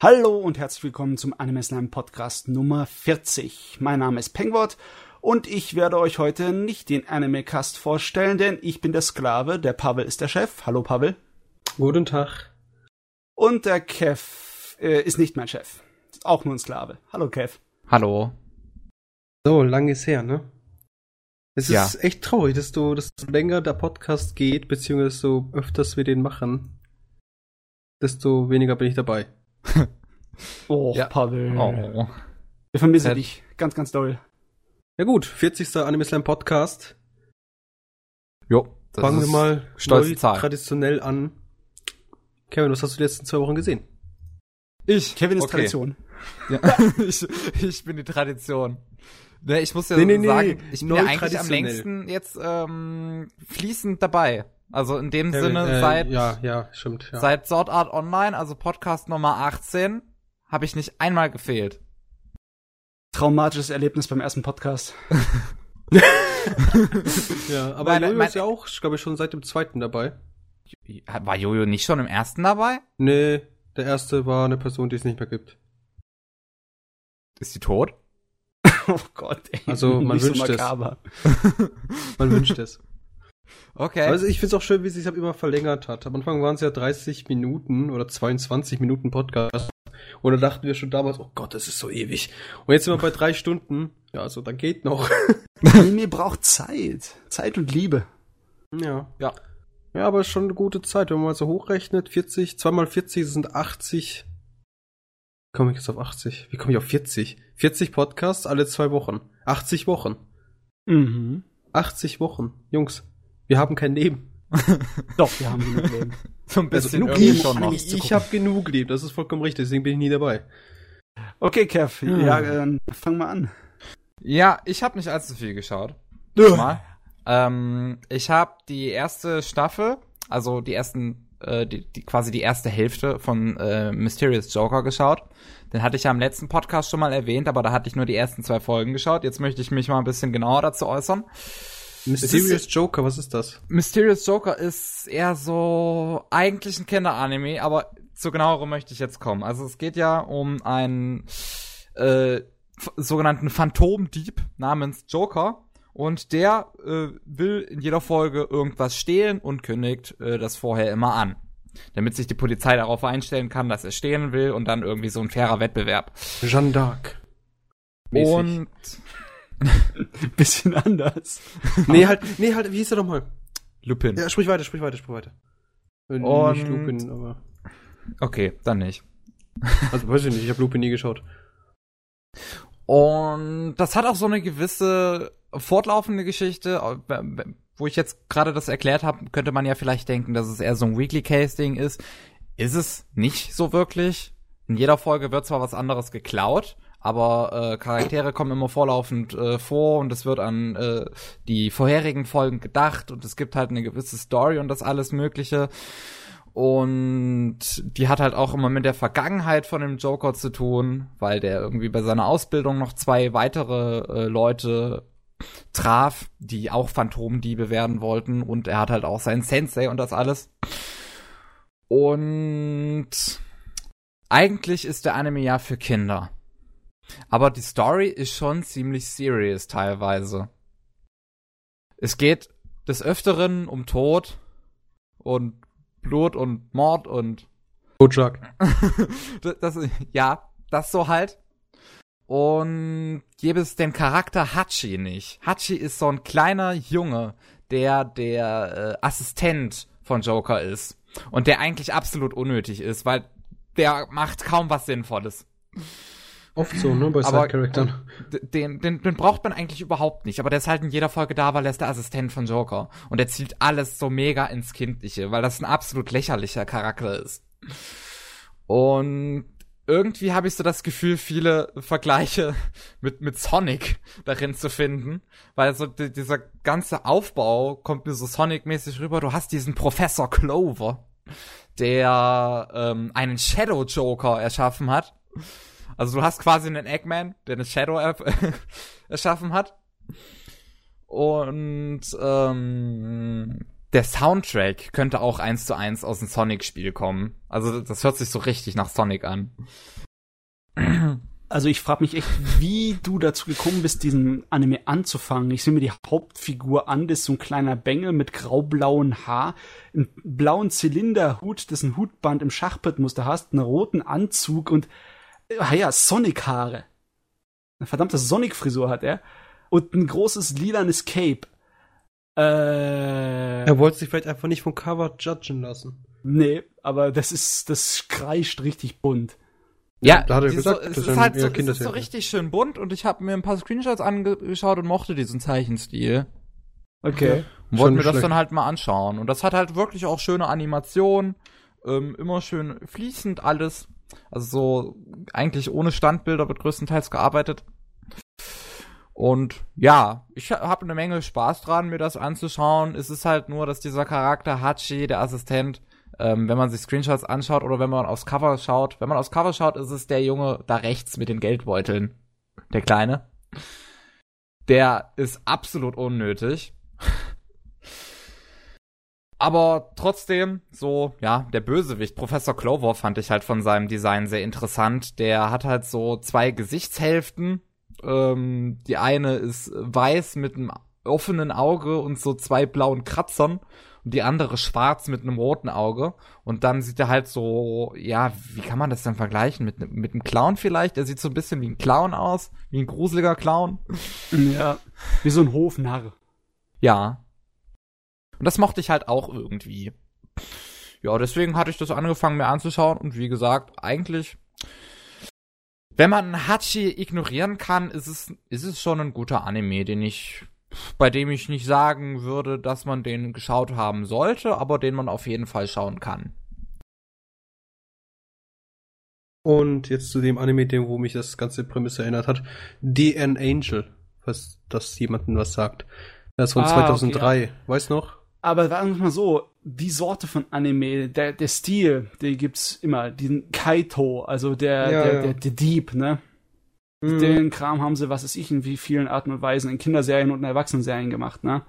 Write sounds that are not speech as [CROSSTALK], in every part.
Hallo und herzlich willkommen zum Anime Slam Podcast Nummer 40. Mein Name ist Pengwort und ich werde euch heute nicht den Anime Cast vorstellen, denn ich bin der Sklave, der Pavel ist der Chef. Hallo Pavel. Guten Tag. Und der Kev äh, ist nicht mein Chef. Ist auch nur ein Sklave. Hallo Kev. Hallo. So, lang ist her, ne? Es Ja. ist echt traurig, dass du, dass länger der Podcast geht, beziehungsweise so öfters wir den machen, desto weniger bin ich dabei. Oh, Ja. Pavel. Oh. Wir vermissen Äh, dich ganz, ganz doll. Ja gut, 40. Anime Slam Podcast. Jo. das Fangen wir mal stolze neu Zahl. traditionell an. Kevin, was hast du die letzten zwei Wochen gesehen? Ich. Kevin ist okay. Tradition. Ja. [LAUGHS] ich, ich bin die Tradition. Ne, ich muss ja Nee, nee, nee, sagen, ich bin ja eigentlich am längsten jetzt ähm, fließend dabei. Also in dem Kevin, Sinne äh, seit Ja, ja, stimmt. Ja. seit Sword Art Online, also Podcast Nummer 18, habe ich nicht einmal gefehlt. Traumatisches Erlebnis beim ersten Podcast. [LAUGHS] ja, aber Meine- Jojo mein- ist ja auch, glaube ich, schon seit dem zweiten dabei. War Jojo nicht schon im ersten dabei? Nee, der erste war eine Person, die es nicht mehr gibt. Ist die tot? [LAUGHS] Oh Gott, ey. Also, man Nicht wünscht so es. Man wünscht es. Okay. Also ich find's auch schön, wie es sich halt immer verlängert hat. Am Anfang waren es ja 30 Minuten oder 22 Minuten Podcast. Und da dachten wir schon damals, oh Gott, das ist so ewig. Und jetzt sind wir bei drei Stunden. Ja, also da geht noch. [LAUGHS] Anime braucht Zeit. Zeit und Liebe. ja. Ja. Ja, aber ist schon eine gute Zeit, wenn man mal so hochrechnet. 40, 2 mal 40 sind 80. Wie komme ich jetzt auf 80? Wie komme ich auf 40? 40 Podcasts alle zwei Wochen. 80 Wochen. Mhm. 80 Wochen. Jungs, wir haben kein Leben. [LAUGHS] Doch, wir haben genug Leben. [LAUGHS] so ein bisschen genug irgendwie Leben, schon noch. Ich habe genug Leben, das ist vollkommen richtig, deswegen bin ich nie dabei. Okay, Kev, Ja. ja, äh, fang mal an. Ja, ich habe nicht allzu viel geschaut. Mal. Ähm, ich habe die erste Staffel, also die ersten, äh, die, die quasi die erste Hälfte von äh, Mysterious Joker geschaut. Den hatte ich ja im letzten Podcast schon mal erwähnt, aber da hatte ich nur die ersten zwei Folgen geschaut. Jetzt möchte ich mich mal ein bisschen genauer dazu äußern. Mysterious Joker, was ist das? Mysterious Joker ist eher so eigentlich ein Kinderanime, aber zu genauerem möchte ich jetzt kommen. Also es geht ja um einen äh, sogenannten Phantomdieb namens Joker und der äh, will in jeder Folge irgendwas stehlen und kündigt äh, das vorher immer an. Damit sich die Polizei darauf einstellen kann, dass er stehlen will und dann irgendwie so ein fairer Wettbewerb. Jeanne d'Arc. Und [LAUGHS] Bisschen anders. nee, halt, nee, halt, wie hieß er doch mal? Lupin. Ja, sprich weiter, sprich weiter, sprich weiter. Äh, Und- Nicht Lupin, aber. Okay, dann nicht. [LAUGHS] Also weiß ich nicht, ich habe Lupin nie geschaut. Und das hat auch so eine gewisse fortlaufende Geschichte. Wo ich jetzt gerade das erklärt habe, könnte man ja vielleicht denken, dass es eher so ein Weekly Case Ding ist. Ist es nicht so wirklich. In jeder Folge wird zwar was anderes geklaut, aber äh, Charaktere kommen immer vorlaufend äh, vor und es wird an äh, die vorherigen Folgen gedacht und es gibt halt eine gewisse Story und das alles Mögliche. Und die hat halt auch immer mit der Vergangenheit von dem Joker zu tun, weil der irgendwie bei seiner Ausbildung noch zwei weitere äh, Leute traf, die auch Phantomdiebe werden wollten. Und er hat halt auch seinen Sensei und das alles. Und eigentlich ist der Anime ja für Kinder. Aber die Story ist schon ziemlich serious teilweise. Es geht des Öfteren um Tod und Blut und Mord und Bojack. [LAUGHS] das, ja, das so halt. Und gäbe es den Charakter Hachi nicht. Hachi ist so ein kleiner Junge, der der äh, Assistent von Joker ist. Und der eigentlich absolut unnötig ist, weil der macht kaum was Sinnvolles. Oft so, ne, bei Side-Charaktern. Den, den, den braucht man eigentlich überhaupt nicht, aber der ist halt in jeder Folge da, weil er ist der Assistent von Joker. Und er zielt alles so mega ins Kindliche, weil das ein absolut lächerlicher Charakter ist. Und irgendwie habe ich so das Gefühl, viele Vergleiche [LAUGHS] mit, mit Sonic darin zu finden, weil so di- dieser ganze Aufbau kommt mir so Sonic-mäßig rüber. Du hast diesen Professor Clover, der ähm, einen Shadow Joker erschaffen hat. Also du hast quasi einen Eggman, der eine Shadow er [LAUGHS] erschaffen hat. Und ähm, der Soundtrack könnte auch eins zu eins aus dem Sonic-Spiel kommen. Also das hört sich so richtig nach Sonic an. Also ich frage mich echt, wie du dazu gekommen bist, diesen Anime anzufangen. Ich sehe mir die Hauptfigur an, das ist so ein kleiner Bengel mit graublauen Haar, einen blauen Zylinderhut, das ein Hutband im Schachbrettmuster hast, einen roten Anzug und ah ja, Sonic-Haare. Eine verdammte Sonic-Frisur hat er. Und ein großes lilanes Cape. Äh, Er wollte sich vielleicht einfach nicht vom Cover judgen lassen. nee, aber das ist, das kreischt richtig bunt. Ja, da hat er gesagt, so, es das ist ist halt so, es ist so richtig schön bunt und ich habe mir ein paar Screenshots angeschaut und mochte diesen Zeichenstil. Okay. Und wollte mir nicht das schlecht. dann halt mal anschauen. Und das hat halt wirklich auch schöne Animationen, ähm, immer schön fließend alles. Also so eigentlich ohne Standbilder wird größtenteils gearbeitet. Und ja, ich habe eine Menge Spaß dran, mir das anzuschauen. Es ist halt nur, dass dieser Charakter Hachi, der Assistent, ähm, wenn man sich Screenshots anschaut oder wenn man aufs Cover schaut, wenn man aufs Cover schaut, ist es der Junge da rechts mit den Geldbeuteln. Der Kleine. Der ist absolut unnötig. Aber trotzdem, so, ja, der Bösewicht, Professor Clover, fand ich halt von seinem Design sehr interessant. Der hat halt so zwei Gesichtshälften. Ähm, die eine ist weiß mit einem offenen Auge und so zwei blauen Kratzern. Und die andere schwarz mit einem roten Auge. Und dann sieht er halt so, ja, wie kann man das denn vergleichen? Mit, mit einem Clown vielleicht? Er sieht so ein bisschen wie ein Clown aus. Wie ein gruseliger Clown. Ja. Wie so ein Hofnarr. Ja. Und das mochte ich halt auch irgendwie. Ja, deswegen hatte ich das angefangen mir anzuschauen und wie gesagt, eigentlich, wenn man Hachi ignorieren kann, ist es, ist es schon ein guter Anime, den ich, bei dem ich nicht sagen würde, dass man den geschaut haben sollte, aber den man auf jeden Fall schauen kann. Und jetzt zu dem Anime, dem, wo mich das ganze Prämisse erinnert hat. DN Angel, falls das jemandem was sagt. Das ist von Ah, 2003. Weißt noch? Aber sagen wir mal so, die Sorte von Anime, der, der Stil, den gibt's immer. Diesen Kaito, also der, Ja, der, ja. der, der Dieb, ne? Mhm. Den Kram haben sie, was weiß ich, in wie vielen Arten und Weisen in Kinderserien und in Erwachsenenserien gemacht, ne?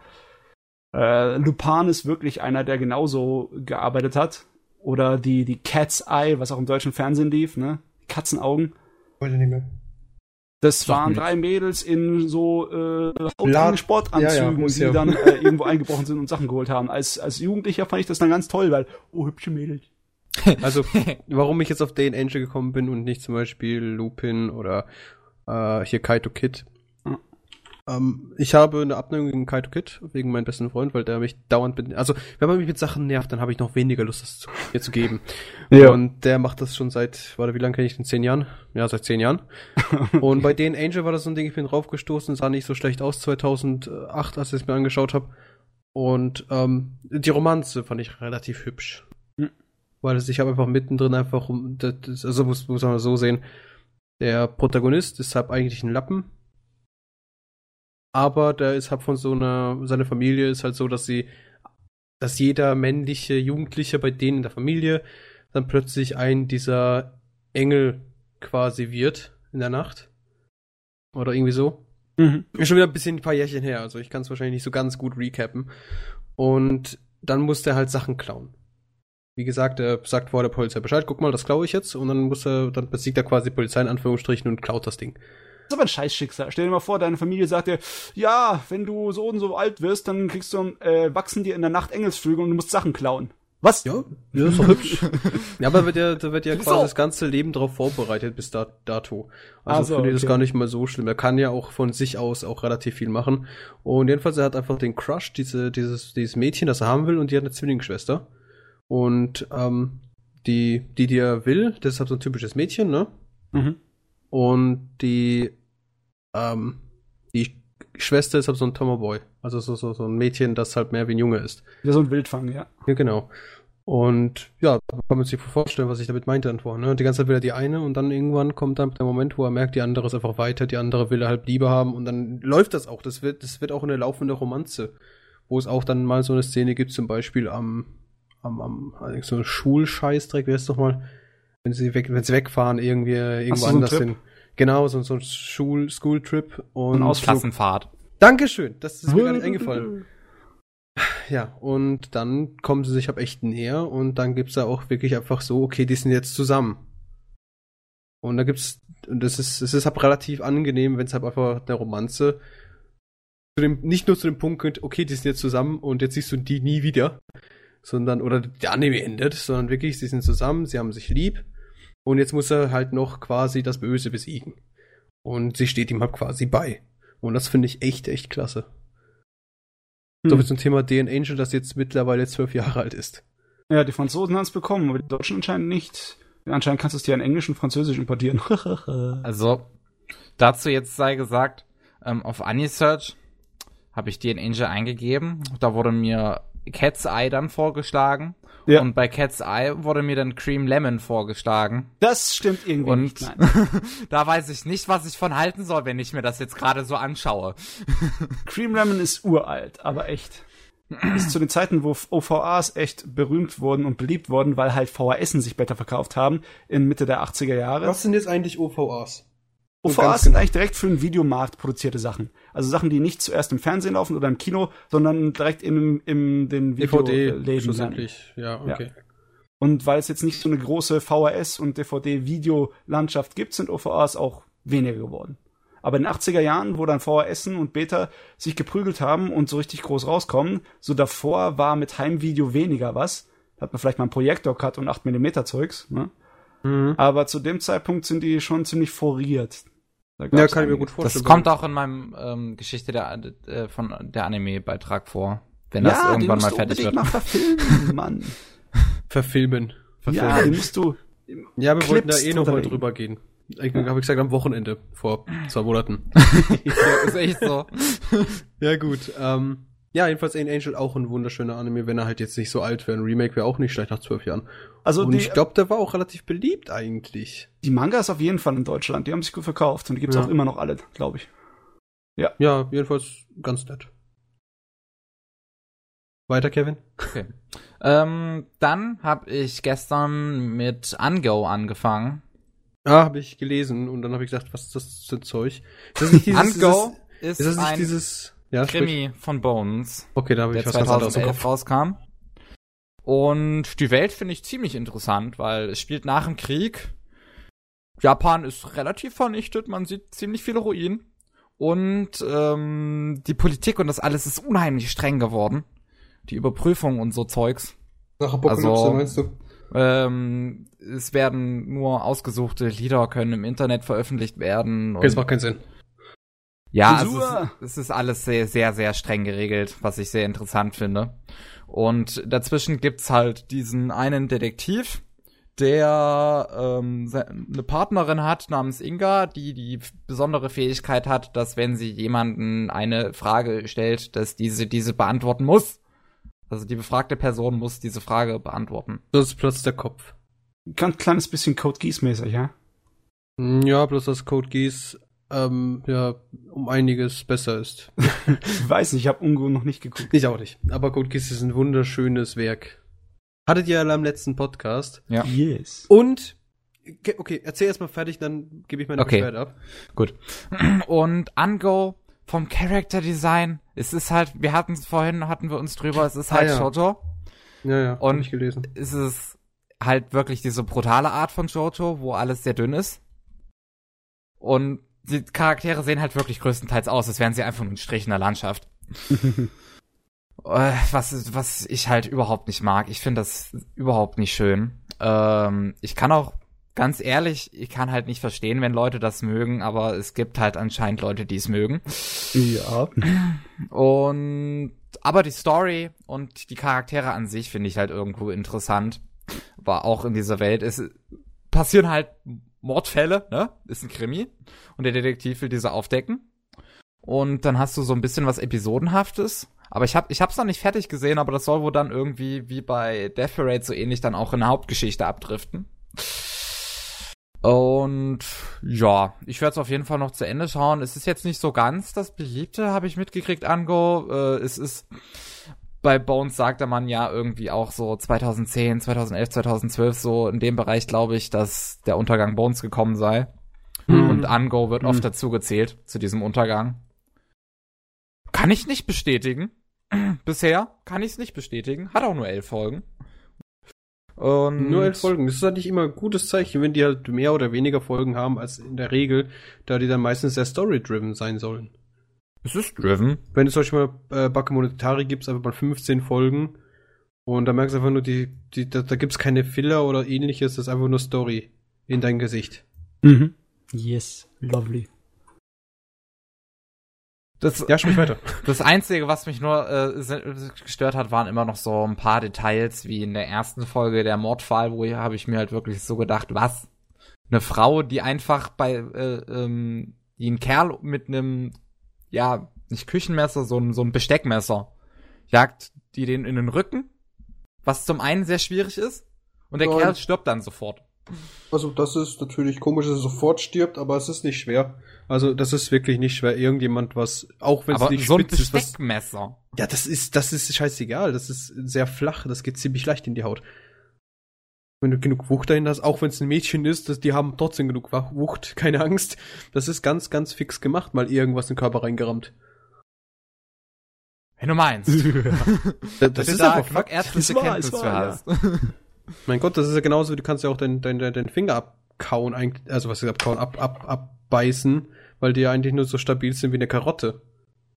Äh, Lupin ist wirklich einer, der genauso gearbeitet hat. Oder die, die Cat's Eye, was auch im deutschen Fernsehen lief, ne? Katzenaugen. Heute nicht mehr. Das waren drei Mädels in so äh, hautlangen Sportanzügen, Ja, ja, die ja. dann äh, irgendwo eingebrochen sind und Sachen geholt haben. Als, als Jugendlicher fand ich das dann ganz toll, weil, oh, hübsche Mädels. [LAUGHS] Also, warum ich jetzt auf DN Angel gekommen bin und nicht zum Beispiel Lupin oder äh, hier Kaito Kid. Ja. Ähm, ich habe eine Abneigung gegen Kaito Kid, wegen meinem besten Freund, weil der mich dauernd mit, also, wenn man mich mit Sachen nervt, dann habe ich noch weniger Lust, das zu, mir zu geben. [LAUGHS] Und der macht das schon seit, warte, wie lange kenne ich den? Zehn Jahren? Ja, seit zehn Jahren. [LAUGHS] Und bei DN Angel war das so ein Ding, ich bin draufgestoßen, sah nicht so schlecht aus 2008, als ich es mir angeschaut habe. Und ähm, die Romanze fand ich relativ hübsch. Hm. Weil es ich habe einfach mittendrin einfach um, das, das, also muss, muss man so sehen, der Protagonist ist halt eigentlich ein Lappen. Aber der ist halt von so einer, seine Familie ist halt so, dass sie, dass jeder männliche Jugendliche bei denen in der Familie dann plötzlich ein dieser Engel quasi wird in der Nacht. Oder irgendwie so. Mhm. Ist schon wieder ein bisschen ein paar Jährchen her, also ich kann es wahrscheinlich nicht so ganz gut recappen. Und dann muss der halt Sachen klauen. Wie gesagt, er sagt vor der Polizei Bescheid, guck mal, das klaue ich jetzt. Und dann muss er, dann besiegt er quasi die Polizei in Anführungsstrichen und klaut das Ding. Ist aber ein Scheißschicksal. Stell dir mal vor, deine Familie sagt dir, ja, wenn du so und so alt wirst, dann kriegst du, äh, wachsen dir in der Nacht Engelsflügel und du musst Sachen klauen. Was? Ja, ja ist doch hübsch. [LAUGHS] ja, aber wird ja, da wird ja quasi das ganze Leben darauf vorbereitet bis da, dato. Also Ach so, finde ich das gar nicht mal so schlimm. Er kann ja auch von sich aus auch relativ viel machen. Und jedenfalls, er hat einfach den Crush, diese, dieses, dieses Mädchen, das er haben will, und die hat eine Zwillingsschwester. Und ähm, die, die, die er will, das ist halt so ein typisches Mädchen, ne? Mhm. Und die, ähm, die Schwester ist halt so ein Tomboy. Also so, so, so ein Mädchen, das halt mehr wie ein Junge ist. Wie so ein Wildfang, ja. Ja, genau. Und ja, kann man sich vorstellen, was ich damit meinte dann vorhin. Ne? Die ganze Zeit will er die eine und dann irgendwann kommt dann der Moment, wo er merkt, die andere ist einfach weiter, die andere will er halt Liebe haben und dann läuft das auch. Das wird, das wird auch eine laufende Romanze, wo es auch dann mal so eine Szene gibt, zum Beispiel am, am, am also so ein Schulscheißdreck, heißt es nochmal? Wenn sie weg, wenn sie wegfahren, irgendwie irgendwo so anders hin. Genau, so, so ein Schul, School-Trip und Ein Ausflug. Klassenfahrt. Dankeschön, das ist mir gar nicht eingefallen. ja, und dann kommen sie sich ab echt näher und dann gibt's da auch wirklich einfach so, okay, die sind jetzt zusammen. Und da gibt's, und das ist, es ist halt relativ angenehm, wenn es halt einfach der Romanze zu dem, nicht nur zu dem Punkt kommt, okay, die sind jetzt zusammen und jetzt siehst du die nie wieder, sondern, oder der Anime endet, sondern wirklich, sie sind zusammen, sie haben sich lieb und jetzt muss er halt noch quasi das Böse besiegen. Und sie steht ihm halt quasi bei. Und das finde ich echt, echt klasse. Hm. So viel zum Thema DN Angel, das jetzt mittlerweile zwölf Jahre alt ist. Ja, die Franzosen haben es bekommen, aber die Deutschen anscheinend nicht. Anscheinend kannst du es dir in Englisch und Französisch importieren. [LAUGHS] Also, dazu jetzt sei gesagt, ähm, auf Anisearch habe ich den Angel eingegeben. Da wurde mir Cat's Eye dann vorgeschlagen. Ja. Und bei Cat's Eye wurde mir dann Cream Lemon vorgeschlagen. das stimmt irgendwie Und nicht. Nein. [LAUGHS] da weiß ich nicht, was ich von halten soll, wenn ich mir das jetzt gerade so anschaue. [LAUGHS] [LAUGHS] Cream Lemon ist uralt, aber echt. Ist zu den Zeiten, wo OVAs echt berühmt wurden und beliebt wurden, weil halt VHSen sich besser verkauft haben, in Mitte der 80er Jahre. Was sind jetzt eigentlich OVAs? OVAs sind genau. eigentlich direkt für den Videomarkt produzierte Sachen. Also Sachen, die nicht zuerst im Fernsehen laufen oder im Kino, sondern direkt in, in den DVD Videoläden. schlussendlich. Ja, okay. Und weil es jetzt nicht so eine große VHS- und DVD-Videolandschaft gibt, sind OVAs auch weniger geworden. Aber in den 80er Jahren, wo dann VHSen und Beta sich geprügelt haben und so richtig groß rauskommen, so davor war mit Heimvideo weniger was. Da hat man vielleicht mal einen Projektor-Cut und 8mm Zeugs, ne? Mhm. Aber zu dem Zeitpunkt sind die schon ziemlich foriert. Da Ja, kann ich mir einige. gut vorstellen. Das kommt auch in meinem ähm, Geschichte der, äh, von der Anime-Beitrag vor. Wenn das ja, irgendwann den mal musst fertig du wird. unbedingt mal verfilmen, [LAUGHS] Mann. Verfilmen. ja, den musst du. Ja, wir wollten da eh noch mal drüber gehen. Ich habe ich gesagt am Wochenende vor zwei Monaten. [LAUGHS] ja, ist echt so. [LAUGHS] ja gut. Ähm, ja, jedenfalls Ain Angel auch ein wunderschöner Anime, wenn er halt jetzt nicht so alt wäre. Ein Remake wäre auch nicht schlecht nach zwölf Jahren. Also Und die, ich glaube, der war auch relativ beliebt eigentlich. die Mangas auf jeden Fall in Deutschland, die haben sich gut verkauft und die gibt's Ja. auch immer noch alle, glaube ich. Ja, jedenfalls ganz nett. Weiter, Kevin? Okay. Ähm, dann habe ich gestern mit Ungo angefangen. Ah, habe ich gelesen und dann habe ich gedacht, was ist das für ein Zeug? Ist das nicht dieses, Ungo dieses, ist, ist das nicht ein dieses ja, sprich. Krimi von Bones, Okay, da habe der ich was ganz anderes im 2011 Kopf. rauskam. Und die Welt finde ich ziemlich interessant, weil es spielt nach dem Krieg. Japan ist relativ vernichtet, man sieht ziemlich viele Ruinen. Und ähm, die Politik und das alles ist unheimlich streng geworden. Die Überprüfung und so Zeugs. Nach Apokalypse Also- meinst du? Ähm, es werden nur ausgesuchte Lieder können im Internet veröffentlicht werden. Okay, das macht keinen Sinn. Ja, also es, ist, es ist alles sehr, sehr, sehr streng geregelt, was ich sehr interessant finde. Und dazwischen gibt's halt diesen einen Detektiv, der ähm, eine Partnerin hat namens Inga, die die besondere Fähigkeit hat, dass wenn sie jemanden eine Frage stellt, dass diese diese beantworten muss. Also die befragte Person muss diese Frage beantworten. Das ist platzt der Kopf. Ganz kleines bisschen Code Geass mäßig, ja? Hm, Ja, bloß dass Code Geass ähm, ja um einiges besser ist. Ich [LAUGHS] weiß nicht, ich habe Ungo noch nicht geguckt. ich auch nicht. Aber Code Geass ist ein wunderschönes Werk. Hattet ihr ja am letzten Podcast. Ja. Yes. Und okay, erzähl erst mal fertig, dann gebe ich meine Okay. Beschwerde ab. Gut. Und Ungo vom Character Design, es ist halt, wir hatten es vorhin, hatten wir uns drüber, es ist Ah, halt ja. Jojo. Ja, ja, Und- hab ich gelesen. Es ist halt wirklich diese brutale Art von Jojo, wo alles sehr dünn ist. Und die Charaktere sehen halt wirklich größtenteils aus, als wären sie einfach nur ein Strich in der Landschaft. [LAUGHS] Äh, was, was ich halt überhaupt nicht mag. Ich finde das überhaupt nicht schön. Ähm, ich kann auch, ganz ehrlich, ich kann halt nicht verstehen, wenn Leute das mögen, aber es gibt halt anscheinend Leute, die es mögen. Ja. Und aber die Story und die Charaktere an sich finde ich halt irgendwo interessant. War auch in dieser Welt. Es passieren halt Mordfälle, ne? Ist ein Krimi. Und der Detektiv will diese aufdecken. Und dann hast du so ein bisschen was Episodenhaftes. Aber ich hab, ich hab's noch nicht fertig gesehen, aber das soll wohl dann irgendwie wie bei Death Parade so ähnlich dann auch in der Hauptgeschichte abdriften. Und ja, ich werde es auf jeden Fall noch zu Ende schauen. Es ist jetzt nicht so ganz das Beliebte, habe ich mitgekriegt, Ango. Äh, es ist bei Bones sagte man ja irgendwie auch so 2010, 2011, 2012 so in dem Bereich, glaube ich, dass der Untergang Bones gekommen sei. Hm. Und Ango wird Hm. oft dazu gezählt zu diesem Untergang. Kann ich nicht bestätigen. [CLEARS THROAT] Bisher kann ich es nicht bestätigen. Hat auch nur elf Folgen. Und Nur elf Folgen. Das ist halt nicht immer ein gutes Zeichen, wenn die halt mehr oder weniger Folgen haben als in der Regel, da die dann meistens sehr story-driven sein sollen. Es ist driven. Wenn du zum Beispiel mal äh, Bakemonetari gibst, einfach mal 15 Folgen und da merkst du einfach nur, die, die, da, da gibt's keine Filler oder ähnliches, das ist einfach nur Story in dein Gesicht. Mhm. Yes, lovely. Das, Ja, sprich weiter. [LAUGHS] Das Einzige, was mich nur äh, gestört hat, waren immer noch so ein paar Details, wie in der ersten Folge der Mordfall, wo habe ich mir halt wirklich so gedacht, was? Eine Frau, die einfach bei, äh, ähm, die ein Kerl mit einem, ja, nicht Küchenmesser, so ein, so ein Besteckmesser, jagt die den in den Rücken, was zum einen sehr schwierig ist, und der Ja, Kerl und- stirbt dann sofort. Also, das ist natürlich komisch, dass er sofort stirbt, aber es ist nicht schwer. Also, das ist wirklich nicht schwer. Irgendjemand, was, auch wenn es nicht so ein spitz ist, was, Besteckmesser. ja, das ist, das ist scheißegal. Das ist sehr flach. Das geht ziemlich leicht in die Haut. Wenn du genug Wucht dahin hast, auch wenn es ein Mädchen ist, das, die haben trotzdem genug Wucht. [LAUGHS] Keine Angst. Das ist ganz, ganz fix gemacht, mal irgendwas in den Körper reingerammt. Wenn du meinst. Das, [LAUGHS] das Wenn ist einfach Fakt. ärztliche Kenntnis für war, ja. hast. [LAUGHS] Mein Gott, das ist ja genauso, wie du kannst ja auch deinen dein, dein, Finger abkauen, eigentlich, also was ist abkauen, ab, ab, abbeißen, weil die ja eigentlich nur so stabil sind wie eine Karotte.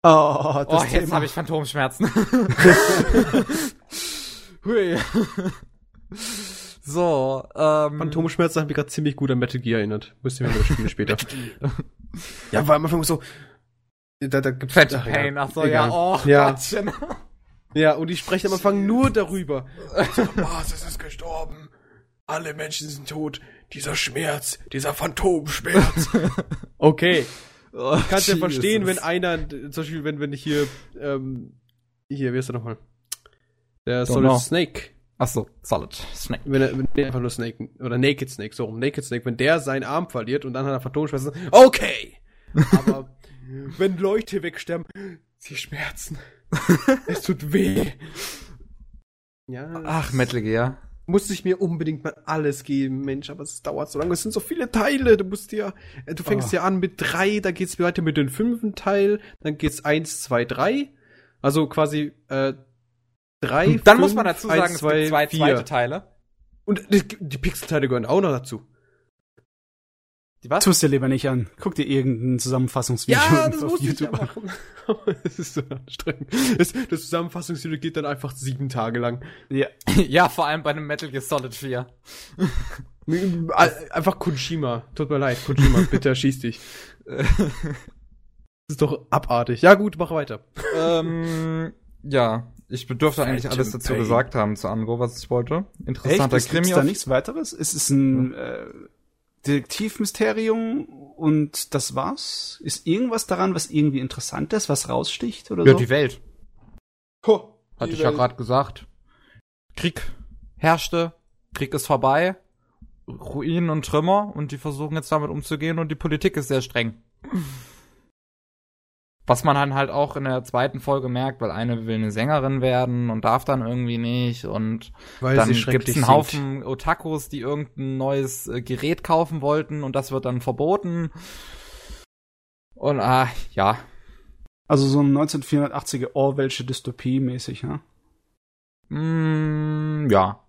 Oh, das Oh, jetzt habe ich Phantomschmerzen. [LAUGHS] Hui. so, ähm. Phantomschmerzen hat mich gerade ziemlich gut an Metal Gear erinnert. Müsst ihr mir mal spielen später. ja, war am Anfang so. Da, da gibt's Phantom ach, Pain, ach so, egal. ja, oh, Ja. Gottchen. Ja, und die sprechen am Anfang nur darüber. Basis ist gestorben. Alle Menschen sind tot. Dieser Schmerz, dieser Phantomschmerz. [LAUGHS] okay. Oh, Kannst ja verstehen, wenn einer, zum Beispiel, wenn, wenn ich hier, ähm, hier, wie ist er nochmal? Der Solid know. Snake. Ach so, Solid Snake. Wenn er, wenn der einfach nur Snake, oder Naked Snake, so rum, Naked Snake, wenn der seinen Arm verliert und dann hat er Phantomschmerzen, okay! [LAUGHS] Aber wenn Leute wegsterben, sie schmerzen. Es tut weh. Ja, Ach, Metal Gear. muss ich mir unbedingt mal alles geben, Mensch, aber es dauert so lange, es sind so viele Teile, du musst dir, äh, du fängst Oh. ja an mit drei, dann geht's weiter mit dem fünften Teil, dann geht's eins, zwei, drei, also quasi, äh, drei, Dann muss fünf, man dazu eins, sagen, es gibt zwei vier. zweite Teile. Und die, die Pixelteile gehören auch noch dazu. Die was? Tust dir lieber nicht an. Guck dir irgendein Zusammenfassungsvideo Ja, das auf ja an. es [LAUGHS] ist so anstrengend. Das, das Zusammenfassungsvideo geht dann einfach sieben Tage lang. Ja. [LAUGHS] ja, vor allem bei einem Metal Gear Solid 4. Einfach Kojima. Tut mir leid, Kojima, [LAUGHS] bitte erschieß dich. Das ist doch abartig. Ja gut, mach weiter. ähm, ja, ich dürfte eigentlich alles dazu Pain. gesagt haben zu Ango, was ich wollte. Echt? Interessanter Es Krimi. gibt's da nichts weiteres? Es ist ein äh, Detektivmysterium und das war's? Ist irgendwas daran, was irgendwie interessant ist, was raussticht oder Ja, so? die Welt. Ho, Hatte die ich ja Welt. gerade gesagt. Krieg herrschte, Krieg ist vorbei, Ruinen und Trümmer und die versuchen jetzt damit umzugehen und die Politik ist sehr streng. Was man dann halt auch in der zweiten Folge merkt, weil eine will eine Sängerin werden und darf dann irgendwie nicht und Weil dann gibt es einen singt. Haufen Otakus, die irgendein neues äh, Gerät kaufen wollten und das wird dann verboten. Und ah, ja, Also so ein 1984er Orwellsche Dystopie mäßig, ja? Mm, ja.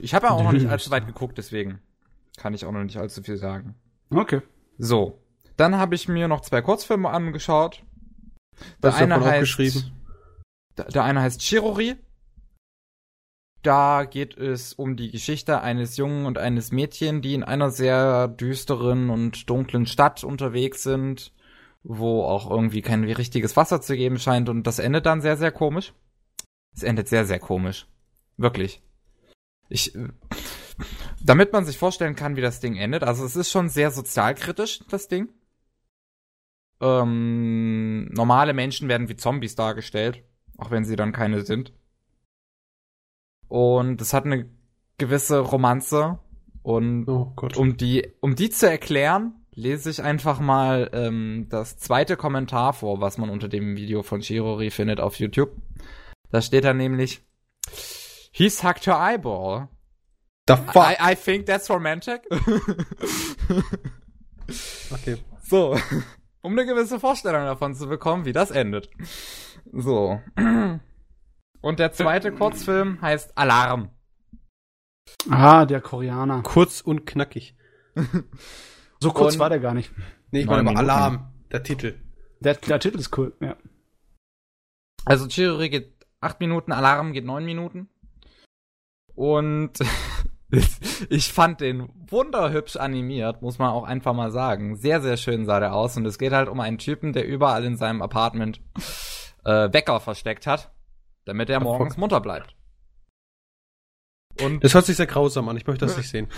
Ich habe ja auch noch nicht [LAUGHS] allzu weit geguckt, deswegen kann ich auch noch nicht allzu viel sagen. Okay. So, dann habe ich mir noch zwei Kurzfilme angeschaut. Der du eine heißt? Der, eine heißt Chirori. Da geht es um die Geschichte eines Jungen und eines Mädchen, die in einer sehr düsteren und dunklen Stadt unterwegs sind, wo auch irgendwie kein richtiges Wasser zu geben scheint und das endet dann sehr, sehr komisch. Es endet sehr, sehr komisch. Wirklich. Ich, äh, damit man sich vorstellen kann, wie das Ding endet, also es ist schon sehr sozialkritisch, das Ding. Ähm, normale Menschen werden wie Zombies dargestellt, auch wenn sie dann keine sind. Und es hat eine gewisse Romanze und Oh Gott. um die, um die zu erklären, lese ich einfach mal ähm, das zweite Kommentar vor, was man unter dem Video von Shirori findet auf YouTube. Da steht dann nämlich, He sucked her eyeball. The fuck? I, I think that's romantic. [LAUGHS] okay. so. [LAUGHS] um eine gewisse Vorstellung davon zu bekommen, wie das endet. So. [CLEARS THROAT] Und der zweite Kurzfilm heißt Alarm. Ah, der Koreaner. Kurz und knackig. [LAUGHS] So kurz Und- war der gar nicht. Nee, ich meine aber. Alarm, der Titel. Der, der Titel ist cool, ja. Also Chiruri geht acht Minuten, Alarm geht neun Minuten. Und ich fand den wunderhübsch animiert, muss man auch einfach mal sagen. Sehr, sehr schön sah der aus. Und es geht halt um einen Typen, der überall in seinem Apartment äh, Wecker versteckt hat, damit er morgens munter bleibt. Und, Das hört sich sehr grausam an, ich möchte das nicht sehen.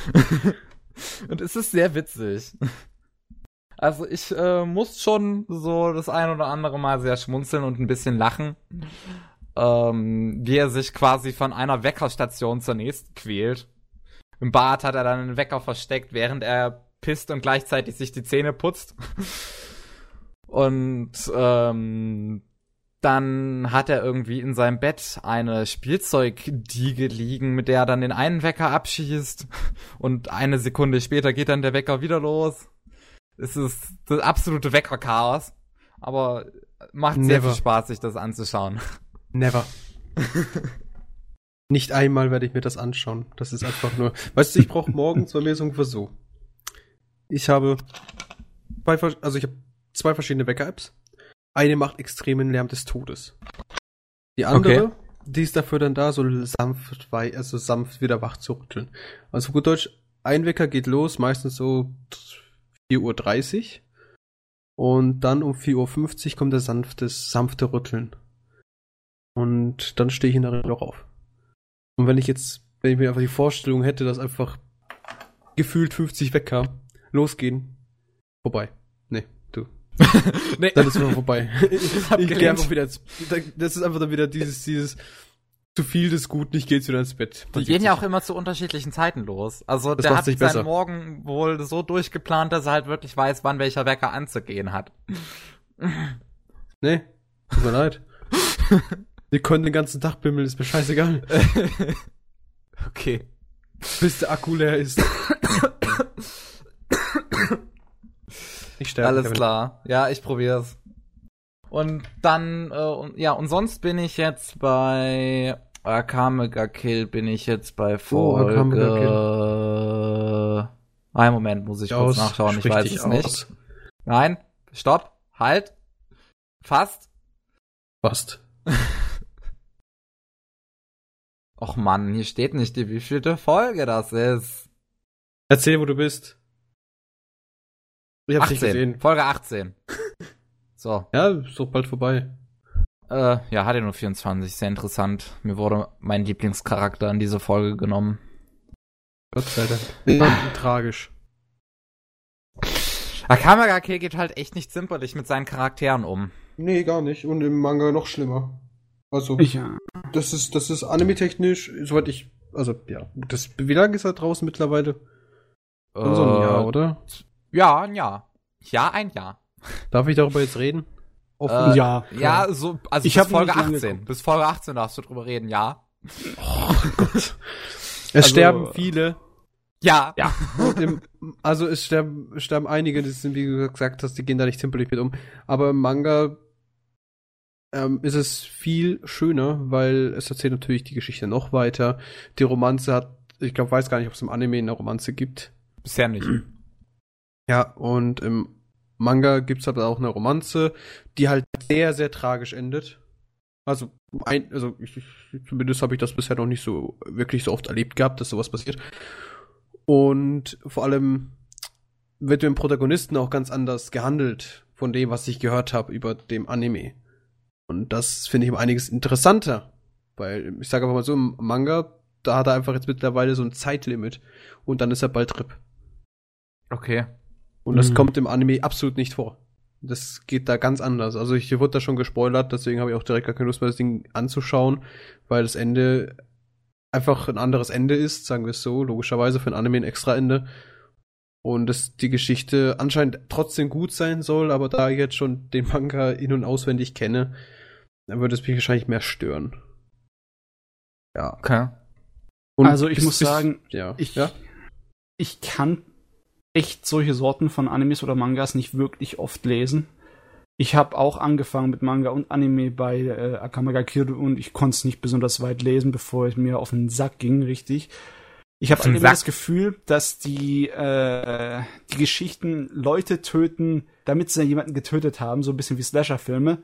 [LAUGHS] und es ist sehr witzig. Also ich äh, muss schon so das ein oder andere Mal sehr schmunzeln und ein bisschen lachen. Ähm, wie er sich quasi von einer Weckerstation zur nächsten quält. Im Bad hat er dann einen Wecker versteckt, während er pisst und gleichzeitig sich die Zähne putzt. Und ähm, dann hat er irgendwie in seinem Bett eine Spielzeugdiege liegen, mit der er dann den einen Wecker abschießt. Und eine Sekunde später geht dann der Wecker wieder los. Es ist das absolute Weckerchaos. Aber macht sehr Never. viel Spaß, sich das anzuschauen. Never. [LAUGHS] Nicht einmal werde ich mir das anschauen. Das ist einfach nur. Weißt du, ich brauche morgens bei mir so ungefähr so. Ich habe zwei, also ich habe zwei verschiedene Wecker-Apps. Eine macht extremen Lärm des Todes. Die andere, Okay. die ist dafür dann da, so sanft, also sanft wieder wach zu rütteln. Also gut Deutsch, ein Wecker geht los, meistens so 4.30 Uhr. Und dann um 4.50 Uhr kommt der sanftes, sanfte Rütteln. Und dann stehe ich in der Regel auch auf. Und wenn ich jetzt, wenn ich mir einfach die Vorstellung hätte, dass einfach gefühlt 50 Wecker losgehen, vorbei. Nee, du. [LAUGHS] nee, Dann ist es vorbei. [LAUGHS] ich Hab ich gehe einfach wieder ins, das ist einfach dann wieder dieses, dieses, zu viel des Guten, ich gehe jetzt wieder ins Bett. Die gehen ja auch immer zu unterschiedlichen Zeiten los. Also Das der hat seinen besser. Morgen wohl so durchgeplant, dass er halt wirklich weiß, wann welcher Wecker anzugehen hat. Nee, tut mir leid. [LAUGHS] Wir können den ganzen Tag bimmeln, ist mir scheißegal. [LAUGHS] okay. Bis der Akku leer ist. Ich sterbe. Alles Kevin. klar. Ja, ich probier's. Und dann, äh, und, ja, und sonst bin ich jetzt bei Akamega Kill, bin ich jetzt bei Oh, Akamega Folge... Einen Moment, muss ich kurz Aus, nachschauen, ich weiß es nicht. aus. Nein, stopp, halt, fast. Fast. [LAUGHS] Och Mann, hier steht nicht, die wievielte Folge das ist. Erzähl, wo du bist. Ich hab's nicht 18, gesehen. Folge 18. [LAUGHS] So, Ja, ist doch bald vorbei. äh, ja, hatte nur 24, sehr interessant. Mir wurde mein Lieblingscharakter in diese Folge genommen. Gott sei Dank. [LAUGHS] Tragisch. Akamaga Kill geht halt echt nicht zimperlich mit seinen Charakteren um. Nee, gar nicht. Und im Manga noch schlimmer. Also, Ich, ja. das ist, das ist anime-technisch, soweit ich, also, ja. Das, wie lange ist er draußen mittlerweile? Schon so ein Jahr, oder? Ja, ein Jahr. Ja, ein Jahr. Darf ich darüber jetzt reden? Äh, ja. Ja, so, also Ich bis Folge nicht lange 18. geguckt. Bis Folge 18 darfst du drüber reden, ja. Es Also- sterben viele. Ja. Ja. Im, also es sterben, sterben einige, das sind, wie du gesagt hast, die gehen da nicht zimperlich mit um. Aber im Manga ähm, ist es viel schöner, weil es erzählt natürlich die Geschichte noch weiter. Die Romanze hat, ich glaube, weiß gar nicht, ob es im Anime eine Romanze gibt. Bisher nicht. [CLEARS THROAT] Ja, und im Manga gibt's aber auch eine Romanze, die halt sehr, sehr tragisch endet. Also, ein, also ich, zumindest habe ich das bisher noch nicht so wirklich so oft erlebt gehabt, dass sowas passiert. Und vor allem wird dem Protagonisten auch ganz anders gehandelt von dem, was ich gehört habe über dem Anime. Und das finde ich um einiges interessanter. Weil, ich sage einfach mal so, im Manga, da hat er einfach jetzt mittlerweile so ein Zeitlimit und dann ist er bald RIP. Okay. Und das Mhm. kommt im Anime absolut nicht vor. Das geht da ganz anders. Also ich hier wurde da schon gespoilert, deswegen habe ich auch direkt gar keine Lust mehr, das Ding anzuschauen, weil das Ende einfach ein anderes Ende ist, sagen wir es so, logischerweise für ein Anime ein extra Ende. Und dass die Geschichte anscheinend trotzdem gut sein soll, aber da ich jetzt schon den Manga in- und auswendig kenne, dann würde es mich wahrscheinlich mehr stören. Ja. Okay. Und Also ich bis- muss bis- sagen, ja. ich, ja? ich kann echt solche Sorten von Animes oder Mangas nicht wirklich oft lesen. Ich habe auch angefangen mit Manga und Anime bei äh, Akame ga Kill und ich konnte es nicht besonders weit lesen, bevor es mir auf den Sack ging, richtig. Ich habe immer das Gefühl, dass die äh, die Geschichten Leute töten, damit sie jemanden getötet haben, so ein bisschen wie Slasher-Filme,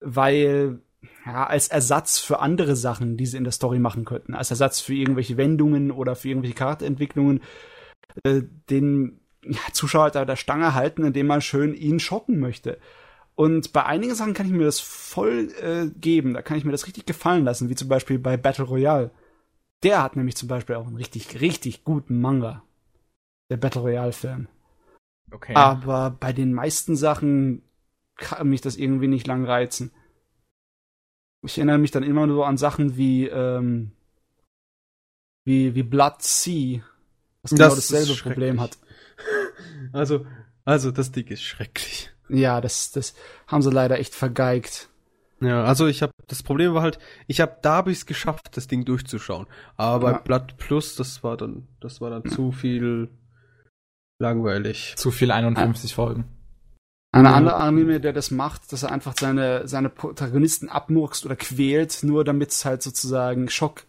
weil ja, als Ersatz für andere Sachen, die sie in der Story machen könnten, als Ersatz für irgendwelche Wendungen oder für irgendwelche Charakterentwicklungen, äh, den ja, Zuschauer da der Stange halten, indem man schön ihn schocken möchte. Und bei einigen Sachen kann ich mir das voll äh, geben, da kann ich mir das richtig gefallen lassen, wie zum Beispiel bei Battle Royale. Der hat nämlich zum Beispiel auch einen richtig, richtig guten Manga. Der Battle Royale-Film. Okay. Aber bei den meisten Sachen kann mich das irgendwie nicht lang reizen. Ich erinnere mich dann immer nur an Sachen wie, ähm, wie, wie Blood Sea, was genau das dasselbe Problem hat. [LAUGHS] Also, also das Ding ist schrecklich. Ja, das, das haben sie leider echt vergeigt. Ja, also ich habe das Problem war halt, ich habe da habe ich es geschafft, das Ding durchzuschauen. Aber ja. bei Blood Plus, das war dann, das war dann ja. zu viel langweilig. Zu viel 51 ja. Folgen. Ein anderer Anime, der das macht, dass er einfach seine, seine Protagonisten abmurkst oder quält, nur damit es halt sozusagen Schock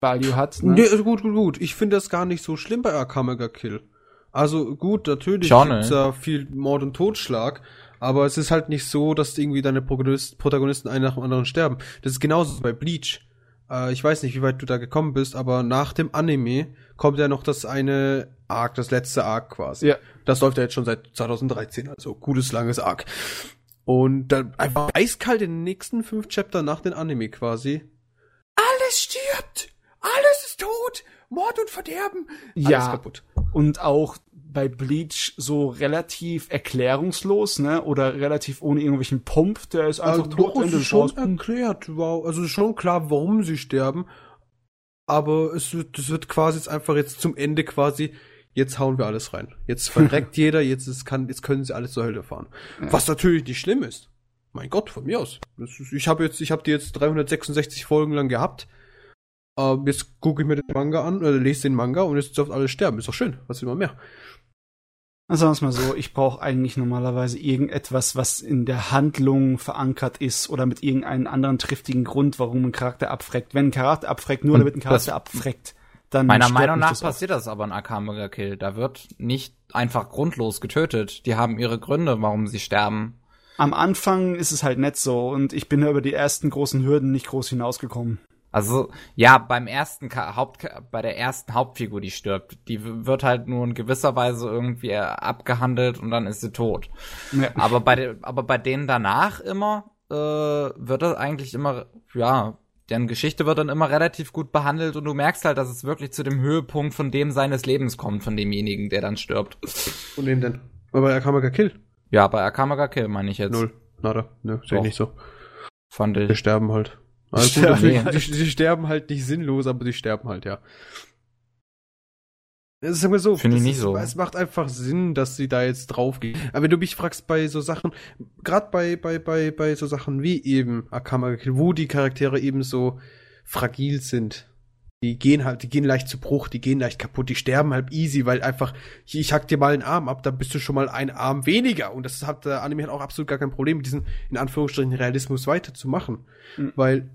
Value hat. Ne? Nee, gut, gut, gut. Ich finde das gar nicht so schlimm bei Akamega Kill. Also gut, natürlich Schon, gibt's ja viel Mord und Totschlag, aber es ist halt nicht so, dass irgendwie deine Protagonisten einen nach dem anderen sterben. Das ist genauso bei Bleach. Äh, ich weiß nicht, wie weit du da gekommen bist, aber nach dem Anime kommt ja noch das eine Arc, das letzte Arc quasi. Ja. Das läuft ja jetzt schon seit 2013, also gutes langes Arc. Und dann einfach eiskalt in den nächsten fünf Chapter nach dem Anime quasi. Alles stirbt! Alles ist tot! Mord und Verderben! Alles ja. kaputt und auch bei Bleach so relativ erklärungslos, ne? Oder relativ ohne irgendwelchen Pump, der ist einfach also, tot. Ende ist schon erklärt, wow. Also ist schon klar, warum sie sterben. Aber es wird, es wird quasi jetzt einfach jetzt zum Ende quasi, jetzt hauen wir alles rein. Jetzt verreckt [LAUGHS] jeder, jetzt ist, kann, jetzt können sie alles zur Hölle fahren. Ja. Was natürlich nicht schlimm ist. Mein Gott, von mir aus. Ist, ich habe jetzt, ich habe die jetzt 366 Folgen lang gehabt. Uh, jetzt gucke ich mir den Manga an, oder lese den Manga und jetzt dürft alle sterben. Ist doch schön. Was will man mehr? Also sagen wir mal so, ich brauche eigentlich normalerweise irgendetwas, was in der Handlung verankert ist oder mit irgendeinem anderen triftigen Grund, warum ein Charakter abfreckt. Wenn ein Charakter abfreckt, nur damit ein Charakter abfreckt, dann Meiner Meinung nach das passiert das aber in Akamega Kill. Da wird nicht einfach grundlos getötet. Die haben ihre Gründe, warum sie sterben. Am Anfang ist es halt nett so und ich bin über die ersten großen Hürden nicht groß hinausgekommen. Also ja, beim ersten Haupt bei der ersten Hauptfigur, die stirbt, die wird halt nur in gewisser Weise irgendwie abgehandelt und dann ist sie tot. Ja. Aber bei de, aber bei denen danach immer äh, wird das eigentlich immer ja deren Geschichte wird dann immer relativ gut behandelt und du merkst halt, dass es wirklich zu dem Höhepunkt von dem seines Lebens kommt, von demjenigen, der dann stirbt. Und dem denn? Aber bei Akamaga Kill? Ja, bei Akamaga Kill meine ich jetzt. Null. Nada. Ne, sehe ich nicht so. Fand ich. Wir sterben halt. Also gut, sterben die, die, sterben halt nicht sinnlos, aber die sterben halt, ja. Das ist immer so. Finde ich nicht ist, so. Es macht einfach Sinn, dass sie da jetzt draufgehen. Aber wenn du mich fragst bei so Sachen, gerade bei, bei, bei, bei so Sachen wie eben Akama, wo die Charaktere eben so fragil sind, die gehen halt, die gehen leicht zu Bruch, die gehen leicht kaputt, die sterben halt easy, weil einfach, ich, ich hack dir mal einen Arm ab, dann bist du schon mal ein Arm weniger. Und das hat der Anime hat auch absolut gar kein Problem, mit diesem, in Anführungsstrichen, Realismus weiterzumachen. Mhm. Weil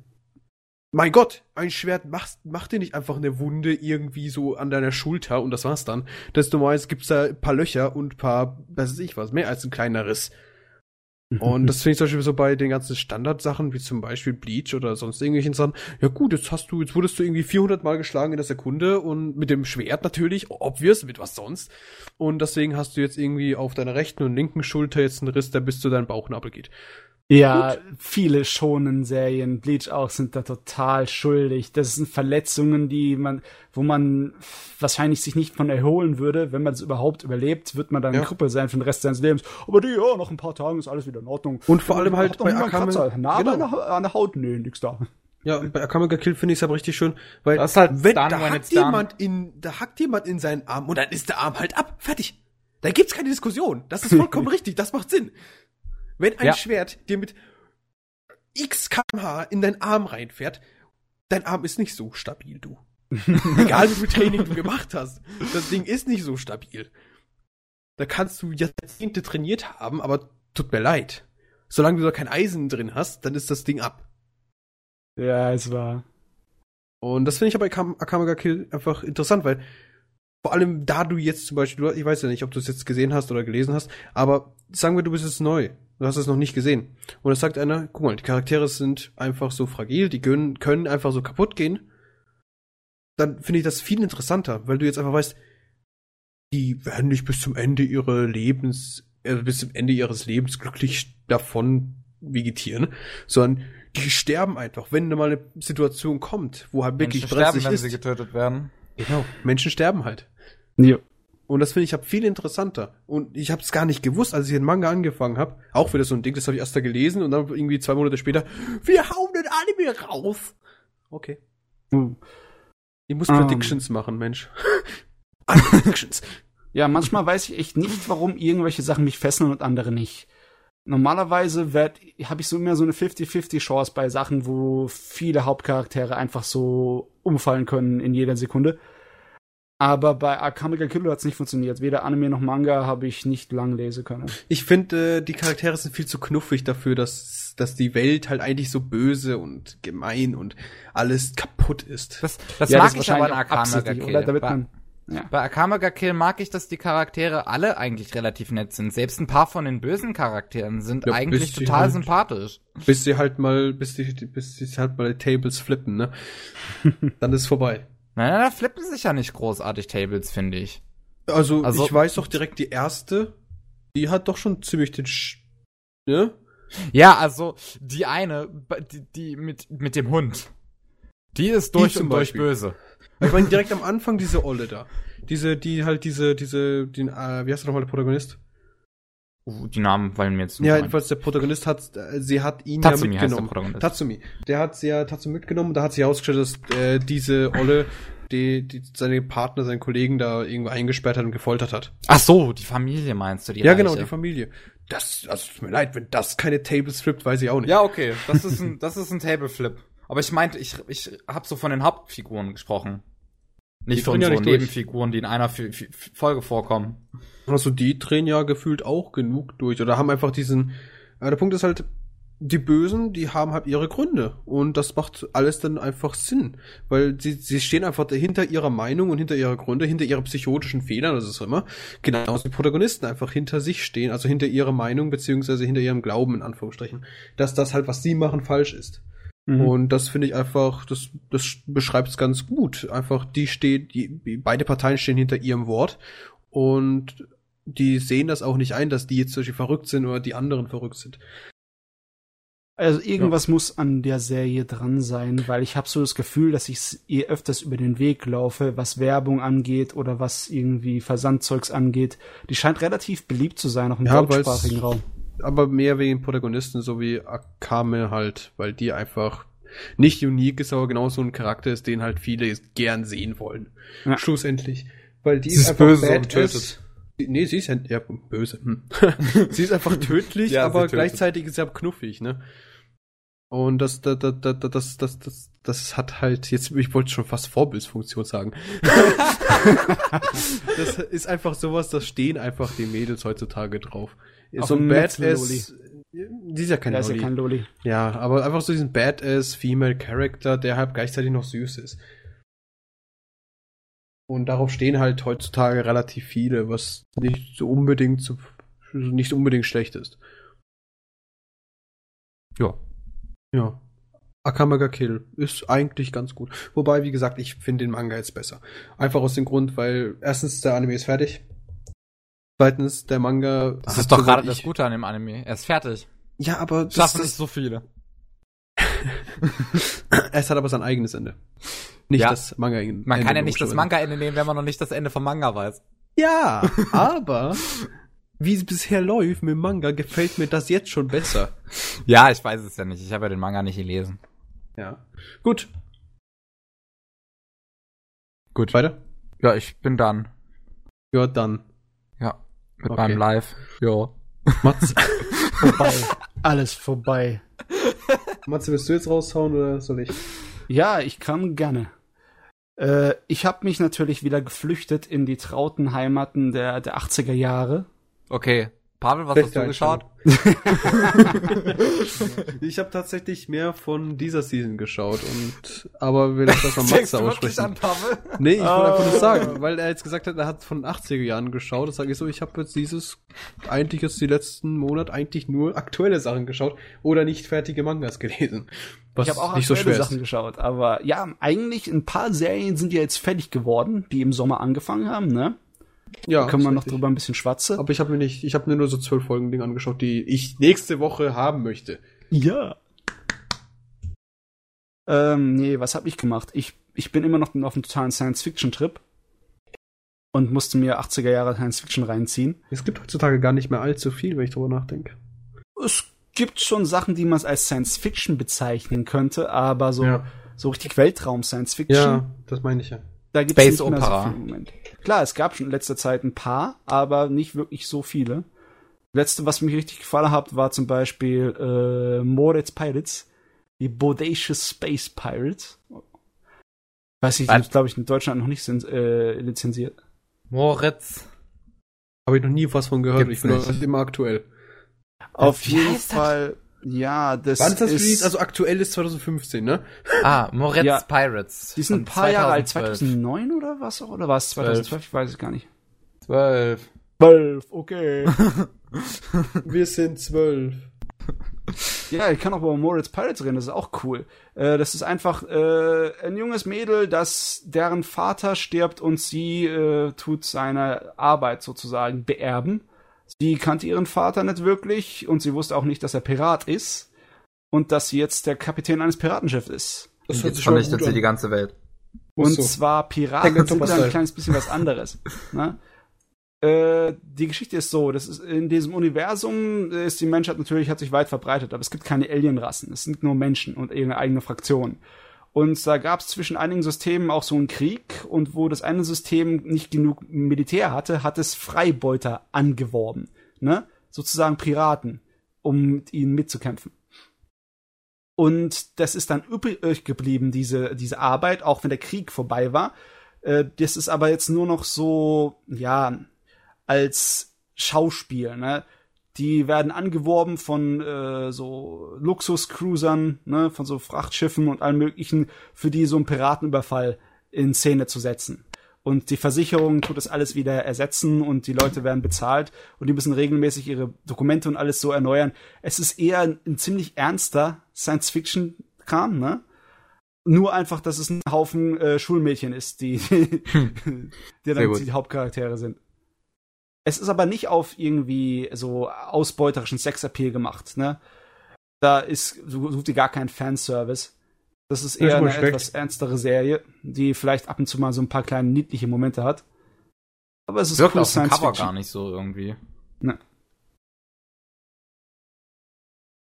mein Gott, ein Schwert macht, macht dir nicht einfach eine Wunde irgendwie so an deiner Schulter und das war's dann. Das normalerweise gibt's da ein paar Löcher und ein paar, was weiß ich was, mehr als ein kleineres. Und das [LAUGHS] finde ich zum Beispiel so bei den ganzen Standardsachen, wie zum Beispiel Bleach oder sonst irgendwelchen Sachen. Ja gut, jetzt hast du, jetzt wurdest du irgendwie 400 Mal geschlagen in der Sekunde und mit dem Schwert natürlich, obvious, mit was sonst. Und deswegen hast du jetzt irgendwie auf deiner rechten und linken Schulter jetzt einen Riss, der bis zu deinem Bauchnabel geht. Ja, Gut. viele schonen Serien, Bleach auch, sind da total schuldig. Das sind Verletzungen, die man, wo man wahrscheinlich sich nicht von erholen würde. Wenn man es überhaupt überlebt, wird man dann ja. Krüppel sein für den Rest seines Lebens. Aber die, ja, nach ein paar Tagen ist alles wieder in Ordnung. Und vor allem halt bei Akame, Na, genau. an, der, Haut, nee, nix da. Ja, bei Akame Kill finde ich es aber richtig schön, weil das ist halt wenn, da hackt jemand in, da hackt jemand in seinen Arm und dann ist der Arm halt ab, fertig. Da gibt's keine Diskussion. Das ist vollkommen [LAUGHS] richtig, das macht Sinn. Wenn ein ja. Schwert dir mit x kmh in deinen Arm reinfährt, dein Arm ist nicht so stabil, du. [LAUGHS] Egal wie viel Training du gemacht hast. Das Ding ist nicht so stabil. da kannst du Jahrzehnte trainiert haben, aber tut mir leid. Solange du da kein Eisen drin hast, dann ist das Ding ab. Ja, es war. Und das finde ich aber bei Akam Akamaga Kill einfach interessant, weil vor allem da du jetzt zum Beispiel, ich weiß ja nicht, ob du es jetzt gesehen hast oder gelesen hast, aber sagen wir, du bist jetzt neu. Du hast es noch nicht gesehen. Und es sagt einer, guck mal, die Charaktere sind einfach so fragil, die können, können einfach so kaputt gehen. Dann finde ich das viel interessanter, weil du jetzt einfach weißt, die werden nicht bis zum Ende ihrer Lebens, äh, bis zum Ende ihres Lebens glücklich davon vegetieren, sondern die sterben einfach, wenn da mal eine Situation kommt, wo halt wirklich Menschen sterben, wenn ist. sie getötet werden. Genau, Menschen sterben halt. Ja. Und das finde ich hab viel interessanter. Und ich habe es gar nicht gewusst, als ich den Manga angefangen habe. Auch wieder so ein Ding, das habe ich erst da gelesen und dann irgendwie zwei Monate später, wir hauen den Anime raus. Okay. Uh. Ich muss Ähm. Predictions machen, Mensch. [LAUGHS] Predictions. Ja, manchmal weiß ich echt nicht, warum irgendwelche Sachen mich fesseln und andere nicht. Normalerweise habe ich so immer so eine 50-50 Chance bei Sachen, wo viele Hauptcharaktere einfach so umfallen können in jeder Sekunde. Aber bei Akamiga Killer hat es nicht funktioniert. Weder Anime noch Manga habe ich nicht lang lesen können. Ich finde, äh, die Charaktere sind viel zu knuffig dafür, dass, dass die Welt halt eigentlich so böse und gemein und alles kaputt ist. Das, das Ja, mag ist ich aber an Akamaga Kill. Damit man, ja. Bei Akamaga Kill mag ich, dass die Charaktere alle eigentlich relativ nett sind. Selbst ein paar von den bösen Charakteren sind Ja, eigentlich total halt- sympathisch. Bis sie halt mal, bis sie, bis sie halt mal die Tables flippen, ne? [LAUGHS] Dann ist vorbei. Nein, nein, da flippen sich ja nicht großartig Tables, finde ich. Also, Also- ich weiß doch direkt, die erste, die hat doch schon ziemlich den Sch ne? Ja, also die eine, die, die mit, mit dem Hund. Die ist durch zum und durch Beispiel. böse. Ich meine, direkt am Anfang diese Olle da. Diese, die halt diese, diese, den, äh, wie heißt der nochmal der Protagonist? Uh, die Namen fallen mir jetzt Ja, nicht ein. jedenfalls der Protagonist hat, äh, sie hat ihn Tatsumi ja heißt der mitgenommen. Protagonist. Tatsumi. Der hat sie ja Tatsumi mitgenommen, da hat sich herausgestellt, dass äh, diese Olle die, die seine Partner, seinen Kollegen da irgendwo eingesperrt hat und gefoltert hat. Ach so, die Familie meinst du, die ja, genau, Reiche. die Familie. Das, also tut mir leid, wenn das keine Tables flippt, weiß ich auch nicht. Ja, okay, das ist ein, das ist ein Tableflip. Aber ich meinte, ich, ich hab so von den Hauptfiguren gesprochen. Die Nicht von drehen ja so nicht durch. Nebenfiguren, die in einer Fi- Fi- Folge vorkommen. Also die drehen ja gefühlt auch genug durch oder haben einfach diesen. Äh, der Punkt ist halt, die Bösen, die haben halt ihre Gründe und das macht alles dann einfach Sinn, weil sie sie stehen einfach hinter ihrer Meinung und hinter ihrer Gründe, hinter ihren psychotischen Fehlern, das ist immer genauso die Protagonisten einfach hinter sich stehen, also hinter ihrer Meinung beziehungsweise hinter ihrem Glauben in Anführungsstrichen, dass das halt was sie machen falsch ist. Mhm. Und das finde ich einfach, das, das beschreibt es ganz gut. Einfach, die steht, die, beide Parteien stehen hinter ihrem Wort und die sehen das auch nicht ein, dass die jetzt solche verrückt sind oder die anderen verrückt sind. Also irgendwas muss an der Serie dran sein, weil ich habe so das Gefühl, dass ich ihr öfters über den Weg laufe, was Werbung angeht oder was irgendwie Versandzeugs angeht. Die scheint relativ beliebt zu sein, auch im Ja, deutschsprachigen Raum. Aber mehr wegen Protagonisten, so wie Akame halt, weil die einfach nicht unique ist, aber genau so ein Charakter ist, den halt viele gern sehen wollen. Ja. Schlussendlich. Weil die Sie ist böse und tötet. Nee, sie ist ja, ja böse. Hm. [LAUGHS] sie ist einfach tödlich, Ja, aber tötet. gleichzeitig ist sie aber knuffig, ne? Und das, das, das, das, das, das, das, das hat halt, jetzt, ich wollte schon fast Vorbildsfunktion sagen. [LAUGHS] das ist einfach sowas, das stehen einfach die Mädels heutzutage drauf. Auf so ein Badass, die ist ja kein ist ja Lolli. kein Loli. Ja, aber einfach so diesen Badass Female Character, der halt gleichzeitig noch süß ist. Und darauf stehen halt heutzutage relativ viele, was nicht so unbedingt zu, nicht unbedingt schlecht ist. Ja. Ja. Akamaga Kill ist eigentlich ganz gut. Wobei, wie gesagt, ich finde den Manga jetzt besser. Einfach aus dem Grund, weil erstens der Anime ist fertig. Zweitens, der Manga. Das ist doch gerade das Gute an dem Anime. Er ist fertig. Ja, aber das, Schaffen nicht so viele. [LAUGHS] es hat aber sein eigenes Ende. Nicht Ja. das Manga. Man kann ja nicht das Manga-Ende nehmen, wenn man noch nicht das Ende vom Manga weiß. Ja, [LAUGHS] aber wie es bisher läuft mit dem Manga, gefällt mir das jetzt schon besser. Ja, ich weiß es ja nicht. Ich habe ja den Manga nicht gelesen. Ja. Gut. Gut. Weiter? Ja, ich bin dann. Ja, dann. Ja. Mit Okay. meinem Live. Ja. Mats, [LAUGHS] Vorbei. Alles vorbei. Matze, willst du jetzt raushauen oder soll ich? Ja, ich kann gerne. Äh, ich habe mich natürlich wieder geflüchtet in die trauten Heimaten der, der 80er Jahre. Okay. Pavel, was Beste hast du geschaut? [LAUGHS] ich habe tatsächlich mehr von dieser Season geschaut und aber will ich das [LAUGHS] mal Max aussprechen. Pavel? Nee, ich wollte einfach nur sagen, weil er jetzt gesagt hat, er hat von 80er Jahren geschaut. Das sage ich so, ich habe jetzt dieses eigentlich jetzt die letzten Monate eigentlich nur aktuelle Sachen geschaut oder nicht fertige Mangas gelesen. Was ich habe auch nicht so schwer Sachen ist. geschaut, aber ja, eigentlich ein paar Serien sind ja jetzt fertig geworden, die im Sommer angefangen haben, ne? Ja, Können wir noch richtig. drüber ein bisschen schwatzen? Aber ich habe mir nicht, ich habe mir nur so zwölf Folgen Ding angeschaut, die ich nächste Woche haben möchte. Ja. Ähm, nee, was habe ich gemacht? Ich, ich bin immer noch auf einem totalen Science-Fiction-Trip und musste mir 80er Jahre Science-Fiction reinziehen. Es gibt heutzutage gar nicht mehr allzu viel, wenn ich drüber nachdenke. Es gibt schon Sachen, die man als Science-Fiction bezeichnen könnte, aber so, Ja. so richtig Weltraum-Science-Fiction, Ja, das meine ich ja. da gibt es Space nicht mehr so Opera. viel im Moment. Klar, es gab schon in letzter Zeit ein paar, aber nicht wirklich so viele. Letzte, was mir richtig gefallen hat, war zum Beispiel äh, Moritz Pirates, die Bodacious Space Pirates. Weiß ich, glaube ich, in Deutschland noch nicht sind, äh, lizenziert. Moritz. Habe ich noch nie was von gehört. Gibt's ich bin nicht. immer aktuell. Auf wie jeden heißt das? Ja, das Wann ist das Release? Also aktuell ist 2015, ne? Ah, Moritz Ja. Pirates. die sind ein paar Jahre alt, 2012. 2009 oder was? Oder war es 2012? Ich weiß es gar nicht. 12. 12, okay. [LAUGHS] Wir sind zwölf. Ja, ich kann auch über Moritz Pirates reden, das ist auch cool. Äh, das ist einfach äh, ein junges Mädel, das deren Vater stirbt und sie äh, tut seine Arbeit sozusagen beerben. Sie kannte ihren Vater nicht wirklich und sie wusste auch nicht, dass er Pirat ist und dass sie jetzt der Kapitän eines Piratenschiffs ist. Das jetzt vernichtet sie die ganze Welt. Und so. zwar Piraten sind da ein kleines bisschen was anderes. [LAUGHS] ne? äh, die Geschichte ist so, das ist in diesem Universum ist die Menschheit natürlich hat sich weit verbreitet, aber es gibt keine Alienrassen, es sind nur Menschen und ihre eigene Fraktion. Und da gab es zwischen einigen Systemen auch so einen Krieg und wo das eine System nicht genug Militär hatte, hat es Freibeuter angeworben, ne? Sozusagen Piraten, um mit ihnen mitzukämpfen. Und das ist dann übrig geblieben, diese, diese Arbeit, auch wenn der Krieg vorbei war. Äh, das ist aber jetzt nur noch so, ja, als Schauspiel, ne? Die werden angeworben von äh, so Luxuscruisern, ne, von so Frachtschiffen und allem möglichen, für die so einen Piratenüberfall in Szene zu setzen. Und die Versicherung tut das alles wieder ersetzen und die Leute werden bezahlt und die müssen regelmäßig ihre Dokumente und alles so erneuern. Es ist eher ein, ein ziemlich ernster Science-Fiction-Kram, ne? Nur einfach, dass es ein Haufen äh, Schulmädchen ist, die, [LAUGHS] die Sehr dann gut. die Hauptcharaktere sind. Es ist aber nicht auf irgendwie so ausbeuterischen Sexappeal gemacht, ne? Da ist sucht ihr gar keinen Fanservice. Das ist Das ist eher schon mal eine schlecht. etwas ernstere Serie, die vielleicht ab und zu mal so ein paar kleine niedliche Momente hat. Aber es ist Wirkt cool auf dem Science Cover Fiction. gar nicht so irgendwie.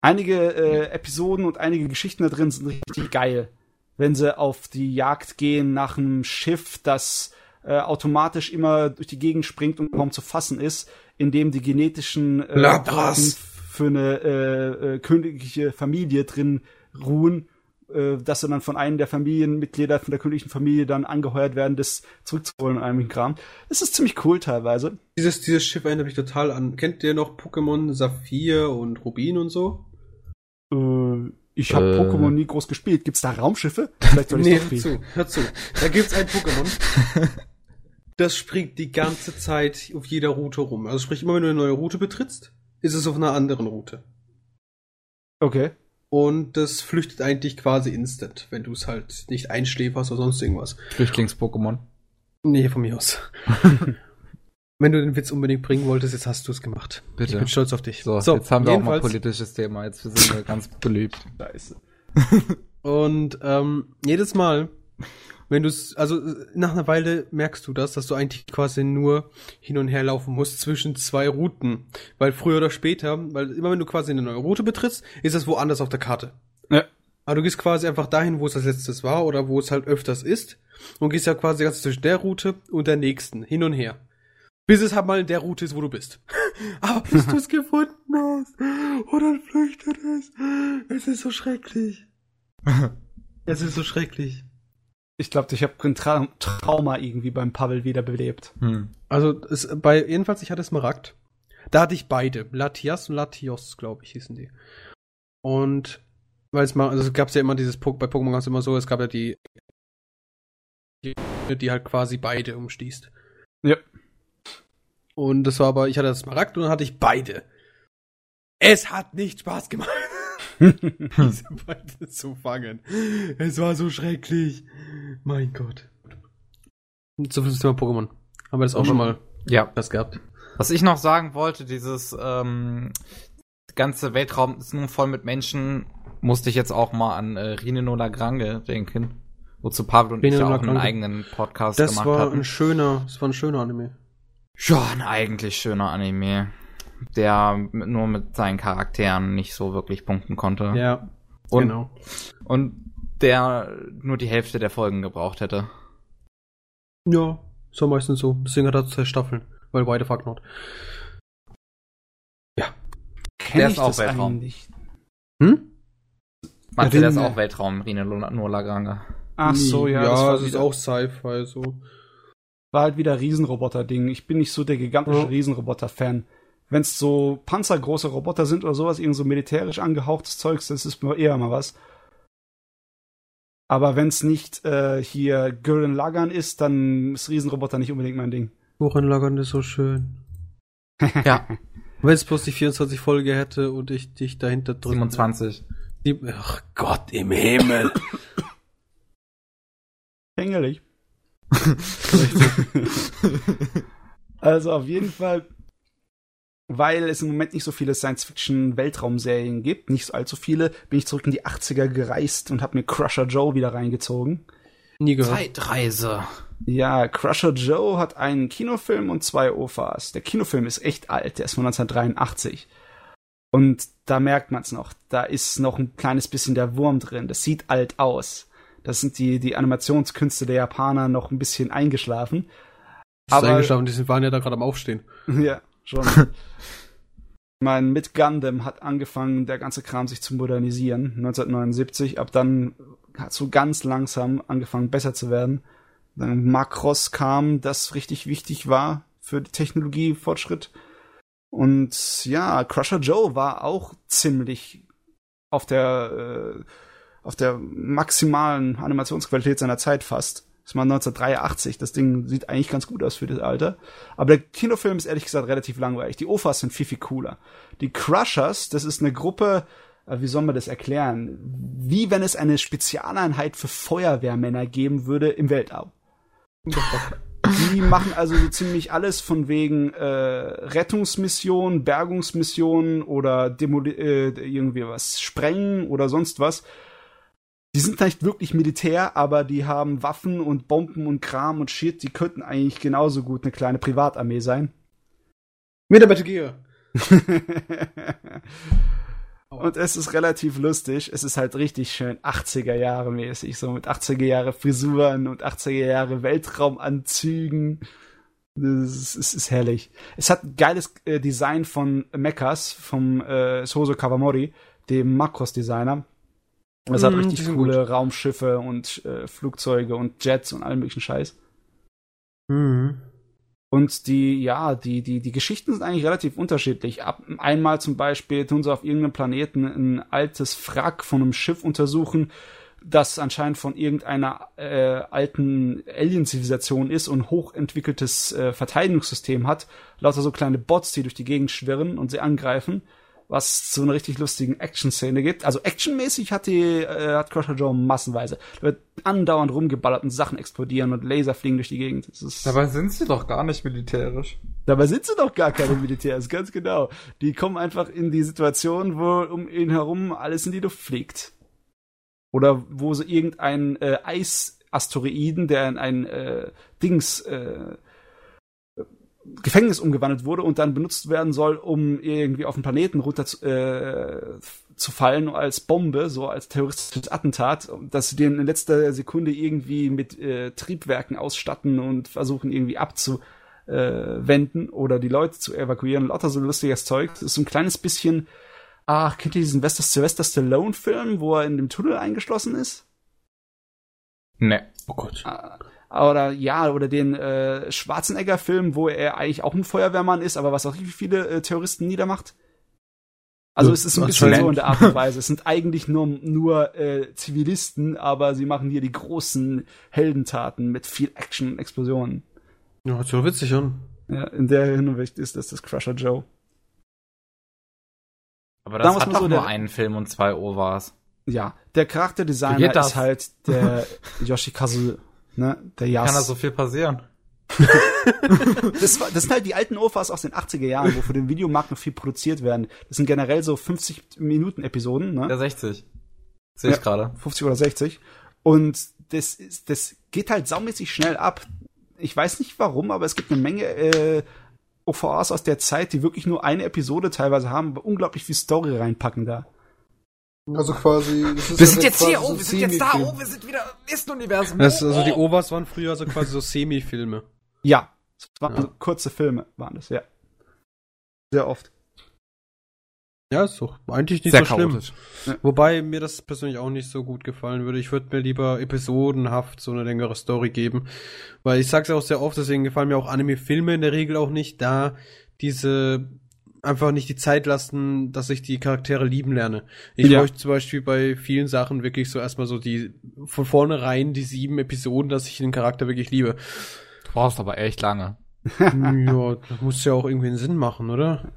Einige äh, Episoden und einige Geschichten da drin sind richtig geil. Wenn sie auf die Jagd gehen nach einem Schiff, das äh, automatisch immer durch die Gegend springt und kaum zu fassen ist, indem die genetischen äh, Labras. Daten für eine äh, äh, königliche Familie drin ruhen, äh, dass sie dann von einem der Familienmitglieder von der königlichen Familie dann angeheuert werden, das zurückzuholen und allem Kram. Das ist ziemlich cool teilweise. Dieses, dieses Schiff erinnert mich total an. Kennt ihr noch Pokémon Saphir und Rubin und so? Äh, ich habe Äh. Pokémon nie groß gespielt. Gibt's da Raumschiffe? [LAUGHS] Vielleicht soll ich Nee, hör zu, hör zu. Da gibt's ein Pokémon. [LAUGHS] Das springt die ganze Zeit auf jeder Route rum. Also sprich, immer wenn du eine neue Route betrittst, ist es auf einer anderen Route. Okay. Und das flüchtet eigentlich quasi instant, wenn du es halt nicht einschläferst oder sonst irgendwas. Flüchtlings-Pokémon. Nee, von mir aus. [LAUGHS] wenn du den Witz unbedingt bringen wolltest, jetzt hast du es gemacht. Bitte. Ich bin stolz auf dich. So, jetzt haben wir auch mal jedenfalls- politisches Thema. Jetzt sind wir ganz beliebt. Scheiße. Und ähm, jedes Mal, wenn du es, also nach einer Weile merkst du das, dass du eigentlich quasi nur hin und her laufen musst zwischen zwei Routen. Weil früher oder später, weil immer wenn du quasi eine neue Route betrittst, ist das woanders auf der Karte. Ja. Aber du gehst quasi einfach dahin, wo es als letztes war oder wo es halt öfters ist. Und gehst ja quasi ganz zwischen der Route und der nächsten, hin und her. Bis es halt mal in der Route ist, wo du bist. [LAUGHS] Aber bis [LAUGHS] du es gefunden hast, und dann flüchtet es. Es ist so schrecklich. [LAUGHS] Es ist so schrecklich. Ich glaube, ich habe ein Tra Trauma irgendwie beim Pavel wiederbelebt. Hm. Also es, bei jedenfalls, ich hatte Smaragd. Da hatte ich beide. Latias und Latios, glaube ich, hießen die. Und weil es mal, also es gab ja immer dieses bei Pokémon gab es immer so, es gab ja die, die, die halt quasi beide umstießt. Ja. Und das war aber, ich hatte das Smaragd und dann hatte ich beide. Es hat nicht Spaß gemacht, [LAUGHS] diese beide zu fangen. Es war so schrecklich. Mein Gott. So viel zum Thema Pokémon. Haben wir das auch schon mal Ja. das gehabt? Was ich noch sagen wollte, dieses ähm, ganze Weltraum ist nun voll mit Menschen, musste ich jetzt auch mal an äh, Rino Lagrange denken, wozu Pavel und Rino ich ja auch einen eigenen Podcast Das gemacht war hatten. ein schöner, das war ein schöner Anime. Ja, ein eigentlich schöner Anime, der nur mit seinen Charakteren nicht so wirklich punkten konnte. Ja, und, genau. und der nur die Hälfte der Folgen gebraucht hätte. Ja, ist ja meistens so. Deswegen hat er zwei Staffeln. Weil why the fuck not? Kenn Der ich ist auch das Weltraum. eigentlich? Hm? Manche, der ist auch Weltraum, Rino nur Lagrange. Ach so, ja, Ja, das das ist auch Sci-Fi so. war halt wieder Riesenroboter-Ding. Ich bin nicht so der gigantische Ja. Riesenroboter-Fan. Wenn es so panzergroße Roboter sind oder sowas, irgend so militärisch angehauchtes Zeugs, das ist mir eher mal was. Aber wenn es nicht äh, hier Gurren Lagann ist, dann ist Riesenroboter nicht unbedingt mein Ding. Wochen ist so schön. [LAUGHS] Ja, Wenn es bloß die 24 Folge hätte und ich dich dahinter drücke. 27. Die- Ach Gott im Himmel. Hängelig. [LAUGHS] [LAUGHS] also auf jeden Fall, weil es im Moment nicht so viele Science-Fiction-Weltraumserien gibt, nicht so allzu viele, bin ich zurück in die 80er gereist und habe mir Crusher Joe wieder reingezogen. Nie gehört. Zeitreise. Ja, Crusher Joe hat einen Kinofilm und zwei OVAs. Der Kinofilm ist echt alt, der ist von 1983. Und da merkt man es noch, da ist noch ein kleines bisschen der Wurm drin. Das sieht alt aus. Das sind die, die Animationskünste der Japaner noch ein bisschen eingeschlafen. Ist Aber- eingeschlafen, die waren ja da gerade am Aufstehen. [LAUGHS] ja, schon. [LAUGHS] Ich meine, mit Gundam hat angefangen, der ganze Kram sich zu modernisieren, 1979. Ab dann hat so ganz langsam angefangen, besser zu werden. Dann Macross kam, das richtig wichtig war für die Technologiefortschritt. Und ja, Crusher Joe war auch ziemlich auf der, äh, auf der maximalen Animationsqualität seiner Zeit fast. Das war 1983. Das Ding sieht eigentlich ganz gut aus für das Alter. Aber der Kinofilm ist ehrlich gesagt relativ langweilig. Die OFAs sind viel, viel cooler. Die Crushers, das ist eine Gruppe, äh, wie soll man das erklären? Wie wenn es eine Spezialeinheit für Feuerwehrmänner geben würde im Weltall. Die machen also so ziemlich alles von wegen äh, Rettungsmissionen, Bergungsmissionen oder Demoli äh, irgendwie was sprengen oder sonst was. Die sind nicht wirklich Militär, aber die haben Waffen und Bomben und Kram und Shit. Die könnten eigentlich genauso gut eine kleine Privatarmee sein. Mit der Gear. [LAUGHS] Und es ist relativ lustig. Es ist halt richtig schön 80er Jahre mäßig, so mit 80er Jahre Frisuren und 80er Jahre Weltraumanzügen. Das ist, es ist herrlich. Es hat ein geiles äh, Design von Mechas, vom äh, Soso Kawamori, dem Makros-Designer. Es hat Mhm, richtig coole Raumschiffe und äh, Flugzeuge und Jets und allen möglichen Scheiß. Mhm. Und die, ja, die, die, die Geschichten sind eigentlich relativ unterschiedlich. Ab, einmal zum Beispiel tun sie auf irgendeinem Planeten ein altes Wrack von einem Schiff untersuchen, das anscheinend von irgendeiner äh, alten Alien-Zivilisation ist und hochentwickeltes äh, Verteidigungssystem hat. Lauter so kleine Bots, die durch die Gegend schwirren und sie angreifen, was zu einer richtig lustigen Action-Szene gibt. Also actionmäßig hat die äh, hat Crusher Joe massenweise. Da wird andauernd rumgeballert und Sachen explodieren und Laser fliegen durch die Gegend. Dabei sind sie doch gar nicht militärisch. Dabei sind sie doch gar keine Militärs, ganz genau. Die kommen einfach in die Situation, wo um ihn herum alles in die Luft fliegt. Oder wo sie irgendeinen äh, Eisasteroiden, der in ein äh, Dings äh, Gefängnis umgewandelt wurde und dann benutzt werden soll, um irgendwie auf den Planeten runter zu, äh, zu fallen als Bombe, so als terroristisches Attentat, dass sie den in letzter Sekunde irgendwie mit äh, Triebwerken ausstatten und versuchen irgendwie abzu äh, oder die Leute zu evakuieren. Lauter so lustiges Zeug. Das ist so ein kleines bisschen. Ach, kennt ihr diesen Wester Sylvester Stallone-Film, wo er in dem Tunnel eingeschlossen ist? Ne. Oh Gott. Oder ja, oder den äh, Schwarzenegger-Film, wo er eigentlich auch ein Feuerwehrmann ist, aber was auch wie viele äh, Terroristen niedermacht. Also es ist ein bisschen so in der Art und [LAUGHS] Weise. Es sind eigentlich nur, nur äh, Zivilisten, aber sie machen hier die großen Heldentaten mit viel Action und Explosionen. Ja, hört sich witzig an. Ja, in der Hinsicht ist das das Crusher Joe. Aber Da das muss hat doch so nur der- einen Film und zwei OVAs. Ja, der Charakterdesigner ist halt der [LAUGHS] Yoshikazu, ne, der Yas. Kann da so viel passieren? [LAUGHS] Das, war, das sind halt die alten OVAs aus den 80er Jahren, wo für den Videomarkt noch viel produziert werden. Das sind generell so 50 Minuten Episoden, ne? Der 60. Sehe ich Ja. gerade. 50 oder 60. Und das, ist, das geht halt saumäßig schnell ab. Ich weiß nicht warum, aber es gibt eine Menge äh, OVAs aus der Zeit, die wirklich nur eine Episode teilweise haben, aber unglaublich viel Story reinpacken da. Also quasi. Wir ja sind jetzt hier, oh, wir sind jetzt da, oh, wir sind wieder im Mist-Universum. Das, also die oh. OVAs waren früher so quasi so Semi-Filme. Ja, es waren Ja. so kurze Filme, waren das, ja. Sehr oft. Ja, ist doch eigentlich nicht Sehr so schlimm. chaotisch. Wobei mir das persönlich auch nicht so gut gefallen würde. Ich würde mir lieber episodenhaft so eine längere Story geben. Weil ich sag's ja auch sehr oft, deswegen gefallen mir auch Anime-Filme in der Regel auch nicht, da diese einfach nicht die Zeit lassen, dass ich die Charaktere lieben lerne. Ich Ja. bräuchte zum Beispiel bei vielen Sachen wirklich so erstmal so die von vornherein die sieben Episoden, dass ich den Charakter wirklich liebe. Du brauchst aber echt lange. ja, das muss ja auch irgendwie einen Sinn machen, oder?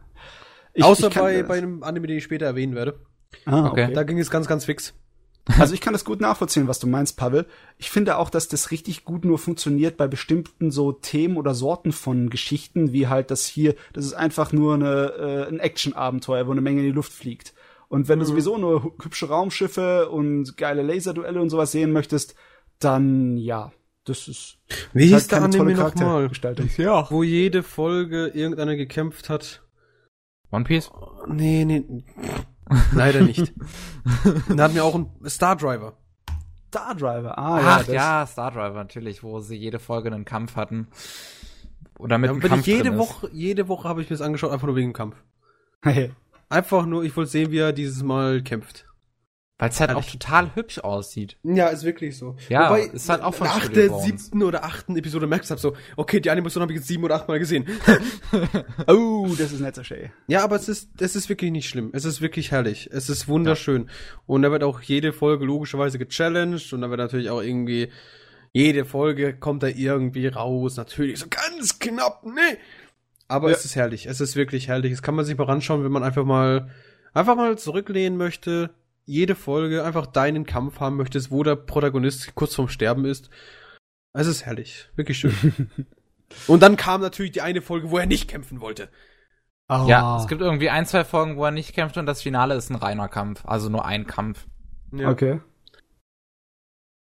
Ich, Außer ich bei, bei einem Anime, den ich später erwähnen werde. Ah, Okay. okay. Da ging es ganz, ganz fix. Also ich kann das gut nachvollziehen, was du meinst, Pavel. Ich finde auch, dass das richtig gut nur funktioniert bei bestimmten so Themen oder Sorten von Geschichten, wie halt das hier, das ist einfach nur eine, äh, ein Action-Abenteuer, wo eine Menge in die Luft fliegt. Und wenn du sowieso nur hü- hübsche Raumschiffe und geile Laserduelle und sowas sehen möchtest, dann ja, das ist Wie ist hieß der keine tolle Anime nochmal? Charaktergestaltung. Ja. Wo jede Folge irgendeiner gekämpft hat. One Piece? Nee, nee. [LAUGHS] Leider nicht. [LAUGHS] da hatten wir auch einen Star Driver. Star Driver, ah Ach das- ja, Star Driver natürlich, wo sie jede Folge einen Kampf hatten. Oder mit Ja, einem Kampf ich jede drin ist. Woche, jede Woche habe ich mir das angeschaut, einfach nur wegen dem Kampf. [LAUGHS] Einfach nur, ich wollte sehen, wie er dieses Mal kämpft. Weil es halt auch total hübsch aussieht. Ja, ist wirklich so. Ja, ist halt auch von nach Studio der Bones. siebten oder achten Episode merkst du halt so, okay, die Animation habe ich jetzt sieben oder achtmal gesehen. [LAUGHS] Oh, das ist nicht so schön. Ja, aber es ist, es ist wirklich nicht schlimm. Es ist wirklich herrlich. Es ist wunderschön. Und da wird auch jede Folge logischerweise gechallenged und da wird natürlich auch irgendwie, jede Folge kommt da irgendwie raus. Natürlich so ganz knapp, ne? Aber Ja. es ist herrlich. Es ist wirklich herrlich. Es kann man sich mal anschauen, wenn man einfach mal, einfach mal zurücklehnen möchte. Jede Folge einfach deinen Kampf haben möchtest, wo der Protagonist kurz vorm Sterben ist. Es ist herrlich. Wirklich schön. [LAUGHS] und dann kam natürlich die eine Folge, wo er nicht kämpfen wollte. Oh. Ja, es gibt irgendwie ein, zwei Folgen, wo er nicht kämpft und das Finale ist ein reiner Kampf. Also nur ein Kampf. Ja. Okay.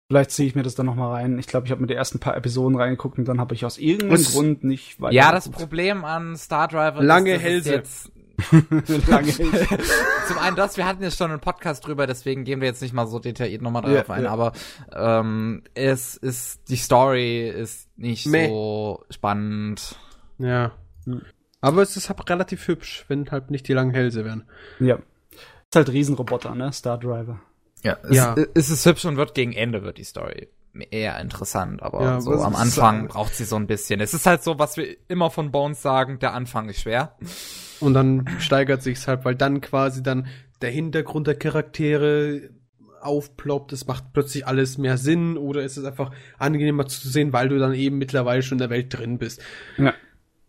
Vielleicht ziehe ich mir das dann noch mal rein. Ich glaube, ich habe mir die ersten paar Episoden reingeguckt und dann habe ich aus irgendeinem Grund nicht weiter. Ja, das Problem an Star Driver Lange ist, dass es Hälse. jetzt [LAUGHS] lange [LAUGHS] Zum einen das, wir hatten jetzt schon einen Podcast drüber, deswegen gehen wir jetzt nicht mal so detailliert nochmal Ja, darauf ein, ja. aber ähm, es ist, die Story ist nicht Meh. so spannend. Ja. Aber es ist halt relativ hübsch, wenn halt nicht die langen Hälse wären. Ja. Ist halt Riesenroboter, ne? Star Driver. Ja, es, Ja. es ist hübsch und wird gegen Ende wird die Story eher interessant, aber Ja, so am Anfang braucht sie so ein bisschen. Es ist halt so, was wir immer von Bones sagen, der Anfang ist schwer. Und dann steigert sich's halt, weil dann quasi dann der Hintergrund der Charaktere aufploppt, es macht plötzlich alles mehr Sinn oder es ist einfach angenehmer zu sehen, weil du dann eben mittlerweile schon in der Welt drin bist. Ja.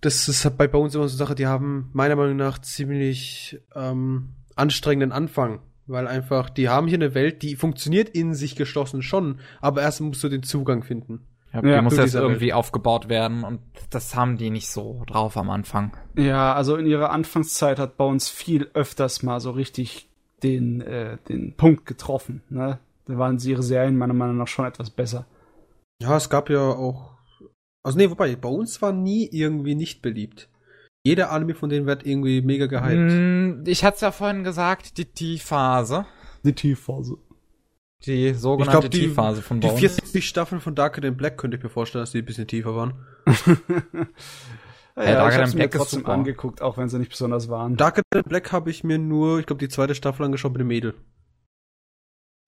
Das ist halt bei Bones immer so eine Sache, die haben meiner Meinung nach ziemlich ähm, anstrengenden Anfang. Weil einfach, die haben hier eine Welt, die funktioniert in sich geschlossen schon, aber erst musst du den Zugang finden. Ja, Ja, die muss jetzt irgendwie aufgebaut werden und das haben die nicht so drauf am Anfang. Ja, also in ihrer Anfangszeit hat Bones viel öfters mal so richtig den, äh, den Punkt getroffen, ne? Da waren sie ihre Serien meiner Meinung nach schon etwas besser. Ja, es gab ja auch. Also nee, wobei, bei uns war nie irgendwie nicht beliebt. Jeder Anime von denen wird irgendwie mega gehypt. Mm, Ich hatte es ja vorhin gesagt, die T-Phase. Die Tiefphase. Die sogenannte glaub, die- T-Phase von Die Bones. 40 Staffeln von Darker Than Black könnte ich mir vorstellen, dass die ein bisschen tiefer waren. Ja, ja, Darker ich Than hab's mir Black ist trotzdem super. angeguckt, auch wenn sie nicht besonders waren. Darker Than Black habe ich mir nur, ich glaube, die zweite Staffel angeschaut mit dem Mädel.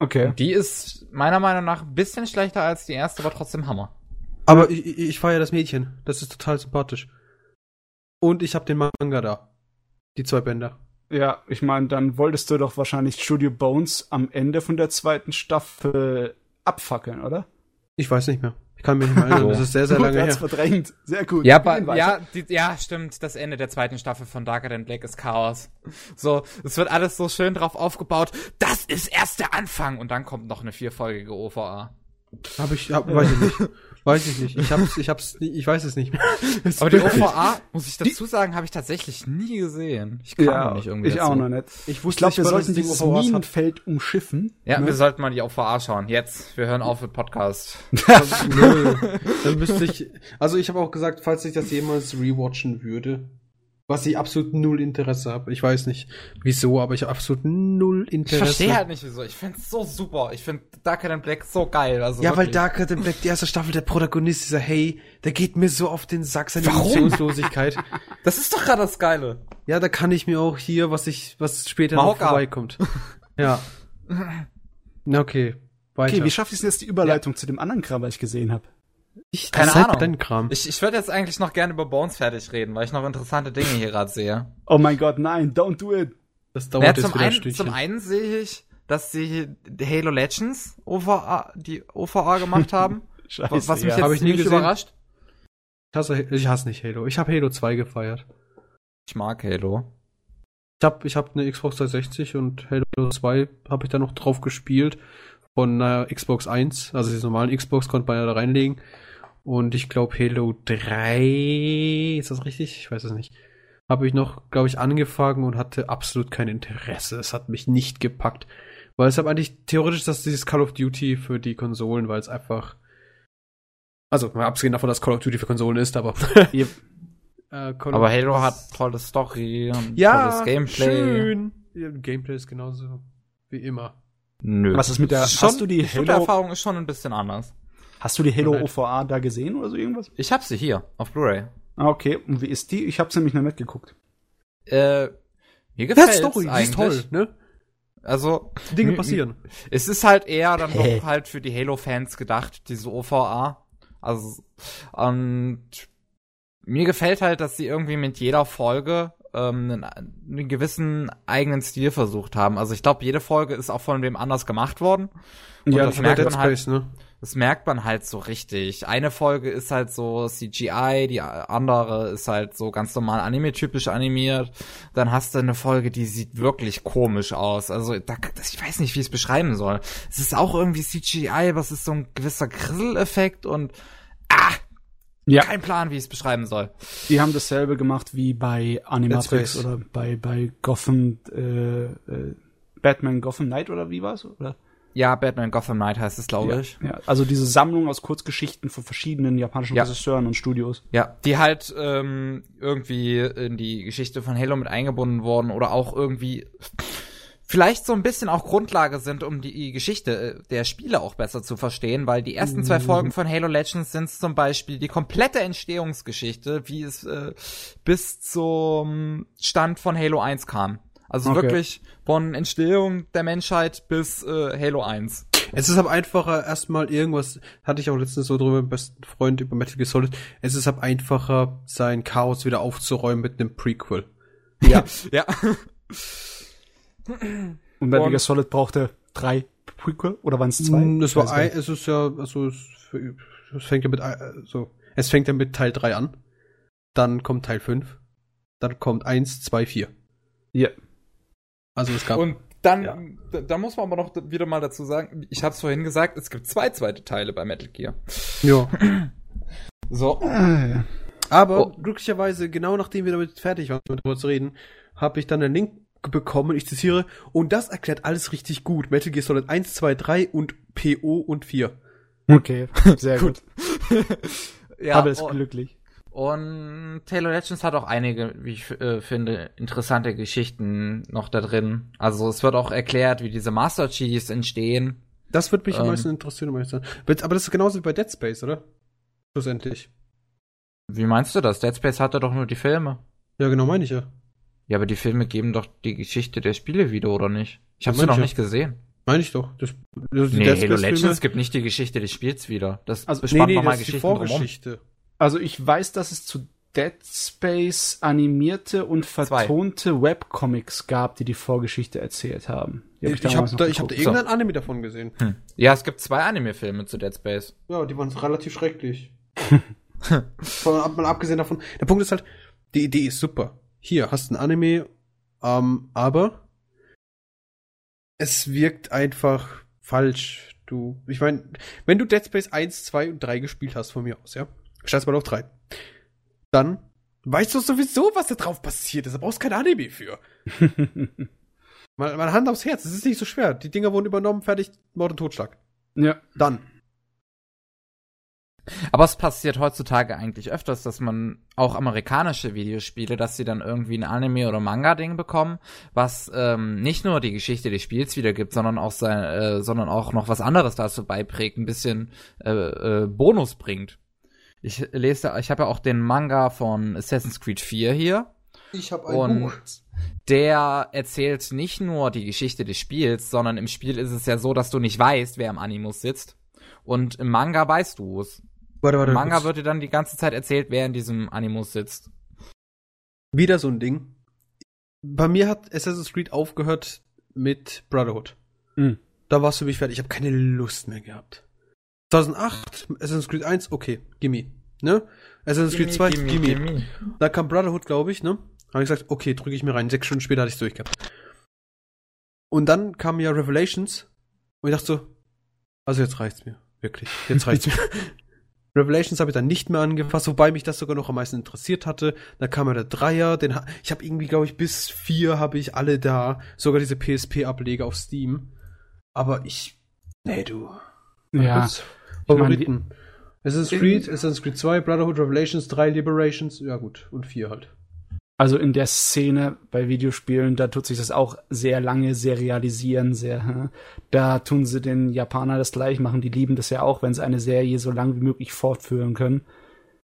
Okay. Die ist meiner Meinung nach ein bisschen schlechter als die erste, aber trotzdem Hammer. Aber ich, ich, ich feiere das Mädchen. Das ist total sympathisch. Und ich habe den Manga da. Die zwei Bänder. Ja, ich meine, dann wolltest du doch wahrscheinlich Studio Bones am Ende von der zweiten Staffel abfackeln, oder? Ich weiß nicht mehr. Ich kann mich nicht mehr [LAUGHS] erinnern. Das ist sehr, sehr Gut, lange er her. verdrängt. Sehr gut. Ja, aber, ja, die, ja, stimmt. Das Ende der zweiten Staffel von Darker Than Black ist Chaos. [LAUGHS] So, es wird alles so schön drauf aufgebaut. Das ist erst der Anfang. Und dann kommt noch eine vierfolgige OVA. Hab ich, hab, weiß ich [LAUGHS] nicht. Weiß ich nicht. Ich hab's, ich hab's, ich weiß es nicht mehr. [LAUGHS] Es Aber die OVA, muss ich dazu sagen, habe ich tatsächlich nie gesehen. Ich kam ja, nicht irgendwie ich dazu. auch noch nicht. Ich Ich wusste glaube, nicht wir sollten es die dieses. Minenfeld umschiffen. Ja, ne? wir sollten mal die OVA schauen. Jetzt, wir hören auf mit Podcast. [LAUGHS] Dann müsste ich, also ich habe auch gesagt, falls ich das jemals rewatchen würde, was ich absolut null Interesse habe. Ich weiß nicht wieso, aber ich habe absolut null Ich Interesse. verstehe halt nicht wieso. Ich find's so super. Ich find Darker Than Black so geil. Also Ja, weil wirklich. Darker Than Black, die erste Staffel, der Protagonist, dieser Hey, der geht mir so auf den Sack, seine? Emotionslosigkeit. [LAUGHS] Das ist doch gerade das Geile. ja, da kann ich mir auch hier, was ich, was später noch Mahoka. vorbeikommt. Ja. [LAUGHS] Na, okay. Weiter. Okay, wie schaffe ich denn jetzt die Überleitung zu dem anderen Kram, was ich gesehen habe? Ich, Keine Ahnung. Ich, ich würde jetzt eigentlich noch gerne über Bones fertig reden, weil ich noch interessante Dinge hier gerade sehe. Oh mein Gott, nein, don't do it. das Ja, dauert jetzt zum, wieder ein einen, Stündchen. zum einen sehe ich, dass sie die Halo Legends OVA, die OVA gemacht haben, [LAUGHS] Scheiße, was mich ja. jetzt Hab ich nie überrascht. Ich hasse, ich hasse nicht Halo. Ich habe Halo 2 gefeiert. Ich mag Halo. Ich habe ich hab eine Xbox 360 und Halo 2 habe ich da noch drauf gespielt. Von einer Xbox 1, also die normalen Xbox konnte man ja da reinlegen. Und ich glaube Halo 3, ist das richtig? Ich weiß es nicht. Habe ich noch, glaube ich, angefangen und hatte absolut kein Interesse. Es hat mich nicht gepackt. Weil es habe eigentlich theoretisch das dieses Call of Duty für die Konsolen, weil es einfach. Also, mal abgesehen davon, dass Call of Duty für Konsolen ist, aber. [LAUGHS] Yep. äh, Aber Halo hat tolle Story und ja, tolles Gameplay. schön. Ja, Gameplay ist genauso wie immer. Nö. Was ist mit der, Schon, hast du die die Halo, Shooter-Erfahrung ist schon ein bisschen anders. Hast du die Halo Alright. OVA da gesehen oder so irgendwas? Ich hab sie hier, auf Blu-ray. Ah, okay. Und wie ist die? Ich hab's nämlich noch nicht geguckt. Äh, mir Ja, gefällt's Story, die eigentlich. ist toll, ne? Also, Dinge passieren. Es ist halt eher dann Hä? doch halt für die Halo-Fans gedacht, diese OVA. Also, und mir gefällt halt, dass sie irgendwie mit jeder Folge ähm, einen, einen gewissen eigenen Stil versucht haben. Also ich glaube, jede Folge ist auch von wem anders gemacht worden. Und Ja, das merkt man halt, Space, ne? Das merkt man halt so richtig. Eine Folge ist halt so CGI, die andere ist halt so ganz normal anime-typisch animiert. Dann hast du eine Folge, die sieht wirklich komisch aus. Also da, das, ich weiß nicht, wie ich es beschreiben soll. Es ist auch irgendwie CGI, aber es ist so ein gewisser Grissel-Effekt und ah, Ja. kein Plan, wie ich es beschreiben soll. Die haben dasselbe gemacht wie bei Animatrix oder bei, bei Gotham, äh, äh, Batman Gotham Knight oder wie war's? Oder? Ja, Batman Gotham Knight heißt es, glaube ja, ich. ja. Also diese Sammlung aus Kurzgeschichten von verschiedenen japanischen Ja. Regisseuren und Studios. Ja, die halt ähm, irgendwie in die Geschichte von Halo mit eingebunden wurden oder auch irgendwie vielleicht so ein bisschen auch Grundlage sind, um die Geschichte äh, der Spiele auch besser zu verstehen, weil die ersten zwei Folgen von Halo Legends sind zum Beispiel die komplette Entstehungsgeschichte, wie es äh, bis zum Stand von Halo 1 kam. Also Okay. wirklich von Entstehung der Menschheit bis äh, Halo 1. Es ist aber einfacher, erstmal irgendwas, hatte ich auch letztens so drüber mit meinem besten Freund über Metal Gear Solid, es ist aber einfacher, sein Chaos wieder aufzuräumen mit einem Prequel. Ja. [LAUGHS] Ja. Und Metal Gear Solid brauchte drei Prequel oder waren es zwei? Mm, Es Ich war weiß ein, es ist ja, also es, es fängt ja mit, äh, so, es fängt ja mit Teil 3 an, dann kommt Teil 5, dann kommt 1, 2, 4. Ja. Also es gab, Und dann, Ja. da, da muss man aber noch wieder mal dazu sagen, ich habe es vorhin gesagt, es gibt zwei zweite Teile bei Metal Gear. ja. [CLEARS THROAT] So. Äh, Aber Oh. glücklicherweise, genau nachdem wir damit fertig waren, darüber zu reden, habe ich dann einen Link bekommen, ich zitiere, und das erklärt alles richtig gut. Metal Gear Solid 1, 2, 3 und PO und 4. okay, [LAUGHS] sehr gut. [LAUGHS] Ja, Aber ist und, glücklich. Und Taylor Legends hat auch einige, wie ich äh, finde, interessante Geschichten noch da drin. Also es wird auch erklärt, wie diese Master Chiefs entstehen. Das würde mich am Ähm. meisten interessieren, um zu. Wird- Aber das ist genauso wie bei Dead Space, oder? Schlussendlich. Wie meinst du das? Dead Space hatte doch nur die Filme. Ja, genau meine ich ja. Ja, aber die Filme geben doch die Geschichte der Spiele wieder, oder nicht? Ich habe Ja, sie noch manche. nicht gesehen. Meine ich doch. Das, das Nee, Dead Halo Legends gibt nicht die Geschichte des Spiels wieder. Das Also- Nee, bespannt nee, nochmal das ist die Geschichten drumherum. Also ich weiß, dass es zu Dead Space animierte und vertonte Webcomics gab, die die Vorgeschichte erzählt haben. Hab Ich, damals habe da, ich hab da irgendein Anime davon gesehen. Hm. Ja, es gibt zwei Anime-Filme zu Dead Space. Ja, die waren relativ schrecklich. [LAUGHS] [LAUGHS] Von, mal abgesehen davon. Der Punkt ist halt, die Idee ist super. Hier hast du ein Anime, ähm, aber es wirkt einfach falsch. Du, ich meine, wenn du Dead Space 1, 2 und 3 gespielt hast von mir aus, ja, scheiß mal auf 3, dann weißt du sowieso, was da drauf passiert ist. Da brauchst du kein Anime für. [LAUGHS] Mal, mal Hand aufs Herz, es ist nicht so schwer. Die Dinger wurden übernommen, fertig, Mord und Totschlag. ja. Dann. Aber es passiert heutzutage eigentlich öfters, dass man auch amerikanische Videospiele, dass sie dann irgendwie ein Anime- oder Manga-Ding bekommen, was ähm, nicht nur die Geschichte des Spiels wiedergibt, sondern auch sein, äh, sondern auch noch was anderes dazu beiträgt, ein bisschen äh, äh, Bonus bringt. Ich lese, ich habe ja auch den Manga von Assassin's Creed 4 hier. Ich habe Und der erzählt nicht nur die Geschichte des Spiels, sondern im Spiel ist es ja so, dass du nicht weißt, wer im Animus sitzt. Und im Manga weißt du es. Warte, warte. Im Manga kurz. wird dir dann die ganze Zeit erzählt, wer in diesem Animus sitzt. Wieder so ein Ding. Bei mir hat Assassin's Creed aufgehört mit Brotherhood. Mhm. Da warst du mich fertig. Ich habe keine Lust mehr gehabt. 2008, Assassin's Creed 1, okay, gimme. Ne? Assassin's Creed 2, gimme. Da kam Brotherhood, glaube ich, ne? Habe ich gesagt, okay, drücke ich mir rein. Sechs Stunden später hatte ich durch gehabt. Und dann kam ja Revelations. Und ich dachte so, also jetzt reicht's mir. Wirklich. Jetzt reicht's mir. [LAUGHS] Revelations habe ich dann nicht mehr angefasst, wobei mich das sogar noch am meisten interessiert hatte. Da kam ja der Dreier, den ha ich habe irgendwie, glaube ich, bis vier habe ich alle da, sogar diese PSP-Ableger auf Steam. Aber ich, nee, du. Ja. Kurz, Ich Favoriten. Assassin's Creed, Assassin's Creed 2, Brotherhood, Revelations, 3, Liberations, ja gut, und 4 halt. Also in der Szene bei Videospielen, da tut sich das auch sehr lange serialisieren, sehr. Da tun sie den Japaner das gleich machen. Die lieben das ja auch, wenn sie eine Serie so lang wie möglich fortführen können.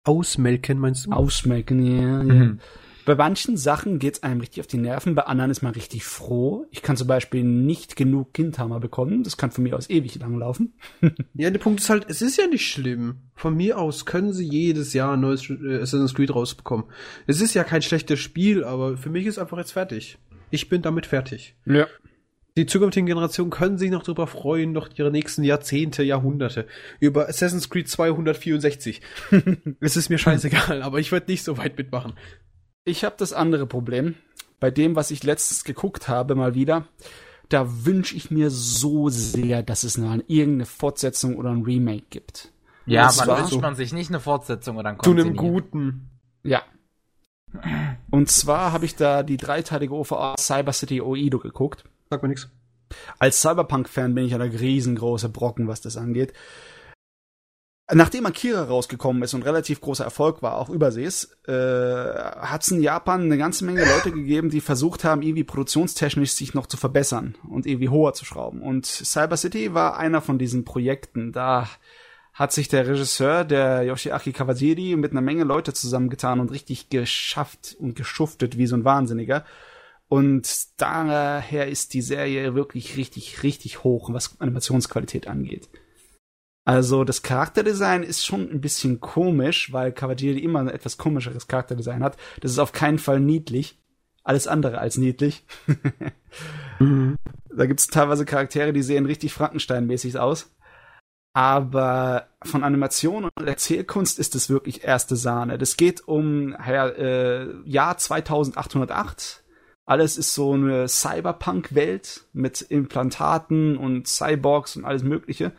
Ausmelken, meinst du? Ausschmecken, ja, ja. Mhm. Bei manchen Sachen geht's einem richtig auf die Nerven, bei anderen ist man richtig froh. Ich kann zum Beispiel nicht genug Kindhammer bekommen. Das kann von mir aus ewig lang laufen. [LAUGHS] Ja, der Punkt ist halt, es ist ja nicht schlimm. Von mir aus können sie jedes Jahr ein neues äh, Assassin's Creed rausbekommen. Es ist ja kein schlechtes Spiel, aber für mich ist einfach jetzt fertig. Ich bin damit fertig. Ja. Die zukünftigen Generationen können sich noch darüber freuen, noch ihre nächsten Jahrzehnte, Jahrhunderte. Über Assassin's Creed 264. [LAUGHS] es ist mir scheißegal, aber ich werde nicht so weit mitmachen. Ich habe das andere Problem. Bei dem, was ich letztens geguckt habe, mal wieder, da wünsche ich mir so sehr, dass es noch irgendeine Fortsetzung oder ein Remake gibt. Ja, Das man war wünscht so. man sich nicht eine Fortsetzung oder dann Zu einem guten. Ja. Und zwar habe ich da die dreiteilige OVA Cyber City Oedo geguckt. Sag mir nix. Als Cyberpunk-Fan bin ich ja der riesengroße Brocken, was das angeht. Nachdem Akira rausgekommen ist und relativ großer Erfolg war, auch übersees, äh, hat es in Japan eine ganze Menge Leute gegeben, die versucht haben, irgendwie produktionstechnisch sich noch zu verbessern und irgendwie höher zu schrauben. Und Cyber City war einer von diesen Projekten. Da hat sich der Regisseur, der Yoshiaki Kawajiri, mit einer Menge Leute zusammengetan und richtig geschafft und geschuftet wie so ein Wahnsinniger. Und daher ist die Serie wirklich richtig, richtig hoch, was Animationsqualität angeht. Also das Charakterdesign ist schon ein bisschen komisch, weil Kawajiri immer ein etwas komischeres Charakterdesign hat. Das ist auf keinen Fall niedlich. Alles andere als niedlich. [LAUGHS] Da gibt's teilweise Charaktere, die sehen richtig Frankenstein-mäßig aus. Aber von Animation und Erzählkunst ist es wirklich erste Sahne. Das geht um äh, Jahr 2808. Alles ist so eine Cyberpunk-Welt mit Implantaten und Cyborgs und alles Mögliche.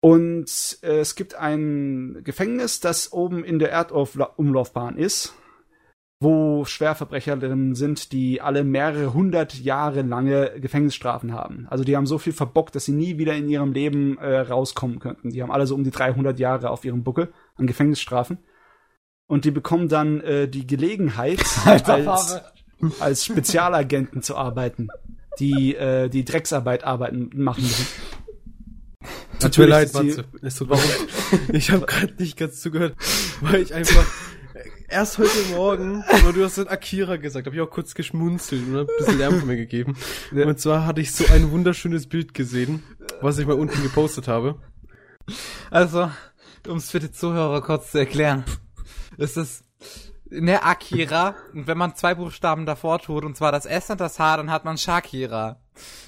Und äh, es gibt ein Gefängnis, das oben in der Erdumlaufbahn ist, wo Schwerverbrecher drin sind, die alle mehrere hundert Jahre lange Gefängnisstrafen haben. Also die haben so viel verbockt, dass sie nie wieder in ihrem Leben äh, rauskommen könnten. Die haben alle so um die 300 Jahre auf ihrem Buckel an Gefängnisstrafen. Und die bekommen dann äh, die Gelegenheit, [LAUGHS] als, als Spezialagenten zu arbeiten, die äh, die Drecksarbeit arbeiten machen müssen. Tut mir leid, Matze. Es tut mir leid. Ich habe gerade nicht ganz zugehört, weil ich einfach erst heute Morgen, aber du hast dann Akira gesagt, habe ich auch kurz geschmunzelt und ein bisschen Lärm von mir gegeben. Ja. Und zwar hatte ich so ein wunderschönes Bild gesehen, was ich mal unten gepostet habe. Also, um es für die Zuhörer kurz zu erklären. Es ist eine Akira, und wenn man zwei Buchstaben davor tut, und zwar das S und das H, dann hat man Shakira.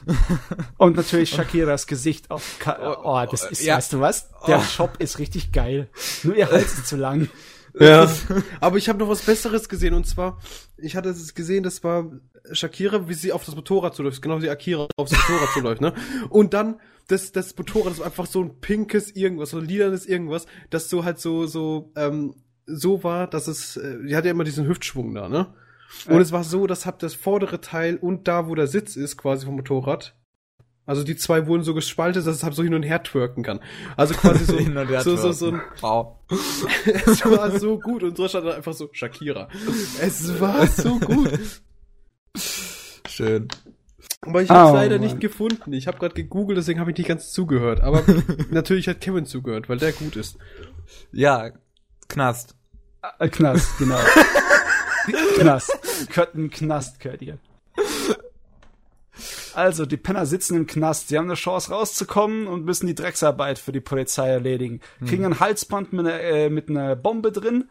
[LAUGHS] Und natürlich Shakiras Gesicht auf. Ka oh, das ist, Ja. weißt du was? Der Oh. Shop ist richtig geil. Nur ihr Hals ist zu lang. [LAUGHS] Ja. [LAUGHS] Aber ich habe noch was Besseres gesehen und zwar, ich hatte es gesehen, das war Shakira, wie sie auf das Motorrad zuläuft, genau wie Akira auf das Motorrad zuläuft, ne? Und dann das das Motorrad das war einfach so ein pinkes irgendwas, so ein lilanes irgendwas, das so halt so so ähm, so war, dass es äh, die hat ja immer diesen Hüftschwung da, ne? Und Ja. es war so, das hat das vordere Teil und da, wo der Sitz ist, quasi vom Motorrad. Also die zwei wurden so gespaltet, dass es halt so hin und her twerken kann. Also quasi so, [LAUGHS] Hin und her so, so, so ein, Wow. [LAUGHS] es war so gut und so stand da einfach so Shakira. Es war so gut. Schön. Aber ich habe Oh, leider Mann. nicht gefunden. Ich habe gerade gegoogelt, deswegen habe ich nicht ganz zugehört. Aber [LAUGHS] natürlich hat Kevin zugehört, weil der gut ist. Ja, Knast. Äh, Knast, genau. Knast. Ein Knast, gehört ihr. Also, die Penner sitzen im Knast. Sie haben eine Chance rauszukommen und müssen die Drecksarbeit für die Polizei erledigen. Kriegen ein Halsband mit einer, äh, mit einer Bombe drin,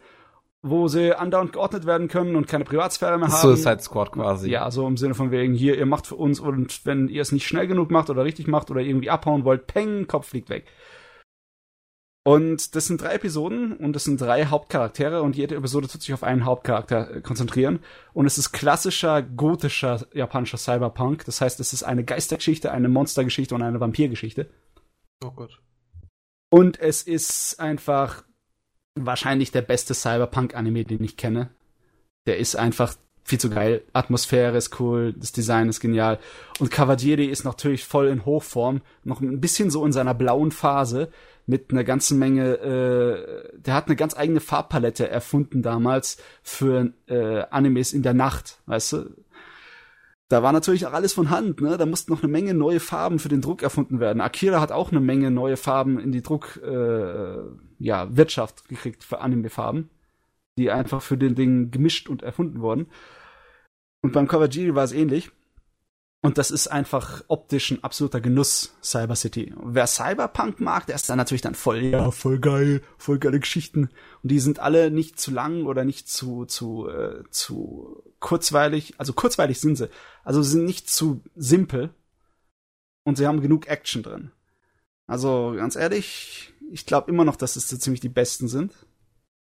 wo sie andauernd geordnet werden können und keine Privatsphäre mehr haben. Suicide Squad quasi. Ja, so im Sinne von wegen, hier, ihr macht für uns und wenn ihr es nicht schnell genug macht oder richtig macht oder irgendwie abhauen wollt, peng, Kopf fliegt weg. Und das sind drei Episoden und das sind drei Hauptcharaktere und jede Episode tut sich auf einen Hauptcharakter äh, konzentrieren. Und es ist klassischer, gotischer, japanischer Cyberpunk. Das heißt, es ist eine Geistergeschichte, eine Monstergeschichte und eine Vampirgeschichte. Oh Gott. Und es ist einfach wahrscheinlich der beste Cyberpunk-Anime, den ich kenne. Der ist einfach viel zu geil. Atmosphäre ist cool, das Design ist genial. Und Cavalieri ist natürlich voll in Hochform, noch ein bisschen so in seiner blauen Phase, mit einer ganzen Menge, äh, der hat eine ganz eigene Farbpalette erfunden damals für äh, Animes in der Nacht, weißt du? Da war natürlich auch alles von Hand, ne? Da mussten noch eine Menge neue Farben für den Druck erfunden werden. Akira hat auch eine Menge neue Farben in die Druck, äh, ja, Wirtschaft gekriegt für Anime-Farben, die einfach für den Ding gemischt und erfunden wurden. Und beim Kawajiri war es ähnlich. Und das ist einfach optisch ein absoluter Genuss, Cyber City. Wer Cyberpunk mag, der ist dann natürlich dann voll, ja, voll geil, voll geile Geschichten. Und die sind alle nicht zu lang oder nicht zu, zu, äh, zu kurzweilig. Also kurzweilig sind sie. Also sie sind nicht zu simpel. Und sie haben genug Action drin. Also ganz ehrlich, ich glaube immer noch, dass es so ziemlich die besten sind.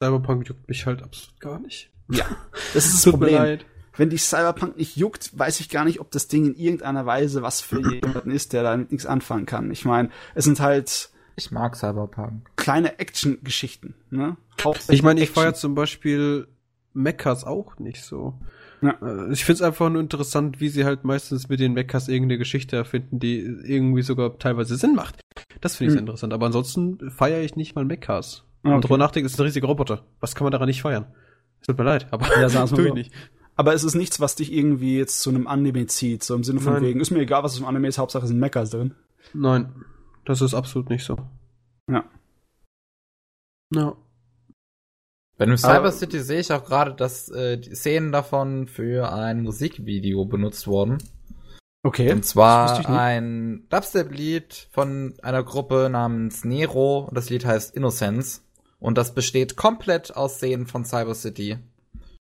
Cyberpunk juckt mich halt absolut gar nicht. Ja, [LAUGHS] das ist das Tut mir Problem. leid. Wenn dich Cyberpunk nicht juckt, weiß ich gar nicht, ob das Ding in irgendeiner Weise was für jemanden ist, der damit nichts anfangen kann. Ich meine, es sind halt Ich mag Cyberpunk. kleine Action-Geschichten. Ne? Ich meine, ich feiere zum Beispiel Mechas auch nicht so. Ja. Äh, Ich find's einfach nur interessant, wie sie halt meistens mit den Mechas irgendeine Geschichte erfinden, die irgendwie sogar teilweise Sinn macht. Das finde ich sehr Hm. interessant. Aber ansonsten feiere ich nicht mal Mechas. Ah, Und okay. darüber nachdenken, es ist ein riesiger Roboter. Was kann man daran nicht feiern? Es tut mir leid, aber Ja, sagen wir's mal tu ich so. nicht. Aber es ist nichts, was dich irgendwie jetzt zu einem Anime zieht. So im Sinne von Nein. wegen, ist mir egal, was es im Anime ist, Hauptsache es sind Mechas drin. Nein, das ist absolut nicht so. Ja. Ja. Bei dem Aber- Cyber City sehe ich auch gerade, dass äh, die Szenen davon für ein Musikvideo benutzt wurden. Okay. Und zwar ein Dubstep-Lied von einer Gruppe namens Nero. Und das Lied heißt Innocence. Und das besteht komplett aus Szenen von Cyber City.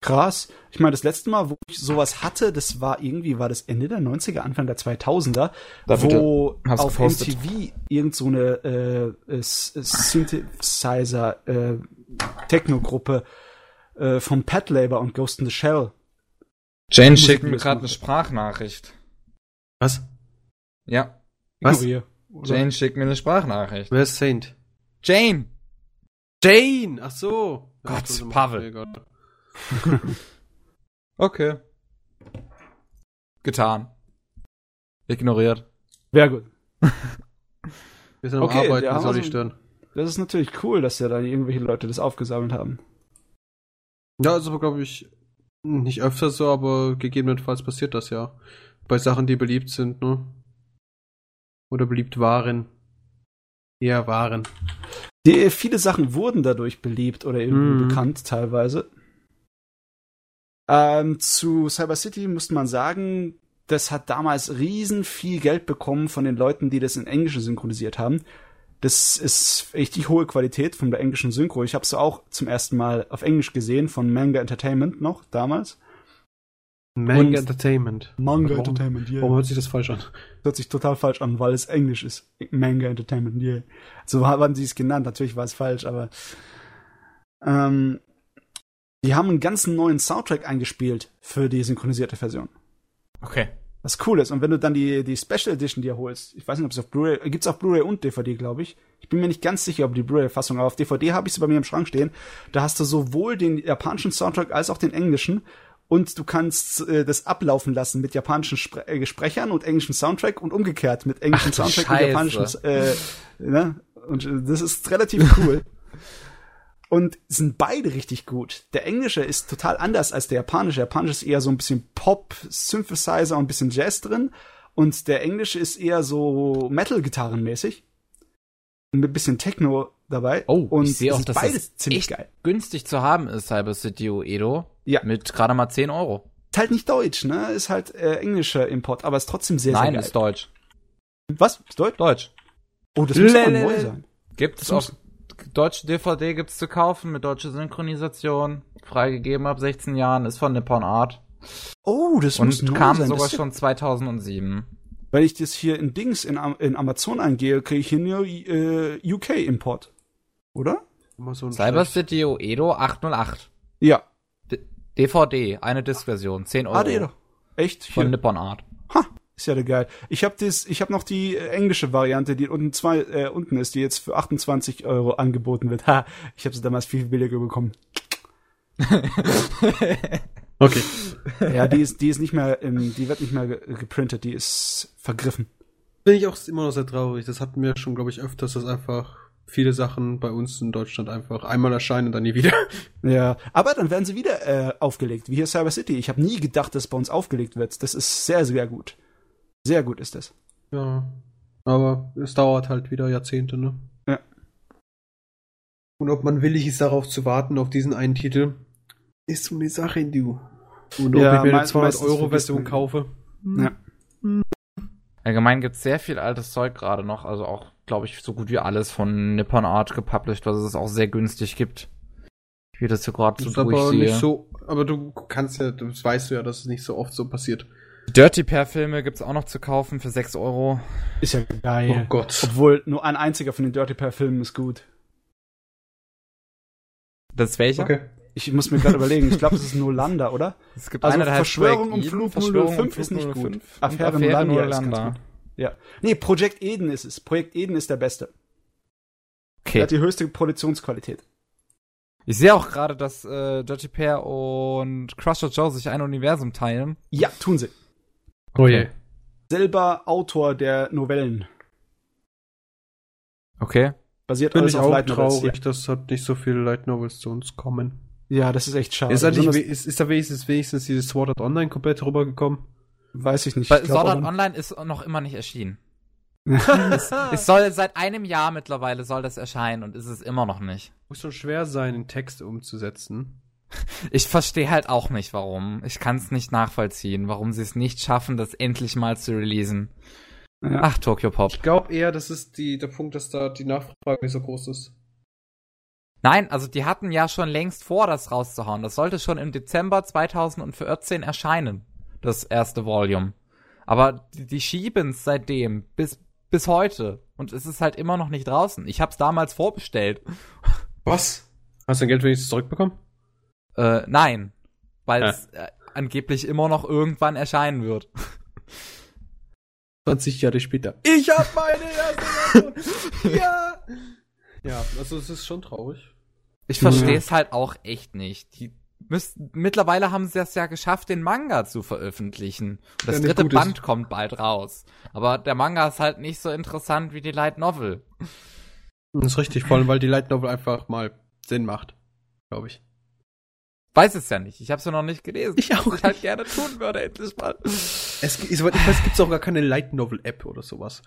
Krass. Ich meine, das letzte Mal, wo ich sowas hatte, das war irgendwie, war das Ende der 90er, Anfang der 2000er, Da wo auf gepostet. MTV irgend so eine äh, äh, S- Synthesizer äh, Techno-Gruppe äh, vom Pat Labor und Ghost in the Shell. Jane schickt mir gerade eine Sprachnachricht. Was? Ja, Was? Ignoriere. Jane schickt mir eine Sprachnachricht. Wer ist Saint? Jane! Jane! Ach so. Gott, Pavel. Oh Gott. [LAUGHS] Okay. Getan. Ignoriert. Wäre gut. [LAUGHS] Wir sind am Okay, Arbeiten, der wie soll Hasen- ich stören? Das ist natürlich cool, dass ja da irgendwelche Leute das aufgesammelt haben. Ja, ist aber, glaube ich, nicht öfter so, aber gegebenenfalls passiert das ja. Bei Sachen, die beliebt sind, ne? Oder beliebt waren. Eher waren. Die, viele Sachen wurden dadurch beliebt oder irgendwie Mhm. bekannt teilweise. Ähm, zu Cyber City musste man sagen, das hat damals riesen viel Geld bekommen von den Leuten, die das in Englisch synchronisiert haben. Das ist echt die hohe Qualität von der englischen Synchro. Ich habe es auch zum ersten Mal auf Englisch gesehen von Manga Entertainment noch damals. Manga Und- Entertainment. Manga Warum- Entertainment, yeah. Warum hört sich das falsch an? hört sich total falsch an, weil es Englisch ist. Manga Entertainment, yeah. So haben sie es genannt. Natürlich war es falsch, aber ähm, die haben einen ganzen neuen Soundtrack eingespielt für die synchronisierte Version. Okay. Was cool ist. Und wenn du dann die, die Special Edition dir holst, ich weiß nicht, ob es auf Blu-ray, gibt's auf Blu-ray und DVD, glaube ich. Ich bin mir nicht ganz sicher, ob die Blu-ray-Fassung, aber auf DVD habe ich sie bei mir im Schrank stehen. Da hast du sowohl den japanischen Soundtrack als auch den englischen. Und du kannst äh, das ablaufen lassen mit japanischen Spre äh, Sprechern und englischen Soundtrack und umgekehrt mit englischen Ach Soundtrack und Scheiße. japanischen. Äh, ne? Und äh, das ist relativ cool. [LAUGHS] Und sind beide richtig gut. Der englische ist total anders als der japanische. Der japanische ist eher so ein bisschen Pop, Synthesizer und ein bisschen Jazz drin. Und der englische ist eher so Metal-Gitarrenmäßig. Mit ein bisschen Techno dabei. Oh, und ich sehe es auch, ist dass beides das ziemlich geil. günstig zu haben ist, Cyber City Uedo. Ja. Mit gerade mal 10 Euro. Ist halt nicht deutsch, ne? Ist halt äh, englischer Import, aber ist trotzdem sehr, Nein, sehr ist geil. deutsch. Was? Ist deutsch? Deutsch. Oh, das muss Lelele. neu sein. Gibt's Das auf deutsche DVD gibt's zu kaufen mit deutscher Synchronisation. Freigegeben ab 16 Jahren, ist von Nippon Art. Oh, das muss Und kam sein. sogar schon 2007. Wenn ich das hier in Dings in, in Amazon eingehe, kriege ich hier nur äh, UK-Import. Oder? Immer so ein Cyber Schlecht- City Uedo 808. Ja. D DVD, eine Disc-Version, 10 Euro. Ah, der doch. Echt? Von Hier. Nippon Art. Ha, ist ja der geil. Ich habe das, ich habe noch die äh, englische Variante, die unten zwei äh, unten ist, die jetzt für 28 Euro angeboten wird. Ha, ich habe sie damals viel billiger bekommen. [LAUGHS] Okay. ja, die ist, die ist nicht mehr, ähm, die wird nicht mehr ge geprintet, die ist vergriffen. Bin ich auch immer noch sehr traurig. Das hatten wir schon, glaube ich, öfters, dass einfach viele Sachen bei uns in Deutschland einfach einmal erscheinen und dann nie wieder. [LAUGHS] Ja, aber dann werden sie wieder äh, aufgelegt, wie hier Cyber City. Ich habe nie gedacht, dass bei uns aufgelegt wird. Das ist sehr, sehr gut. Sehr gut ist das. Ja. Aber es dauert halt wieder Jahrzehnte, ne? Ja. Und ob man willig ist, darauf zu warten, auf diesen einen Titel, ist so eine Sache, du. Und ob Ja, ich mir eine 200 meistens Euro vergisst Version man- kaufe. Ja. Allgemein gibt's sehr viel altes Zeug gerade noch, also auch, glaube ich, so gut wie alles von Nippon Art gepublished, was es auch sehr günstig gibt. Wie das hier gerade so ist aber durchsehe. nicht so, aber du kannst ja, das weißt du ja, dass es nicht so oft so passiert. Dirty Pair Filme gibt's auch noch zu kaufen für 6 Euro. Ist ja geil. Oh Gott. Obwohl nur ein einziger von den Dirty Pair Filmen ist gut. Das ist welcher? Okay. Ich muss mir gerade überlegen, ich glaube, das ist Nolanda, oder? Es gibt Also einer, der heißt Verschwörung um Flug Verschwörung 005 um ist nicht gut. 005 Affäre Nolanda ist ganz Nolanda. gut. Ja. Nee, Project Eden ist es. Projekt Eden ist der beste. Der Okay. hat die höchste Produktionsqualität. Ich sehe auch gerade, dass äh, Dirty Pair und Crusher Joe sich ein Universum teilen. Ja, tun sie. Oh je. Selber Autor der Novellen. Okay. Basiert Bin alles ich auf auch Light Novels. traurig, dass halt nicht so viele Light Novels zu uns kommen. Ja. ja, das ist echt schade. Ist, halt nicht, Besonders- ist, ist da wenigstens, wenigstens dieses Sword Art Online komplett rübergekommen? weiß ich nicht. Weil Ich glaub Sword Art Online ist noch immer nicht erschienen. [LAUGHS] Es soll seit einem Jahr mittlerweile soll das erscheinen und ist es immer noch nicht. Muss schon schwer sein, einen Text umzusetzen. Ich verstehe halt auch nicht, warum. Ich kann es nicht nachvollziehen, warum sie es nicht schaffen, das endlich mal zu releasen. Ja. Ach, Tokyo Pop. Ich glaube eher, das ist die, der Punkt, dass da die Nachfrage nicht so groß ist. Nein, also die hatten ja schon längst vor, das rauszuhauen. Das sollte schon im Dezember 2014 erscheinen, das erste Volume. Aber die, die schieben es seitdem bis, bis heute. Und es ist halt immer noch nicht draußen. Ich hab's damals vorbestellt. Was? Hast du dein Geld wenigstens zurückbekommen? Äh, nein. Weil Ja. es äh, angeblich immer noch irgendwann erscheinen wird. 20 Jahre später. Ich hab meine erste Version. [LAUGHS] ja. Ja, also es ist schon traurig. Ich verstehe es halt auch echt nicht. Die müssten, mittlerweile haben sie es ja geschafft, den Manga zu veröffentlichen. Und das nicht dritte gut ist. Band kommt bald raus. Aber der Manga ist halt nicht so interessant wie die Light Novel. Das ist richtig, vor allem, weil die Light Novel einfach mal Sinn macht. Glaube ich. Weiß es ja nicht. Ich habe es ja noch nicht gelesen. Ich auch Was ich halt gerne tun würde, endlich mal. Es, soweit ich weiß, gibt es auch gar keine Light Novel App oder sowas.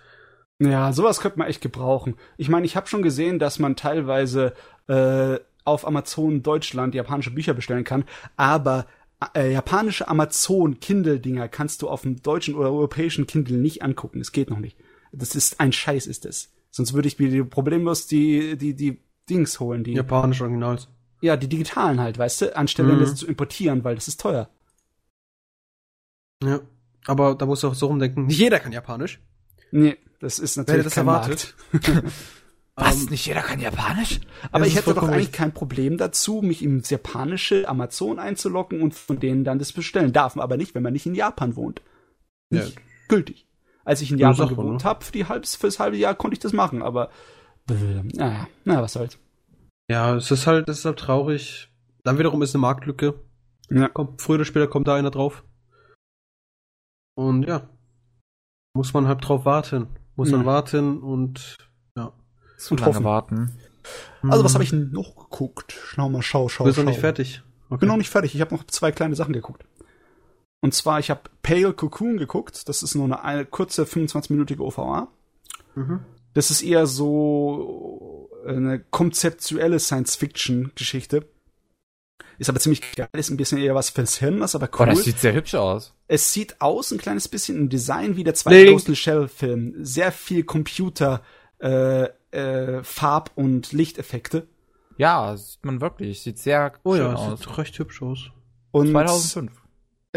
Ja, sowas könnte man echt gebrauchen. Ich meine, ich habe schon gesehen, dass man teilweise äh, auf Amazon Deutschland japanische Bücher bestellen kann, aber äh, japanische Amazon Kindle Dinger kannst du auf dem deutschen oder europäischen Kindle nicht angucken. Es geht noch nicht. Das ist ein Scheiß ist es. Sonst würde ich mir die problemlos die die die Dings holen, die Japanisch Originals. Ja, die digitalen halt, weißt du, anstelle Mhm. das zu importieren, weil das ist teuer. Ja. Aber da musst du auch so rumdenken, nicht jeder kann Japanisch. Nee, das ist Wer natürlich hätte das kein erwartet? Markt. [LAUGHS] Was? Ähm, nicht jeder kann Japanisch? Aber ich hätte doch eigentlich kein Problem dazu, mich ins japanische Amazon einzuloggen und von denen dann das bestellen. Darf man aber nicht, wenn man nicht in Japan wohnt. Ja. Nicht gültig. Als ich in Ja, Japan mal, gewohnt ne? habe, für die fürs halbe Jahr konnte ich das machen, aber äh, naja, na, was soll's. Ja, es ist halt, es ist halt traurig. Dann wiederum ist eine Marktlücke. Ja. Kommt, früher oder später kommt da einer drauf. Und ja. Muss man halt drauf warten. Muss man Ja. warten und ja. Zu Und lange hoffen. warten. Also, was habe ich noch geguckt? Schau mal, schau, schau, Du bist schau. noch nicht fertig. Okay. Bin noch nicht fertig. Ich habe noch zwei kleine Sachen geguckt. Und zwar, ich habe Pale Cocoon geguckt. Das ist nur eine, eine kurze 25-minütige OVA. Mhm. Das ist eher so eine konzeptuelle Science-Fiction-Geschichte. Ist aber ziemlich geil, ist ein bisschen eher was fürs Hirn, ist aber Oh, cool. das sieht sehr hübsch aus. es sieht aus ein kleines bisschen im Design wie der zweite. Ghost in the Shell-Film. Sehr viel Computer, äh, äh, Farb- und Lichteffekte. Ja, das sieht man wirklich. Sieht sehr Oh schön ja, es aus. sieht recht hübsch aus. Und 2005.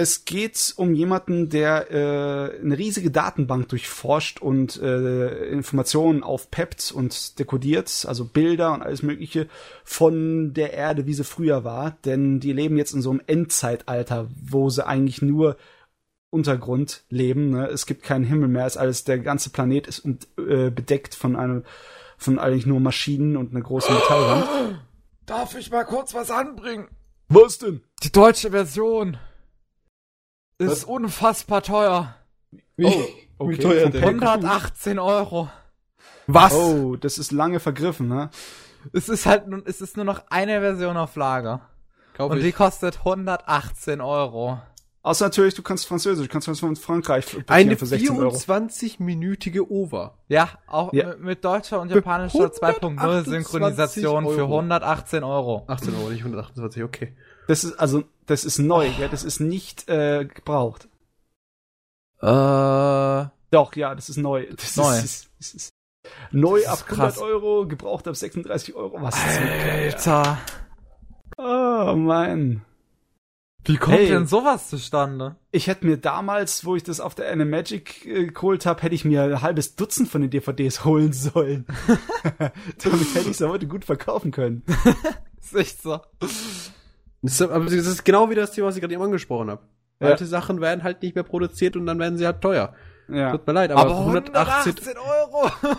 Es geht um jemanden, der äh, eine riesige Datenbank durchforscht und äh, Informationen aufpeppt und dekodiert, also Bilder und alles Mögliche von der Erde, wie sie früher war. Denn die leben jetzt in so einem Endzeitalter, wo sie eigentlich nur Untergrund leben. Ne? Es gibt keinen Himmel mehr, es ist alles, der ganze Planet ist und, äh, bedeckt von einem, von eigentlich nur Maschinen und einer großen Metallwand. Darf ich mal kurz was anbringen? Was denn? Die deutsche Version ist Was? unfassbar teuer. Wie, Oh, okay. wie teuer denn? Pop- 118 Euro. Was? Oh, das ist lange vergriffen, ne? Es ist halt, nun- es ist nur noch eine Version auf Lager. Kauf Und die ich. kostet 118 Euro. Außer natürlich, du kannst Französisch, du kannst von Frankreich Eine für 16 Euro. 24-minütige OVA. Ja, auch Ja. Mit, deutscher und Für japanischer 2.0 128 Synchronisation für Euro. 118 Euro. 18 Euro, nicht 128, okay. Das ist also, das ist neu, gell? das ist nicht äh, gebraucht. Äh, Doch, ja, das ist neu. Das Neu. Ist, das ist neu Das ab ist 100 krass. Euro, gebraucht ab 36 Euro. Was ist das? Alter. Oh, Mann. Wie kommt Hey. denn sowas zustande? Ich hätte mir damals, wo ich das auf der Animagic äh, geholt habe, hätte ich mir ein halbes Dutzend von den DVDs [LAUGHS] holen sollen. [LAUGHS] Damit hätte ich es heute gut verkaufen können. [LAUGHS] ist echt so. Das ist, aber das ist genau wie das Thema, was ich gerade eben angesprochen habe. Ja. Alte Sachen werden halt nicht mehr produziert und dann werden sie halt teuer. Ja. Tut mir leid, aber, Aber 118, 118 Euro. [LAUGHS]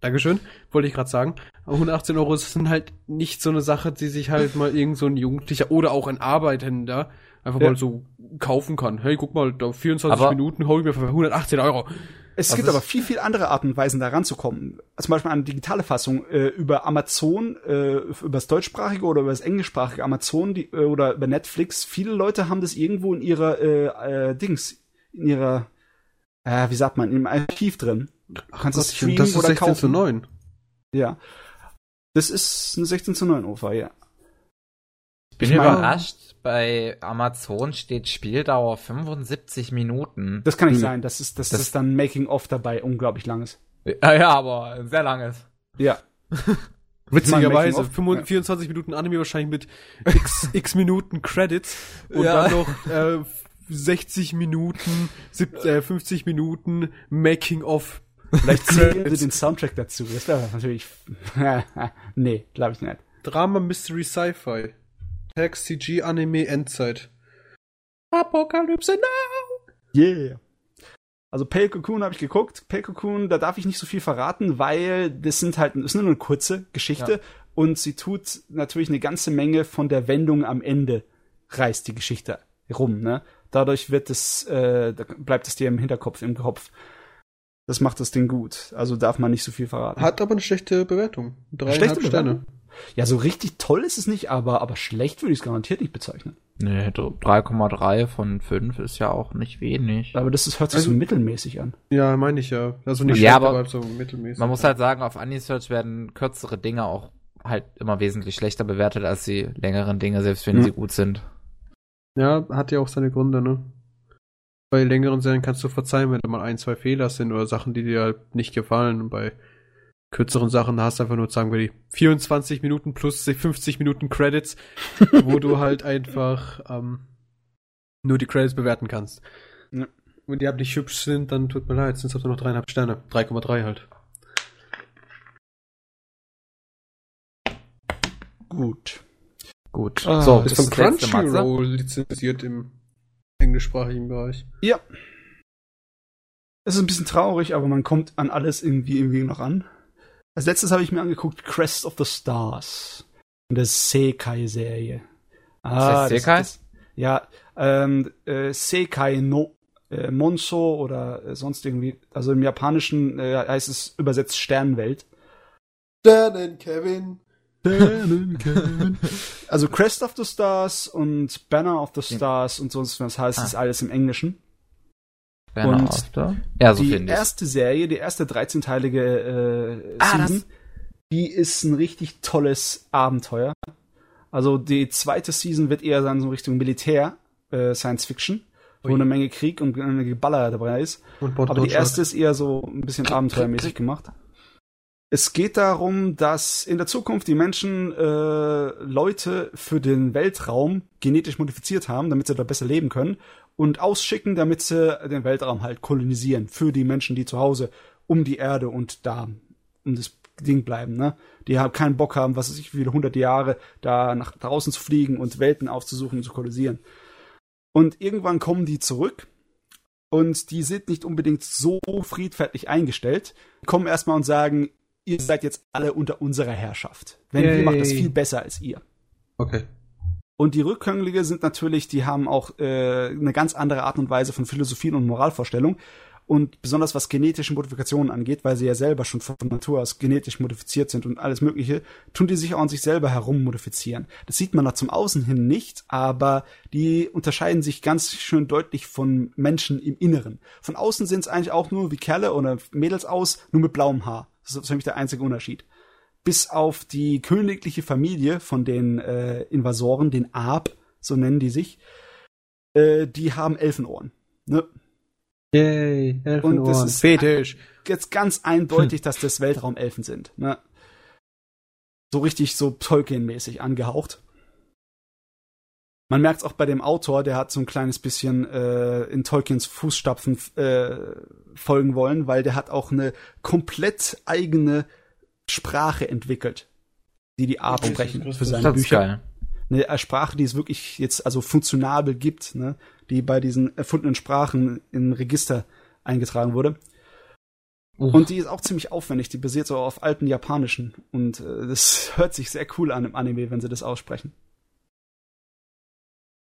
Dankeschön, wollte ich gerade sagen. Aber 118 Euro sind halt nicht so eine Sache, die sich halt mal irgend so ein Jugendlicher oder auch ein Arbeitender einfach Ja. mal so kaufen kann. Hey, guck mal, da 24 Aber- Minuten hol ich mir für 118 Euro. Es Was gibt ist- aber viel, viel andere Arten und Weisen, da ranzukommen. Zum Beispiel eine digitale Fassung äh, über Amazon, äh, über das deutschsprachige oder über das englischsprachige Amazon die, äh, oder über Netflix. Viele Leute haben das irgendwo in ihrer äh, äh, Dings, in ihrer, äh, wie sagt man, im Archiv drin. Du kannst es streamen das ist oder 16 kaufen. zu 9. Ja. Das ist eine 16 zu 9 OVA, ja. Bin Ich meine- überrascht. Bei Amazon steht Spieldauer 75 Minuten. Das kann nicht Hm. sein. Das ist, das, Das- ist dann Making-of dabei, unglaublich langes. Ja, ja, aber sehr langes. Ja. [LAUGHS] Witzigerweise, Making of? 25, 24 Minuten Anime wahrscheinlich mit x, [LAUGHS] x Minuten Credits und Ja. dann noch äh, 60 Minuten, sieb, äh, 50 Minuten Making of. Vielleicht zählen sie den Soundtrack dazu. Das wäre natürlich, [LAUGHS] nee, glaube ich nicht. Drama, Mystery, Sci-Fi. Tag, CG, Anime, Endzeit. Apokalypse now! Yeah. Also Pale Cocoon habe ich geguckt. Pale Cocoon, da darf ich nicht so viel verraten, weil das sind halt, das ist nur eine kurze Geschichte Ja. und sie tut natürlich eine ganze Menge von der Wendung am Ende reißt die Geschichte rum, ne? Dadurch wird es, äh, bleibt es dir im Hinterkopf, im Kopf. Das macht das Ding gut. Also darf man nicht so viel verraten. Hat aber eine schlechte Bewertung. Dreieinhalb Schlechte Sterne. Ja, so richtig toll ist es nicht, aber, aber schlecht würde ich es garantiert nicht bezeichnen. Nee, so 3,3 von 5 ist ja auch nicht wenig. Aber das ist, hört sich Also- so mittelmäßig an. Ja, meine ich ja. Also nicht Ja, schlecht, aber aber so mittelmäßig. Man muss halt sagen, auf Anisearch werden kürzere Dinge auch halt immer wesentlich schlechter bewertet als die längeren Dinge, selbst wenn Hm. sie gut sind. Ja, hat ja auch seine Gründe, ne? Bei längeren Serien kannst du verzeihen, wenn da mal ein, zwei Fehler sind oder Sachen, die dir halt nicht gefallen. Und bei kürzeren Sachen hast du einfach nur, sagen wir, die 24 Minuten plus 50 Minuten Credits, [LAUGHS] wo du halt einfach ähm, nur die Credits bewerten kannst. Ja. Wenn die halt nicht hübsch sind, dann tut mir leid, es halt nur noch dreieinhalb Sterne. 3,3 halt. Gut. Gut. Ah, so, Ist von. Crunchyroll lizenziert im englischsprachigen Bereich. Ja. Es ist ein bisschen traurig, aber man kommt an alles irgendwie irgendwie noch ran. Als letztes habe ich mir angeguckt Crest of the Stars. Von der Sekai-Serie. heißt Sekai? ja, ähm, äh, Sekai no äh, Monso oder äh, sonst irgendwie. Also im Japanischen äh, heißt es übersetzt Sternwelt. Sternen, Kevin. Also Crest of the Stars und Banner of the Stars und sonst was heißt Ah. alles im Englischen. Banner Und the- Ja, so die erste Serie, die erste 13-teilige äh, Ah, das- Season, die ist ein richtig tolles Abenteuer. Also die zweite Season wird eher dann so Richtung Militär, äh, Science Fiction, wo Ui. eine Menge Krieg und eine Menge Geballer dabei ist. Und Aber die erste ist eher so ein bisschen abenteuermäßig gemacht. Es geht darum, dass in der Zukunft die Menschen äh, Leute für den Weltraum genetisch modifiziert haben, damit sie da besser leben können und ausschicken, damit sie den Weltraum halt kolonisieren für die Menschen, die zu Hause um die Erde und da um das Ding bleiben. Ne? Die haben keinen Bock haben, was weiß ich, wie viele hundert Jahre da nach draußen zu fliegen und Welten aufzusuchen und zu kolonisieren. Und irgendwann kommen die zurück und die sind nicht unbedingt so friedfertig eingestellt, kommen erstmal und sagen, ihr seid jetzt alle unter unserer Herrschaft. Wenn wir Yay. machen das viel besser als ihr. Okay. Und die Rückkömmlinge sind natürlich, die haben auch äh, eine ganz andere Art und Weise von Philosophien und Moralvorstellung. Und besonders was genetische Modifikationen angeht, weil sie ja selber schon von Natur aus genetisch modifiziert sind und alles Mögliche, tun die sich auch an sich selber herum modifizieren. Das sieht man nach zum Außen hin nicht, aber die unterscheiden sich ganz schön deutlich von Menschen im Inneren. Von außen sind es eigentlich auch nur wie Kerle oder Mädels aus, nur mit blauem Haar. Das ist nämlich der einzige Unterschied bis auf die königliche Familie von den äh, Invasoren, den Aab, so nennen die sich, äh, die haben Elfenohren. Ne? Yay, Elfenohren. Und das ist- Fetisch. Jetzt ganz eindeutig, dass das Weltraumelfen sind. Ne? So richtig so Tolkien-mäßig angehaucht. Man merkt es auch bei dem Autor, der hat so ein kleines bisschen äh, in Tolkiens Fußstapfen äh, folgen wollen, weil der hat auch eine komplett eigene Sprache entwickelt, die die Art sprechen ist für seine Das Bücher. geil. Eine äh, Sprache, die es wirklich jetzt also funktionabel gibt, ne? die bei diesen erfundenen Sprachen in Register eingetragen wurde. Und die ist auch ziemlich aufwendig, die basiert so auf alten Japanischen. Und äh, das [LAUGHS] hört sich sehr cool an im Anime, wenn sie das aussprechen.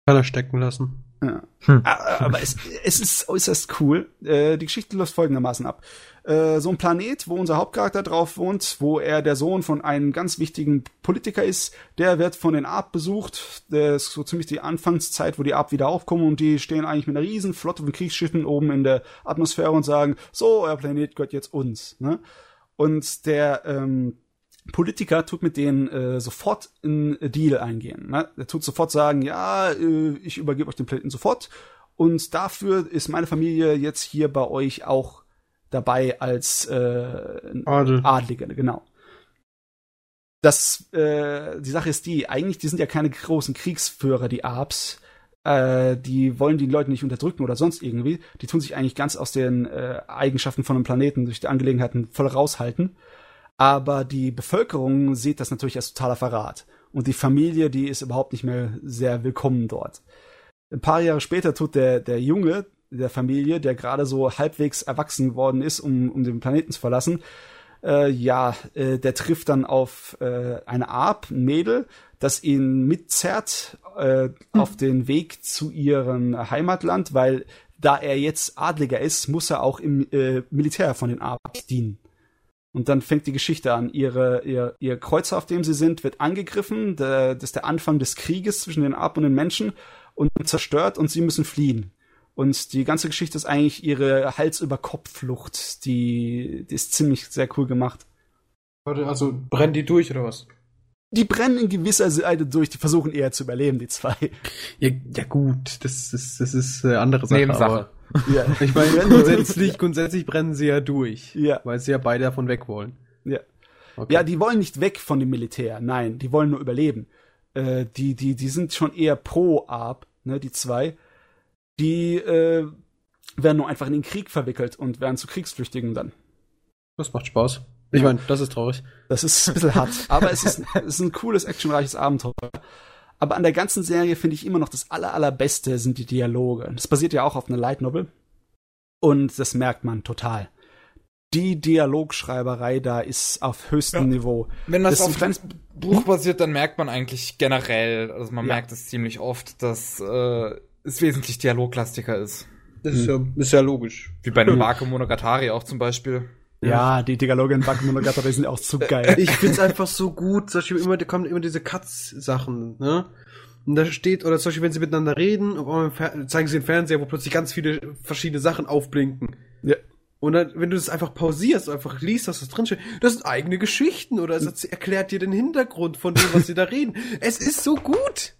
Kann er stecken lassen. Ja. Hm. Aber es, es ist äußerst cool. Äh, die Geschichte läuft folgendermaßen ab. Äh, so ein Planet, wo unser Hauptcharakter drauf wohnt, wo er der Sohn von einem ganz wichtigen Politiker ist, der wird von den Arp besucht. Das ist so ziemlich die Anfangszeit, wo die Arp wieder aufkommen und die stehen eigentlich mit einer riesen Flotte von Kriegsschiffen oben in der Atmosphäre und sagen, so, euer Planet gehört jetzt uns. Ne? Und der ähm, Politiker tut mit denen äh, sofort einen Deal eingehen. Ne? Er tut sofort sagen, ja, äh, ich übergebe euch den Planeten sofort und dafür ist meine Familie jetzt hier bei euch auch dabei als äh, Adel. Adlige, genau. Das, äh, die Sache ist die, eigentlich, die sind ja keine großen Kriegsführer, die Arps. Äh, die wollen die Leute nicht unterdrücken oder sonst irgendwie. Die tun sich eigentlich ganz aus den äh, Eigenschaften von einem Planeten durch die Angelegenheiten voll raushalten. Aber die Bevölkerung sieht das natürlich als totaler Verrat. Und die Familie, die ist überhaupt nicht mehr sehr willkommen dort. Ein paar Jahre später tut der, der Junge der Familie, der gerade so halbwegs erwachsen geworden ist, um, um den Planeten zu verlassen, äh, ja, äh, der trifft dann auf äh, eine Arp, ein Mädel, das ihn mitzerrt äh, auf den Weg zu ihrem Heimatland, weil da er jetzt Adliger ist, muss er auch im äh, Militär von den Arps dienen. Und dann fängt die Geschichte an. Ihre, ihr, ihr Kreuzer, auf dem sie sind, wird angegriffen. Das ist der Anfang des Krieges zwischen den Arp und den Menschen und zerstört und sie müssen fliehen. Und die ganze Geschichte ist eigentlich ihre Hals-über-Kopf-Flucht. Die, die ist ziemlich sehr cool gemacht. Also brennen die durch oder was? Die brennen in gewisser Seite durch, die versuchen eher zu überleben, die zwei. Ja, ja gut, das ist, das ist äh, andere Sache. Nebensache. Aber [LAUGHS] Ja, ich meine, grundsätzlich, grundsätzlich brennen sie ja durch. Ja. Weil sie ja beide davon weg wollen. ja. Okay. Ja, die wollen nicht weg von dem Militär. Nein, die wollen nur überleben. Äh, die, die, die sind schon eher pro Arp, ne, die zwei. Die äh, werden nur einfach in den Krieg verwickelt und werden zu Kriegsflüchtigen dann. Das macht Spaß. Ich meine, das ist traurig. Das ist ein bisschen hart, aber es ist, es ist ein cooles, actionreiches Abenteuer. Aber an der ganzen Serie finde ich immer noch das aller, allerbeste sind die Dialoge. Das basiert ja auch auf einer Light Novel. Und das merkt man total. Die Dialogschreiberei da ist auf höchstem Niveau. Wenn das, Das auf ein kleines- dem Buch basiert, dann merkt man eigentlich generell, also man Ja. merkt es ziemlich oft, dass äh, es wesentlich dialoglastiger ist. Das ist, ja, ist ja logisch. Wie bei einem Wake Monogatari auch zum Beispiel. Ja, die Dialoge in Bakemonogatari sind auch zu geil. [LAUGHS] Ich find's einfach so gut. Zum Beispiel immer, da kommen immer diese Cuts-Sachen, ne? Und da steht, oder zum Beispiel, wenn sie miteinander reden, zeigen sie den Fernseher, wo plötzlich ganz viele verschiedene Sachen aufblinken. Ja. Und dann, wenn du das einfach pausierst, einfach liest, was da drin steht, das sind eigene Geschichten oder es erklärt dir den Hintergrund von dem, was sie da reden. Es ist so gut.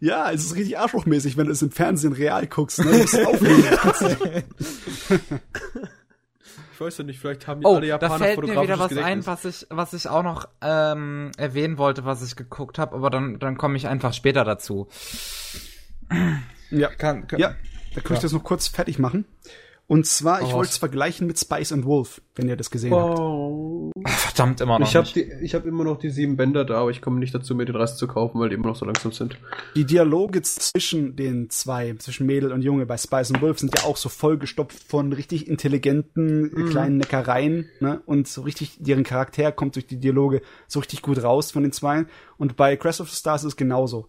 Ja, es ist richtig arschlochmäßig, wenn du es im Fernsehen real guckst. Ne? Das ist aufregend. Ich weiß ja nicht, vielleicht haben Oh, alle da Japaner fällt mir wieder was fotografisches ein, Gedächtnis. was ich, was ich auch noch ähm, erwähnen wollte, was ich geguckt habe, aber dann, dann komme ich einfach später dazu. ja. Kann, kann, ja, da kann ich das noch kurz fertig machen. Und zwar, ich Oh, wollte es vergleichen mit Spice and Wolf, wenn ihr das gesehen habt. Oh. Verdammt immer noch Ich habe habe immer noch die sieben Bänder da, aber ich komme nicht dazu, mir den Rest zu kaufen, weil die immer noch so langsam sind. Die Dialoge zwischen den zwei, zwischen Mädel und Junge bei Spice and Wolf sind ja auch so vollgestopft von richtig intelligenten äh, kleinen Neckereien, ne? Und so richtig, deren Charakter kommt durch die Dialoge so richtig gut raus von den zwei. Und bei Crash of the Stars ist es genauso.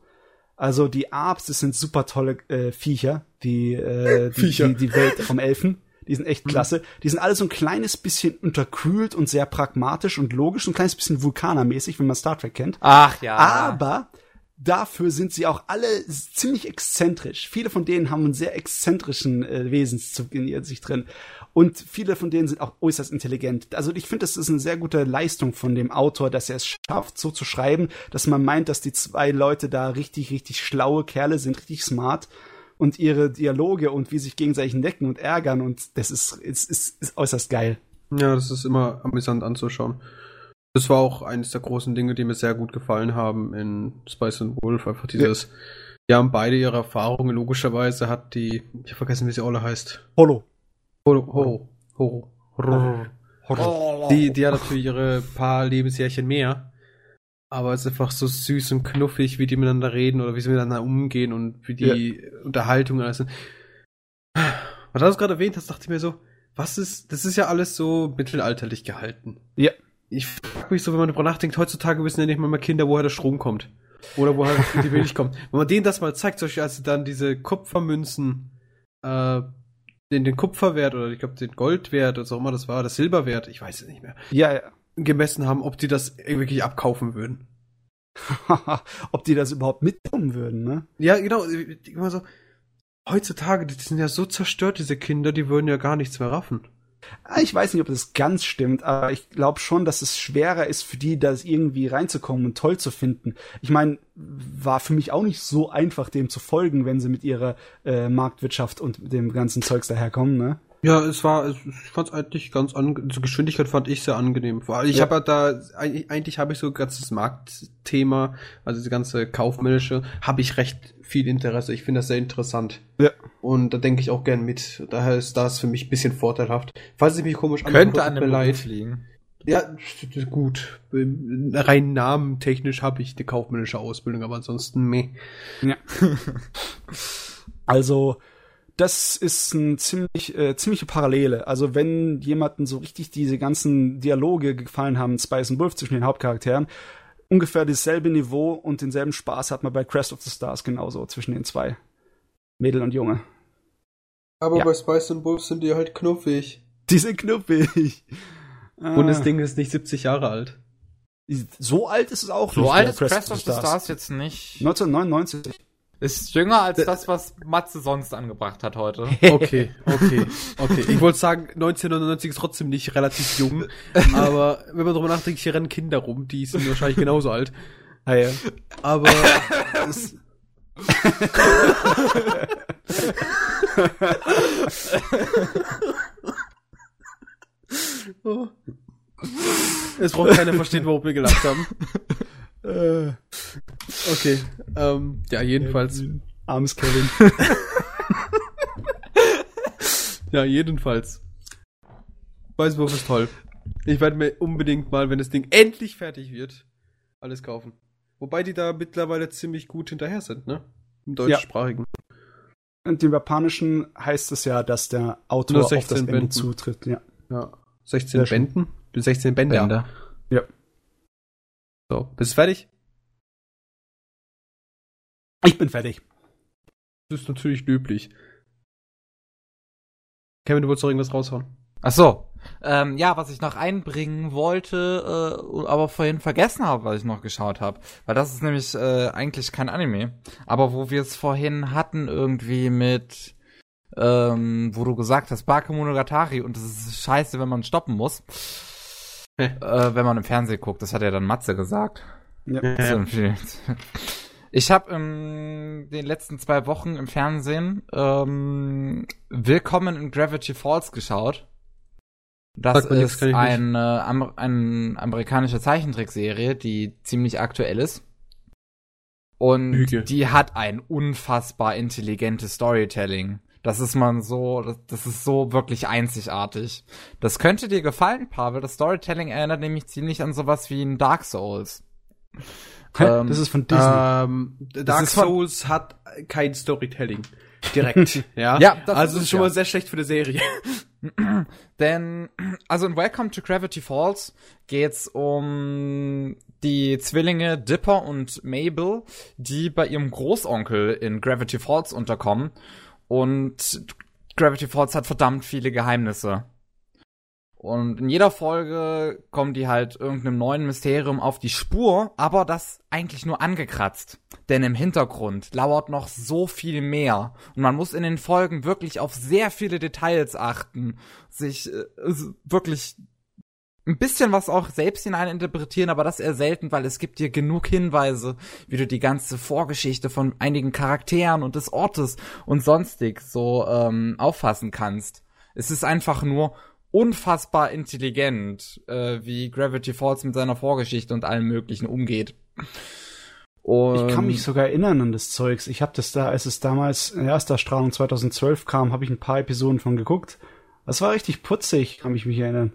Also die Arps, das sind super tolle äh, Viecher, die, äh, die, Viecher. die, die Welt vom Elfen. Die sind echt klasse. Die sind alle so ein kleines bisschen unterkühlt und sehr pragmatisch und logisch, so ein kleines bisschen vulkanermäßig, wenn man Star Trek kennt. Ach ja. Aber dafür sind sie auch alle ziemlich exzentrisch. Viele von denen haben einen sehr exzentrischen äh, Wesenszug in sich drin. Und viele von denen sind auch äußerst intelligent. Also ich finde, das ist eine sehr gute Leistung von dem Autor, dass er es schafft, so zu schreiben, dass man meint, dass die zwei Leute da richtig, richtig schlaue Kerle sind, richtig smart. Und ihre Dialoge und wie sich gegenseitig necken und ärgern und das ist, ist, ist, ist äußerst geil. Ja, das ist immer amüsant anzuschauen. Das war auch eines der großen Dinge, die mir sehr gut gefallen haben in Spice and Wolf. Einfach dieses, die haben beide ihre Erfahrungen. Logischerweise hat die, ich habe vergessen, wie sie alle heißt. Holo. Ho, ho, ho, ho. Die, die hat natürlich ihre paar Lebensjährchen mehr. Aber es ist einfach so süß und knuffig, wie die miteinander reden oder wie sie miteinander umgehen und wie die Unterhaltungen alles sind. Was du das gerade erwähnt hast, dachte ich mir so, was ist, das ist ja alles so mittelalterlich gehalten. Ja. Ich frag mich so, wenn man darüber nachdenkt, heutzutage wissen ja nicht mal mehr Kinder, woher der Strom kommt. Oder woher die Milch kommt. Wenn man denen das mal zeigt, zum Beispiel, als sie dann diese Kupfermünzen, äh, den, den Kupferwert oder ich glaube den Goldwert oder auch immer das war, das Silberwert, ich weiß es nicht mehr, Ja, ja. gemessen haben, ob die das wirklich abkaufen würden. [LAUGHS] Ob die das überhaupt mitbekommen würden, ne? Ja, genau, immer so, heutzutage, die sind ja so zerstört, diese Kinder, die würden ja gar nichts mehr raffen. Ah, Ich weiß nicht, ob das ganz stimmt, aber ich glaube schon, dass es schwerer ist für die, das irgendwie reinzukommen und toll zu finden. Ich meine, war für mich auch nicht so einfach, dem zu folgen, wenn sie mit ihrer äh, Marktwirtschaft und dem ganzen Zeugs daherkommen, ne? Ja, es war, ich fand es eigentlich ganz angenehm, die Geschwindigkeit fand ich sehr angenehm. Ich Ja. habe da, eigentlich, eigentlich habe ich so ganzes Marktthema, also diese ganze kaufmännische, habe ich recht viel Interesse. Ich finde das sehr interessant. Ja. Und da denke ich auch gern mit. Daher ist das für mich ein bisschen vorteilhaft. Falls ich mich komisch Könnte anhöre, an tut dem leid. liegen. Ja, gut. Rein namentechnisch habe ich eine kaufmännische Ausbildung, aber ansonsten meh. Ja. [LAUGHS] also, das ist ein ziemlich, äh, ziemliche Parallele. Also, wenn jemanden so richtig diese ganzen Dialoge gefallen haben, Spice und Wolf zwischen den Hauptcharakteren, ungefähr dasselbe Niveau und denselben Spaß hat man bei Crest of the Stars genauso zwischen den zwei. Mädel und Junge. Aber Ja. bei Spice and Wolf sind die halt knuffig. [LAUGHS] Die sind knuffig. Und das Ah. Ding ist nicht 70 Jahre alt. So alt ist es auch So nicht. alt der ist Crest of the Stars jetzt nicht. 1999. Ist jünger als das, was Matze sonst angebracht hat heute. [LAUGHS] Okay, okay, okay. Ich wollte sagen, 1999 ist trotzdem nicht relativ jung, aber wenn man drüber nachdenkt, hier rennen Kinder rum, die sind wahrscheinlich genauso alt. Ah, ja. Aber es, [LAUGHS] Oh. es braucht keiner verstehen, warum wir gelacht haben. Äh, Okay. Ähm, ja, jedenfalls. armes Kevin. [LAUGHS] Ja, jedenfalls. Weißwurf ist toll. Ich werde mir unbedingt mal, wenn das Ding endlich fertig wird, alles kaufen. Wobei die da mittlerweile ziemlich gut hinterher sind, ne? Im deutschsprachigen. Und im Japanischen heißt es ja, dass der Autor auf das 16 Ende Bänden. zutritt. Ja. Ja. 16 Sehr schön. Bänden? Die 16 Bänder. Bände. ja. So, bist du fertig? Ich bin fertig. Das ist natürlich löblich. Kevin, du wolltest doch irgendwas raushauen. Ach so. Ähm, ja, was ich noch einbringen wollte, äh, aber vorhin vergessen habe, was ich noch geschaut habe. Weil das ist nämlich äh, eigentlich kein Anime. Aber wo wir es vorhin hatten, irgendwie mit, ähm, wo du gesagt hast, Bakemonogatari und es ist scheiße, wenn man stoppen muss. Äh, wenn man im Fernsehen guckt, das hat ja dann Matze gesagt. Ja. Ich habe in den letzten zwei Wochen im Fernsehen ähm, Willkommen in Gravity Falls geschaut. Das ist eine, Amer eine amerikanische Zeichentrickserie, die ziemlich aktuell ist. Und Lüge. die hat ein unfassbar intelligentes Storytelling. Das ist man so, das, das ist so wirklich einzigartig. Das könnte dir gefallen, Pavel. Das Storytelling erinnert nämlich ziemlich an sowas wie ein Dark Souls. Ähm, das ist von Disney. Ähm, Dark von- Souls hat kein Storytelling. Direkt. [LAUGHS] ja. Ja, das also ist ist es schon ja. mal sehr schlecht für die Serie. [CLEARS THROAT] Denn, also in Welcome to Gravity Falls geht's um die Zwillinge Dipper und Mabel, die bei ihrem Großonkel in Gravity Falls unterkommen. Und Gravity Falls hat verdammt viele Geheimnisse. Und in jeder Folge kommen die halt irgendeinem neuen Mysterium auf die Spur, aber das eigentlich nur angekratzt. Denn im Hintergrund lauert noch so viel mehr. Und man muss in den Folgen wirklich auf sehr viele Details achten, sich äh, wirklich ein bisschen was auch selbst hineininterpretieren, aber das eher selten, weil es gibt dir genug Hinweise, wie du die ganze Vorgeschichte von einigen Charakteren und des Ortes und sonstig so ähm, auffassen kannst. Es ist einfach nur unfassbar intelligent, äh, wie Gravity Falls mit seiner Vorgeschichte und allem Möglichen umgeht. Und Ich kann mich sogar erinnern an das Zeugs. Ich habe das da, als es damals in erster Strahlung 2012 kam, habe ich ein paar Episoden von geguckt. Das war richtig putzig, kann ich mich erinnern.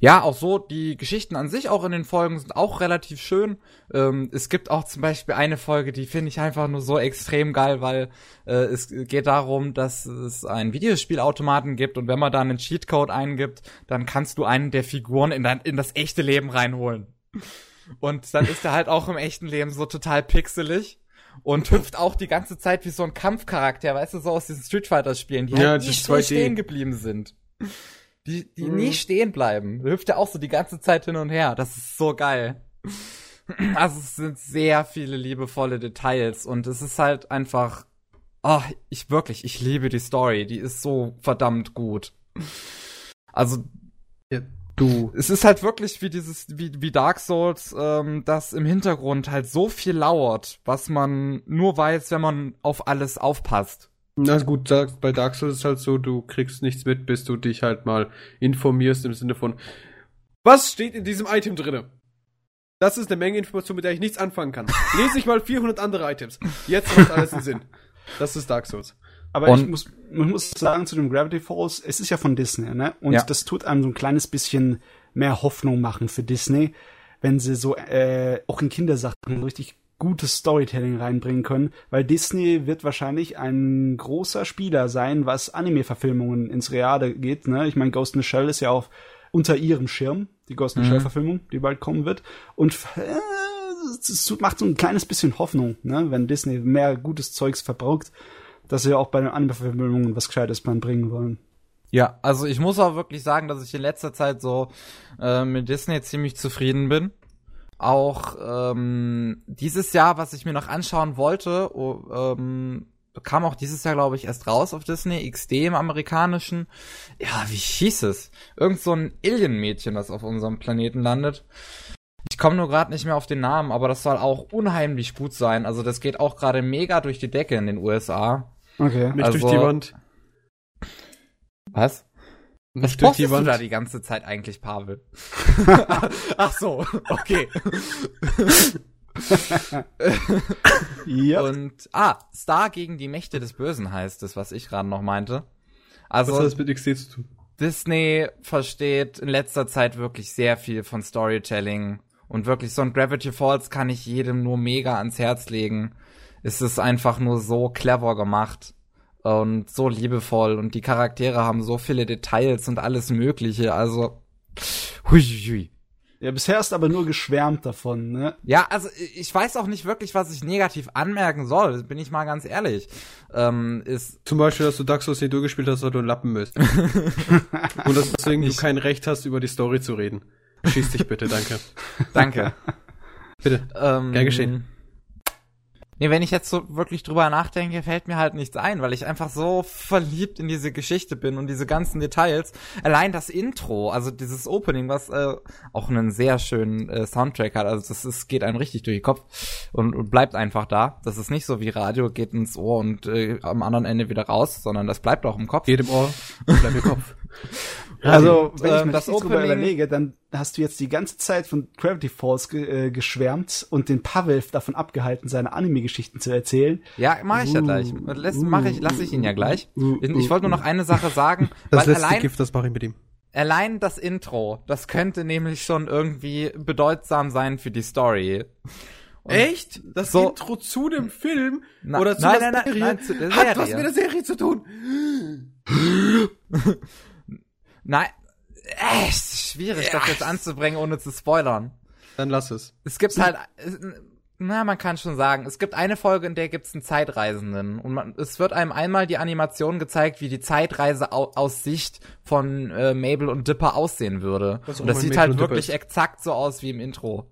Ja, auch so, die Geschichten an sich auch in den Folgen sind auch relativ schön. Ähm, es gibt auch zum Beispiel eine Folge, die finde ich einfach nur so extrem geil, weil äh, es geht darum, dass es einen Videospielautomaten gibt und wenn man da einen Cheatcode eingibt, dann kannst du einen der Figuren in, dein, in das echte Leben reinholen. Und dann ist er halt auch im echten Leben so total pixelig und hüpft auch die ganze Zeit wie so ein Kampfcharakter, weißt du, so aus diesen Street Fighter Spielen, die Ja, halt nie ist still 2D. stehen geblieben sind. Die, die Mhm. nie stehen bleiben. Da hüpft er auch so die ganze Zeit hin und her. Das ist so geil. Also es sind sehr viele liebevolle Details und es ist halt einfach, oh, ich wirklich, ich liebe die Story. Die ist so verdammt gut. Also Ja, du. es ist halt wirklich wie dieses, wie, wie Dark Souls, ähm, dass im Hintergrund halt so viel lauert, was man nur weiß, wenn man auf alles aufpasst. Na gut, bei Dark Souls ist halt so, du kriegst nichts mit, bis du dich halt mal informierst im Sinne von, was steht in diesem Item drinne? Das ist eine Menge Information, mit der ich nichts anfangen kann. Lese ich mal 400 andere Items. Jetzt macht alles einen Sinn. Das ist Dark Souls. Aber Und- ich muss, man muss sagen zu dem Gravity Falls, es ist ja von Disney, ne? Und Ja. das tut einem so ein kleines bisschen mehr Hoffnung machen für Disney, wenn sie so äh, auch in Kindersachen richtig gutes Storytelling reinbringen können, weil Disney wird wahrscheinlich ein großer Spieler sein, was Anime-Verfilmungen ins Reale geht. Ne? Ich meine, Ghost in the Shell ist ja auch unter ihrem Schirm, die Ghost in the Mhm. Shell-Verfilmung, die bald kommen wird. Und äh, es macht so ein kleines bisschen Hoffnung, ne? wenn Disney mehr gutes Zeugs verbraucht, dass sie auch bei den Anime-Verfilmungen was Gescheites bringen wollen. Ja, also ich muss auch wirklich sagen, dass ich in letzter Zeit so äh, mit Disney ziemlich zufrieden bin. Auch ähm, dieses Jahr, was ich mir noch anschauen wollte, oh, ähm, kam auch dieses Jahr, glaube ich, erst raus auf Disney, XD im amerikanischen. Ja, wie hieß es? Irgend so ein Alien-Mädchen, das auf unserem Planeten landet. Ich komme nur gerade nicht mehr auf den Namen, aber das soll auch unheimlich gut sein. Also das geht auch gerade mega durch die Decke in den USA. Okay. Nicht Also- durch die Wand. Was? Was postest du da die ganze Zeit eigentlich, Pavel? [LAUGHS] Ach so, okay. Ja. Und, ah, Star gegen die Mächte des Bösen heißt es, was ich gerade noch meinte. Was Also, hat das mit XD zu tun? Disney versteht in letzter Zeit wirklich sehr viel von Storytelling. Und wirklich, so ein Gravity Falls kann ich jedem nur mega ans Herz legen. Es ist einfach nur so clever gemacht. Und so liebevoll. Und die Charaktere haben so viele Details und alles Mögliche. Also, hui, hui. ja, bisher ist aber nur geschwärmt davon, ne? Ja, also ich weiß auch nicht wirklich, was ich negativ anmerken soll, bin ich mal ganz ehrlich. Ähm, ist Zum Beispiel, dass du Dark Souls nicht durchgespielt hast, weil du ein Lappen bist. [LAUGHS] Und dass deswegen du kein Recht hast, über die Story zu reden. Schieß dich bitte, danke. danke. Bitte. ähm, Gern geschehen. Nee, wenn ich jetzt so wirklich drüber nachdenke, fällt mir halt nichts ein, weil ich einfach so verliebt in diese Geschichte bin und diese ganzen Details. Allein das Intro, also dieses Opening, was äh, auch einen sehr schönen äh, Soundtrack hat, also das ist, geht einem richtig durch den Kopf und, und bleibt einfach da. Das ist nicht so wie Radio, geht ins Ohr und äh, am anderen Ende wieder raus, sondern das bleibt auch im Kopf. Geht im Ohr, bleib im Kopf. [LAUGHS] Also, wenn ich ähm, mir das Opening- überlege, dann hast du jetzt die ganze Zeit von Gravity Falls ge äh, geschwärmt und den Pavel davon abgehalten, seine Anime-Geschichten zu erzählen. Ja, mache ich ja Uh, gleich. Lass, mach ich, lass ich ihn ja gleich. uh, Ich, uh, ich wollte nur noch eine Sache sagen, [LAUGHS] Das weil letzte allein, Gift, das mache ich mit ihm. allein das Intro, das könnte nämlich schon irgendwie bedeutsam sein für die Story. Und Echt? Das so- Intro zu dem Film Na- oder zu nein, der nein, nein, Serie nein, zu der hat was mit der Serie zu tun. [LAUGHS] Nein, echt schwierig, das jetzt anzubringen, ohne zu spoilern. Dann lass es. Es gibt halt, es- na, man kann schon sagen, es gibt eine Folge, in der gibt's einen Zeitreisenden und man, es wird einem einmal die Animation gezeigt, wie die Zeitreise au, aus Sicht von äh, Mabel und Dipper aussehen würde. Auch Und das sieht Mabel halt wirklich exakt so aus wie im Intro.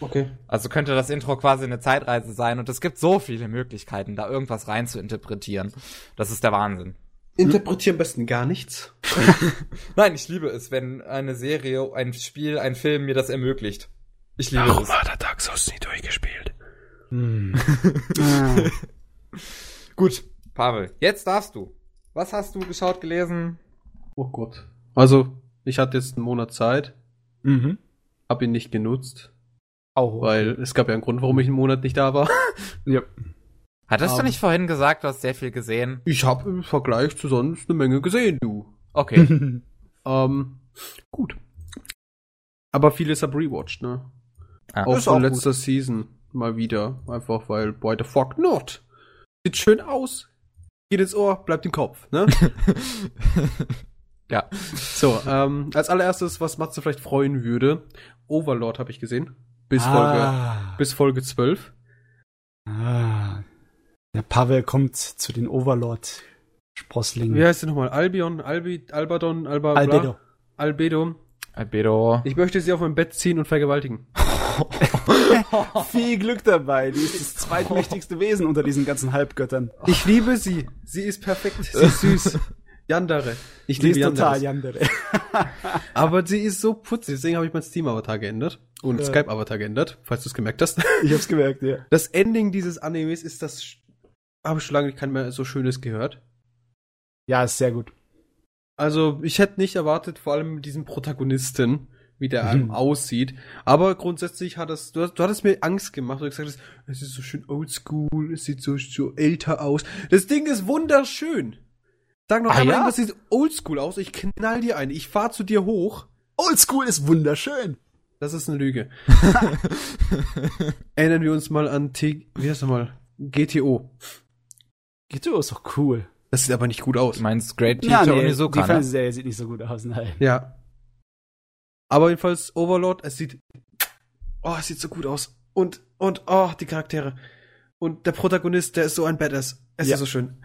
Okay. Also könnte das Intro quasi eine Zeitreise sein und es gibt so viele Möglichkeiten, da irgendwas rein zu interpretieren. Das ist der Wahnsinn. Interpretier am besten gar nichts. [LAUGHS] Nein, ich liebe es, wenn eine Serie, ein Spiel, ein Film mir das ermöglicht. Ich liebe es. hat er Dark Souls nicht durchgespielt? Ah. [LAUGHS] Gut, Pavel, jetzt darfst du. Was hast du geschaut, gelesen? Oh Gott. Also, ich hatte jetzt einen Monat Zeit, mhm. hab ihn nicht genutzt, Auch. weil es gab ja einen Grund, warum ich einen Monat nicht da war. Ja. [LAUGHS] Hattest du Ähm. nicht vorhin gesagt, du hast sehr viel gesehen? Ich habe im Vergleich zu sonst eine Menge gesehen, du. Okay. [LAUGHS] Ähm, gut. Aber vieles hab rewatcht, ne? Ah. Auch von auch letzter Season mal wieder. Einfach weil, why the fuck not? Sieht schön aus. Geht ins Ohr, bleibt im Kopf, ne? [LAUGHS] ja. so, ähm, als allererstes, was Matze vielleicht freuen würde. Overlord habe ich gesehen. Bis Folge, ah. bis Folge 12. ah. Der Pavel kommt zu den Overlord-Sprosslingen. Wie heißt sie nochmal? Albion, Albi, Albadon, Alba? Albedo. Albedo. Albedo. Ich möchte sie auf mein Bett ziehen und vergewaltigen. [LAUGHS] Viel Glück dabei. Die ist das zweitmächtigste Wesen unter diesen ganzen Halbgöttern. Ich liebe sie. Sie ist perfekt. Sie ist süß. Yandere. Ich Die ist liebe total Yandere. [LAUGHS] Aber sie ist so putzig. Deswegen habe ich mein Steam-Avatar geändert. Und Ja. Skype-Avatar geändert, falls du es gemerkt hast. Ich hab's gemerkt, ja. Das Ending dieses Animes ist das. Habe ich schon lange kein mehr so Schönes gehört. Ja, ist sehr gut. Also, ich hätte nicht erwartet, vor allem mit diesem Protagonisten, wie der Mhm. [LAUGHS] einem aussieht. Aber grundsätzlich hat das, du, du hattest mir Angst gemacht, du gesagt hast, es ist so schön oldschool, es sieht so, so älter aus. Das Ding ist wunderschön. Sag noch Ah, einmal, ja? was sieht oldschool aus, ich knall dir ein, ich fahr zu dir hoch. Oldschool ist wunderschön. Das ist eine Lüge. [LAUGHS] Erinnern wir uns mal an T, wie heißt das mal? GTO. Gito ist doch cool. Das sieht aber nicht gut aus. Du meinst Great Ja, Teacher nee, die Onizuka, ne? Fernsehserie sieht nicht so gut aus, nein. Ja. Aber jedenfalls Overlord, es sieht, oh, es sieht so gut aus. Und, und, oh, die Charaktere. Und der Protagonist, der ist so ein Badass. Es Ja. ist so schön.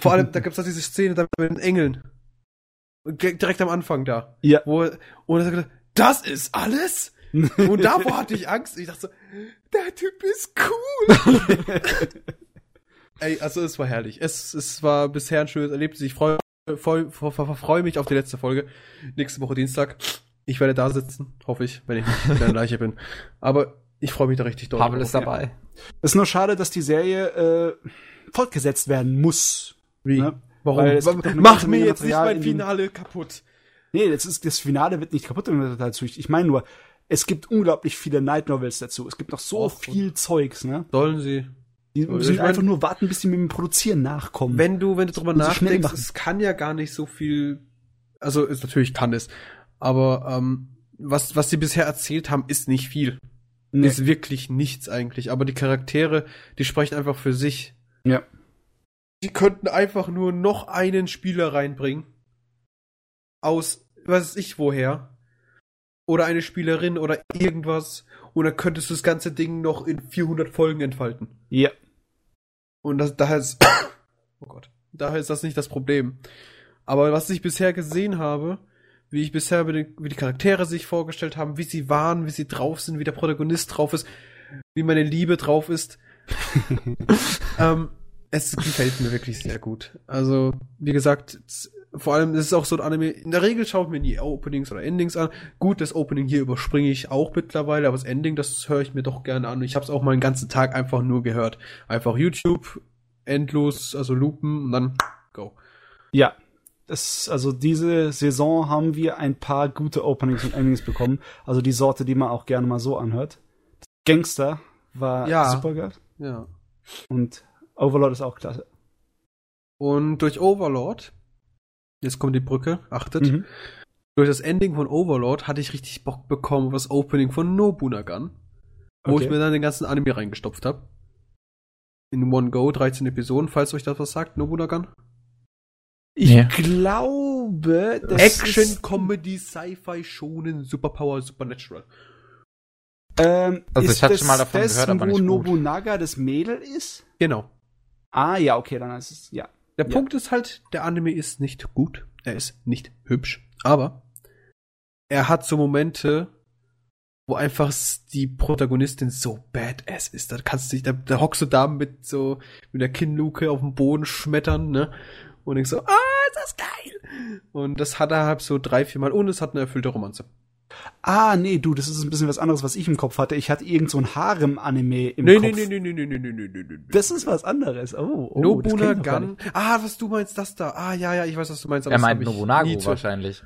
Vor allem, da gibt's auch diese Szene da mit den Engeln. Direkt am Anfang da. Ja. Wo, er- und er sagt, das ist alles? Und davor hatte ich Angst. Ich dachte so, der Typ ist cool. [LAUGHS] Ey, also es war herrlich. Es, es war bisher ein schönes Erlebnis. Ich freue freu, freu, mich auf die letzte Folge. Nächste Woche Dienstag. Ich werde da sitzen, hoffe ich, wenn ich nicht in der Leiche bin. Aber ich freue mich da richtig doll. Pavel drauf. ist dabei. Es ist nur schade, dass die Serie äh, fortgesetzt werden muss. Wie? Ne? Warum? Mach mir jetzt nicht Material mein in den- Finale kaputt. Nee, das, ist, das Finale wird nicht kaputt dazu. Ich meine nur, es gibt unglaublich viele Night Novels dazu. Es gibt noch so Och, viel Zeugs, ne? Sollen sie? Die Ich müssen mein- einfach nur warten, bis die mit dem Produzieren nachkommen. Wenn du, wenn du drüber nachdenkst, es kann ja gar nicht so viel, also ist, natürlich kann es, aber ähm, was, was sie bisher erzählt haben, ist nicht viel. nee. Ist wirklich nichts eigentlich. Aber die Charaktere, die sprechen einfach für sich. Ja. Die könnten einfach nur noch einen Spieler reinbringen. Aus, was weiß ich woher. Oder eine Spielerin oder irgendwas. Und dann könntest du das ganze Ding noch in 400 Folgen entfalten. Ja. Und das, daher ist, [COUGHS] oh Gott, daher ist das nicht das Problem. Aber was ich bisher gesehen habe, wie ich bisher wie die Charaktere sich vorgestellt haben, wie sie waren, wie sie drauf sind, wie der Protagonist drauf ist, wie meine Liebe drauf ist, [LAUGHS] ähm, es gefällt mir wirklich sehr gut. Also, wie gesagt, es- vor allem ist es auch so ein Anime, in der Regel schaue ich mir nie Openings oder Endings an. Gut, das Opening hier überspringe ich auch mittlerweile, aber das Ending, das höre ich mir doch gerne an. Ich habe es auch mal einen ganzen Tag einfach nur gehört. Einfach YouTube, endlos, also loopen und dann go. Ja. Das, also diese Saison haben wir ein paar gute Openings und Endings bekommen. Also die Sorte, die man auch gerne mal so anhört. Gangster war Ja. super geil. Ja. Und Overlord ist auch klasse. Und durch Overlord, jetzt kommt die Brücke, achtet, Mhm. durch das Ending von Overlord hatte ich richtig Bock bekommen auf das Opening von Nobunagan, wo Okay. ich mir dann den ganzen Anime reingestopft habe. In One Go, 13 Episoden, falls euch das was sagt, Nobunagan. Ich Ja. glaube, das Action, ist, Comedy, Sci-Fi, Shonen, Superpower, Supernatural. ähm, Also ist ich hatte das schon mal davon das, gehört, aber wo nicht gut. Nobunaga das Mädel ist? Genau. Ah, ja, okay, dann ist es, ja. Der Ja. Punkt ist halt, der Anime ist nicht gut, er ist nicht hübsch, aber er hat so Momente, wo einfach die Protagonistin so badass ist. Da kannst du dich, da, da hockst du da mit so, mit der Kinnluke auf dem Boden schmettern, ne? Und denkst so, ah, ist das geil! Und das hat er halt so drei, vier Mal und es hat eine erfüllte Romanze. Ah, nee, du, das ist ein bisschen was anderes, was ich im Kopf hatte. Ich hatte irgend so ein Harem-Anime im Nee, Kopf. nee, nee, nee, nee, nee, nee, nee, nee, nee, nee. Das ist was anderes. Oh, oh Nobuna ich Gun. Ah, was du meinst, das da. Ah, ja, ja, ich weiß, was du meinst. aber Er meint ich Nobunago wahrscheinlich.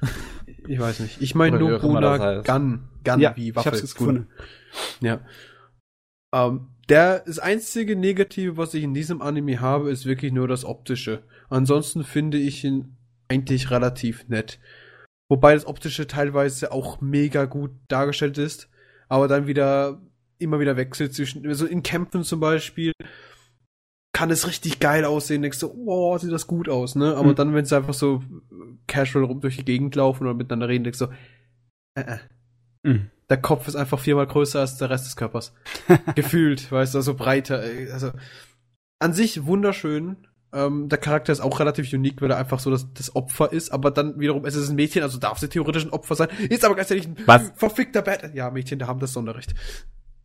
Ich weiß nicht. Ich meine immer das Nobuna heißt. Gun. Gun Ja, wie ich Waffe. hab's jetzt gefunden. Ja. Ähm, der, das einzige Negative, was ich in diesem Anime habe, ist wirklich nur das Optische. Ansonsten finde ich ihn eigentlich relativ nett. Wobei das Optische teilweise auch mega gut dargestellt ist, aber dann wieder immer wieder wechselt zwischen, also in Kämpfen zum Beispiel, kann es richtig geil aussehen, denkst du, wow, sieht das gut aus, ne? Aber Mhm. dann, wenn sie einfach so casual rum durch die Gegend laufen oder miteinander reden, denkst du, äh, äh. Mhm. Der Kopf ist einfach viermal größer als der Rest des Körpers. [LAUGHS] Gefühlt, weißt du, also breiter. Also an sich wunderschön. Ähm, der Charakter ist auch relativ unique, weil er einfach so das, das Opfer ist, aber dann wiederum, es ist ein Mädchen, also darf sie theoretisch ein Opfer sein, ist aber gleichzeitig ein Was? verfickter Bad. Ja, Mädchen, da haben das Sonderrecht.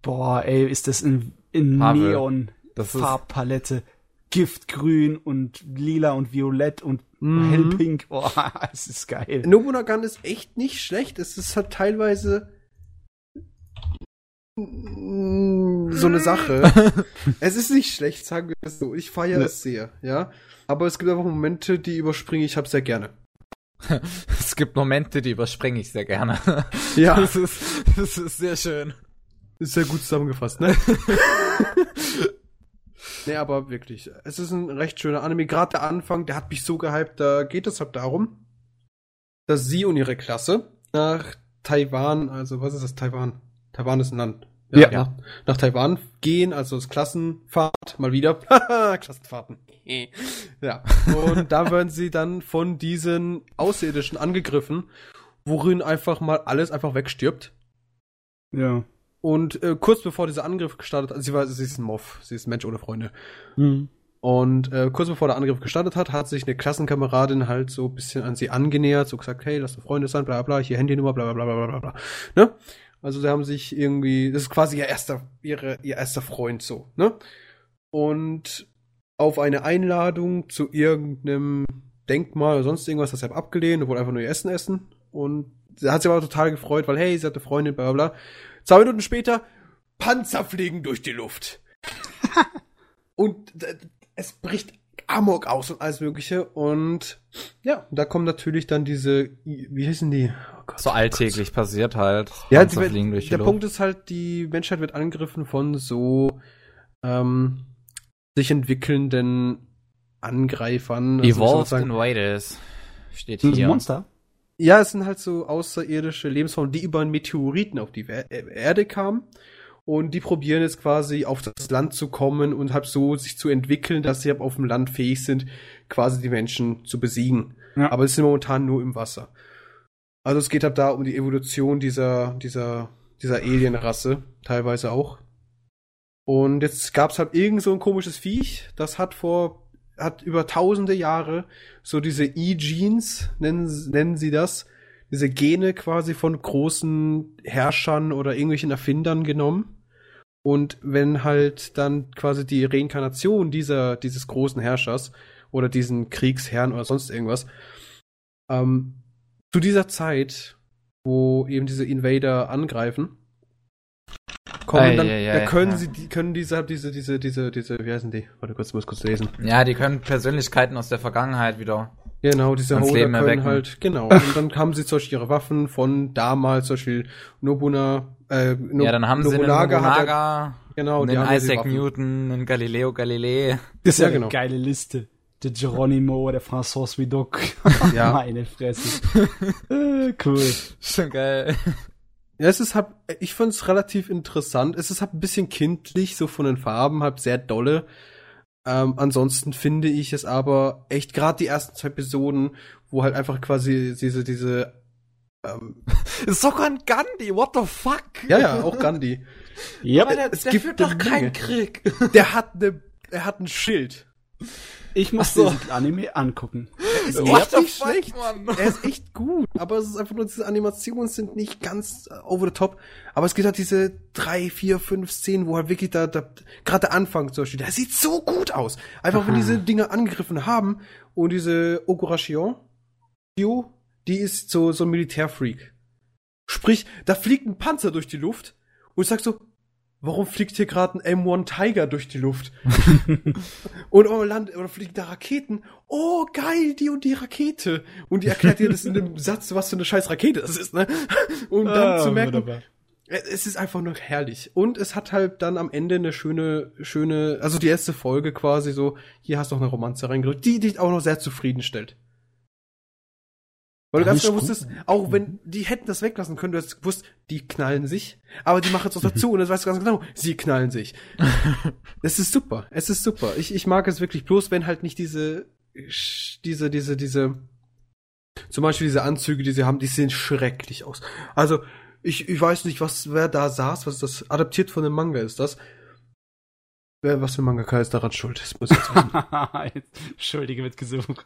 Boah, ey, ist das in, in Neon das ist- Farbpalette. Giftgrün und lila und violett und Mhm. hellpink. Boah, [LAUGHS] es ist geil. Nobunagan ist echt nicht schlecht. Es ist halt teilweise so eine Sache. [LAUGHS] es ist nicht schlecht, sagen wir es so. Ich feiere Ne. es sehr, ja. Aber es gibt einfach Momente, die überspringe ich hab sehr gerne. [LAUGHS] Es gibt Momente, die überspringe ich sehr gerne. [LAUGHS] Ja, Das ist, das ist sehr schön. ist sehr gut zusammengefasst, ne? nee, aber wirklich. Es ist ein recht schöner Anime. Gerade der Anfang, der hat mich so gehypt. Da geht es halt darum, dass sie und ihre Klasse nach Taiwan, also was ist das Taiwan? Taiwan ist ein Land. Ja. Nach, nach Taiwan gehen, also das Klassenfahrt, mal wieder. [LAUGHS] Klassenfahrten. ja. Und da werden sie dann von diesen Außerirdischen angegriffen, worin einfach mal alles einfach wegstirbt. Ja. Und äh, kurz bevor dieser Angriff gestartet hat, sie war, sie ist ein Moff, sie ist ein Mensch ohne Freunde. Mhm. Und äh, kurz bevor der Angriff gestartet hat, hat sich eine Klassenkameradin halt so ein bisschen an sie angenähert, so gesagt, hey, lass doch Freunde sein, bla bla, hier Handynummer, bla bla bla bla bla bla. Ne? Also sie haben sich irgendwie, das ist quasi ihr erster, ihre, ihr erster Freund so, ne? Und auf eine Einladung zu irgendeinem Denkmal oder sonst irgendwas, das hat abgelehnt und wollte einfach nur ihr Essen essen. Und sie hat sich aber total gefreut, weil hey, sie hat eine Freundin, bla bla bla. Zwei Minuten später, Panzer fliegen durch die Luft. [LAUGHS] und äh, es bricht Amok aus und alles mögliche. Und ja, da kommen natürlich dann diese, wie heißen die? Oh Gott, So alltäglich passiert halt. ja, die, fliegen durch die der Luft. Punkt ist halt, die Menschheit wird angegriffen von so ähm, sich entwickelnden Angreifern. Also Evolved sozusagen- Invaders steht hier. Monster? Ja, es sind halt so außerirdische Lebensformen, die über einen Meteoriten auf die äh, Erde kamen. Und die probieren jetzt quasi auf das Land zu kommen und halt so sich zu entwickeln, dass sie halt auf dem Land fähig sind, quasi die Menschen zu besiegen. Ja. Aber es sind momentan nur im Wasser. Also es geht halt da um die Evolution dieser, dieser, dieser Alienrasse, teilweise auch. Und jetzt gab's halt irgend so ein komisches Viech, das hat vor, hat über tausende Jahre so diese E-Genes, nennen, nennen sie das, diese Gene quasi von großen Herrschern oder irgendwelchen Erfindern genommen. Und wenn halt dann quasi die Reinkarnation dieser, dieses großen Herrschers oder diesen Kriegsherrn oder sonst irgendwas, ähm, zu dieser Zeit, wo eben diese Invader angreifen, kommen Ei, dann, ei, da ei, können ja. sie, die, können diese, diese, diese, diese, diese, wie heißen die? Warte kurz, ich muss kurz lesen. Ja, die können Persönlichkeiten aus der Vergangenheit wieder. Genau, diese Holder Leben können erwecken. halt, genau. [LAUGHS] Und dann haben sie zum Beispiel ihre Waffen von damals, zum Beispiel Nobuna, äh, no ja, dann haben sie einen Nobunaga hat Nobunaga, genau, einen Isaac. Newton, einen Galileo Galilei. Das ist Ja, ja, genau. eine geile Liste. Der Geronimo, der François Vidocq. Ja. [LAUGHS] Meine Fresse. äh, cool. Schon geil. Ja, es ist halt, ich find's relativ interessant. Es ist halt ein bisschen kindlich, so von den Farben, halt sehr dolle. Ähm, ansonsten finde ich es aber echt, gerade die ersten zwei Episoden, wo halt einfach quasi diese, diese, ähm, [LAUGHS] Ist sogar ein Gandhi, what the fuck? ja, ja, auch Gandhi. Yep. der, es der gibt führt doch eine keinen. Krieg. Der hat ne, er hat ein Schild. Ich muss so. diesen Anime angucken. Ist What echt the nicht fuck, schlecht. Mann? Er ist echt gut, aber es ist einfach nur, diese Animationen sind nicht ganz äh, over the top. Aber es gibt halt diese drei, vier, fünf Szenen, wo halt wirklich da, da gerade der Anfang zum Beispiel, der sieht so gut aus. Einfach wenn Aha. diese Dinge angegriffen haben und diese Ogurashion, Dio, die ist so, so ein Militärfreak. Sprich, da fliegt ein Panzer durch die Luft und ich sag so, warum fliegt hier gerade ein M1 Tiger durch die Luft? [LAUGHS] und oh, land, oder fliegen da Raketen. Oh, geil, die und die Rakete. Und die erklärt dir das in einem Satz, was für eine scheiß Rakete das ist, ne? Um dann Ah, zu merken, wunderbar. äh, es ist einfach nur herrlich. Und es hat halt dann am Ende eine schöne, schöne, also die erste Folge quasi so, hier hast du noch eine Romanze reingedrückt, die dich auch noch sehr zufriedenstellt. Weil du ganz genau wusstest, auch wenn, die hätten das weglassen können, du hättest gewusst, die knallen sich, aber die machen es auch [LAUGHS] dazu und das weißt du ganz genau, sie knallen sich. [LAUGHS] Es ist super, es ist super. Ich, ich mag es wirklich, bloß wenn halt nicht diese, diese, diese, diese, zum Beispiel diese Anzüge, die sie haben, die sehen schrecklich aus. Also, ich, ich weiß nicht, was, wer da saß, was ist das, adaptiert von dem Manga ist das. Wer, was für ein Mangaka ist daran schuld? Das muss ich jetzt wissen. [LAUGHS] Entschuldige, wird gesucht.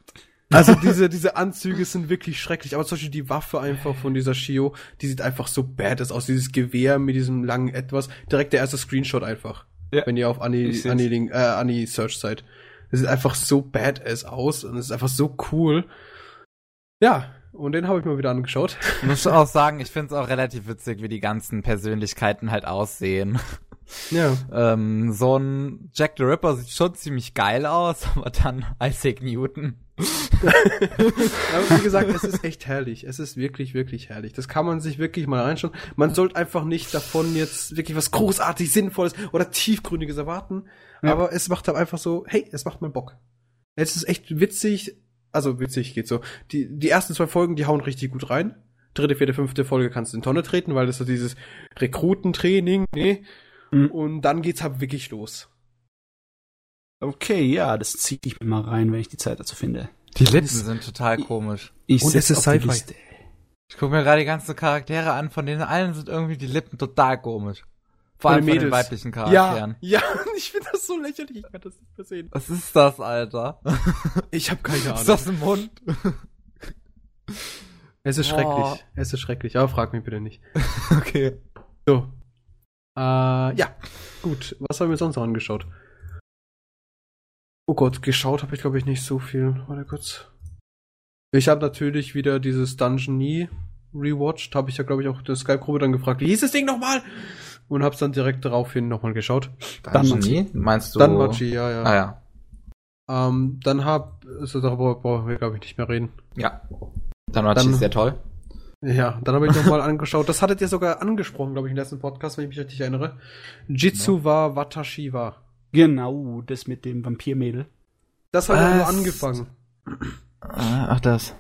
Also [LAUGHS] diese, diese Anzüge sind wirklich schrecklich, aber zum Beispiel die Waffe einfach von dieser Shio, die sieht einfach so badass aus, dieses Gewehr mit diesem langen Etwas, direkt der erste Screenshot einfach, Ja. wenn ihr auf Anni, Ich seh's. Anni, Link- äh, Anni Search seid. Das sieht einfach so badass aus und es ist einfach so cool. Ja, und den habe ich mal wieder angeschaut. Ich muss auch [LAUGHS] sagen, ich finde es auch relativ witzig, wie die ganzen Persönlichkeiten halt aussehen. Ja. Ähm, so ein Jack the Ripper sieht schon ziemlich geil aus, [LAUGHS] aber dann Isaac Newton. [LAUGHS] Aber wie gesagt, es ist echt herrlich. Es ist wirklich, wirklich herrlich. Das kann man sich wirklich mal reinschauen. Man sollte einfach nicht davon jetzt wirklich was großartig Sinnvolles oder Tiefgründiges erwarten. Ja. Aber es macht halt einfach so, hey, es macht mal Bock. Es ist echt witzig. Also witzig geht so. Die, die ersten zwei Folgen, die hauen richtig gut rein. Dritte, vierte, fünfte Folge kannst du in Tonne treten, weil das so dieses Rekrutentraining, ne? Mhm. Und dann geht's halt wirklich los. Okay, ja, das ziehe ich mir mal rein, wenn ich die Zeit dazu finde. Die Lippen sind total komisch. Ich Und es ist auf die Sci-Fi. Ich gucke mir gerade die ganzen Charaktere an, von denen allen sind irgendwie die Lippen total komisch. Vor Von allem den von den weiblichen Ja, Charakteren. ja, [LAUGHS] ich finde das so lächerlich, ich kann das nicht mehr sehen. Was ist das, Alter? [LAUGHS] Ich habe keine Ahnung. Ist das ein Mund? Es ist Boah. schrecklich. Es ist schrecklich, aber frag mich bitte nicht. [LAUGHS] okay. So. Äh, ja. Gut. Was haben wir sonst noch angeschaut? Oh Gott, geschaut habe ich glaube ich nicht so viel. Warte kurz. Ich habe natürlich wieder dieses Dungeon Nie rewatcht. Habe ich ja, glaube ich, auch der Skype-Gruppe dann gefragt, wie hieß das Ding nochmal? Und hab's dann direkt daraufhin nochmal geschaut. Danmachi? Meinst du? Danmachi, ja, ja. Ah ja. Ähm, dann hab, also darüber brauchen wir, glaube ich, nicht mehr reden. Ja. Danmachi Dann- ist sehr toll. Ja, dann habe ich nochmal angeschaut. Das hattet ihr sogar angesprochen, glaube ich, im letzten Podcast, wenn ich mich richtig erinnere. Jitsu wa Watashi wa. Genau, das mit dem Vampirmädel. Das habe ich aber nur angefangen. Ah, Ach, das.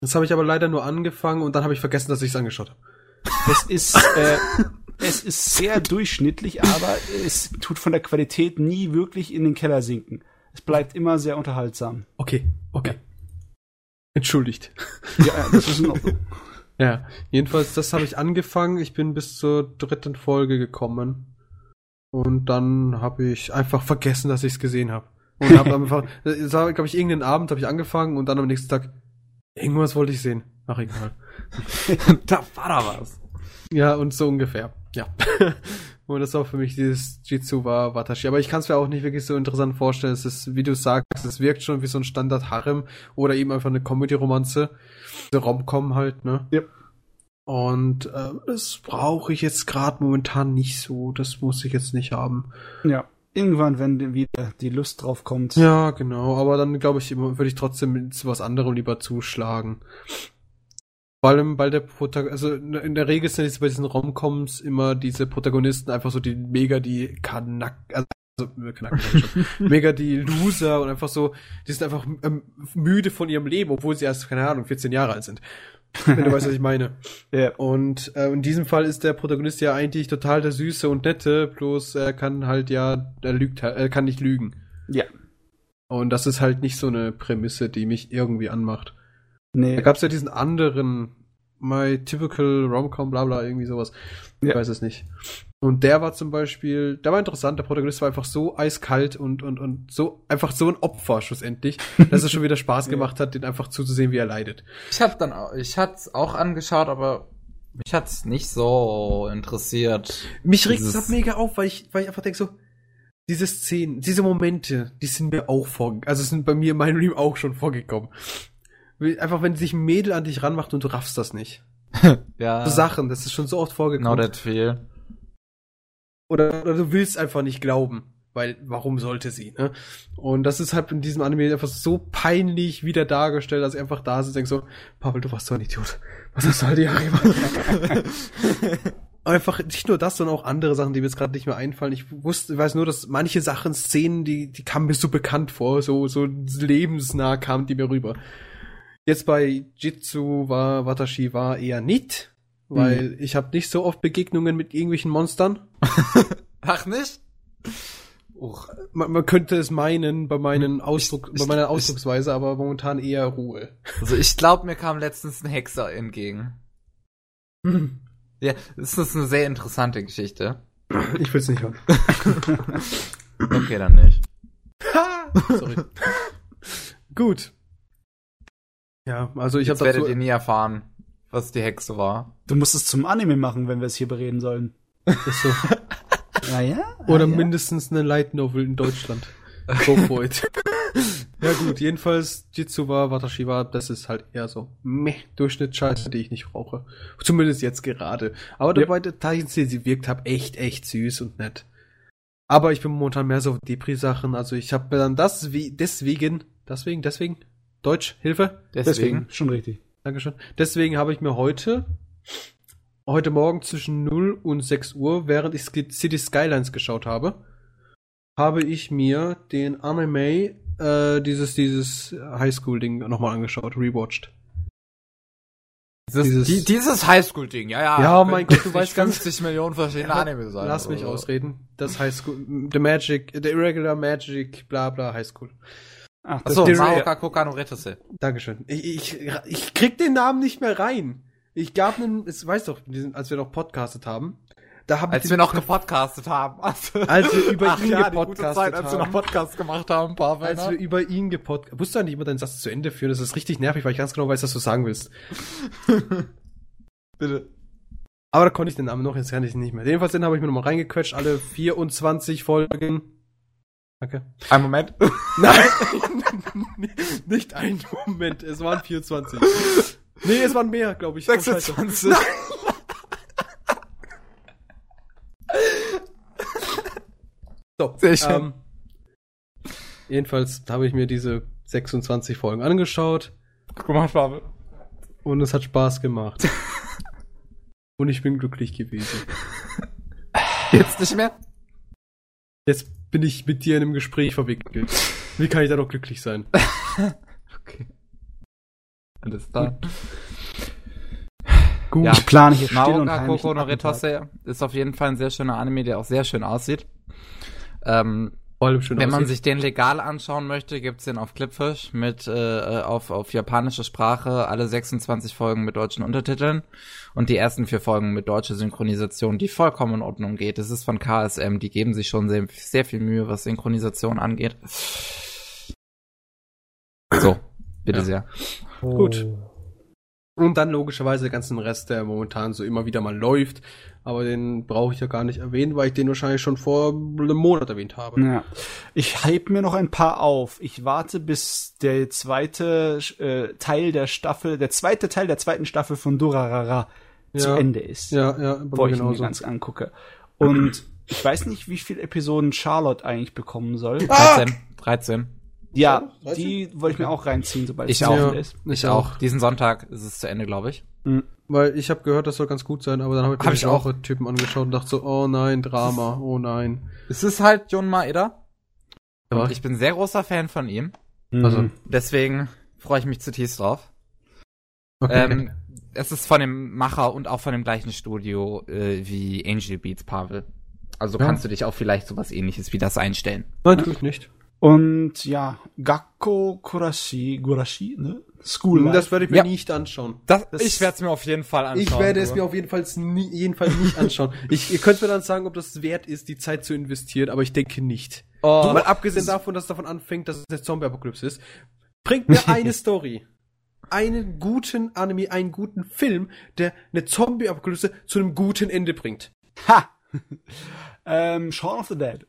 Das habe ich aber leider nur angefangen und dann habe ich vergessen, dass ich es angeschaut habe. Es ist, äh, es ist sehr durchschnittlich, aber es tut von der Qualität nie wirklich in den Keller sinken. Es bleibt immer sehr unterhaltsam. Okay, okay. Entschuldigt. Ja, [LAUGHS] ja, das ist in Ordnung. [LAUGHS] Ja, jedenfalls, das habe ich angefangen. Ich bin bis zur dritten Folge gekommen. Und dann habe ich einfach vergessen, dass ich es gesehen habe. Und habe einfach, [LAUGHS] war, glaube ich, irgendeinen Abend habe ich angefangen und dann am nächsten Tag, irgendwas wollte ich sehen. Ach, egal. da war da was. Ja, und so ungefähr. Ja. [LAUGHS] und das war für mich dieses Jitsu wa Watashi. Aber ich kann es mir auch nicht wirklich so interessant vorstellen. Es ist, wie du sagst, es wirkt schon wie so ein Standard-Harem oder eben einfach eine Comedy-Romanze. Diese Rom-Com halt, ne? Ja. Und äh, das brauche ich jetzt gerade momentan nicht so. Das muss ich jetzt nicht haben. Ja. Irgendwann, wenn wieder die Lust drauf kommt. Ja, genau. Aber dann glaube ich, würde ich trotzdem zu was anderem lieber zuschlagen. Vor allem, weil der Protagonist, also in der Regel sind es bei diesen Romcoms immer diese Protagonisten einfach so die mega die Kanak, also schon. [LAUGHS] mega die Loser und einfach so, die sind einfach ähm, müde von ihrem Leben, obwohl sie erst, keine Ahnung, 14 Jahre alt sind. Wenn du weißt, was ich meine. [LAUGHS] Ja. Und äh, in diesem Fall ist der Protagonist ja eigentlich total der Süße und Nette, bloß er kann halt ja, er lügt, halt- er kann nicht lügen. Ja. Und das ist halt nicht so eine Prämisse, die mich irgendwie anmacht. Nee. Da gab's ja diesen anderen, My Typical Romcom, bla bla, irgendwie sowas. Ich Ja. weiß es nicht. Und der war zum Beispiel, der war interessant, der Protagonist war einfach so eiskalt und, und, und so, einfach so ein Opfer schlussendlich, [LAUGHS] dass es schon wieder Spaß gemacht hat, den einfach zuzusehen, wie er leidet. Ich hab dann auch, ich hat's auch angeschaut, aber mich hat's nicht so interessiert. Mich regt es halt mega auf, weil ich, weil ich einfach denke so, diese Szenen, diese Momente, die sind mir auch vor, also sind bei mir in meinem Leben auch schon vorgekommen. Einfach, wenn sich ein Mädel an dich ranmacht und du raffst das nicht. [LAUGHS] Ja. So Sachen, das ist schon so oft Genau vorgekommen. that feel. oder, oder du willst einfach nicht glauben, weil warum sollte sie, ne? Und das ist halt in diesem Anime einfach so peinlich wieder dargestellt, dass ich einfach da sitze und denk so, Pavel, du warst so ein Idiot. Was hast du halt die Jahre gemacht? [LAUGHS] einfach nicht nur das, sondern auch andere Sachen, die mir jetzt gerade nicht mehr einfallen. Ich wusste, ich weiß nur, dass manche Sachen, Szenen, die, die kamen mir so bekannt vor, so, so lebensnah kamen die mir rüber. Jetzt bei Jitsu war Watashi war eher nicht, weil ich habe nicht so oft Begegnungen mit irgendwelchen Monstern. [LAUGHS] Ach nicht? Uch. man, man könnte es meinen bei meinen Ausdruck, ich- bei meiner ich- Ausdrucksweise, aber momentan eher Ruhe. Also ich glaube, mir kam letztens ein Hexer entgegen. Ja, das ist eine sehr interessante Geschichte. Ich will's nicht hören. [LAUGHS] Okay, dann nicht. [LAUGHS] Sorry. Gut. Ja, also ich habe dazu werdet ihr nie erfahren, was die Hexe war. Du musst es zum Anime machen, wenn wir es hier bereden sollen. ist so. [LAUGHS] Ja, ja. oder Ah, ja. mindestens eine Light Novel in Deutschland. Go for it. [LAUGHS] ja gut, jedenfalls Jitsu war Watashi war, das ist halt eher so meh Durchschnittsscheiße, die ich nicht brauche. Zumindest jetzt gerade. Aber Ja. dabei Details, die sie wirkt, hab echt echt süß und nett. Aber ich bin momentan mehr so Depri-Sachen. Also ich habe dann das wie deswegen, deswegen, deswegen Deutsch Hilfe. Deswegen. Schon richtig. Dankeschön. Deswegen habe ich mir heute, heute Morgen zwischen 0 und 6 Uhr, während ich City Skylines geschaut habe, habe ich mir den Anime, äh, dieses, dieses Highschool-Ding nochmal angeschaut, rewatcht. Dieses, Dieses- die, dieses Highschool-Ding, ja, ja. Ja, mein Gott, du [LAUGHS] weißt ganz- 50 Millionen verschiedene Anime sein. Lass mich so. ausreden. Das Highschool, The Magic, The Irregular Magic, bla bla Highschool. Ach, das Achso, Maoka Kokano Retese. Dankeschön. Ich, ich, ich krieg den Namen nicht mehr rein. Ich gab einen, es weißt doch, als wir noch podcastet haben, da habe ich Als wir noch gepodcastet haben. Also, Als wir über Ach ihn ja, gepodcastet Zeit, als wir noch haben. Podcast gemacht haben, Pavel. als wir über ihn gepodcastet Musst du eigentlich immer deinen Satz zu Ende führen? Das ist richtig nervig, weil ich ganz genau weiß, was du sagen willst. [LAUGHS] Bitte. Aber da konnte ich den Namen noch, jetzt kann ich ihn nicht mehr. Jedenfalls den habe ich mir nochmal reingequetscht, alle 24 Folgen. Danke. Ein Moment. [LAUGHS] Nein! [LAUGHS] nicht ein Moment, es waren 24. Nee, es waren mehr, glaube ich. Oh, scheiße. 26. So, Sehr schön. Ähm, jedenfalls habe ich mir diese 26 Folgen angeschaut Guck mal, Schwabe. und es hat Spaß gemacht. und ich bin glücklich gewesen. Jetzt nicht mehr? Jetzt bin ich mit dir in einem Gespräch verwickelt. Wie kann ich da noch glücklich sein? [LAUGHS] Okay. Alles klar. Gut, Ja. ich plane hier still und Maoka heimlich Koko no. Retose ist auf jeden Fall ein sehr schöner Anime, der auch sehr schön aussieht. Ähm, Wenn man aussieht. sich den legal anschauen möchte, gibt's den auf Clipfish mit äh, auf, auf japanische Sprache, alle 26 Folgen mit deutschen Untertiteln und die ersten vier Folgen mit deutscher Synchronisation, die vollkommen in Ordnung geht. Es ist von KSM, die geben sich schon sehr, sehr viel Mühe, was Synchronisation angeht. So, bitte Ja. sehr. Gut. Und dann logischerweise den ganzen Rest, der momentan so immer wieder mal läuft. Aber den brauche ich ja gar nicht erwähnen, weil ich den wahrscheinlich schon vor einem Monat erwähnt habe. Ja. Ich hype mir noch ein paar auf. Ich warte, bis der zweite äh, Teil der Staffel, der zweite Teil der zweiten Staffel von Durarara zu Ja. Ende ist. Ja, ja, bevor ich ihn mir ganz angucke. Und ich weiß nicht, wie viele Episoden Charlotte eigentlich bekommen soll. 13, 13. Ja, 13? die wollte ich mir auch reinziehen, sobald Ich es zu auch. Ende ist. Ich auch. Diesen Sonntag ist es zu Ende, glaube ich. Weil ich habe gehört, das soll ganz gut sein, aber dann habe ich Hab ich auch. Typen angeschaut und dachte so, oh nein, Drama, oh nein. Es ist halt John Maeda. Ja. Und ich bin sehr großer Fan von ihm. Also, Mhm. Deswegen freue ich mich zutiefst drauf. okay. Ähm, es ist von dem Macher und auch von dem gleichen Studio äh, wie Angel Beats, Pavel. Also Ja. kannst du dich auch vielleicht sowas ähnliches wie das einstellen. Nein, tue ich nicht. Und ja, Gakko Kurashi, Gurashi, ne? School Life. Das werde ich mir Ja. nicht anschauen. Das, Das- ich werde es mir auf jeden Fall anschauen. Ich werde es du. mir auf jeden Fall nie, jedenfalls nicht [LAUGHS] anschauen. Ich, ihr könnt mir dann sagen, ob das wert ist, die Zeit zu investieren, aber ich denke nicht. Oh, Weil abgesehen davon, dass es davon anfängt, dass es jetzt Zombie-Apokalypse ist, bringt mir [LAUGHS] eine Story. Einen guten Anime, einen guten Film, der eine Zombie-Apokalypse zu einem guten Ende bringt. Ha! [LAUGHS] ähm, Shaun of the Dead.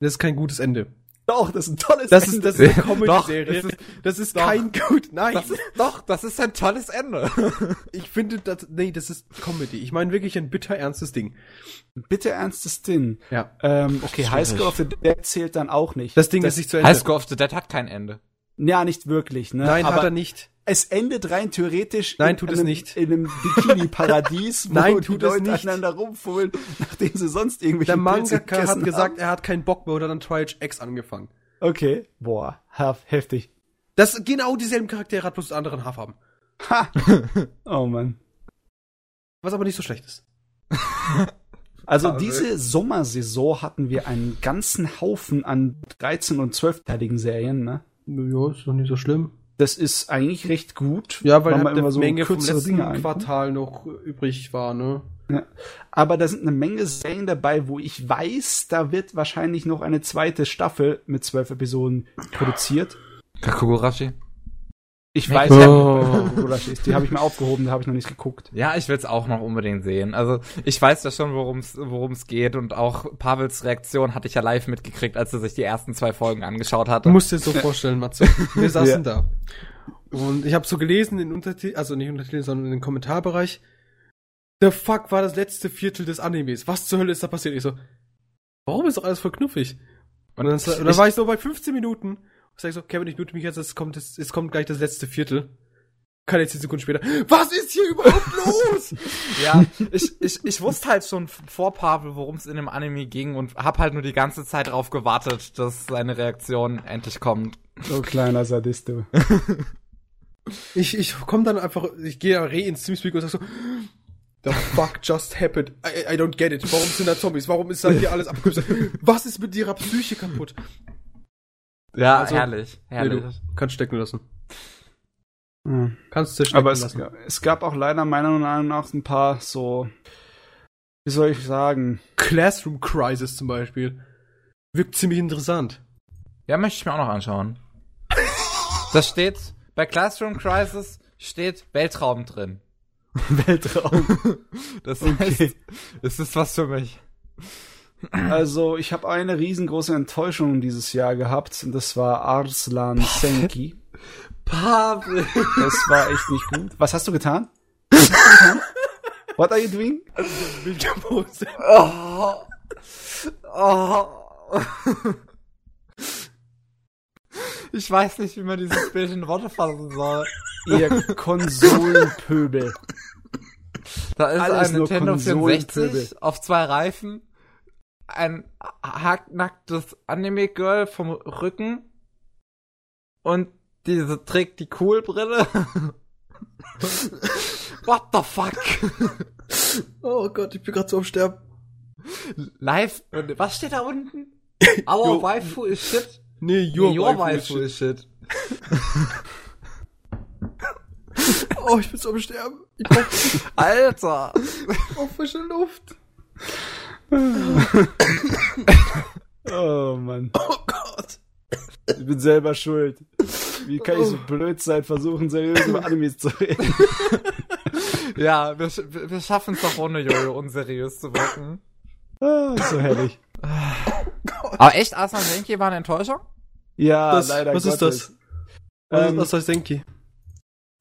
Das ist kein gutes Ende. Doch, das ist ein tolles Das ist, Ende. das ist eine Comedy-Serie. das Das ist, das ist doch. kein gut, nein. das ist, doch, das ist ein tolles Ende. [LAUGHS] ich finde, das, nee, das ist Comedy. Ich meine wirklich ein bitter ernstes Ding. Bitte ernstes Ding. Ja. Ähm, okay, High School of the Dead zählt dann auch nicht. Das Ding ist nicht zu Ende. High School of the Dead hat kein Ende. Ja, nicht wirklich, ne? Nein, Aber hat er nicht. Es endet rein theoretisch Nein, in, tut es einem, nicht. in einem Bikini-Paradies, [LAUGHS] wo Nein, die tut es Leute nicht. aneinander rumfummeln, [LAUGHS] nachdem sie sonst irgendwelche Der Mangaka hat gesagt, haben. er hat keinen Bock mehr oder dann Triage X angefangen. Okay, boah, hef- heftig. Das genau dieselben Charaktere hat bloß anderen Haarfarben. Ha! [LAUGHS] oh Mann. Was aber nicht so schlecht ist. Also Also- diese Sommersaison hatten wir einen ganzen Haufen an 13- und 12-teiligen Serien, ne? Ja, ist doch nicht so schlimm. Das ist eigentlich recht gut. Ja, weil man halt eine so Menge vom kürzere letzten Dinge einbaut. Quartal noch übrig war, ne? Ja. Aber da sind eine Menge Serien dabei, wo ich weiß, da wird wahrscheinlich noch eine zweite Staffel mit zwölf Episoden produziert. Kakugurashi? Ich weiß, Oh. wo das ist. Die habe [LAUGHS] ich mir aufgehoben, da habe ich noch nicht geguckt. Ja, ich will's auch noch unbedingt sehen. Also ich weiß ja schon, worum's worum's geht und auch Pavels Reaktion hatte ich ja live mitgekriegt, als er sich die ersten zwei Folgen angeschaut hatte. Du musst dir so vorstellen, Matze. Wir [LAUGHS] saßen Ja. da. Und ich habe so gelesen in Untertitel, also nicht Untertitel, sondern in den Kommentarbereich. The fuck war das letzte Viertel des Animes? Was zur Hölle ist da passiert? Ich so, warum ist doch alles voll knuffig? Und dann, und dann war ich so bei 15 Minuten. Und sag ich so, Kevin, ich mute mich jetzt, es kommt, es, es kommt gleich das letzte Viertel. Keine 10 Sekunden später. Was ist hier überhaupt [LAUGHS] los? Ja, ich, ich, ich wusste halt schon vor Pavel, worum es in dem Anime ging und hab halt nur die ganze Zeit darauf gewartet, dass seine Reaktion endlich kommt. So kleiner Sadist, du. [LAUGHS] Ich, ich komm dann einfach, ich gehe re ins Teamspeak und sag so, The fuck just happened? I, I don't get it. Warum sind da Zombies? Warum ist da hier alles abgekürzt? Was ist mit ihrer Psyche kaputt? Ja, Also, herrlich, Nee, herrlich. du kannst stecken lassen. Ja. Kannst zerstecken Aber es, lassen. es gab auch leider meiner Meinung nach ein paar so, wie soll ich sagen, Classroom Crisis zum Beispiel. Wirkt ziemlich interessant. Ja, möchte ich mir auch noch anschauen. [LAUGHS] Das steht, bei Classroom Crisis steht Weltraum drin. Weltraum. [LAUGHS] Das Okay. heißt, es ist was für mich. Also, ich habe eine riesengroße Enttäuschung dieses Jahr gehabt und das war Arslan Senki. Pavel. Das war echt nicht gut. Was hast du getan? Was hast du getan? What are you doing? Oh. [LAUGHS] Oh. Ich weiß nicht, wie man dieses Bild in Worte fassen soll. Ihr Konsolenpöbel. Da ist Alles ein Nintendo Konsolenpöbel. 64 auf zwei Reifen, ein hacknacktes Anime-Girl vom Rücken und diese trägt die Cool-Brille. [LAUGHS] What the fuck? Oh Gott, ich bin gerade so am Sterben. Live, was steht da unten? [LAUGHS] Our waifu is shit. Nee, Your, your, Your waifu is shit. [LAUGHS] Oh, ich bin so am Sterben. Ich brauch, Alter. brauch frische Luft. [LAUGHS] Oh Mann. Oh Gott. Ich bin selber schuld. Wie kann ich so blöd sein, versuchen seriös über Animes zu reden? [LAUGHS] Ja, wir, wir schaffen es doch ohne Jojo unseriös zu wirken. Ah, so herrlich. Aber echt, Asan Senki war eine Enttäuschung? Ja, Das- leider was ist Gottes. das? Was, Ähm, was heißt Denki?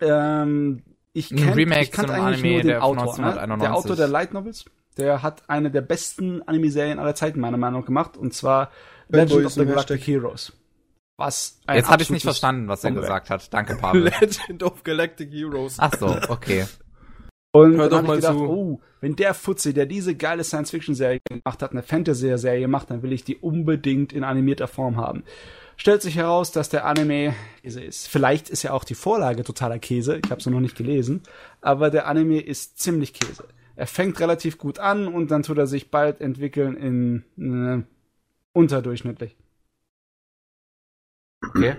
Ähm, ich Ein kenn, Remake ich einem eigentlich Anime, nur den der von Autor. Ne? 1991. Der Autor der Light Novels. Der hat eine der besten Anime-Serien aller Zeiten meiner Meinung nach gemacht. Und zwar Bad Legend Boys of the Galactic Hashtag. Heroes. Was ein Jetzt habe ich nicht verstanden, was er Comeback. gesagt hat. Danke, [LAUGHS] Pavel. Legend of Galactic Heroes. Ach so, okay. Und Hör dann doch hab ich mal gedacht, zu. oh, wenn der Fuzzi, der diese geile Science-Fiction-Serie gemacht hat, eine Fantasy-Serie macht, dann will ich die unbedingt in animierter Form haben. Stellt sich heraus, dass der Anime Käse ist. Vielleicht ist ja auch die Vorlage totaler Käse. Ich habe sie noch nicht gelesen. Aber der Anime ist ziemlich Käse. Er fängt relativ gut an und dann tut er sich bald entwickeln in äh, unterdurchschnittlich. Okay.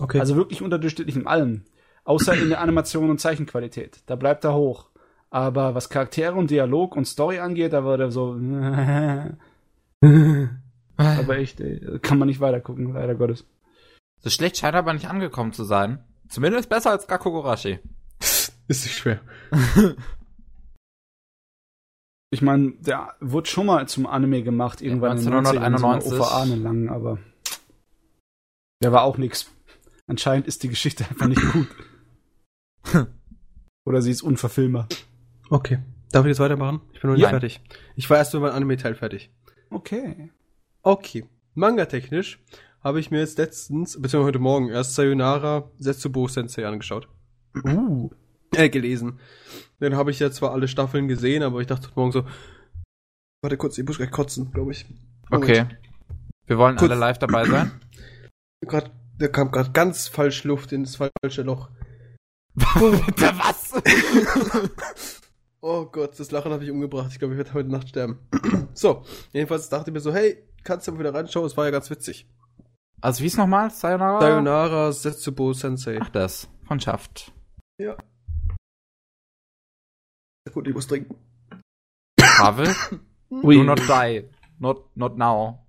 Okay. Also wirklich unterdurchschnittlich in allem. Außer in der Animation und Zeichenqualität. Da bleibt er hoch. Aber was Charaktere und Dialog und Story angeht, da wird er so. [LAUGHS] aber echt, ey, kann man nicht weitergucken, leider Gottes. So schlecht scheint er aber nicht angekommen zu sein. Zumindest besser als Gakogurashi. ist nicht schwer. [LAUGHS] Ich meine, der wurde schon mal zum Anime gemacht, irgendwann in den 90ern, so eine 1991. OVA eine lang, aber der war auch nix. Anscheinend ist die Geschichte einfach nicht gut. [LAUGHS] Oder sie ist unverfilmbar. Okay. Darf ich jetzt weitermachen? Ich bin noch nicht Ja. fertig. Ich war erst mit meinem Anime-Teil fertig. Okay. Okay. Manga-technisch habe ich mir jetzt letztens, beziehungsweise heute Morgen, erst Sayonara Setsubo Sensei angeschaut. Uh. Äh, gelesen. Den habe ich ja zwar alle Staffeln gesehen, aber ich dachte Morgen so, warte kurz, ich muss gleich kotzen, glaube ich. Okay. Wir wollen Kurz- alle live dabei sein. [CLEARS THROAT] Grad, da kam gerade ganz falsch Luft ins falsche Loch. [LAUGHS] Bitte was? [LAUGHS] Oh Gott, das Lachen habe ich umgebracht. Ich glaube, ich werde heute Nacht sterben. [CLEARS THROAT] so, jedenfalls dachte ich mir so, hey, kannst du mal wieder reinschauen? Es war ja ganz witzig. Also wie ist nochmal? Sayonara? Sayonara Setsubo Sensei. Ach das. Von Schaft. Ja. Gut, ich muss trinken. Pavel? [LAUGHS] Do not die. Not, not now.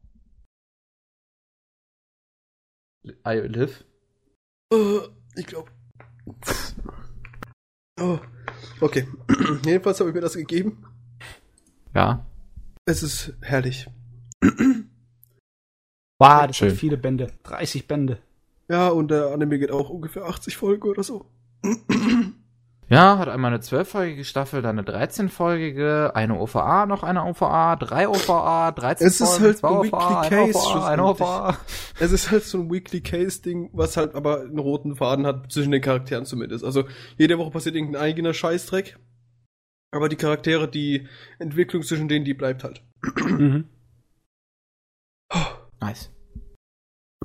I live? Äh, ich glaube. Oh. Okay. [CLEARS THROAT] Jedenfalls habe ich mir das gegeben. Ja. Es ist herrlich. [CLEARS THROAT] Wow, das Schön. hat viele Bände. 30 Bände. Ja, und der Anime geht auch ungefähr 80 Folgen oder so. [CLEARS THROAT] Ja, hat einmal eine zwölffolgige Staffel, dann eine 13-folgige, eine OVA, noch eine OVA, drei OVA, 13 Es ist Folgen, halt zwei ein OVA, Weekly eine Case OVA, eine. OVA. Es ist halt so ein Weekly Case-Ding, was halt aber einen roten Faden hat, zwischen den Charakteren zumindest. Also jede Woche passiert irgendein eigener Scheißdreck. Aber die Charaktere, die Entwicklung zwischen denen, die bleibt halt. Mhm. Nice.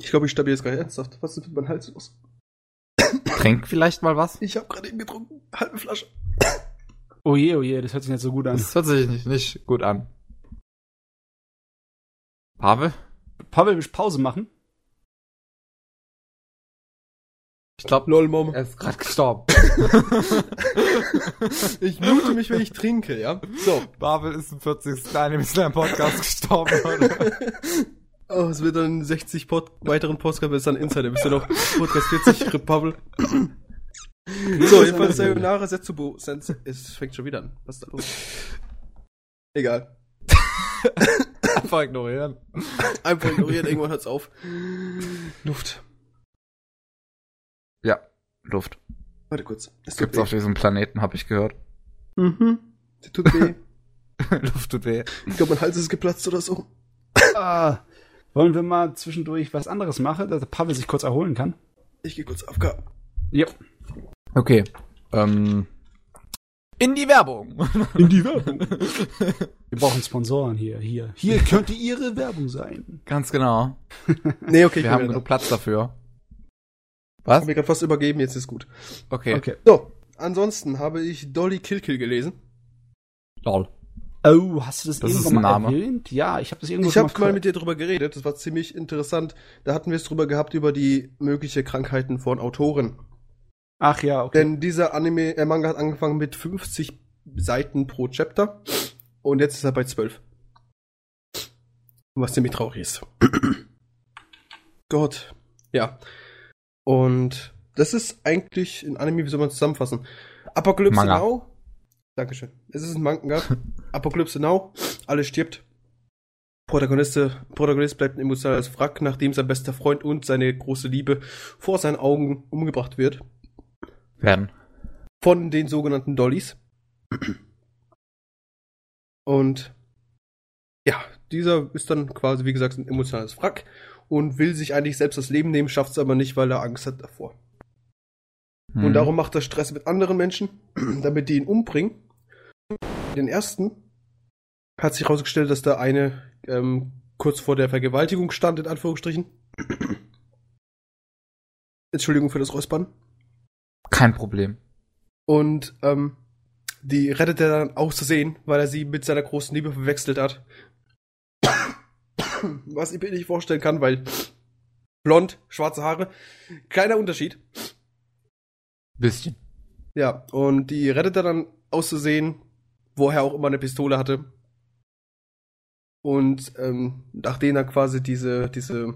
Ich glaube, ich sterbe jetzt gar nicht ernsthaft. Was ist mit meinem Hals los? Trink vielleicht mal was? Ich habe gerade eben getrunken. Halbe Flasche. Oh je, oh je, das hört sich nicht so gut an. Das hört sich nicht, nicht gut an. Pavel? Pavel, willst du Pause machen? Ich glaube, Lol, Mom. er ist gerade gestorben. [LAUGHS] Ich mute mich, wenn ich trinke, ja? So. Pavel ist im 40. Anime Slam Podcast gestorben, oder? [LAUGHS] Oh, es wird dann 60 Pod weiteren Podcast, bis dann Insider. Bist du noch Podcast 40, Republic. So, jedenfalls Sayonara Setsubo Sensei. Es fängt schon wieder an. Was ist da los? Egal. [LAUGHS] Einfach ignorieren. Einfach ignorieren, irgendwann hört's auf. Luft. Ja, Luft. Warte kurz. Es Gibt's weh. auf diesem Planeten, habe ich gehört. Mhm. Der tut weh. [LAUGHS] Luft tut weh. ich glaube, mein Hals ist geplatzt oder so. Ah, wollen wir mal zwischendurch was anderes machen, dass der Pavel sich kurz erholen kann? Ich gehe kurz AFK. Ja. Okay. Ähm, in die Werbung. In die Werbung. Wir brauchen Sponsoren hier, hier. Hier könnte Ihre Werbung sein. Ganz genau. [LAUGHS] Nee, okay, Wir haben genug da. Platz dafür. Ich Was? hab mir gerade fast übergeben, jetzt ist gut. Okay. Okay. So, ansonsten habe ich Dolly Kilkill gelesen. Lol. Oh, hast du das, Das irgendwann mal erwähnt? Ja, ich habe das irgendwo Ich habe mal mit dir drüber geredet, das war ziemlich interessant. Da hatten wir es drüber gehabt über die mögliche Krankheiten von Autoren. Ach ja, okay. Denn dieser Anime, äh, Manga hat angefangen mit 50 Seiten pro Chapter und jetzt ist er bei 12. Was ziemlich traurig ist. [CLEARS THROAT] Gott. Ja. Und das ist eigentlich ein Anime, wie soll man zusammenfassen? Apocalypse Manga. Now. Dankeschön. Es ist ein Manga. [LAUGHS] Apocalypse Now. Alles stirbt. Protagonist, Protagonist bleibt ein emotionales Wrack, nachdem sein bester Freund und seine große Liebe vor seinen Augen umgebracht wird Werden. von den sogenannten Dollys. Und ja, dieser ist dann quasi, wie gesagt, ein emotionales Wrack und will sich eigentlich selbst das Leben nehmen, schafft es aber nicht, weil er Angst hat davor. Mhm. Und darum macht er Stress mit anderen Menschen, [CLEARS THROAT] damit die ihn umbringen. Den ersten hat sich herausgestellt, dass da eine ähm, kurz vor der Vergewaltigung stand, in Anführungsstrichen. [CLEARS THROAT] Entschuldigung für das Räuspern. Kein Problem. Und ähm, die rettet er dann aus Versehen, weil er sie mit seiner großen Liebe verwechselt hat. [CLEARS THROAT] Was ich mir nicht vorstellen kann, weil blond, schwarze Haare, kleiner Unterschied. Bisschen. Ja, und die rettet er dann aus Versehen, woher auch immer eine Pistole hatte. Und ähm, nachdem er quasi diese, diese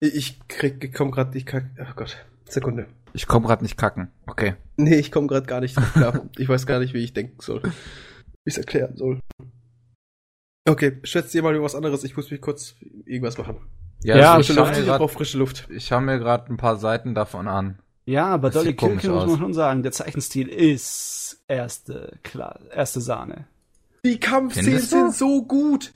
ich krieg, ich komm grad, ich kann, oh Gott, Sekunde. Ich komme gerade nicht kacken. Okay. Nee, ich komme gerade gar nicht klar. [LAUGHS] ich weiß gar nicht, wie ich denken soll. Wie ich es erklären soll. Okay, schätzt ihr mal über was anderes. Ich muss mich kurz irgendwas machen. Ja, also Frische ich ich grad- brauche frische Luft. Ich schaue mir gerade ein paar Seiten davon an. Ja, aber Das Dolly sieht komisch Kilke muss man aus. schon sagen, der Zeichenstil ist erste, klar, erste Sahne. Die Kampfszenen sind so gut.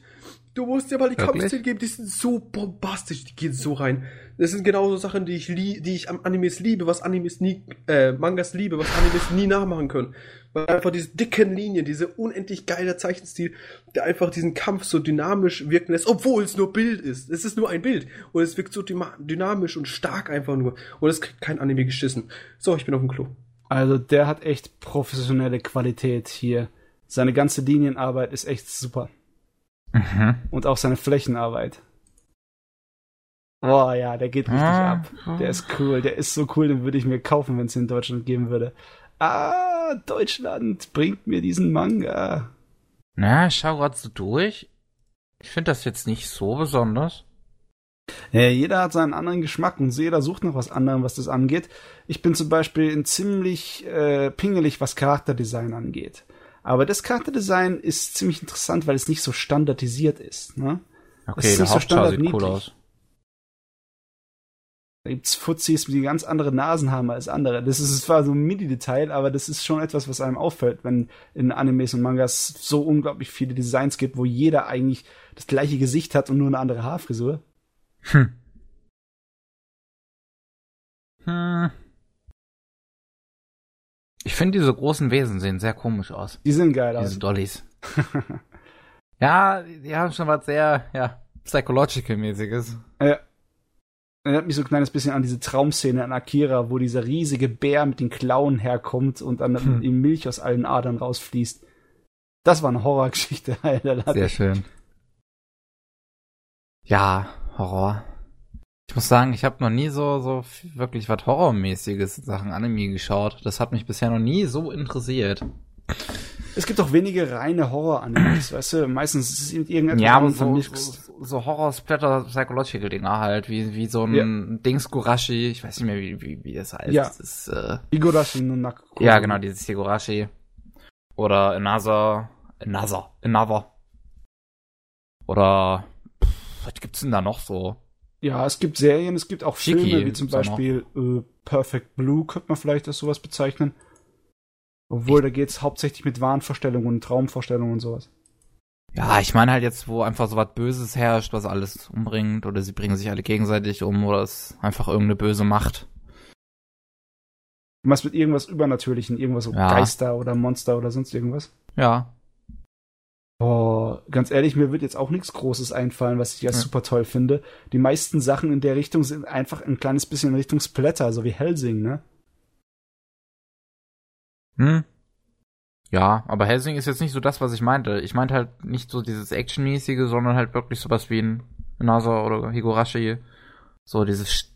Du musst dir mal die? Kampfszenen geben, die sind so bombastisch, die gehen so rein. Das sind genauso Sachen, die ich die ich am Animes liebe, was Animes nie, äh, Mangas liebe, was Animes nie nachmachen können. Weil einfach diese dicken Linien, diese unendlich geile Zeichenstil, der einfach diesen Kampf so dynamisch wirken lässt, obwohl es nur Bild ist. Es ist nur ein Bild. Und es wirkt so dynamisch und stark einfach nur. Und es kriegt kein Anime geschissen. So, ich bin auf dem Klo. Also der hat echt professionelle Qualität hier. Seine ganze Linienarbeit ist echt super. Mhm. Und auch seine Flächenarbeit. Boah, ja, der geht richtig Ah. ab. Der ist cool, der ist so cool, den würde ich mir kaufen, wenn es in Deutschland geben würde. Ah, Deutschland bringt mir diesen Manga. Na, ich schau grad so durch. Ich finde das jetzt nicht so besonders. Ja, jeder hat seinen anderen Geschmack und jeder sucht nach was anderem, was das angeht. Ich bin zum Beispiel in ziemlich äh, pingelig, was Charakterdesign angeht. Aber das Charakterdesign ist ziemlich interessant, weil es nicht so standardisiert ist. Ne? Es Okay, ist der nicht so sieht cool aus. Da gibt's Fuzis, die ganz andere Nasen haben als andere. Das ist zwar so ein Mini-Detail, aber das ist schon etwas, was einem auffällt, wenn in Animes und Mangas so unglaublich viele Designs gibt, wo jeder eigentlich das gleiche Gesicht hat und nur eine andere Haarfrisur. Hm. Hm. Ich finde diese großen Wesen sehen sehr komisch aus. Die sind geil Diese aus. Dollys. [LAUGHS] ja, die haben schon was sehr, ja, psychological-mäßiges. Ja. Erinnert mich so ein kleines bisschen an diese Traumszene an Akira, wo dieser riesige Bär mit den Klauen herkommt und dann Hm. ihm Milch aus allen Adern rausfließt. Das war eine Horrorgeschichte, [LAUGHS] Alter. Sehr schön. Ja, Horror. Ich muss sagen, ich habe noch nie so, so wirklich was Horrormäßiges in Sachen Anime geschaut. Das hat mich bisher noch nie so interessiert. Es gibt auch wenige reine Horror-Animes, weißt du? Meistens ist es irgendetwas Ja, so, so, so Horror-Splatter-Psychological-Dinger halt, wie, wie so ein Ja. Dings Gurashi, ich weiß nicht mehr, wie, wie, wie das heißt. Ja. Das ist, äh, Higurashi no ja, genau, dieses Higurashi. Oder Another, Another, Another. Oder, pff, was gibt's denn da noch so? Ja, es gibt Serien, es gibt auch Filme, wie zum. Beispiel äh, Perfect Blue, könnte man vielleicht als sowas bezeichnen. Obwohl, da geht's hauptsächlich mit Wahnvorstellungen und Traumvorstellungen und sowas. Ja, ich meine halt jetzt, wo einfach so was Böses herrscht, was alles umbringt, oder sie bringen sich alle gegenseitig um, oder es einfach irgendeine böse Macht. Was mit irgendwas Übernatürlichen, irgendwas so Ja. Geister oder Monster oder sonst irgendwas. Ja. Oh, ganz ehrlich, mir wird jetzt auch nichts Großes einfallen, was ich ja Ja. super toll finde. Die meisten Sachen in der Richtung sind einfach ein kleines bisschen in Richtung Splatter, so wie Helsing, ne? Hm. Ja, aber Helsing ist jetzt nicht so das, was ich meinte. Ich meinte halt nicht so dieses Actionmäßige, sondern halt wirklich sowas wie ein Nasa oder Higurashi. So dieses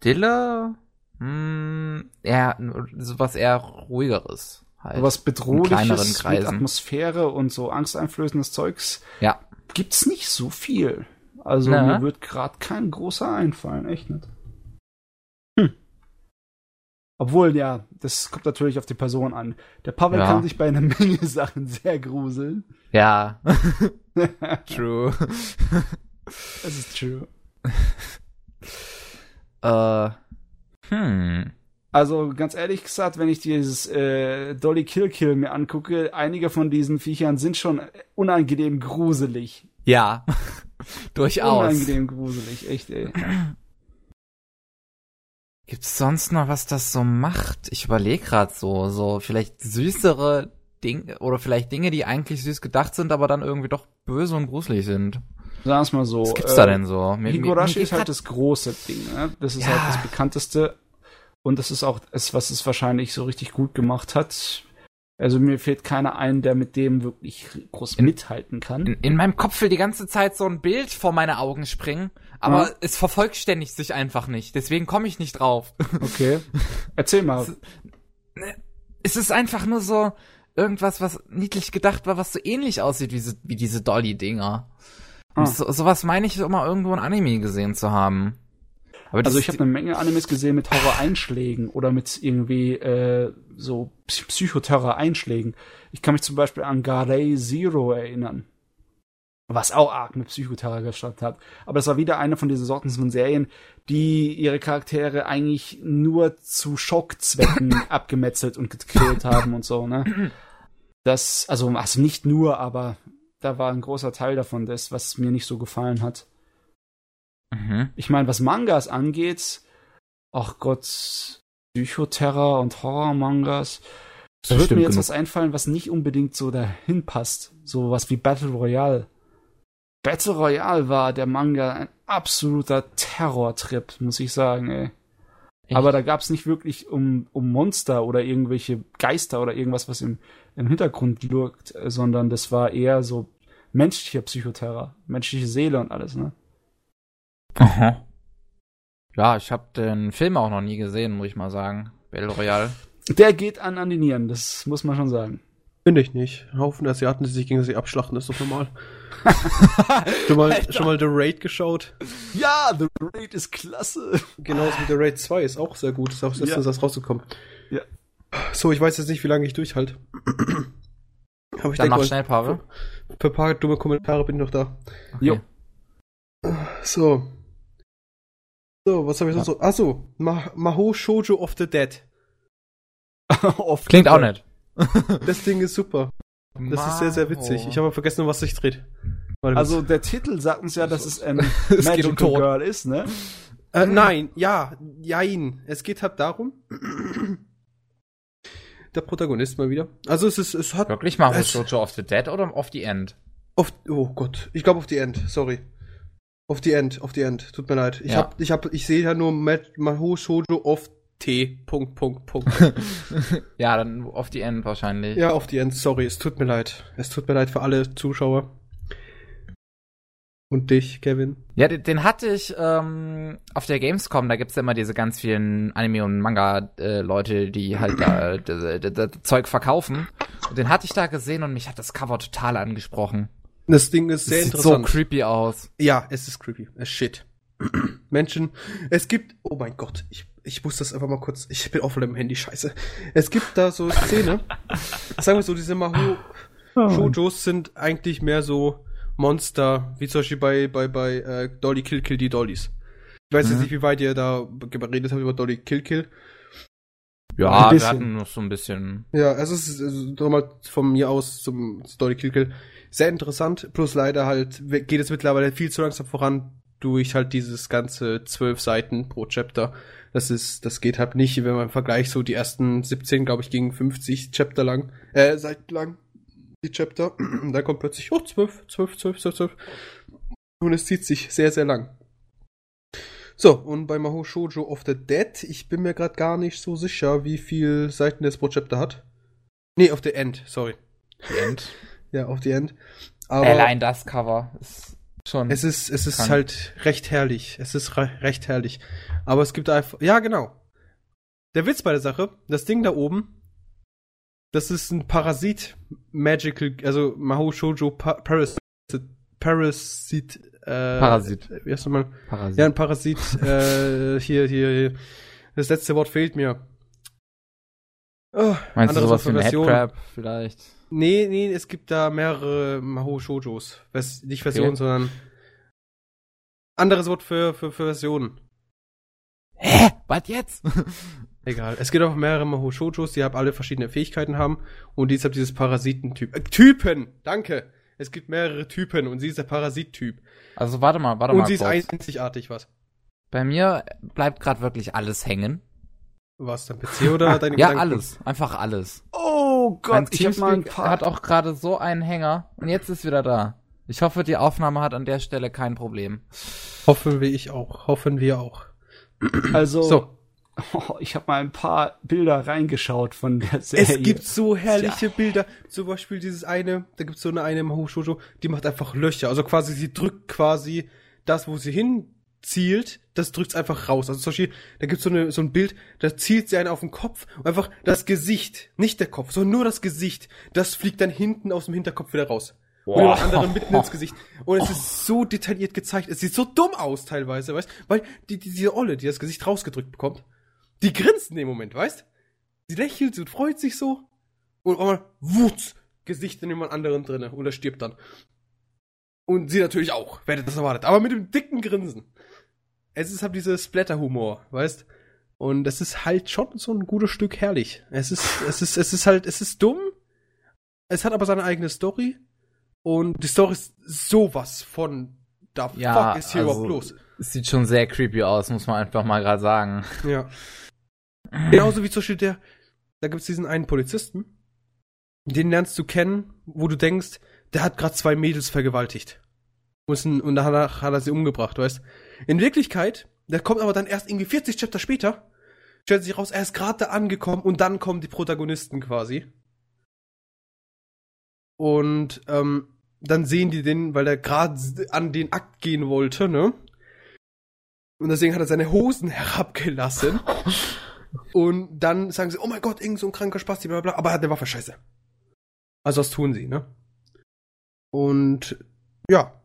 Stille, hm, eher, sowas eher ruhigeres. Halt. Was Bedrohliches mit. Atmosphäre und so angsteinflößendes Zeugs Ja. gibt's nicht so viel. Also Na? mir wird gerade kein großer einfallen, echt nicht. Hm. Obwohl, ja, das kommt natürlich auf die Person an. Der Pavel Ja. kann sich bei einer [LAUGHS] Menge Sachen sehr gruseln. Ja. [LAUGHS] True. Das ist true. [LAUGHS] äh, hm. Also ganz ehrlich gesagt, wenn ich dieses äh, Dolly Kill Kill mir angucke, einige von diesen Viechern sind schon unangenehm gruselig. Ja. [LAUGHS] Durchaus. Unangenehm gruselig, echt, ey. Gibt's sonst noch, was das so macht? Ich überlege gerade so, so vielleicht süßere Dinge oder vielleicht Dinge, die eigentlich süß gedacht sind, aber dann irgendwie doch böse und gruselig sind. Sagen wir's mal so. Was gibt's äh, da denn so? Higurashi ist halt das große Ding, ne? Das ist Ja. halt das bekannteste. Und das ist auch es, was es wahrscheinlich so richtig gut gemacht hat. Also mir fehlt keiner ein, der mit dem wirklich groß mithalten kann. in, in meinem Kopf will die ganze Zeit so ein Bild vor meine Augen springen, aber Ja. es vervollständigt sich einfach nicht. Deswegen komme ich nicht drauf. Okay. Erzähl mal. [LAUGHS] es ist einfach nur so irgendwas, was niedlich gedacht war, was so ähnlich aussieht wie, diese- wie diese Dolly-Dinger. Ah. So, sowas meine ich immer irgendwo in Anime gesehen zu haben. Also ich habe eine Menge Animes gesehen mit Horror-Einschlägen oder mit irgendwie äh, so Psy- Psychoterror-Einschlägen. Ich kann mich zum Beispiel an Garei Zero erinnern. Was auch arg mit Psychoterror gestanden hat. Aber das war wieder eine von diesen Sorten von Serien, die ihre Charaktere eigentlich nur zu Schockzwecken [COUGHS] abgemetzelt und gequält haben und so, ne? Das, also, also nicht nur, aber da war ein großer Teil davon, das, was mir nicht so gefallen hat. Mhm. Ich meine, was Mangas angeht, ach Gott, Psychoterror und Horror-Mangas, da wird Stimmt mir jetzt genug. was einfallen, was nicht unbedingt so dahin passt. So was wie Battle Royale. Battle Royale war der Manga ein absoluter Terrortrip, muss ich sagen, ey. Echt? Aber da gab's nicht wirklich um, um Monster oder irgendwelche Geister oder irgendwas, was im, im Hintergrund lurkt, sondern das war eher so menschlicher Psychoterror, menschliche Seele und alles, ne? Aha. Ja, ich habe den Film auch noch nie gesehen, muss ich mal sagen. Battle Royale. Der geht an an die Nieren, das muss man schon sagen. Finde ich nicht. Ein Haufen Asiaten, die sich gegenseitig abschlachten, ist doch normal. [LAUGHS] schon, mal, schon mal The Raid geschaut? Ja, The Raid ist klasse. Genauso wie The Raid 2 ist auch sehr gut. Ist auch letztens Ja. erst rausgekommen. Ja. So, ich weiß jetzt nicht, wie lange ich durchhalte. [CLEARS THROAT] Aber ich Dann mach schnell, Pavel. Für ein paar dumme Kommentare bin ich noch da. Okay. Jo. So. So, was habe ich Ja. sonst so? Achso, Ma Maho Shoujo of the Dead. [LAUGHS] Oft Klingt auch nett. Das Ding ist super. Das ist sehr, sehr witzig. Ich habe vergessen, um was sich dreht. Warte Also der Titel sagt uns ja, dass es ein [LAUGHS] Es Magical um. Girl ist, ne? Äh, nein, ja, jein. Es geht halt darum. [CLEARS THROAT] Der Protagonist mal wieder. Also es ist, es hat Wirklich mal Es- Shoujo of the Dead oder of the End? auf, oh Gott, ich glaube auf die End, sorry. Auf die End, auf die End, tut mir leid. Ich Ja. hab, ich hab, ich sehe ja nur Mat- Maho Shoujo of T, Punkt, Punkt, Punkt. [LAUGHS] ja, dann of the End wahrscheinlich. ja, auf die End, sorry, es tut mir leid. Es tut mir leid für alle Zuschauer. Und dich, Kevin. Ja, den, den hatte ich ähm, auf der Gamescom, da gibt's ja immer diese ganz vielen Anime- und Manga-Leute, die halt da das Zeug verkaufen. Und den hatte ich da gesehen und mich hat das Cover total angesprochen. Das Ding ist sehr das sieht so interessant. creepy aus. Ja, es ist creepy. Es ist shit. [CLEARS THROAT] Menschen, es gibt, oh mein Gott, ich, ich muss das einfach mal kurz, ich bin auch voll im Handy, scheiße. Es gibt da so Szene, sagen wir so, diese Maho Shoujos sind eigentlich mehr so Monster, wie zum Beispiel bei, bei, bei äh, Dolly Kill Kill die Dollys. Ich weiß Mhm. jetzt nicht, wie weit ihr da geredet habt über Dolly Kill Kill. Ja, Ein wir hatten noch so ein bisschen. Ja, es ist also, nochmal von mir aus zum, zu Dolly Kill Kill sehr interessant. Plus leider halt geht es mittlerweile viel zu langsam voran durch halt dieses ganze zwölf Seiten pro Chapter. Das ist, das geht halt nicht, wenn man im Vergleich so die ersten 17, glaube ich, gegen 50 Chapter lang, äh, Seiten lang, die Chapter. [CLEARS THROAT] da kommt plötzlich, oh, 12, 12, 12, 12, 12. Und es zieht sich sehr, sehr lang. So, und bei Mahou Shoujo of the Dead, ich bin mir gerade gar nicht so sicher, wie viel Seiten das pro Chapter hat. Nee, of the End, sorry. End. Ja, of the End. Aber Allein das Cover ist schon. es ist, es ist Krank. halt recht herrlich. Es ist re recht herrlich. Aber es gibt einfach, ja, genau. Der Witz bei der Sache, das Ding da oben, das ist ein Parasit Magical, also Mahou Shoujo pa Parasit, Parasit, äh, Parasit. Wie heißt nochmal? Parasit. Ja, ein Parasit, äh, [LAUGHS] hier, hier, hier. Das letzte Wort fehlt mir. Oh, Meinst du sowas wie ein. Headcrab vielleicht? Nee, nee, es gibt da mehrere Mahou Shoujos. Vers nicht Versionen, Okay. sondern anderes Wort für, für, für Versionen. Hä? Was jetzt? [LAUGHS] Egal. Es gibt auch mehrere Mahou Shoujos, die halt alle verschiedene Fähigkeiten haben und die ist halt dieses Parasitentyp. Äh, Typen! Danke! Es gibt mehrere Typen und sie ist der Parasittyp. Also warte mal, warte Und mal. sie ist kurz. einzigartig, was? Bei mir bleibt gerade wirklich alles hängen. Was, dein PC oder [LAUGHS] deine Ja, Gedanken? alles. Einfach alles. Oh Mein Gott, ich hab mal ein Teamspeak paar. hat auch gerade so einen Hänger und jetzt ist wieder da. Ich hoffe, die Aufnahme hat an der Stelle kein Problem. Hoffen wir ich auch. Hoffen wir auch. also, So. oh, [LAUGHS] ich habe mal ein paar Bilder reingeschaut von der Serie. Es gibt so herrliche Bilder. Zum Beispiel dieses eine, da gibt es so eine eine Mahou Shoujo, die macht einfach Löcher. Also quasi, sie drückt quasi das, wo sie hinzielt, das drückt's einfach raus. Also zum Beispiel, da gibt's so, eine, so ein Bild, da zielt sie einen auf den Kopf und einfach das Gesicht, nicht der Kopf, sondern nur das Gesicht, das fliegt dann hinten aus dem Hinterkopf wieder raus. Und Boah. dem anderen mitten ins Gesicht. Und es ist so detailliert gezeigt. Es sieht so dumm aus teilweise, weißt Weil die, die, diese Olle, die das Gesicht rausgedrückt bekommt, die grinst in dem Moment, weißt Sie lächelt und freut sich so. Und auf einmal, wutz, Gesicht in jemand anderen drinne und er stirbt dann. Und sie natürlich auch, wer hätte das erwartet. Aber mit dem dicken Grinsen. Es ist halt dieser Splatter-Humor, weißt Und es ist halt schon so ein gutes Stück herrlich. Es ist, es ist, es ist halt, es ist dumm. Es hat aber seine eigene Story. Und die Story ist sowas von da Ja, fuck ist hier also- überhaupt los. Es sieht schon sehr creepy aus, muss man einfach mal gerade sagen. Ja. Genauso wie zum Beispiel der, da gibt's diesen einen Polizisten, den lernst du kennen, wo du denkst, der hat gerade zwei Mädels vergewaltigt. Und danach hat er sie umgebracht, weißt In Wirklichkeit, der kommt aber dann erst irgendwie 40 Chapter später, stellt sich raus, er ist gerade da angekommen und dann kommen die Protagonisten quasi. Und ähm, dann sehen die den, weil er gerade an den Akt gehen wollte, ne? Und deswegen hat er seine Hosen [LAUGHS] herabgelassen. Und dann sagen sie, oh mein Gott, irgend so ein kranker Spasti, bla bla, bla, aber er hat eine Waffe, scheiße. Also das tun sie, ne? Und ja,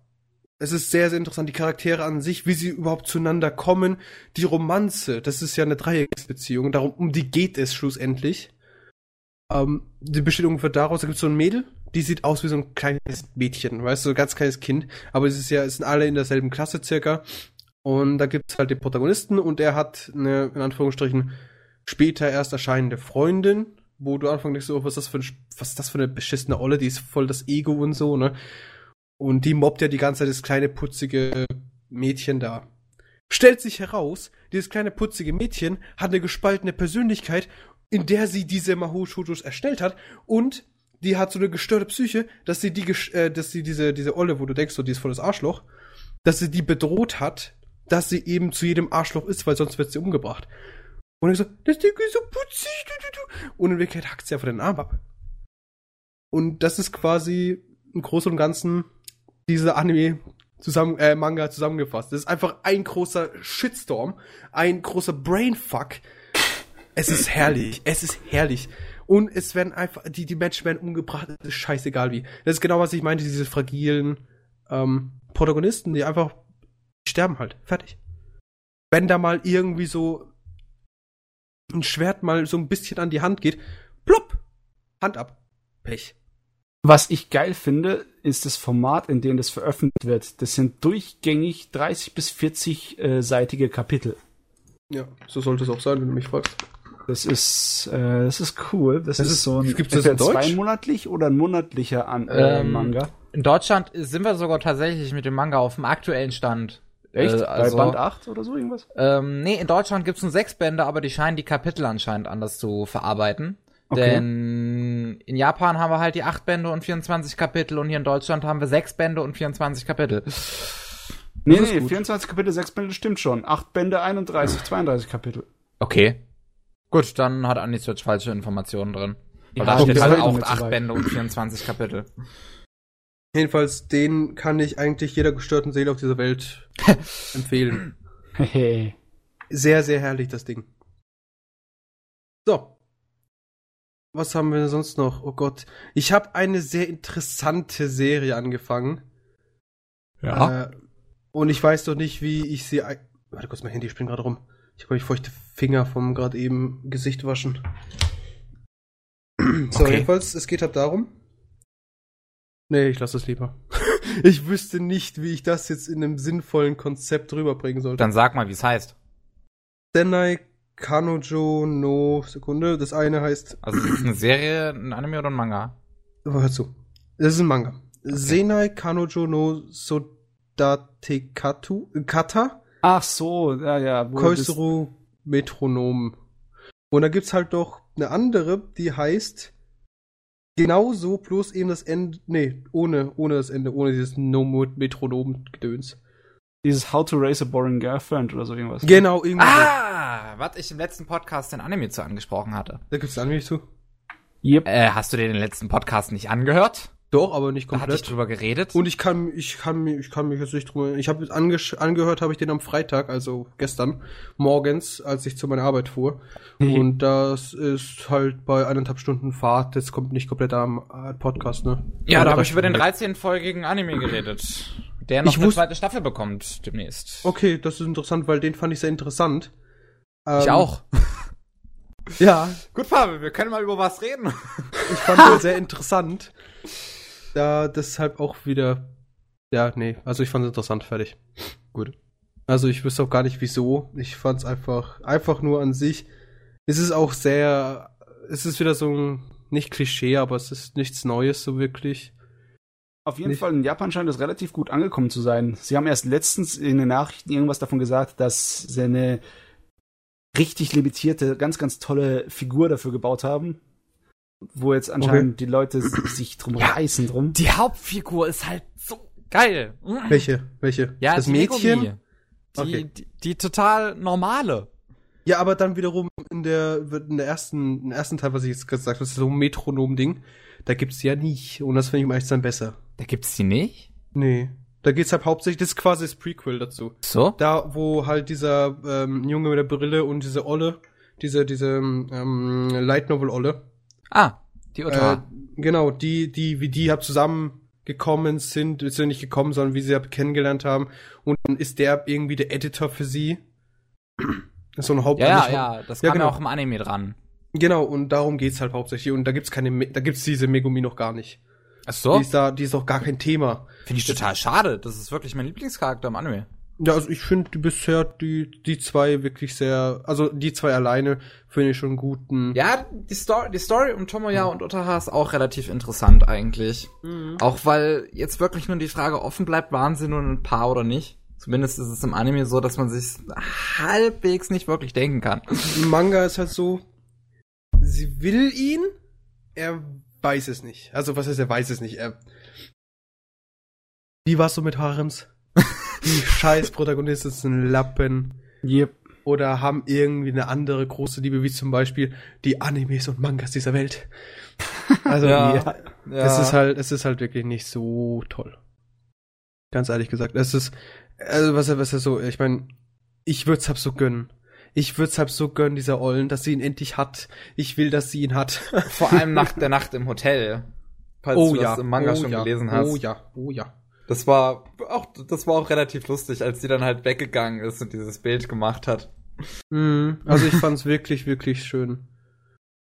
es ist sehr, sehr interessant, die Charaktere an sich, wie sie überhaupt zueinander kommen, die Romanze, das ist ja eine Dreiecksbeziehung, darum, um die geht es schlussendlich. Ähm, die besteht ungefähr daraus, da gibt es so ein Mädel, die sieht aus wie so ein kleines Mädchen, weißt du, so ein ganz kleines Kind, aber es ist ja, es sind alle in derselben Klasse circa. Und da gibt's halt den Protagonisten und er hat eine, in Anführungsstrichen, später erst erscheinende Freundin, wo du anfangs denkst, so, was ist das für ein, was ist das für eine beschissene Olle, die ist voll das Ego und so, ne? Und die mobbt ja die ganze Zeit das kleine putzige Mädchen da. Stellt sich heraus, dieses kleine putzige Mädchen hat eine gespaltene Persönlichkeit, in der sie diese Mahou Shoujos erstellt hat und die hat so eine gestörte Psyche, dass sie die, äh, dass sie diese, diese Olle, wo du denkst, so, die ist voll das Arschloch, dass sie die bedroht hat, dass sie eben zu jedem Arschloch ist, weil sonst wird sie umgebracht. Und er so, das Ding ist so putzig, du, du, du. Und in Wirklichkeit hackt sie einfach den Arm ab. Und das ist quasi im Großen und Ganzen dieser Anime zusammen, äh, Manga zusammengefasst. Das ist einfach ein großer Shitstorm, ein großer Brainfuck. Es ist herrlich, es ist herrlich. Und es werden einfach, die, die Menschen werden umgebracht, es ist scheißegal wie. Das ist genau, was ich meinte, diese fragilen ähm, Protagonisten, die einfach die sterben halt. Fertig. Wenn da mal irgendwie so ein Schwert mal so ein bisschen an die Hand geht, plopp, Hand ab. Pech. Was ich geil finde, ist das Format, in dem das veröffentlicht wird. Das sind durchgängig 30 bis 40 äh, seitige Kapitel. Ja, so sollte es auch sein, wenn du mich fragst. Das ist, äh, das ist cool. Das, Das ist, ist- so ein gibt's das in Deutsch? zweimonatlich oder ein monatlicher an, äh, Ähm, Manga. In Deutschland sind wir sogar tatsächlich mit dem Manga auf dem aktuellen Stand. Echt? Äh, also, Bei Band 8 oder so irgendwas? Ähm, nee, in Deutschland gibt's nur sechs Bände, aber die scheinen die Kapitel anscheinend anders zu verarbeiten. Okay. Denn in Japan haben wir halt die acht Bände und 24 Kapitel und hier in Deutschland haben wir sechs Bände und 24 Kapitel. Nee, nee, gut. 24 Kapitel, 6 Bände stimmt schon. 8 Bände, 31, 32 Kapitel. Okay. Gut, dann hat Andi Switch falsche Informationen drin. Weil Ja, da steht halt auch mir zu acht weit. Bände und 24 Kapitel. Jedenfalls, den kann ich eigentlich jeder gestörten Seele auf dieser Welt [LAUGHS] empfehlen. Hehe. Sehr, sehr herrlich, das Ding. So. Was haben wir denn sonst noch? Oh Gott. Ich habe eine sehr interessante Serie angefangen. Äh, und ich weiß doch nicht, wie ich sie. Warte kurz, mein Handy springt gerade rum. Ich habe ich feuchte Finger vom gerade eben Gesicht waschen. [CLEARS THROAT] so, Okay. jedenfalls, es geht halt darum. Nee, ich lasse es lieber. [LAUGHS] ich wüsste nicht, wie ich das jetzt in einem sinnvollen Konzept rüberbringen sollte. Dann sag mal, wie es heißt. Senai Kanojo no Sekunde. Das eine heißt. Also ist es eine Serie, ein Anime oder ein Manga? Oh, hör zu. Das ist ein Manga. Senai Kanojo no Sodatekatu Kata Ach so, ja, ja. Koisuru Metronom. Und da gibt's halt doch eine andere, die heißt genauso, bloß eben das Ende. Nee, ohne, ohne das Ende, ohne dieses No Metronom-Gedöns. Dieses How to Raise a Boring Girlfriend oder so irgendwas. Genau, irgendwie. so. Ah, was ich im letzten Podcast den Anime zu angesprochen hatte. Da gibt's Anime zu. Yep. Äh, hast du dir den letzten Podcast nicht angehört? Doch, aber nicht Da hatte ich komplett. drüber geredet. Und ich kann, ich kann mich, ich kann mich jetzt nicht drum. Ich habe ange angehört, habe ich den am Freitag, also gestern morgens, als ich zu meiner Arbeit fuhr. [LAUGHS] Und das ist halt bei eineinhalb Stunden Fahrt. Das kommt nicht komplett am äh, Podcast, ne? ja, da habe ich über den Stunden. 13-folgigen Anime geredet. Der noch Ich eine zweite Staffel bekommt demnächst. Okay, das ist interessant, weil den fand ich sehr interessant. Ich Ähm, auch. [LAUGHS] Ja, Gut, Pavel, wir können mal über was reden. [LAUGHS] ich fand den [LAUGHS] sehr interessant. Da deshalb auch wieder. Ja, nee, also ich fand es interessant, fertig. Gut. Also ich wüsste auch gar nicht wieso. Ich fand es einfach, einfach nur an sich. Es ist auch sehr, es ist wieder so ein, nicht Klischee, aber es ist nichts Neues so wirklich. Auf jeden Nicht- Fall in Japan scheint es relativ gut angekommen zu sein. Sie haben erst letztens in den Nachrichten irgendwas davon gesagt, dass sie eine richtig limitierte, ganz, ganz tolle Figur dafür gebaut haben. Wo jetzt anscheinend die Leute sich drum Ja. reißen drum. Die Hauptfigur ist halt so geil. Welche? Welche? Ja, das die Mädchen? Die, Okay. die, die total normale. Ja, aber dann wiederum in der, in der ersten, im ersten Teil, was ich jetzt gesagt habe, das ist so ein Metronom-Ding, da gibt's die ja nicht. Und das finde ich ehrlich zu sein besser. Da gibt's die nicht? Nee. Da geht's halt hauptsächlich, das ist quasi das Prequel dazu. So? Da, wo halt dieser ähm, Junge mit der Brille und diese Olle, diese, diese ähm, Light Novel Olle, Ah, die äh, Otta. genau, die, die, wie die halt zusammengekommen sind, ist ja nicht gekommen, sondern wie sie halt kennengelernt haben. Und dann ist der irgendwie der Editor für sie. Das ist so ein Haupt ja, ja, ja, das Ja, kam genau. auch im Anime dran. Genau, und darum geht's halt hauptsächlich. Und da gibt's keine, Me- da gibt's diese Megumi noch gar nicht. Ach so? Die ist da, die ist auch gar kein Thema. Finde ich total schade. Das ist wirklich mein Lieblingscharakter im Anime. Ja, also ich finde die bisher die, die zwei wirklich sehr, also die zwei alleine finde ich schon guten. Ja, die Story, die Story um Tomoya und Otaha ist auch relativ interessant eigentlich. Mhm. Auch weil jetzt wirklich nur die Frage offen bleibt, waren sie nun ein Paar oder nicht. Zumindest ist es im Anime so, dass man sich halbwegs nicht wirklich denken kann. Im Manga ist halt so, sie will ihn, er weiß es nicht. Also was heißt, er weiß es nicht. Er, wie war's so mit Harems? [LAUGHS] Die scheiß Protagonisten sind Lappen. Yep. Oder haben irgendwie eine andere große Liebe, wie zum Beispiel die Animes und Mangas dieser Welt. [LAUGHS] Also, Ja. Es ist halt, es ist halt wirklich nicht so toll. Ganz ehrlich gesagt. Es ist, also was, was ist so, ich meine, ich würde es halt so gönnen. Ich würde es halt so gönnen, dieser Ollen, dass sie ihn endlich hat. Ich will, dass sie ihn hat. [LAUGHS] Vor allem nach der Nacht im Hotel. Falls du das im Manga oh schon ja, gelesen hast. Oh ja, oh ja. Das war auch, das war auch relativ lustig, als sie dann halt weggegangen ist und dieses Bild gemacht hat. Mhm. Also ich fand's wirklich, wirklich schön.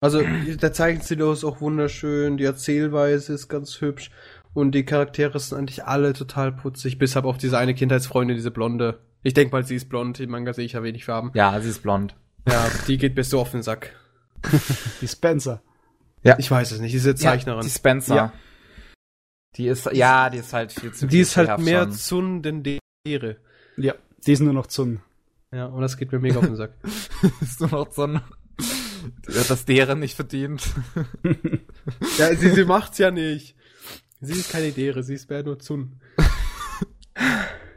Also der Zeichenstil ist auch wunderschön, die Erzählweise ist ganz hübsch und die Charaktere sind eigentlich alle total putzig, bis auf diese eine Kindheitsfreundin, diese Blonde. Ich denke mal, sie ist blond, im Manga sehe ich ja wenig Farben. Ja, sie ist blond. Ja, die geht mir so auf den Sack. [LAUGHS] Die Spencer. Ja. Ich weiß es nicht, diese Zeichnerin. Ja, die Spencer. Ja. Die ist, ja, die ist halt viel zu die ist halt mehr schon. Zun denn Dere. Ja, die ist nur noch Zun. Ja, und das geht mir mega auf den Sack. [LAUGHS] ist nur noch die hat das deren nicht verdient. [LAUGHS] ja, sie, sie macht's ja nicht. Sie ist keine Dere, sie ist mehr nur Zun. [LAUGHS]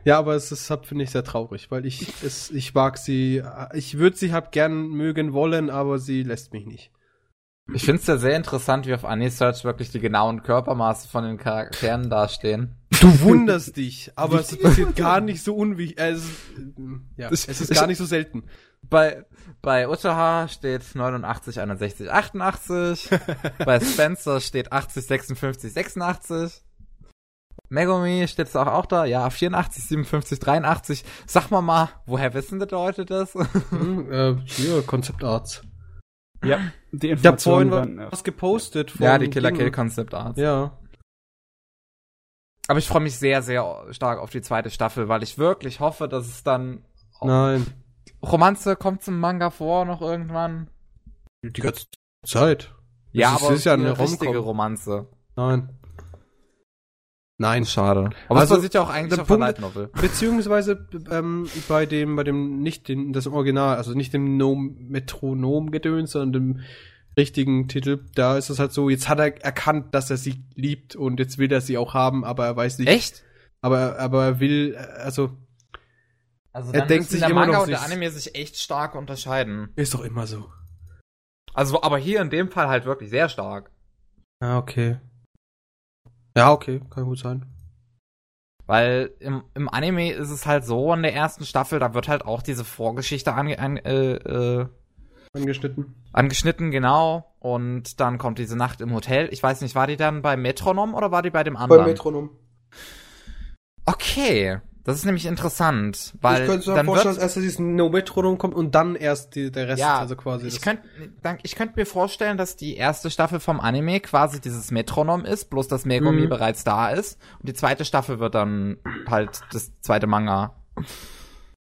Ja, aber es ist, finde ich, sehr traurig, weil ich, es, ich mag sie, ich würde sie hab gern mögen wollen, aber sie lässt mich nicht. Ich finde es ja sehr interessant, wie auf Anisearch wirklich die genauen Körpermaße von den Charakteren dastehen. Du [LAUGHS] wunderst dich, aber es passiert gar nicht so unwichtig, äh, es, ist, ja, es ist gar [LAUGHS] nicht so selten. Bei, bei Uttaha steht 89, 61, 88. bei Spencer steht 80, 56, 86. Megumi steht es auch, auch da, ja, 84, 57, 83. Sag mal mal, woher wissen die Leute das? [LAUGHS] Hm, äh, hier, Konzeptarts. Ja, die Ich hab vorhin Informationen was gepostet von ja, die Killer. Kill Concept Arts. Ja. Aber ich freue mich sehr, sehr stark auf die zweite Staffel, weil ich wirklich hoffe, dass es dann Nein. Romanze kommt zum Manga vor noch irgendwann. Die ganze Zeit. Ja, ist- aber ist ja eine eine richtige. Romanze. Nein. Nein. Schade. Aber Also, das basiert ja auch eigentlich auf Punkt- Light Novel. Beziehungsweise ähm, bei dem, bei dem nicht den, das Original, also nicht dem no Metronom-Gedöns, sondern dem richtigen Titel, da ist es halt so, jetzt hat er erkannt, dass er sie liebt und jetzt will er sie auch haben, aber er weiß nicht. Echt? Aber, aber er will, also, Also Er dann denkt müssen sich der immer Manga noch und der Anime sich echt stark unterscheiden. ist doch immer so. Also, aber hier in dem Fall halt wirklich sehr stark. Ja, okay. Ja, okay, kann gut sein. Weil im, im Anime ist es halt so, in der ersten Staffel, da wird halt auch diese Vorgeschichte ange, an, äh, äh, Angeschnitten. angeschnitten, genau. Und dann kommt diese Nacht im Hotel. Ich weiß nicht, war die dann bei Metronom oder war die bei dem Bei anderen? Metronom. okay, das ist nämlich interessant, ich weil könnte mir dann vorstellen, wird, dass erst dieses No Metronom kommt und dann erst die, der Rest, Ja, also quasi. ich könnte ich könnt mir vorstellen, dass die erste Staffel vom Anime quasi dieses Metronom ist, bloß dass Megumi Mhm. bereits da ist. Und die zweite Staffel wird dann halt das zweite Manga.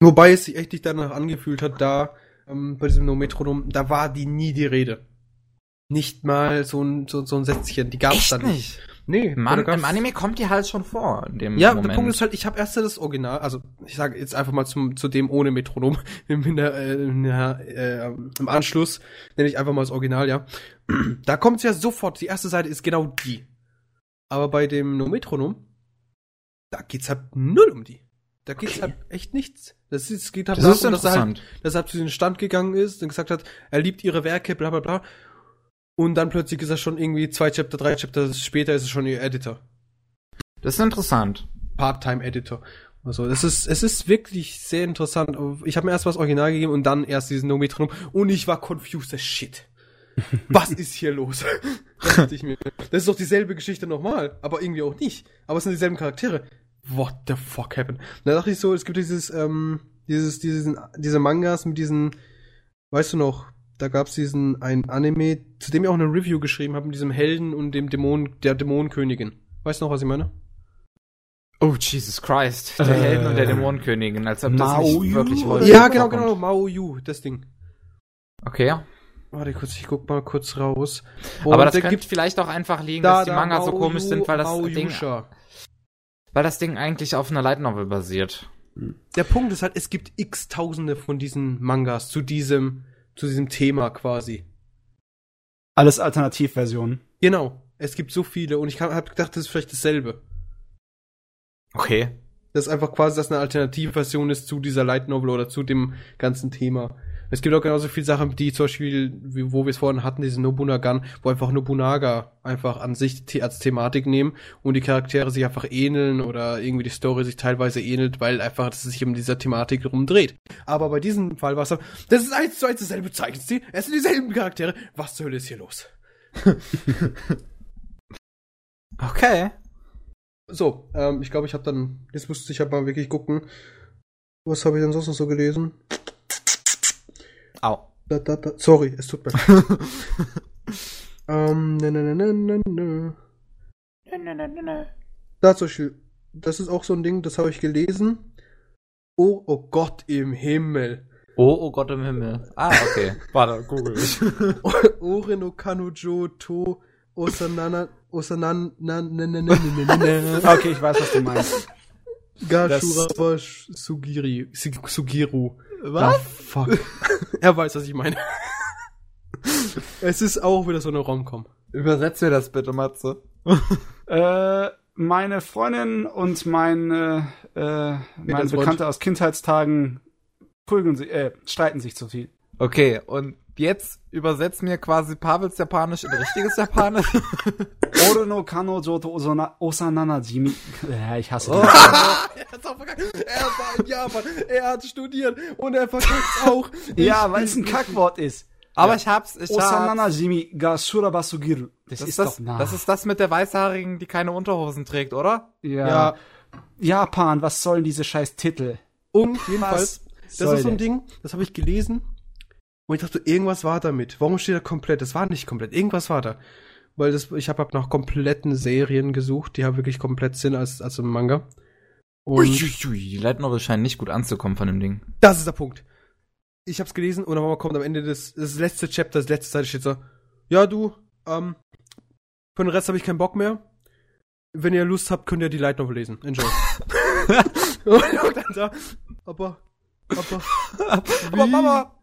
Wobei es sich echt nicht danach angefühlt hat, da ähm, bei diesem No Metronom, da war die nie die Rede. Nicht mal so ein, so, so ein Sätzchen, die gab's Echt dann nicht? Nee, Im, An oder gab's- Im Anime kommt die halt schon vor. In dem Ja, Moment. der Punkt ist halt, ich habe erst das Original, also ich sage jetzt einfach mal zum, zu dem ohne Metronom [LAUGHS] in der, äh, in der, äh, im Anschluss, nenne ich einfach mal das Original, ja. [CLEARS THROAT] Da kommt's ja sofort, die erste Seite ist genau die. Aber bei dem No Metronom, da geht's halt null um die. Da geht's Okay. halt echt nichts. Das, ist, es geht halt das ist darum, dass er halt dass er zu diesem Stand gegangen ist und gesagt hat, er liebt ihre Werke, bla bla bla. Und dann plötzlich ist er schon irgendwie zwei Chapter, drei Chapter später ist er schon ihr Editor. Das ist interessant. Part-Time-Editor. Also, es ist, es ist wirklich sehr interessant. Ich habe mir erst mal das Original gegeben und dann erst diesen No Metronom und ich war confused as shit. [LAUGHS] Was ist hier los? Das ist doch dieselbe Geschichte nochmal, aber irgendwie auch nicht. Aber es sind dieselben Charaktere. What the fuck happened? Da dachte ich so, es gibt dieses, ähm, dieses, diesen, diese Mangas mit diesen, weißt du noch, da gab's diesen, ein Anime, zu dem ich auch eine Review geschrieben habe, mit diesem Helden und dem Dämon, der Dämonenkönigin. Weißt du noch, was ich meine? Oh, Jesus Christ. Der Äh, Helden und der Dämonenkönigin, als ob das Mao nicht Yu wirklich häufig Ja, genau, vorkommt. genau, Mao Yu, das Ding. Okay. Warte kurz, ich guck mal kurz raus. Aber Und das der könnte vielleicht auch einfach liegen, dass die Manga so Mao komisch Yu, sind, weil das Mao Ding, Yusha. Weil das Ding eigentlich auf einer Light Novel basiert. Der Punkt ist halt, es gibt x Tausende von diesen Mangas zu diesem, zu diesem Thema quasi. Alles Alternativversionen. Genau. Es gibt so viele und ich habe gedacht, das ist vielleicht dasselbe. Okay. Das ist einfach quasi, dass eine Alternativversion ist zu dieser Light Novel oder zu dem ganzen Thema. Es gibt auch genauso viele Sachen, die zum Beispiel, wie, wo wir es vorhin hatten, diese Nobunagan, wo einfach Nobunaga einfach an sich als Thematik nehmen und die Charaktere sich einfach ähneln oder irgendwie die Story sich teilweise ähnelt, weil einfach es sich um dieser Thematik rumdreht. Aber bei diesem Fall war es so, das ist eins zu eins dasselbe Zeichenstil, es sind dieselben Charaktere, was zur Hölle ist hier los? [LAUGHS] Okay. So, ähm, ich glaube, ich habe dann, jetzt müsste ich halt mal wirklich gucken, was habe ich denn sonst noch so gelesen? Au. Da, da, da. Sorry, es tut mir leid. Ähm, ne, ne, ne, ne, ne. Da zum Beispiel, das ist auch so ein Ding, das habe ich gelesen. Oh, oh Gott im Himmel. Oh, oh Gott im Himmel. Ah, okay. Warte, google ich. Ore no Kanojo to Osanana Osanan na, na, na, na, na, na, na. Okay, ich weiß, was du meinst. Gashurawa Sugiri Sugiru. Was? Ah, fuck. [LAUGHS] er weiß, was ich meine. [LAUGHS] es ist auch wieder so eine Romcom. Übersetz mir das bitte, Matze. [LAUGHS] Äh, meine Freundin und mein, äh, äh, mein. Bekannter aus Kindheitstagen prügeln sich, äh, streiten sich zu viel. Okay, und jetzt übersetz mir quasi Pavels Japanisch in richtiges Japanisch. [LAUGHS] Ore no Kanojo to Osana- Osanana Jimi. Ja, ich hasse Oh. die. [LAUGHS] er verkackt. Er war in Japan. Er hat studiert und er verkackt's auch. [LAUGHS] Ja, weil es ein Kackwort ist. Aber ich hab's, ich Osanana hab's. Jimi ga Surabasugiru. Das, Das ist das, doch nah. das ist das mit der Weißhaarigen, die keine Unterhosen trägt, oder? ja. Ja, Japan, was sollen diese scheiß Titel? und jedenfalls, das ist so ein das? Ding, das habe ich gelesen. Und ich dachte, irgendwas war damit. Warum steht da komplett? Das war nicht komplett. Irgendwas war da. Weil das, ich habe hab nach kompletten Serien gesucht, die haben wirklich komplett Sinn als, als im Manga. Und Uiuiui, die Light Novel scheinen nicht gut anzukommen von dem Ding. das ist der Punkt. Ich hab's gelesen und dann kommt am Ende des, das letzte Chapter, das letzte Seite steht so, ja du, ähm, für den Rest habe ich keinen Bock mehr. Wenn ihr Lust habt, könnt ihr die Light Novel lesen. Enjoy. [LAUGHS] [LAUGHS] und dann da, aber, aber, Aber Mama!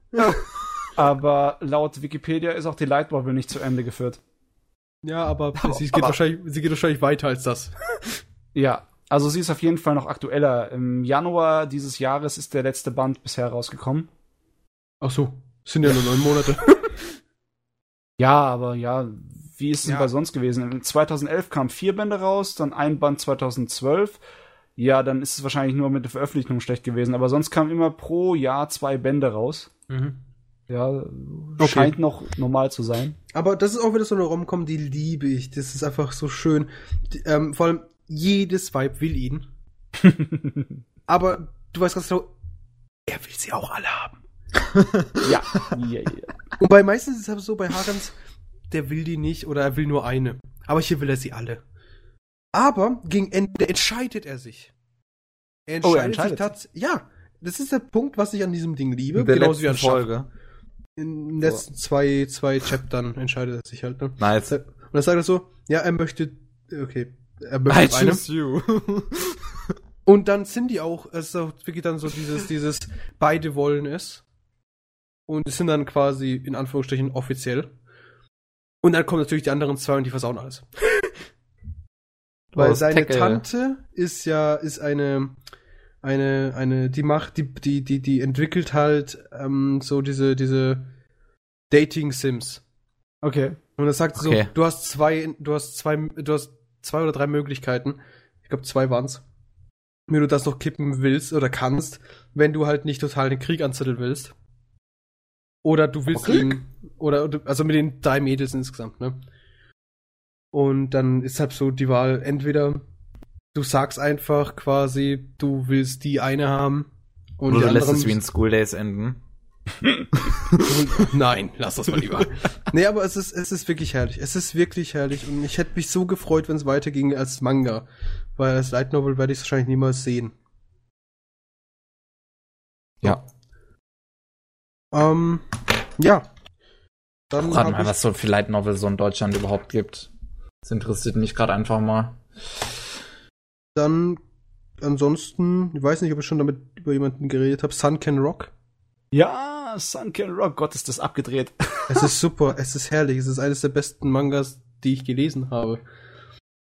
Aber laut Wikipedia ist auch die Light Novel nicht zu Ende geführt. ja, aber, [LAUGHS] sie, geht aber- wahrscheinlich, sie geht wahrscheinlich weiter als das. [LAUGHS] Ja, also sie ist auf jeden Fall noch aktueller. Im Januar dieses Jahres ist der letzte Band bisher rausgekommen. Ach so, es sind ja nur neun Monate. [LAUGHS] Ja, aber ja, wie ist es Ja. bei sonst gewesen? 2011 kamen vier Bände raus, dann ein Band 2012. Ja, dann ist es wahrscheinlich nur mit der Veröffentlichung schlecht gewesen, aber sonst kamen immer pro Jahr zwei Bände raus. Mhm. Ja, Okay. scheint noch normal zu sein. Aber das ist auch wieder so eine Romcom, die liebe ich. Das ist einfach so schön. Die, ähm, vor allem, jedes Weib will ihn. [LAUGHS] aber du weißt ganz genau, er will sie auch alle haben. [LAUGHS] ja, ja, ja. Wobei meistens ist es aber so bei Harems, der will die nicht oder er will nur eine. Aber hier will er sie alle. Aber gegen Ende entscheidet er sich. Er Oh, entscheidet, er entscheidet sich tatsächlich. Ja, das ist der Punkt, was ich an diesem Ding liebe. In der genauso wie an letzten Schach. In den letzten zwei, zwei Chaptern entscheidet er sich halt. Ne? Nice. Und dann sagt er so, ja, er möchte, okay, er I möchte eine. choose you. [LAUGHS] Und dann sind die auch, es ist auch wirklich dann so dieses, dieses, beide wollen es. Und es sind dann quasi, in Anführungsstrichen, offiziell. Und dann kommen natürlich die anderen zwei und die versauen alles. Weil Oh, seine. Tante ist ja, ist eine, eine, eine, die macht, die, die, die, die entwickelt halt, ähm, so diese, diese Dating-Sims. Okay. Und das sagt Okay. so, du hast zwei, du hast zwei, du hast zwei oder drei Möglichkeiten. Ich glaube, zwei waren's. Wie du das noch kippen willst oder kannst, wenn du halt nicht total den Krieg anzetteln willst. Oder du willst Okay. ihn, oder, du- also mit den drei Mädels insgesamt, ne? Und dann ist halt so die Wahl, entweder du sagst einfach quasi, du willst die eine haben und Oder du lässt es wie in School Days enden. [LAUGHS] Nein, lass das mal lieber. nee, aber es ist, es ist wirklich herrlich. Es ist wirklich herrlich. Und ich hätte mich so gefreut, wenn es weiterging als Manga. Weil als Light Novel werde ich es wahrscheinlich niemals sehen. Ja. Ähm, ja. Dann Rat mal, was so viel Light Novel so in Deutschland überhaupt gibt. Das interessiert mich gerade einfach mal. Dann ansonsten, ich weiß nicht, ob ich schon damit über jemanden geredet habe, Sun Can Rock. Ja, Sunken Rock, Gott, ist das abgedreht. [LAUGHS] Es ist super, es ist herrlich. Es ist eines der besten Mangas, die ich gelesen habe.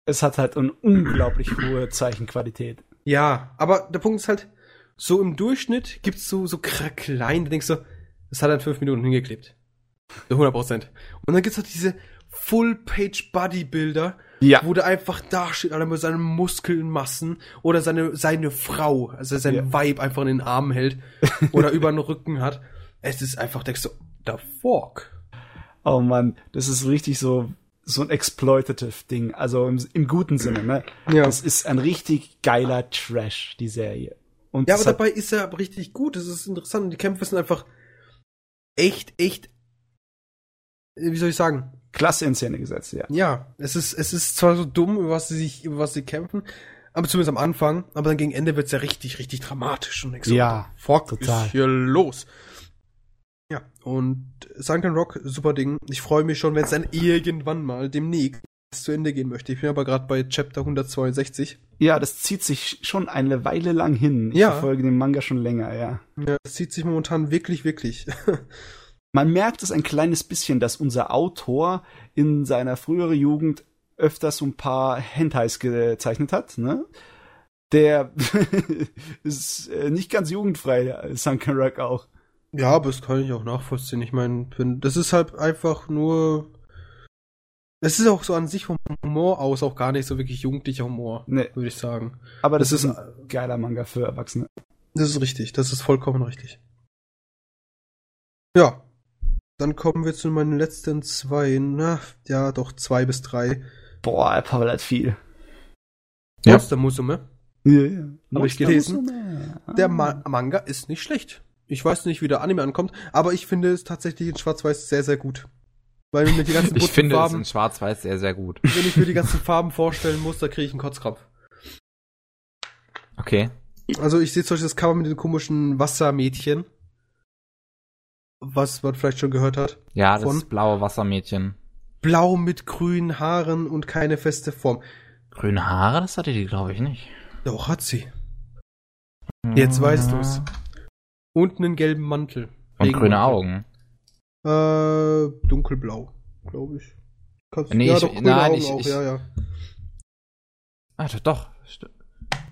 Es hat halt eine unglaublich hohe Zeichenqualität. Ja, aber der Punkt ist halt, so im Durchschnitt gibt's so, so klein, da denkst du, das hat in fünf Minuten hingeklebt. So 100 Prozent. Und dann gibt's halt diese Full-Page-Bodybuilder, Ja. wo der einfach da steht, alle mit seinen Muskelmassen oder seine, seine Frau, also sein Ja. Weib einfach in den Arm hält oder über den Rücken hat. Es ist einfach, denkst du, the fuck? Oh Mann, das ist richtig so, so ein exploitative Ding. Also im, im guten Sinne, ne? Ja. Das ist ein richtig geiler Trash, die Serie. Und Ja, aber dabei ist er aber richtig gut. Das ist interessant. Die Kämpfe sind einfach echt, echt, wie soll ich sagen? Klasse in Szene gesetzt, ja. Ja, es ist, es ist zwar so dumm, über was sie sich, über was sie kämpfen, aber zumindest am Anfang, aber dann gegen Ende wird's ja richtig, richtig dramatisch und so, Ja, fuck, total. ist hier los? Ja, und Sunken Rock, super Ding. Ich freue mich schon, wenn es dann irgendwann mal demnächst zu Ende gehen möchte. Ich bin aber gerade bei Chapter 162. Ja, das zieht sich schon eine Weile lang hin. Ich Ja. verfolge den Manga schon länger, ja. Ja, das zieht sich momentan wirklich, wirklich. [LAUGHS] Man merkt es ein kleines bisschen, dass unser Autor in seiner früheren Jugend öfters so ein paar Hentais gezeichnet hat, ne? Der [LAUGHS] ist äh, nicht ganz jugendfrei, Sunken Rock auch. ja, aber das kann ich auch nachvollziehen. Ich meine, das ist halt einfach nur. Es ist auch so an sich vom Humor aus auch gar nicht so wirklich jugendlicher Humor, Nee, würde ich sagen. aber das, Das ist ist ein geiler Manga für Erwachsene. Das ist richtig, das ist vollkommen richtig. Ja. Dann kommen wir zu meinen letzten zwei, na, ja, doch, zwei bis drei. Boah, Pavel hat viel. Ja. Monster Musume. Ja, ja. Hab ich gelesen. Der Ma Manga ist nicht schlecht. Ich weiß nicht, wie der Anime ankommt, aber ich finde es tatsächlich in Schwarz-Weiß sehr, sehr gut. Weil mir die ganzen [LAUGHS] Ich finde es Farben, in Schwarz-Weiß sehr, sehr gut. wenn ich mir die ganzen Farben vorstellen muss, da kriege ich einen Kotzkrampf. Okay. Also ich sehe zum Beispiel das Cover mit den komischen Wassermädchen. Was man vielleicht schon gehört hat. Ja, das Von? blaue Wassermädchen. Blau mit grünen Haaren und keine feste Form. Grüne Haare, das hatte die, glaube ich, nicht. Doch, hat sie. Jetzt weißt du's. Und einen gelben Mantel. Und grüne Regenmantel. Augen. Äh, dunkelblau, glaube ich. Kannst, Nee, ja, ich- doch, grüne nein, Augen ich- auch, ich- ja, ja. Ah, doch,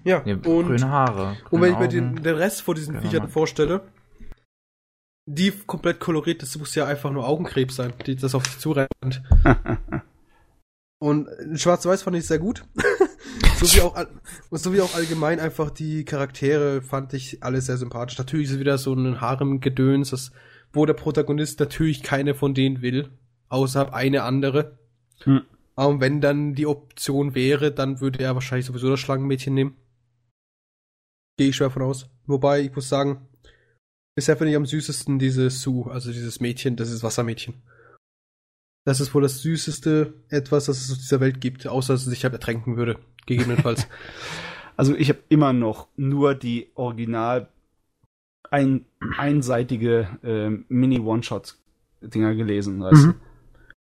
Ja, Nee, und, grüne Haare. und grüne wenn ich mir den, den Rest von diesen Viechern vorstelle, die komplett koloriert, das muss ja einfach nur Augenkrebs sein, die das auf dich zurennt. [LAUGHS] Und Schwarz-Weiß fand ich sehr gut. [LAUGHS] so, wie auch, und so wie auch allgemein einfach die Charaktere fand ich alle sehr sympathisch. Natürlich ist es wieder so ein Harem-Gedöns, das, wo der Protagonist natürlich keine von denen will, außer eine andere. Hm. Aber wenn dann die Option wäre, dann würde er wahrscheinlich sowieso das Schlangenmädchen nehmen. Gehe ich schwer von aus. Wobei, ich muss sagen, bisher finde ich am süßesten diese Sue, also dieses Mädchen, das ist Wassermädchen. Das ist wohl das süßeste etwas, das es auf dieser Welt gibt, außer dass es sich halt ertränken würde. Gegebenenfalls. [LAUGHS] Also ich habe immer noch nur die original ein, einseitige ähm, Mini-One-Shot-Dinger gelesen, weißt du? Mhm.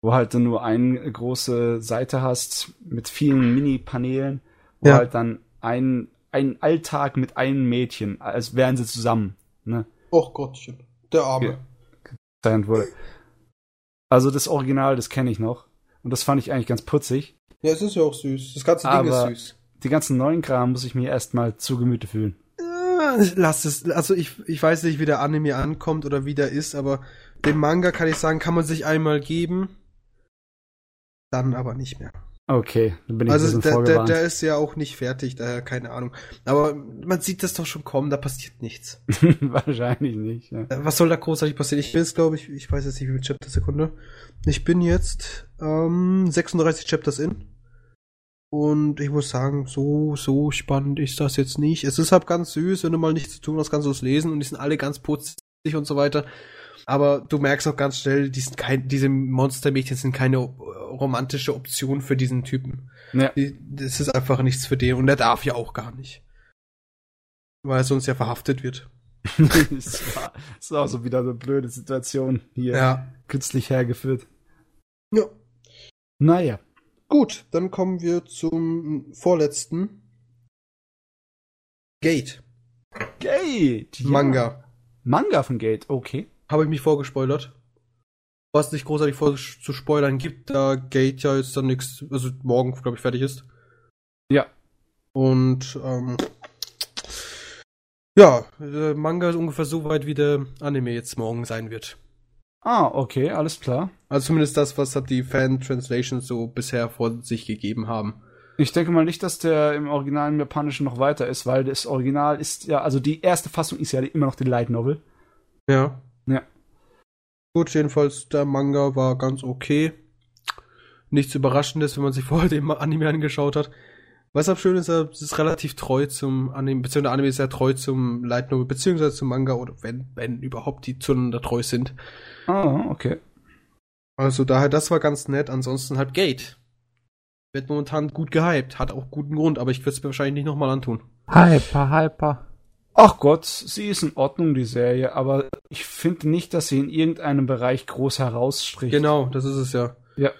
Wo halt dann nur eine große Seite hast mit vielen Mini-Paneelen, wo Ja. halt dann ein, ein Alltag mit einem Mädchen, als wären sie zusammen, ne, Och Gottchen, der Arme. Gezeichnet wurde. Also das Original, das kenne ich noch. Und das fand ich eigentlich ganz putzig. Ja, es ist ja auch süß. Das ganze Ding Aber- ist süß. Die ganzen neuen Kram muss ich mir erstmal zu Gemüte fühlen. Äh, Lass es. Also ich, ich weiß nicht, wie der Anime ankommt oder wie der ist, aber den Manga kann ich sagen, kann man sich einmal geben. Dann aber nicht mehr. Okay, dann bin ich Also der, der, der ist ja auch nicht fertig, daher keine Ahnung. Aber man sieht das doch schon kommen, da passiert nichts. [LAUGHS] Wahrscheinlich nicht. Ja. Äh, Was soll da großartig passieren? Ich bin jetzt, glaube ich, ich weiß jetzt nicht, wie viele Chapter Sekunde. Ich bin jetzt ähm, 36 Chapters in. Und ich muss sagen, so, so spannend ist das jetzt nicht. Es ist halt ganz süß, wenn du mal nichts zu tun hast, kannst du es lesen und die sind alle ganz putzig und so weiter. Aber du merkst auch ganz schnell, die sind kein, diese Monstermädchen sind keine äh, romantische Option für diesen Typen. Ja. Das ist einfach nichts für den und er darf ja auch gar nicht. Weil er sonst ja verhaftet wird. das, war, das war auch so wieder so eine blöde Situation hier Ja. künstlich hergeführt. Ja. Naja. Gut, dann kommen wir zum vorletzten. Gate. Gate. Ja. Manga. Manga von Gate, okay. Habe ich mich vorgespoilert. Was nicht großartig vor zu spoilern gibt, da Gate ja jetzt dann nichts, also morgen, glaube ich, fertig ist. Ja. Und, ähm, ja, der Manga ist ungefähr so weit, wie der Anime jetzt morgen sein wird. Ah, okay, alles klar. Also zumindest das, was hat die Fan-Translations so bisher vor sich gegeben haben. Ich denke mal nicht, dass der im Original im Japanischen noch weiter ist, weil das Original ist ja, also die erste Fassung ist ja immer noch die Light Novel. Ja. Gut, jedenfalls, der Manga war ganz okay. Nichts Überraschendes, wenn man sich [LAUGHS] vorher den Anime angeschaut hat. Was auch schön ist, er ist relativ treu zum Anime, beziehungsweise der Anime ist sehr treu zum Light Novel, beziehungsweise zum Manga, oder wenn, wenn überhaupt die zueinander treu sind. Ah, okay. Also daher, das war ganz nett. Ansonsten halt Gate. Wird momentan gut gehypt. Hat auch guten Grund, aber ich würde es mir wahrscheinlich nicht nochmal antun. Hyper, hyper. Ach Gott, sie ist in Ordnung, die Serie, aber ich finde nicht, dass sie in irgendeinem Bereich groß herausstricht. Genau, das ist es ja. Ja.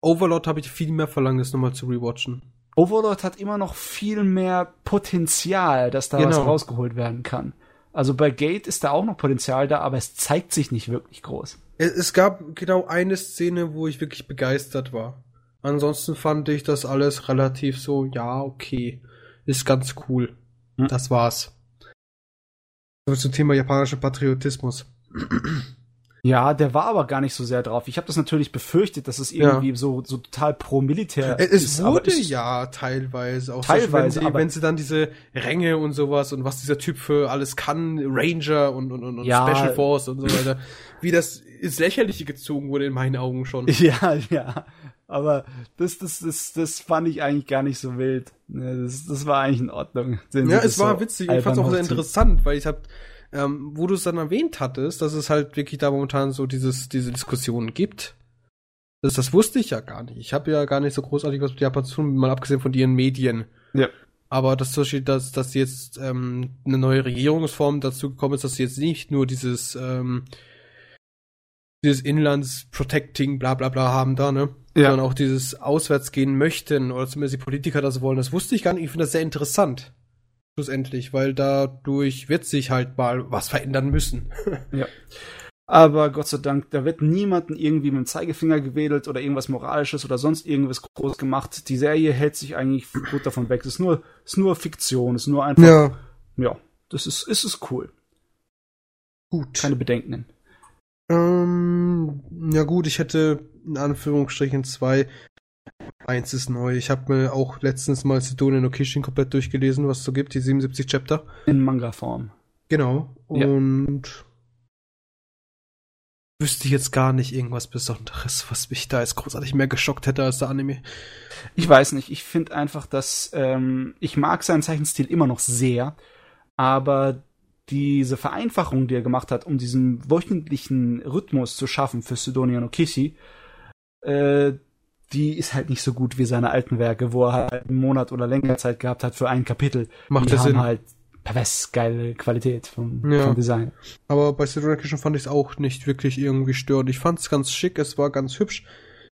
Overlord habe ich viel mehr verlangt, das nochmal zu rewatchen. Overlord hat immer noch viel mehr Potenzial, dass da was Genau. rausgeholt werden kann. Also bei Gate ist da auch noch Potenzial da, aber es zeigt sich nicht wirklich groß. Es, es gab genau eine Szene, wo ich wirklich begeistert war. Ansonsten fand ich das alles relativ so, ja, okay. Ist ganz cool. Hm. Das war's. So zum Thema japanischer Patriotismus. Ja, der war aber gar nicht so sehr drauf. Ich habe das natürlich befürchtet, dass es irgendwie so, so total pro Militär Es ist. aber wurde ist- ja teilweise auch Teilweise, so, wenn, sie, wenn sie dann diese Ränge und sowas und was dieser Typ für alles kann, Ranger und, und, und, und Ja. Special Force und so weiter, wie das ins Lächerliche gezogen wurde in meinen Augen schon. [LAUGHS] Ja, ja. Aber das, das, das, das fand ich eigentlich gar nicht so wild. Ne, Das, das war eigentlich in Ordnung. Ja, es war so witzig. Ich fand es auch sehr interessant, weil ich hab, ähm, wo du es dann erwähnt hattest, dass es halt wirklich da momentan so dieses, diese Diskussionen gibt. Das, das wusste ich ja gar nicht. Ich habe ja gar nicht so großartig was mit Japan zu tun, mal abgesehen von ihren Medien. Ja. Aber das zum Beispiel, dass, dass jetzt ähm, eine neue Regierungsform dazu gekommen ist, dass sie jetzt nicht nur dieses, ähm, dieses Inlands-Protecting, bla bla bla haben da, ne? Ja. Sondern auch dieses Auswärts gehen möchten oder zumindest die Politiker das wollen. Das wusste ich gar nicht. Ich finde das sehr interessant. Schlussendlich, weil dadurch wird sich halt mal was verändern müssen. Ja. [LAUGHS] Aber Gott sei Dank, da wird niemanden irgendwie mit dem Zeigefinger gewedelt oder irgendwas Moralisches oder sonst irgendwas groß gemacht. Die Serie hält sich eigentlich gut davon weg. Es ist nur, es ist nur Fiktion, es ist nur einfach, ja, das ist, ist es cool. Gut. Keine Bedenken. Ähm, ja gut, ich hätte in Anführungsstrichen zwei. Eins ist neu. Ich habe mir auch letztens mal Sidonia no Kishin komplett durchgelesen, was es so gibt, die 77 Chapter. In Manga-Form. Genau. Ja. Und wüsste ich jetzt gar nicht irgendwas Besonderes, was mich da jetzt großartig mehr geschockt hätte als der Anime. Ich weiß nicht, ich finde einfach, dass ähm, ich mag seinen Zeichenstil immer noch sehr, aber diese Vereinfachung, die er gemacht hat, um diesen wöchentlichen Rhythmus zu schaffen für Sidonia no Kishi, äh, die ist halt nicht so gut wie seine alten Werke, wo er halt einen Monat oder länger Zeit gehabt hat für ein Kapitel. Macht die ja haben Sinn. halt pervers geile Qualität vom, Ja. vom Design. Aber bei Kishin fand ich es auch nicht wirklich irgendwie störend. Ich fand es ganz schick, es war ganz hübsch.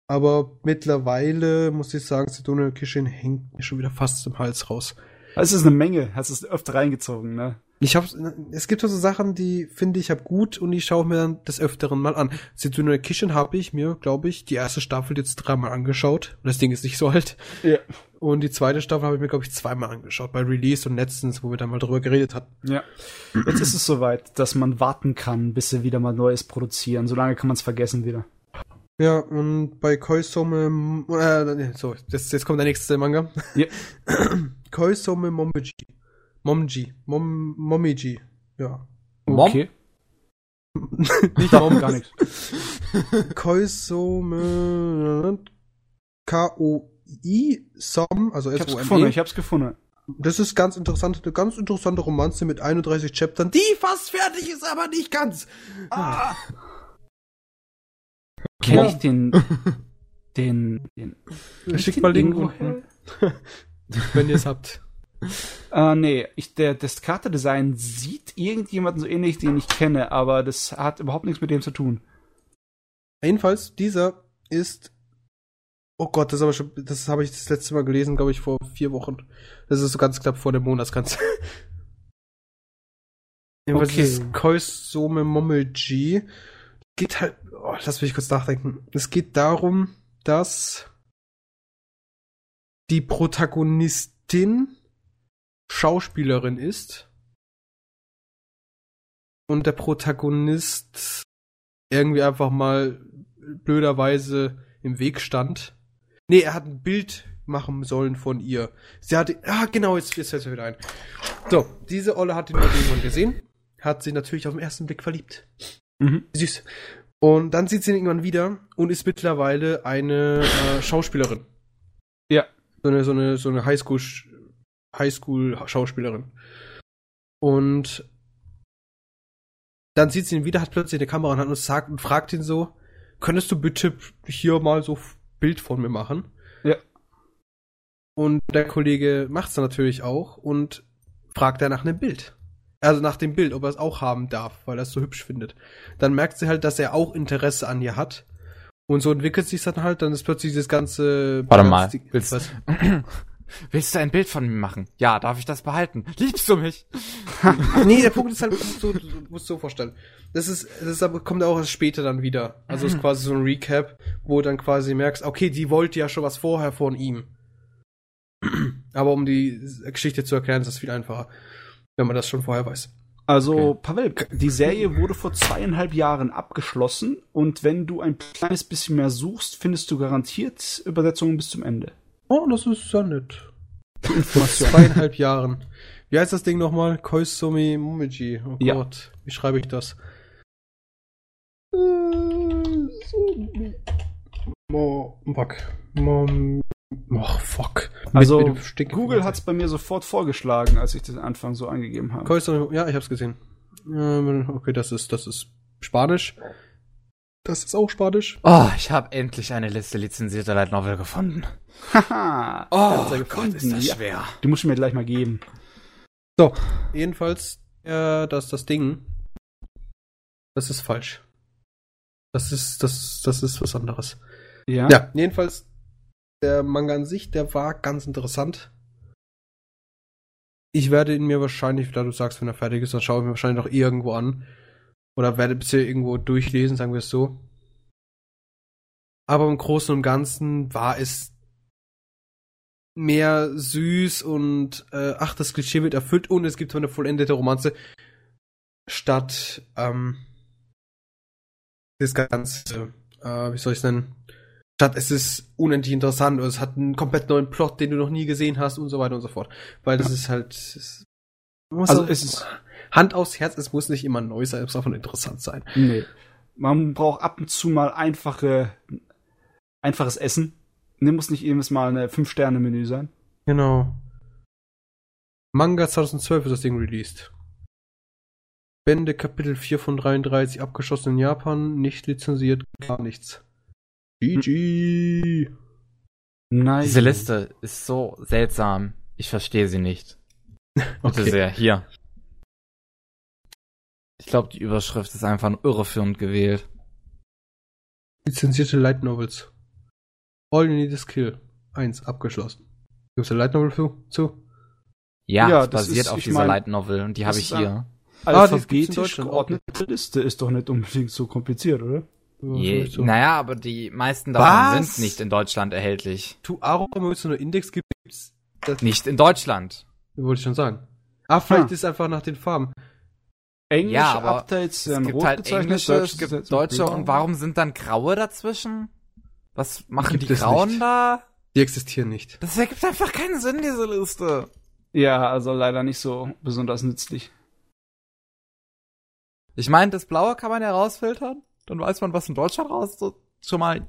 Aber mittlerweile muss ich sagen, Sidonia Kishin hängt mir schon wieder fast im Hals raus. Es ist eine Menge, hast es öfter reingezogen, ne? Ich hab's, es gibt so Sachen, die finde ich hab gut und ich schaue mir dann des Öfteren mal an. Sidonia Kishin habe ich mir, glaube ich, die erste Staffel jetzt dreimal angeschaut. Und das Ding ist nicht so alt. Ja. Und die zweite Staffel habe ich mir, glaube ich, zweimal angeschaut. Bei Release und letztens, wo wir dann mal drüber geredet hatten. Ja. Jetzt ist es soweit, dass man warten kann, bis sie wieder mal Neues produzieren. Solange kann man es vergessen wieder. Ja, und bei Koisome, äh, so, jetzt, jetzt kommt der nächste Manga. Ja. Koisome Momiji. Momji. Mom, Momiji. Ja. Mom? Okay. [LAUGHS] Nicht Mom, gar nichts. [LAUGHS] Koisome, K-O-I, Som, also Ich hab's gefunden, S-O-M-E. ich hab's gefunden. Das ist ganz interessant, eine ganz interessante Romanze mit 31 Chaptern, die fast fertig ist, aber nicht ganz. Ah. Kenn Ja. ich den, [LAUGHS] den, den. Schick mal irgendwo unten, wenn ihr es habt. Äh, nee, ich, der, das Charakterdesign sieht irgendjemanden so ähnlich, den ich kenne, aber das hat überhaupt nichts mit dem zu tun. Jedenfalls, dieser ist. Oh Gott, das, aber schon, das habe ich das letzte Mal gelesen, glaube ich, vor vier Wochen. Das ist so ganz knapp vor dem Monatsgrenze. [LAUGHS] Jedenfalls Okay. ist Koisome Mommelji. Geht halt. Oh, lass mich kurz nachdenken. Es geht darum, dass die Protagonistin Schauspielerin ist und der Protagonist irgendwie einfach mal blöderweise im Weg stand. Nee, er hat ein Bild machen sollen von ihr. Sie hatte, ah, genau, jetzt, jetzt fällt mir wieder ein. So, diese Olle hat ihn irgendwann gesehen, hat sie natürlich auf den ersten Blick verliebt. Mhm. Süß. Und dann sieht sie ihn irgendwann wieder und ist mittlerweile eine äh, Schauspielerin. Ja. So eine, so eine, so eine Highschool, Highschool-Schauspielerin. Und dann sieht sie ihn wieder, hat plötzlich eine Kamera in der Hand und sagt und fragt ihn so, könntest du bitte hier mal so Bild von mir machen? Ja. Und der Kollege macht's dann natürlich auch und fragt er nach einem Bild. Also nach dem Bild, ob er es auch haben darf, weil er es so hübsch findet. Dann merkt sie halt, dass er auch Interesse an ihr hat. Und so entwickelt sich dann halt, dann ist plötzlich das ganze. Warte mal, willst- was? [CLEARS THROAT] Willst du ein Bild von mir machen? Ja, darf ich das behalten? Liebst du mich? [LAUGHS] nee, der Punkt ist halt, musst du, du musst so vorstellen. Das ist, das ist aber, kommt auch erst später dann wieder. Also ist quasi so ein Recap, wo du dann quasi merkst, okay, die wollte ja schon was vorher von ihm. [CLEARS THROAT] Aber um die Geschichte zu erklären, ist das viel einfacher, wenn man das schon vorher weiß. Also, Pavel, die Serie wurde vor zweieinhalb Jahren abgeschlossen und wenn du ein kleines bisschen mehr suchst, findest du garantiert Übersetzungen bis zum Ende. Oh, das ist ja nett. Vor zweieinhalb Jahren. Wie heißt das Ding nochmal? Koizumi Momiji. Oh Ja. Gott, wie schreibe ich das? Äh, Mo, fuck. Mom, oh, fuck. Also, mit Google hat's bei mir sofort vorgeschlagen, als ich den Anfang so eingegeben habe. Koizumi, ja, ich hab's gesehen. Ähm, Okay, das ist, das ist Spanisch. Das ist auch Spanisch. Oh, ich habe endlich eine Liste lizenzierter Light Novel gefunden. Haha. Oh, Gott, gefunden. ist das Ja. schwer. Die musst du mir gleich mal geben. So, jedenfalls, äh, das, das Ding, das ist falsch. Das ist, das, das ist was anderes. Ja. Ja, jedenfalls, der Manga an sich, der war ganz interessant. Ich werde ihn mir wahrscheinlich, da du sagst, wenn er fertig ist, dann schaue ich mir wahrscheinlich noch irgendwo an. Oder werde bisher irgendwo durchlesen, sagen wir es so. Aber im Großen und Ganzen war es mehr süß und äh, ach, das Klischee wird erfüllt und es gibt so eine vollendete Romanze statt ähm, das Ganze, äh, wie soll ich es nennen? Statt es ist unendlich interessant oder es hat einen komplett neuen Plot, den du noch nie gesehen hast und so weiter und so fort. Weil das ist halt. Muss Also es ist- Hand aufs Herz, es muss nicht immer neu sein, es muss auch interessant sein. Nee. Man braucht ab und zu mal einfache, einfaches Essen. Ne, muss nicht jedes Mal eine 5-Sterne-Menü sein. Genau. Manga 2012 ist das Ding released. Bände Kapitel 4 von 33 abgeschossen in Japan, nicht lizenziert, gar nichts. GG. Nein. Diese Liste ist so seltsam. Ich verstehe sie nicht. [LAUGHS] Bitte Okay. sehr, hier. Ich glaube, die Überschrift ist einfach nur irreführend gewählt. Lizenzierte Light Novels. All You Need Is Kill. 1 abgeschlossen. Gibt's eine Light Novel zu? zu? Ja, Ja, es das basiert ist- auf dieser mein, Light Novel und die habe ich hier. Ah, Alphabetisch Deutschland auch. geordnete Liste ist doch nicht unbedingt so kompliziert, oder? Je, so. Naja, aber die meisten davon Was? sind nicht in Deutschland erhältlich. To Aro, wenn es so eine Index gibt, gibt's. Nicht in Deutschland. wollte ich schon sagen. Ah, vielleicht Ah. ist einfach nach den Farben. Englische Ja, aber Updates Es werden gibt rot halt gezeichnet, englische, deutsche es gibt deutsche und warum sind dann graue dazwischen? Was machen Gibt die Grauen nicht. da? Die existieren nicht. Das ergibt einfach keinen Sinn, diese Liste. Ja, also leider nicht so besonders nützlich. Ich meine, das Blaue kann man ja rausfiltern. Dann weiß man, was in Deutschland raus so schon mal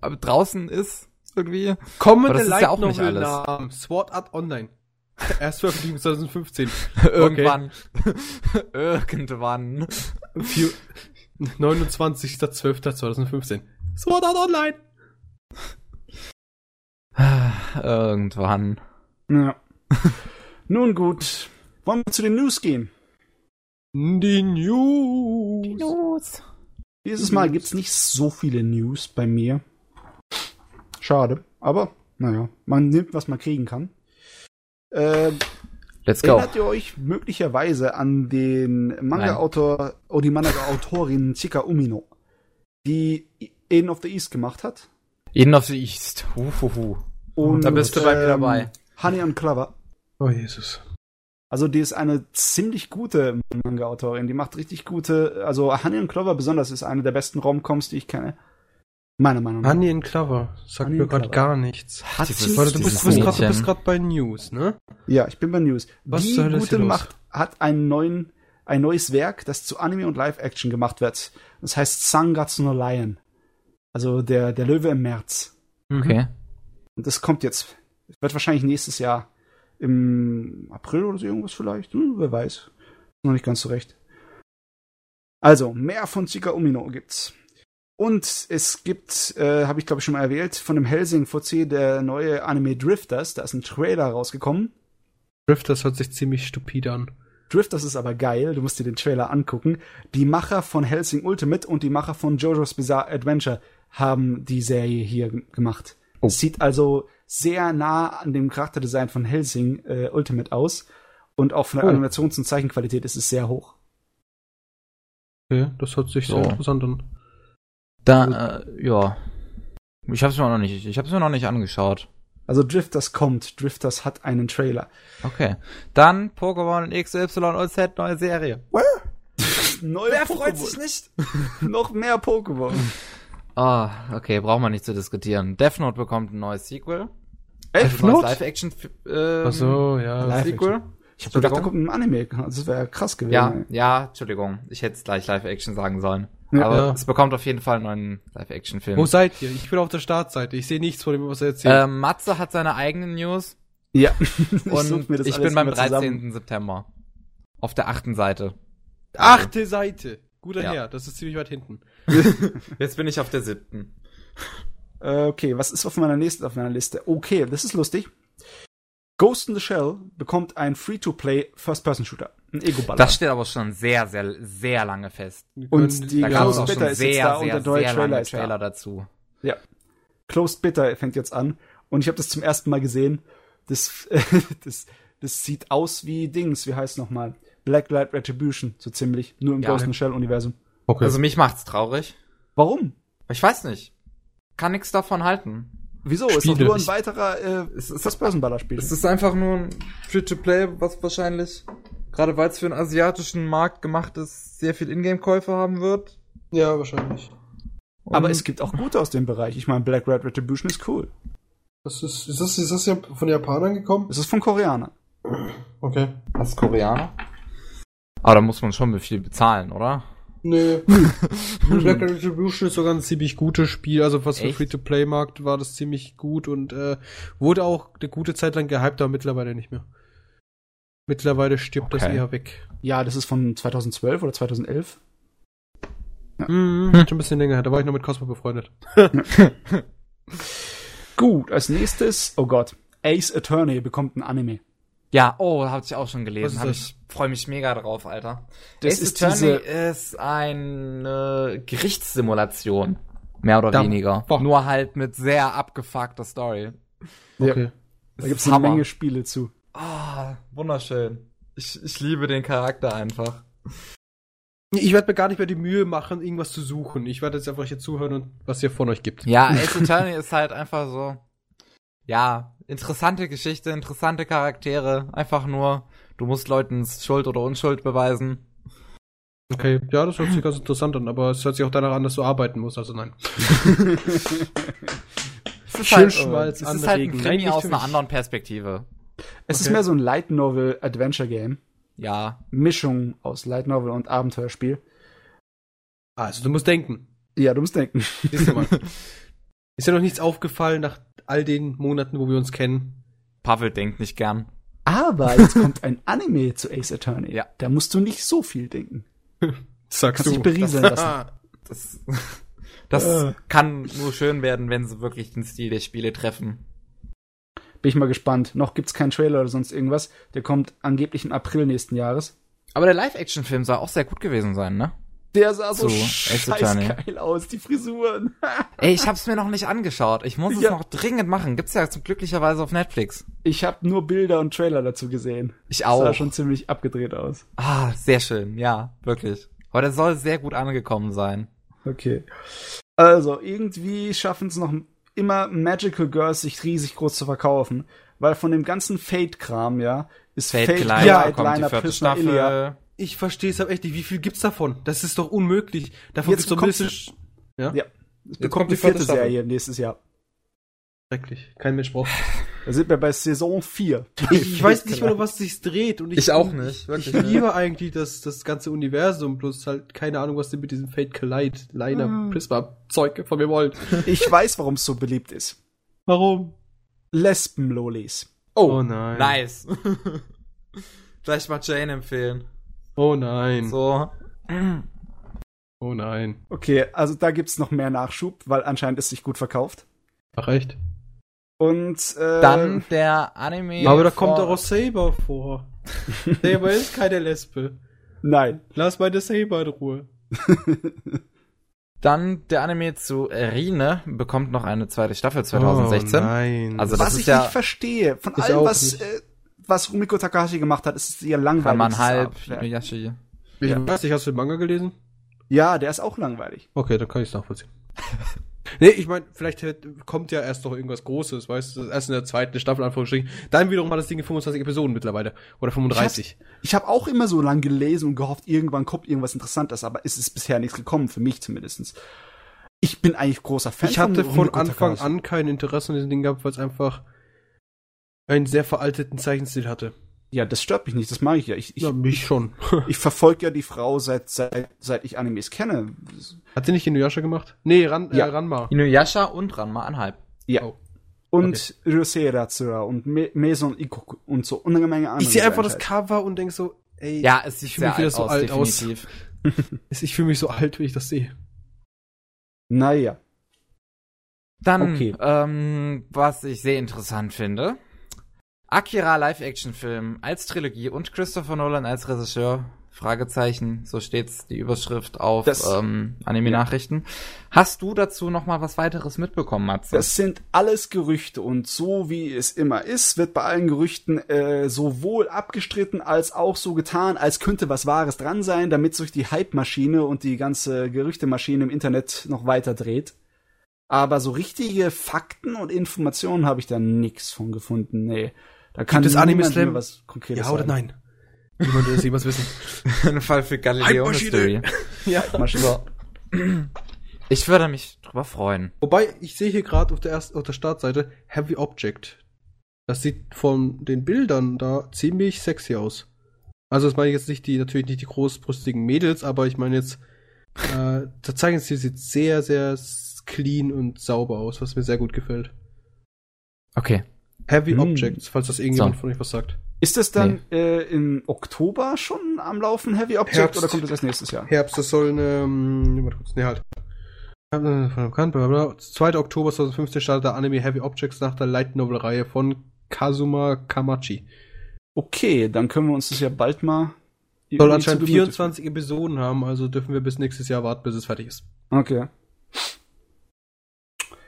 äh, draußen ist. Irgendwie. Kommende Aber das ist Light ja auch nicht Novel alles. Namen. Sword Art Online. [LAUGHS] Erst veröffentlicht [LAUGHS] 2015. Irgendwann. [LAUGHS] Irgendwann. Vier- 29.12.2015. Sword Art Online. Irgendwann. Ja. Nun gut. Wollen wir zu den News gehen? Die News. News. Dieses Mal gibt's nicht so viele News bei mir. Schade. Aber, naja, man nimmt, was man kriegen kann. Äh, Let's go. erinnert ihr euch möglicherweise an den Manga-Autor, oder die Manga-Autorin Chika Umino, die Eden of the East gemacht hat? Eden of the East. Huhuhu. Und, Da bist du bei mir ähm, dabei. Honey and Clover. Oh Jesus. Also die ist eine ziemlich gute Manga-Autorin. Die macht richtig gute, also Honey and Clover besonders ist eine der besten Romcoms, die ich kenne. Meiner Meinung nach. Honey and Clover. Sagt Honey mir gerade gar nichts. Hat sie- Warte, du bist, bist gerade- bei News, ne? Ja, ich bin bei News. Was die gute macht, hat einen neuen, ein neues Werk, das zu Anime und Live-Action gemacht wird. Das heißt Sangatsu no Lion. Also der, der Löwe im März. Okay. Und das kommt jetzt. Wird wahrscheinlich nächstes Jahr im April oder so irgendwas vielleicht. Hm, wer weiß. Noch nicht ganz so recht. Also, mehr von Chika Umino gibt's. Und es gibt, äh, habe ich glaube ich schon mal erwähnt, von dem Helsing VC der neue Anime Drifters. Da ist ein Trailer rausgekommen. Drifters hört sich ziemlich stupide an. Drifters ist aber geil, du musst dir den Trailer angucken. Die Macher von Helsing Ultimate und die Macher von JoJo's Bizarre Adventure haben die Serie hier gemacht. Oh. Es sieht also sehr nah an dem Charakterdesign von Helsing äh, Ultimate aus. Und auch von der Oh. Animations- und Zeichenqualität ist es sehr hoch. Okay, das hört sich So. sehr interessant an. Da, äh, ja. Ich hab's mir noch nicht, ich hab's mir noch nicht angeschaut. Also Drifters kommt. Drifters hat einen Trailer. Okay. Dann Pokémon XYZ neue Serie. [LAUGHS] Neue Pokémon. nicht? [LAUGHS] Noch mehr Pokémon. Ah, okay, braucht man nicht zu diskutieren. Death Note bekommt ein neues Sequel. Death neues Note? Live-Action ähm, Ach so, ja. Live- Sequel. Ich hab gedacht, da kommt ein Anime. Das wäre krass gewesen. Ja, ja, Entschuldigung. Ich hätte es gleich Live-Action sagen sollen. Ja. Aber Ja. es bekommt auf jeden Fall einen neuen Live-Action-Film. Wo seid ihr? Ich bin auf der Startseite. Ich sehe nichts von dem, was er erzählt. Ähm, Matze hat seine eigenen News Ja. [LAUGHS] ich und such mir das ich alles bin beim immer zusammen. 13. September. Auf der achten Seite. Achte Seite. Guter Ja. Herr, das ist ziemlich weit hinten. [LAUGHS] Jetzt bin ich auf der siebten. Äh, okay, was ist auf meiner nächsten auf meiner Liste? Okay, das ist lustig. Ghost in the Shell bekommt ein Free-to-Play First-Person-Shooter. Ein Ego-Baller. Das steht aber schon sehr, sehr, sehr lange fest. Und die Da Closed auch schon ist jetzt sehr, da und sehr, der neue sehr Trailer ist da. Trailer dazu. Ja. Closed Beta fängt jetzt an. Und ich habe das zum ersten Mal gesehen. Das, [LAUGHS] das, das sieht aus wie Dings, wie heißt nochmal? Blacklight Retribution, so ziemlich. Nur im Ja. Ghost in the Shell-Universum. Okay. Also mich macht's traurig. Warum? Ich weiß nicht. Kann nix davon halten. Wieso? Ist doch Spiele. nur ein weiterer äh, Es ist- First-Person-Baller-Spiel. Es ist einfach nur ein Free-to-Play, was wahrscheinlich, gerade weil es für den asiatischen Markt gemacht ist, sehr viel Ingame-Käufe haben wird. Ja, wahrscheinlich. Aber Und- es gibt auch gute aus dem Bereich. Ich meine, Black Red Retribution ist cool. Das ist, ist das, ist das ja von Japanern gekommen? Es ist von Koreanern. Okay. Was Koreaner? Aber da muss man schon viel bezahlen, oder? Nee. [LAUGHS] Black Retribution ist sogar ein ziemlich gutes Spiel. Also was für Echt? Free-to-Play-Markt war das ziemlich gut und äh, wurde auch eine gute Zeit lang gehypt, aber mittlerweile nicht mehr. Mittlerweile stirbt das Okay. eher weg. Ja, das ist von 2012 oder 2011. Mhm, schon ein bisschen länger her. Da war ich noch mit Cosmo befreundet. [LAUGHS] Gut, als nächstes, oh Gott, Ace Attorney bekommt ein Anime. Ja, oh, hab ich auch schon gelesen. Hab das? ich freue mich mega drauf, Alter. Das Ace ist Attorney diese- ist eine Gerichtssimulation. Mehr oder Da- weniger. boah. Nur halt mit sehr abgefuckter Story. Okay. Da gibt es eine. Menge Spiele zu. Ah, wunderschön. Ich, ich liebe den Charakter einfach. Ich werde mir gar nicht mehr die Mühe machen, irgendwas zu suchen. Ich werde jetzt einfach hier zuhören und was ihr von euch gibt. Ja, Ace Attorney ist halt einfach so. Ja, interessante Geschichte, interessante Charaktere. Einfach nur, du musst Leuten Schuld oder Unschuld beweisen. Okay, ja, das hört sich ganz interessant an, aber es hört sich auch danach an, dass du arbeiten musst, also nein. [LAUGHS] Es ist halt, Schmalz es ist halt ein Krimi aus einer anderen Perspektive. Es ist Okay. mehr so ein Light Novel Adventure Game. Ja. Mischung aus Light Novel und Abenteuerspiel. Also, du musst denken. Ja, du musst denken. Siehst du mal. [LAUGHS] Ist ja noch nichts aufgefallen nach all den Monaten, wo wir uns kennen. Pavel denkt nicht gern. Aber jetzt kommt ein Anime zu Ace Attorney. Ja. Da musst du nicht so viel denken. [LAUGHS] Sagst Kannst dich berieseln lassen. Das, das Äh. [LAUGHS] kann nur schön werden, wenn sie wirklich den Stil der Spiele treffen. Bin ich mal gespannt. Noch gibt's keinen Trailer oder sonst irgendwas. Der kommt angeblich im April nächsten Jahres. Aber der Live-Action-Film soll auch sehr gut gewesen sein, ne? Der sah so Attorney. scheißgeil aus, die Frisuren. [LAUGHS] Ey, ich hab's mir noch nicht angeschaut. Ich muss es Ja. noch dringend machen. Gibt's ja zum glücklicherweise auf Netflix. Ich habe nur Bilder und Trailer dazu gesehen. Ich Sah auch. schon ziemlich abgedreht aus. Ah, sehr schön. Ja, wirklich. Aber der soll sehr gut angekommen sein. Okay. Also, irgendwie schaffen es noch immer Magical Girls sich riesig groß zu verkaufen. Weil von dem ganzen Fate-Kram, ja, ist Fate Fate, Glide Ja, kommt die Liner, vierte Prisoner, Ilia. Staffel. Ich verstehe es aber echt nicht. Wie viel gibt's davon? Das ist doch unmöglich. Davon Jetzt gibt's doch mindestens... Ja? Ja. Es kommt bekommt die eine vierte vierte Staffel. Serie nächstes Jahr. Schrecklich. Kein Mensch braucht. Da sind wir bei Saison 4. Ich, ich [LAUGHS] weiß nicht mehr, um was sich's dreht. Und ich, Ich auch nicht, Ich wirklich liebe eigentlich das, das ganze Universum, bloß halt keine Ahnung, was ihr mit diesem Fate Collide, Liner, Ah. Prisma Zeug von mir wollt. [LAUGHS] Ich weiß, warum es so beliebt ist. Warum? Lesben-Lolis. Oh, nein. Nice. [LAUGHS] Gleich mal Jane empfehlen. Oh nein. So. Oh nein. Okay, also da gibt's noch mehr Nachschub, weil anscheinend es sich gut verkauft. Ach echt? Und äh, Dann der Anime. Aber da kommt doch auch Saber vor. [LAUGHS] Saber ist keine Lesbe. nein. Lass meine Saber in Ruhe. [LAUGHS] Dann der Anime zu Rine bekommt noch eine zweite Staffel 2016. Oh nein. Also das was ist ich ja- nicht verstehe, von Ich allem, was, äh, was Rumiko Takahashi gemacht hat, ist es ihr langweilig. Ranman halb, Inuyasha. ich ja. weiß nicht, hast du den Manga gelesen? Ja, der ist auch langweilig. Okay, dann kann ich es nachvollziehen. [LAUGHS] nee, ich meine, vielleicht kommt ja erst noch irgendwas Großes, weißt du, erst in der zweiten Staffel, Anführungsstrichen. Dann wiederum hat das Ding 25 Episoden mittlerweile. Oder 35. Ich habe auch immer so lang gelesen und gehofft, irgendwann kommt irgendwas Interessantes, aber es ist bisher nichts gekommen, für mich zumindestens. Ich bin eigentlich großer Fan Ich hatte von Rumiko Anfang an kein Interesse an diesem Ding gehabt, weil es einfach einen sehr veralteten Zeichenstil hatte. Ja, das stört mich nicht, das mache ich ja. Ich, ich, Ja, mich schon. [LAUGHS] ich verfolge ja die Frau seit, seit, seit ich Animes kenne. Hat sie nicht Inuyasha gemacht? Nee, Ran, Ja. äh, Ranma. Inuyasha und Ranma anhalb. Ja. Oh. Und Ryusei Ratsura und Me Maison Ikoku und so und eine Menge andere. Ich sehe einfach das Einheiten. Cover und denke so, ey, Ja, es sieht Ich sehr wieder alt so aus, alt aus. definitiv. [LAUGHS] [LAUGHS] ich fühle mich so alt, wie ich das sehe. Naja. Dann, Okay. ähm, was ich sehr interessant finde. Akira Live-Action-Film als Trilogie und Christopher Nolan als Regisseur. Fragezeichen, so steht's die Überschrift auf Das- ähm, Anime-Nachrichten. Hast du dazu noch mal was weiteres mitbekommen, Matze? Das sind alles Gerüchte und so wie es immer ist, wird bei allen Gerüchten äh, sowohl abgestritten als auch so getan, als könnte was Wahres dran sein, damit sich die Hype-Maschine und die ganze Gerüchtemaschine im Internet noch weiter dreht. Aber so richtige Fakten und Informationen habe ich da nix von gefunden. Nee. Da kann es niemand Anime Slam? was Konkretes Ja oder sagen. nein? Niemand will das jemals wissen. [LAUGHS] Ein Fall für Galileo. Mystery. [LAUGHS] ja. Maschine. Ich würde mich drüber freuen. Wobei, ich sehe hier gerade auf der ersten, auf der Startseite Heavy Object. Das sieht von den Bildern da ziemlich sexy aus. Also das meine ich jetzt nicht die, natürlich nicht die großbrüstigen Mädels, aber ich meine jetzt, äh, [LAUGHS] der Zeichenstil sieht sehr, sehr clean und sauber aus, was mir sehr gut gefällt. Okay. Heavy Hm. Objects, falls das irgendjemand So. von euch was sagt. Ist das dann äh, im Oktober schon am Laufen, Heavy Object, Herbst. oder kommt das erst nächstes Jahr? Herbst, das soll eine, ähm, warte kurz, nee, halt. Äh, Von bekannt, bla, bla, bla. 2. Oktober 2015 startet der Anime Heavy Objects nach der Light Novel Reihe von Kazuma Kamachi. Okay, dann können wir uns das ja bald mal. Soll anscheinend zu Gemüte 24 Episoden haben, also dürfen wir bis nächstes Jahr warten, bis es fertig ist. Okay.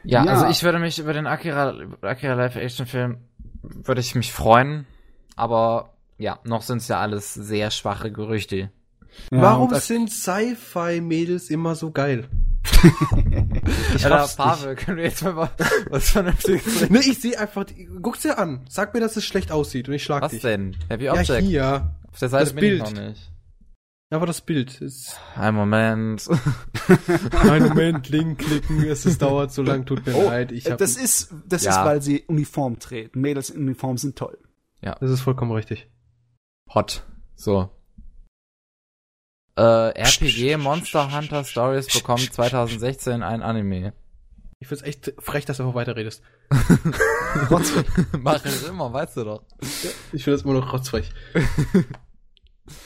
Ja, Ja. also ich würde mich über den Akira, Akira Live-Action-Film würde ich mich freuen, aber ja, noch sind es ja alles sehr schwache Gerüchte. Ja, Warum sind Sci-Fi-Mädels immer so geil? [LAUGHS] ich Alter, raff's Pavel, können wir jetzt mal wa- was Vernünftiges [LAUGHS] nicht. Nee, ich sehe einfach, guck's dir an. Sag mir, dass es schlecht aussieht und ich schlag Was dich. denn? Heavy Ja, Object. hier. Auf der Seite Das bin ich Bild. noch nicht. Aber das Bild ist. Ein Moment. [LAUGHS] Ein Moment, Link klicken, es ist, dauert so lang, tut mir Oh, leid. Ich hab, das ist, das Ja. ist, weil sie Uniform treten. Mädels in Uniform sind toll. das ist vollkommen richtig. Hot. So. Äh, RPG Monster Hunter Stories bekommt 2016 ein Anime. Ich find's echt frech, dass du einfach weiterredest. [LAUGHS] Mach ich immer, weißt du doch. Ich finde das immer noch rotzfrech. [LAUGHS]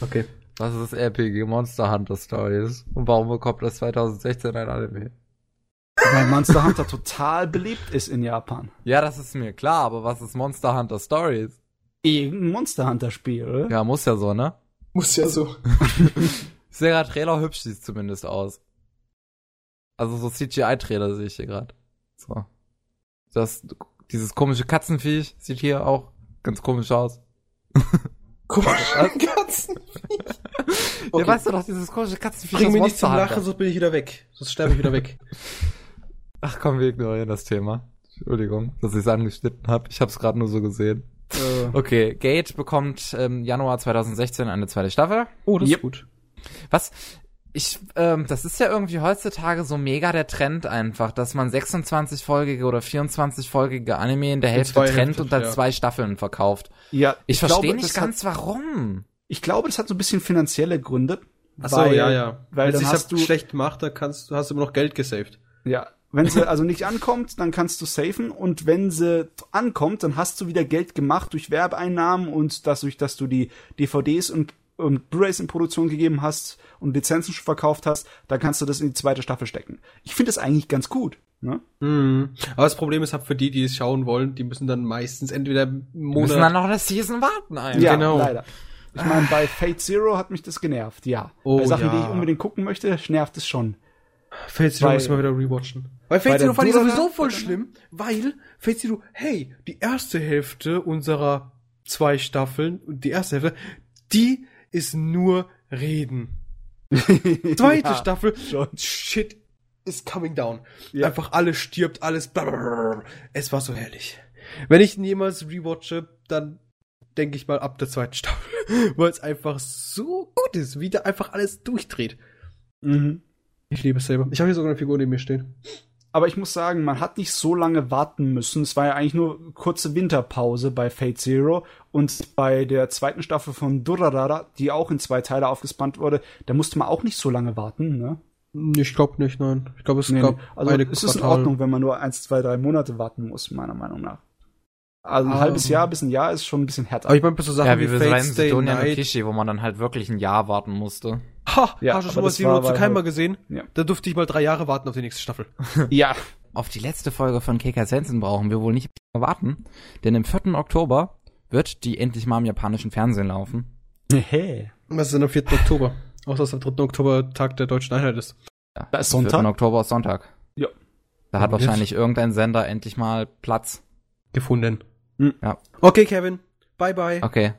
Okay. Was ist RPG Monster Hunter Stories? Und warum bekommt das 2016 ein Anime? Weil Monster Hunter total beliebt ist in Japan. Ja, das ist mir klar, aber was ist Monster Hunter Stories? Irgendein Monster Hunter Spiel, oder? Ja, muss ja so, ne? Muss ja so. [LAUGHS] Sehr Trailer hübsch sieht zumindest aus. Also so CGI-Trailer sehe ich hier gerade. So. Das, dieses komische Katzenviech sieht hier auch ganz komisch aus. [LAUGHS] Katzen. [LAUGHS] Ja, weißt du doch, dieses komische Katzenviech Bring mich nicht zum Lachen, sonst bin ich wieder weg. Sonst sterbe ich wieder weg. [LAUGHS] Ach komm, wir ignorieren das Thema. Entschuldigung, dass ich es angeschnitten habe. Ich habe es gerade nur so gesehen. Äh, Okay, Gate bekommt im Januar 2016 eine zweite Staffel. Oh, das Yep. ist gut. Was? Ich, ähm, das ist ja irgendwie heutzutage so mega der Trend einfach, dass man 26-folgige oder 24-folgige Anime in der Hälfte trennt Hälfte, und dann ja. zwei Staffeln verkauft. ja, Ich, glaube, verstehe nicht ganz, warum. Hat, ich glaube, das hat so ein bisschen finanzielle Gründe. Ach so, ja, ja. Weil Wenn es hast du, schlecht macht, dann kannst du, hast du immer noch Geld gesaved. ja, wenn sie also nicht ankommt, dann kannst du safen und wenn sie ankommt, dann hast du wieder Geld gemacht durch Werbeeinnahmen und dadurch, dass du die DVDs und und Blu-rays in Produktion gegeben hast und Lizenzen schon verkauft hast, dann kannst du das in die zweite Staffel stecken. Ich finde das eigentlich ganz gut. Ne? Mhm. Aber das Problem ist halt für die, die es schauen wollen, die müssen dann meistens entweder Wir müssen dann noch eine Season warten einfach. Ja, genau. leider. Ich meine, bei Fate Zero hat mich das genervt, ja. Oh, bei Sachen, ja. die ich unbedingt gucken möchte, nervt es schon. Fate Zero müssen wir wieder rewatchen. Weil Bei Fate Zero fand ich sowieso voll schlimm, weil Fate Zero, hey, die erste Hälfte unserer zwei Staffeln, die erste Hälfte, die ist nur Reden. [LAUGHS] Zweite Ja, Staffel, schon. shit is coming down. Ja. Einfach alles stirbt, alles blablabla. Es war so herrlich. Wenn ich ihn jemals rewatche, dann denke ich mal ab der zweiten Staffel, [LAUGHS] weil es einfach so gut ist, wie da einfach alles durchdreht. Mhm. Ich liebe es selber. Ich habe hier sogar eine Figur neben mir stehen. Aber ich muss sagen, man hat nicht so lange warten müssen. Es war ja eigentlich nur kurze Winterpause bei Fate Zero und bei der zweiten Staffel von Durarara, die auch in zwei Teile aufgespannt wurde, da musste man auch nicht so lange warten. Ne? Ich glaube nicht, nein. Ich glaube, es Nee, gab nee. Also eine es ist in. Ordnung, wenn man nur eins, zwei, drei Monate warten muss, meiner Meinung nach. Also ein Ah. halbes Jahr bis ein Jahr ist schon ein bisschen härter. Aber ich meine, bei so Sachen Ja, wie wie wir Fate bei Stay Night. Kishi, wo man dann halt wirklich ein Jahr warten musste. Ha, Ja, hast du schon aber mal Zero zu mal gesehen? Ja. Da durfte ich mal drei Jahre warten auf die nächste Staffel. [LAUGHS] ja. Auf die letzte Folge von KK Sensen brauchen wir wohl nicht warten, denn im 4. Oktober wird die endlich mal im japanischen Fernsehen laufen. Hey. Was ist denn am 4. Oktober? Außer dass am 3. Oktober Tag der deutschen Einheit ist. Ja, Da ist 4. Sonntag? Oktober ist Sonntag. Ja. Da hat Und wahrscheinlich irgendein Sender endlich mal Platz. Gefunden. Hm. Ja. Okay, Kevin. Bye bye. Okay,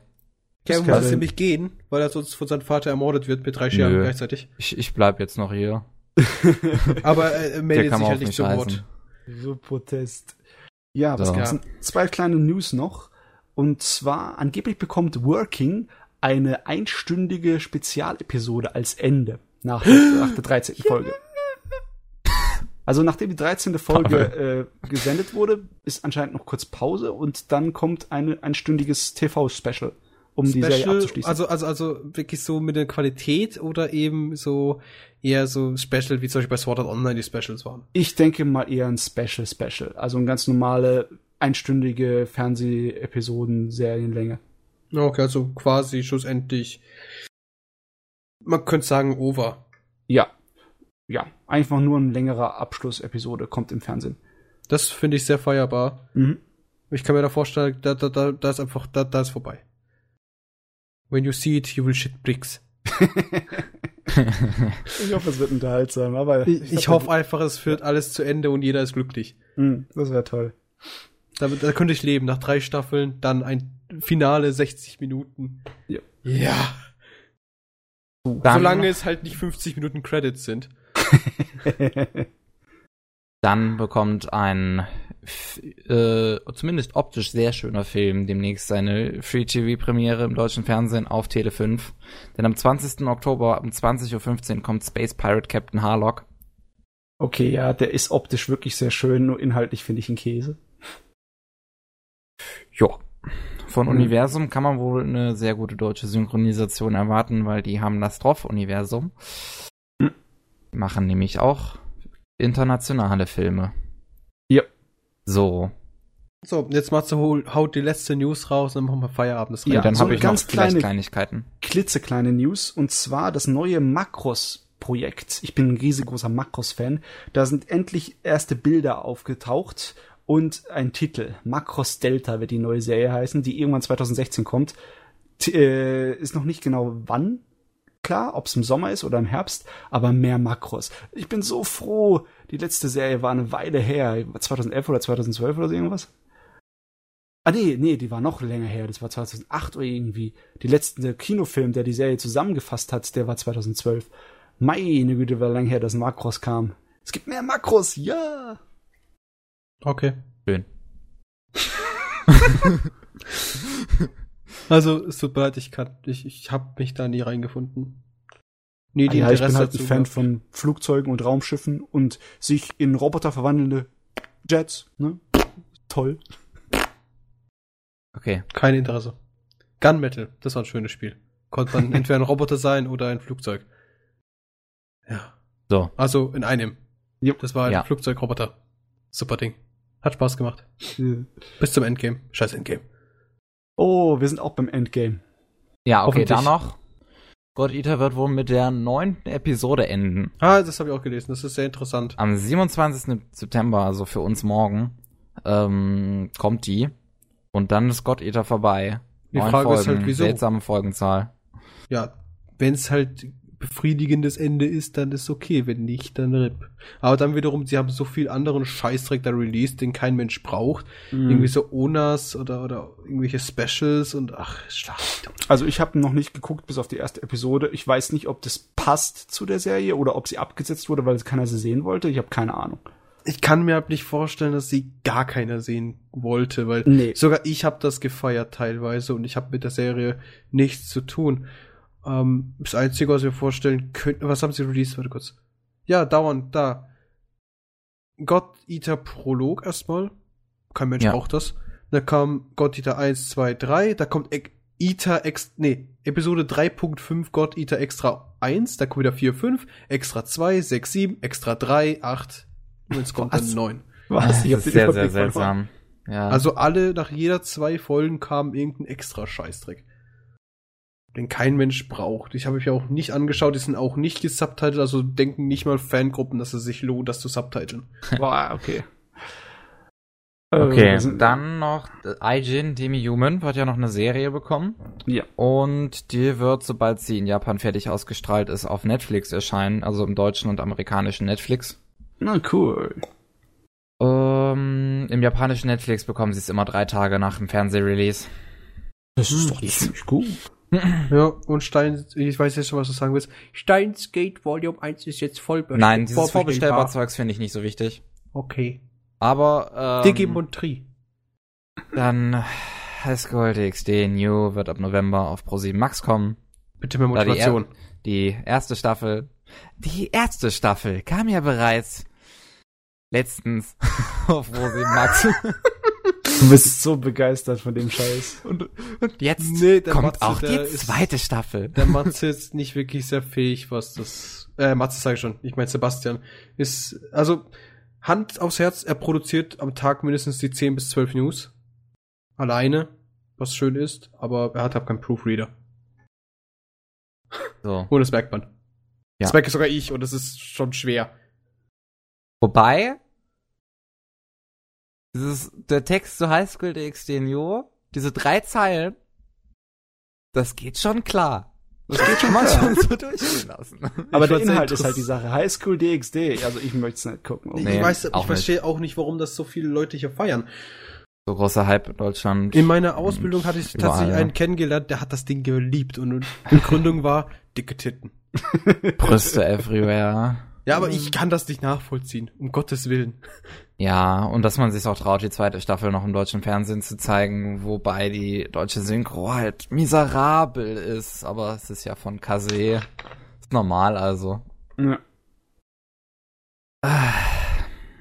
Kevin Kevin. muss nämlich gehen, weil er sonst von seinem Vater ermordet wird mit drei Scherben Nö. gleichzeitig. ich, ich bleib jetzt noch hier. [LAUGHS] Aber äh, er meldet sich halt nicht zum. Wort. So Protest. Ja, was So. gibt's denn? Zwei kleine News noch. Und zwar, angeblich bekommt Working eine einstündige Spezialepisode als Ende nach, [LAUGHS] nach der 13. Folge. Also nachdem die 13. Folge äh, gesendet wurde, ist anscheinend noch kurz Pause und dann kommt eine einstündiges TV-Special, um die Serie Special, abzuschließen. also, also, also wirklich so mit der Qualität oder eben so eher so Special, wie zum Beispiel bei Sword Art Online die Specials waren. ich denke mal eher ein Special-Special. Also eine ganz normale einstündige Fernseh-Episoden, Serienlänge. Okay, also quasi schlussendlich, man könnte sagen, over. Ja. Ja, einfach nur ein längerer Abschlussepisode kommt im Fernsehen. Das finde ich sehr feierbar. Mhm. Ich kann mir da vorstellen, da, da, da, da ist einfach, da, da ist vorbei. When you see it, you will shit bricks. [LAUGHS] Ich hoffe, es wird unterhaltsam, aber Ich, ich hoffe einfach, es führt alles zu Ende und jeder ist glücklich. Mhm, das wäre toll. Da, da könnte ich leben. Nach drei Staffeln, dann ein Finale 60 Minuten. Ja. Ja. Dann, Solange es halt nicht 50 Minuten Credits sind. [LAUGHS] dann bekommt ein äh, zumindest optisch sehr schöner Film demnächst seine Free-TV-Premiere im deutschen Fernsehen auf Tele 5. Denn am 20. Oktober um 20.15 Uhr kommt Space Pirate Captain Harlock. okay, ja, der ist optisch wirklich sehr schön, nur inhaltlich finde ich ihn Käse. Ja. Von Mhm. Universum kann man wohl eine sehr gute deutsche Synchronisation erwarten, weil die haben das Droff-Universum. Mhm. Die Machen nämlich auch internationale Filme. So. So, jetzt Matze hol- haut die letzte News raus und dann machen wir Feierabend. Das Ja, dann so habe ich noch ganz vielleicht kleine- Kleinigkeiten. klitzekleine News und zwar das neue Makros-Projekt. Ich bin ein riesengroßer Makros-Fan. Da sind endlich erste Bilder aufgetaucht und ein Titel. Makros Delta wird die neue Serie heißen, die irgendwann 2016 kommt. T äh, ist noch nicht genau wann klar, ob es im Sommer ist oder im Herbst, aber mehr Makros. Ich bin so froh. Die letzte Serie war eine Weile her, 2011 oder 2012 oder so irgendwas. Ah nee, nee, die war noch länger her. Das war 2008 oder irgendwie. Die letzte Kinofilm, der die Serie zusammengefasst hat, der war 2012. Meine Güte, war lang her, dass ein Makros kam. Es gibt mehr Makros, ja. Okay. Schön. [LAUGHS] Also, es tut mir leid, ich kann, ich, ich habe mich da nie reingefunden. Nie Ah die ja, ich bin Interesse halt ein Fan von Flugzeugen und Raumschiffen und sich in Roboter verwandelnde Jets, ne? Toll. Okay. Kein Interesse. Gunmetal, das war ein schönes Spiel. Konnte man [LAUGHS] entweder ein Roboter sein oder ein Flugzeug. Ja. So. Also in einem. Jupp. Das war ein Ja. Flugzeugroboter. Super Ding. Hat Spaß gemacht. Bis zum Endgame. Scheiß Endgame. Oh, wir sind auch beim Endgame. Ja, okay, dann noch. God Eater wird wohl mit der neunten Episode enden. Ah, das habe ich auch gelesen. Das ist sehr interessant. Am 27. September, also für uns morgen, ähm, kommt die. Und dann ist God Eater vorbei. Die Neun Frage ist Folgen, halt, wieso? seltsame Folgenzahl. Ja, wenn es halt befriedigendes Ende ist, dann ist okay. Wenn nicht, dann RIP. Aber dann wiederum, sie haben so viel anderen Scheißdreck da released, den kein Mensch braucht. Mhm. Irgendwie so Onas oder, oder irgendwelche Specials und ach, doch. Also ich habe noch nicht geguckt bis auf die erste Episode. Ich weiß nicht, ob das passt zu der Serie oder ob sie abgesetzt wurde, weil keiner sie sehen wollte. Ich habe keine Ahnung. Ich kann mir halt nicht vorstellen, dass sie gar keiner sehen wollte, weil Nee. sogar ich habe das gefeiert teilweise und ich habe mit der Serie nichts zu tun. Ähm, das Einzige, was wir vorstellen könnten, was haben sie released? Warte kurz. Ja, dauernd, da. God Eater Prolog erstmal. Kein Mensch Ja. braucht das. Da kam God Eater 1, 2, 3. Da kommt e Eater Ex, nee, Episode 3.5 God Eater Extra 1. Da kommt wieder 4, 5. Extra 2, 6, 7. Extra 3, 8. Und jetzt kommt Was? dann 9. Was? Das Ich hab ist sehr, sehr seltsam. Ja. Also alle, nach jeder zwei Folgen kam irgendein extra Scheißdreck. Den kein Mensch braucht. Ich habe mich auch nicht angeschaut, die sind auch nicht gesubtitelt, also denken nicht mal Fangruppen, dass es sich lohnt, das zu subtiteln. [LAUGHS] Boah, okay. Okay, Äh, sind- dann noch äh, Aijin Demi Human wird ja noch eine Serie bekommen. Ja. Und die wird, sobald sie in Japan fertig ausgestrahlt ist, auf Netflix erscheinen, also im deutschen und amerikanischen Netflix. Na cool. Ähm, Im japanischen Netflix bekommen sie es immer drei Tage nach dem Fernsehrelease. Das ist doch ziemlich gut. [CLEARS THROAT] Ja, und Stein, ich weiß jetzt schon, was du sagen willst. Steins Gate Volume 1 ist jetzt voll Nein, dieses vor- vorbestellbar Zeugs finde ich nicht so wichtig. Okay. Aber ähm, und Tri. dann High School DxD New wird ab November auf Pro7 Max kommen. Bitte mehr Da die Motivation. Die erste Staffel, die erste Staffel kam ja bereits letztens [LAUGHS] auf Pro7 Max. [LAUGHS] Du bist [LAUGHS] so begeistert von dem Scheiß. und, und jetzt Nee, der kommt Matze, auch die der ist- zweite Staffel. Der [LAUGHS] Matze ist nicht wirklich sehr fähig, was das. Äh, Matze sage ich schon, ich meine Sebastian. Ist, also, Hand aufs Herz, er produziert am Tag mindestens die 10 bis 12 News. Alleine, was schön ist, aber er hat halt keinen Proofreader. So. Und das merkt man. Ja. Das merke sogar ich und das ist schon schwer. Wobei, dieses, der Text zu High School DxD New, diese drei Zeilen, das geht schon klar. Das geht schon mal schon [LAUGHS] so [LAUGHS] durchgehen lassen. Aber Ich der Inhalt ist halt die Sache. High School DxD. Also ich möchte es nicht gucken. Ich Nee, weiß, ich verstehe auch nicht, warum das so viele Leute hier feiern. So großer Hype in Deutschland. In meiner Ausbildung hatte ich Überall, tatsächlich einen kennengelernt, der hat das Ding geliebt und die Begründung war dicke Titten. [LAUGHS] Brüste everywhere. Ja, aber ich kann das nicht nachvollziehen, um Gottes Willen. Ja, und dass man sich auch traut, die zweite Staffel noch im deutschen Fernsehen zu zeigen, wobei die deutsche Synchro halt miserabel ist, aber es ist ja von Kase. Ist normal also. Ja.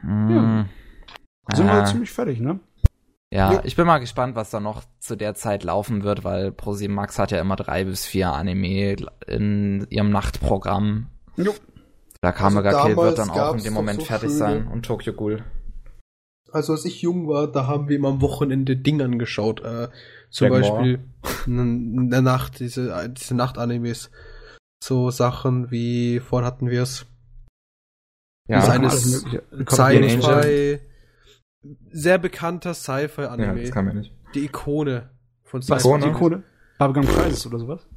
Mm. Sind wir Ah. ziemlich fertig, ne? Ja, Ja. ich bin mal gespannt, was da noch zu der Zeit laufen wird, weil ProSieben Max hat ja immer drei bis vier Anime in ihrem Nachtprogramm. Jo. Da Kamega Kill damals wird dann auch in dem Moment so fertig schöne- sein und Tokyo Ghoul. Also als ich jung war, da haben wir immer am Wochenende Ding angeschaut. Äh, zum Blackmore. Beispiel in der Nacht, diese, diese Nacht-Animes. So Sachen wie, vorhin hatten wir es, Ja, Das Mögliche. Sci-Fi, sehr bekannter Sci-Fi-Anime. ja, kann man nicht. die Ikone von Was? Ikone? Die Ikone? Bubblegum Crisis oder sowas?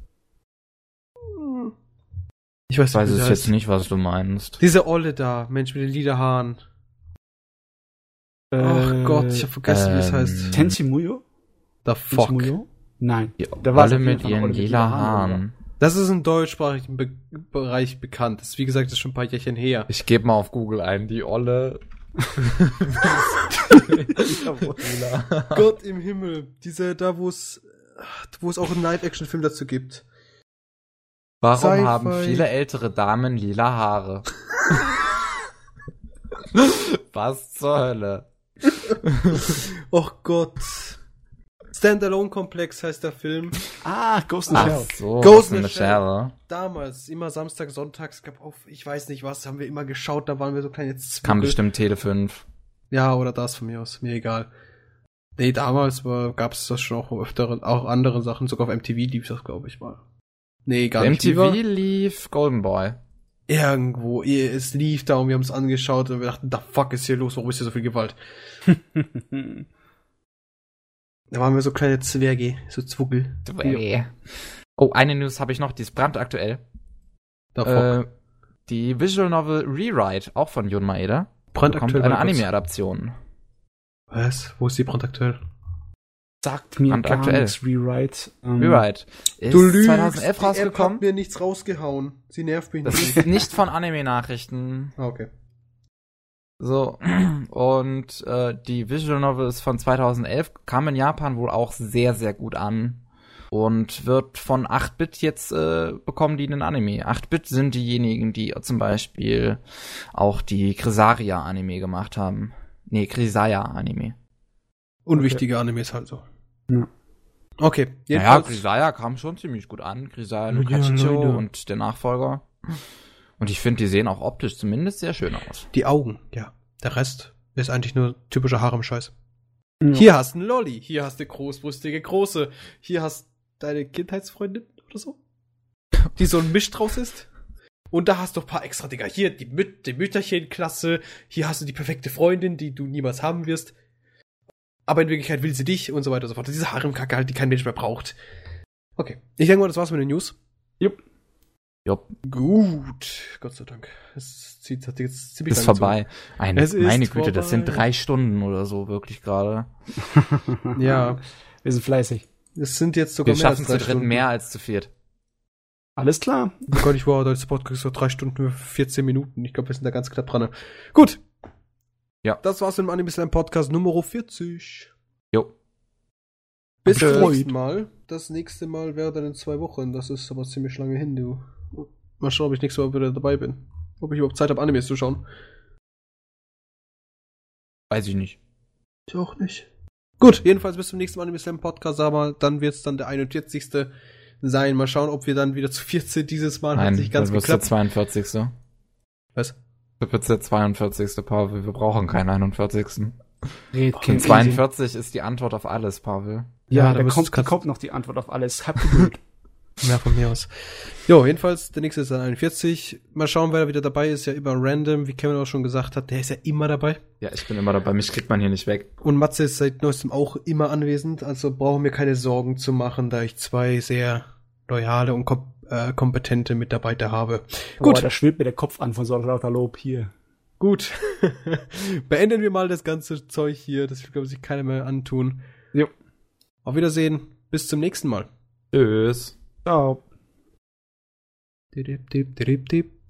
Ich weiß, Ich weiß es das jetzt heißt. nicht, was du meinst. Diese Olle da, Mensch mit den lila Haaren. Ach Äh, Gott, ich hab vergessen, wie es ähm, heißt. Tenchi Muyo? The Fuck. Muyo? Nein. Die Da jeden mit ihren Olle mit lila lila Haaren, Haaren. Das ist im deutschsprachigen Be Bereich bekannt. Das ist, wie gesagt, das ist schon ein paar Jährchen her. Ich gebe mal auf Google ein, die Olle. [LAUGHS] Gott im Himmel. Diese, da wo es, wo es auch einen Live-Action-Film dazu gibt. Warum Sci-Fi. haben viele ältere Damen lila Haare? [LAUGHS] was zur Hölle? [LAUGHS] Och Gott. Standalone-Komplex heißt der Film. Ah, Ghost in the Ach Shell. so, Ghost in the Shell. Damals, immer Samstag, Sonntags, gab auf, ich weiß nicht was, haben wir immer geschaut, da waren wir so kleine Zwickel. Kam bestimmt Tele 5. Ja, oder das von mir aus, mir egal. Nee, damals war, gab's das schon auch öfter, auch andere Sachen, sogar auf MTV lief das, glaube ich, mal. Nee, gar nicht. MTV lief Golden Boy. Irgendwo, eh, es lief da und wir haben es angeschaut und wir dachten, da fuck ist hier los, warum ist hier so viel Gewalt? [LAUGHS] Da waren wir so kleine Zwerge, so Zwuggel. Oh, eine News habe ich noch, die ist brandaktuell. Da. Äh, die Visual Novel Rewrite, auch von Jun Maeda, bekommt brandaktuell. eine mein Gott. Anime-Adaption. Was? Wo ist die brandaktuell? Sagt mir Und gar aktuell. nichts, Rewrite. Ähm, Rewrite. Ist 2011 Die rausgekommen. App hat mir nichts rausgehauen. Sie nervt mich Das nicht. ist nicht von Anime-Nachrichten. Ah, okay. So, und äh, die Visual Novel ist von 2011, kam in Japan wohl auch sehr, sehr gut an und wird von 8-Bit jetzt äh, bekommen die einen Anime. 8-Bit sind diejenigen, die zum Beispiel auch die Krisaria-Anime gemacht haben. Nee, Krisaya-Anime. Unwichtige Animes halt so. Ja. Okay, Naja, jedenfalls. Krisaya kam schon ziemlich gut an. Krisaya no Ja, Kachicho Leute. und der Nachfolger. Und ich finde, die sehen auch optisch zumindest sehr schön aus. die Augen, ja. Der Rest ist eigentlich nur typischer Harem-Scheiß. Ja. Hier hast du einen Lolli, hier hast du großbrüstige Große, hier hast deine Kindheitsfreundin oder so, die so ein Misch draus ist. Und da hast du ein paar extra Dinger. Hier die, Müt die Mütterchen-Klasse, hier hast du die perfekte Freundin, die du niemals haben wirst. Aber in Wirklichkeit will sie dich und so weiter und so fort. Diese Harem-Kacke halt, die kein Mensch mehr braucht. Okay, ich denke mal, das war's mit den News. Jupp. Jupp, Gut, Gott sei Dank. Es zieht hat jetzt ziemlich ist vorbei. Eine, Es ist meine Güte, das sind vorbei. drei Stunden oder so wirklich gerade. [LAUGHS] Ja, Wir sind fleißig. es sind jetzt sogar Wir mehr als schaffen drei zu dritt Stunden. mehr als zu viert. Alles klar. Oh Gott, ich war als Podcast so drei Stunden, 14 Minuten. Ich glaube, wir sind da ganz knapp dran. Gut. Ja. Das war's mit dem Anime Slam Podcast Nummer 40. Jo. Bis zum nächsten Mal. Das nächste Mal wäre dann in zwei Wochen. Das ist aber ziemlich lange hin, du. Mal schauen, ob ich nächstes Mal wieder dabei bin. Ob ich überhaupt Zeit habe, Animes zu schauen. Weiß ich nicht. Ich auch nicht. Gut, jedenfalls bis zum nächsten Anime Slam Podcast, aber dann wird's dann der 41. sein. Mal schauen, ob wir dann wieder zu 14 dieses Mal. Hat Nein, nicht ganz dann wird's der geklappt. 42. Was? Dann wird's der 42. Pavel. Wir brauchen keinen 41. Red Und 42 ist die Antwort auf alles, Pavel. Ja, Ja, da kommt, kommt noch die Antwort auf alles. Hab Geduld. [LAUGHS] Ja, von mir aus. Jo, jedenfalls, der nächste ist dann 41. Mal schauen, wer da wieder dabei ist. Ja, immer random, wie Kevin auch schon gesagt hat. Der ist ja immer dabei. Ja, ich bin immer dabei. Mich kriegt man hier nicht weg. Und Matze ist seit neuestem auch immer anwesend. Also brauchen wir keine Sorgen zu machen, da ich zwei sehr loyale und kom äh, kompetente Mitarbeiter habe. Boah, Gut. da schwillt mir der Kopf an von so lauter Lob hier. Gut. [LAUGHS] Beenden wir mal das ganze Zeug hier. Das will, glaube ich, sich keiner mehr antun. Jo. Auf Wiedersehen. Bis zum nächsten Mal. Tschüss. Ciao. Dip, dip, dip, dip.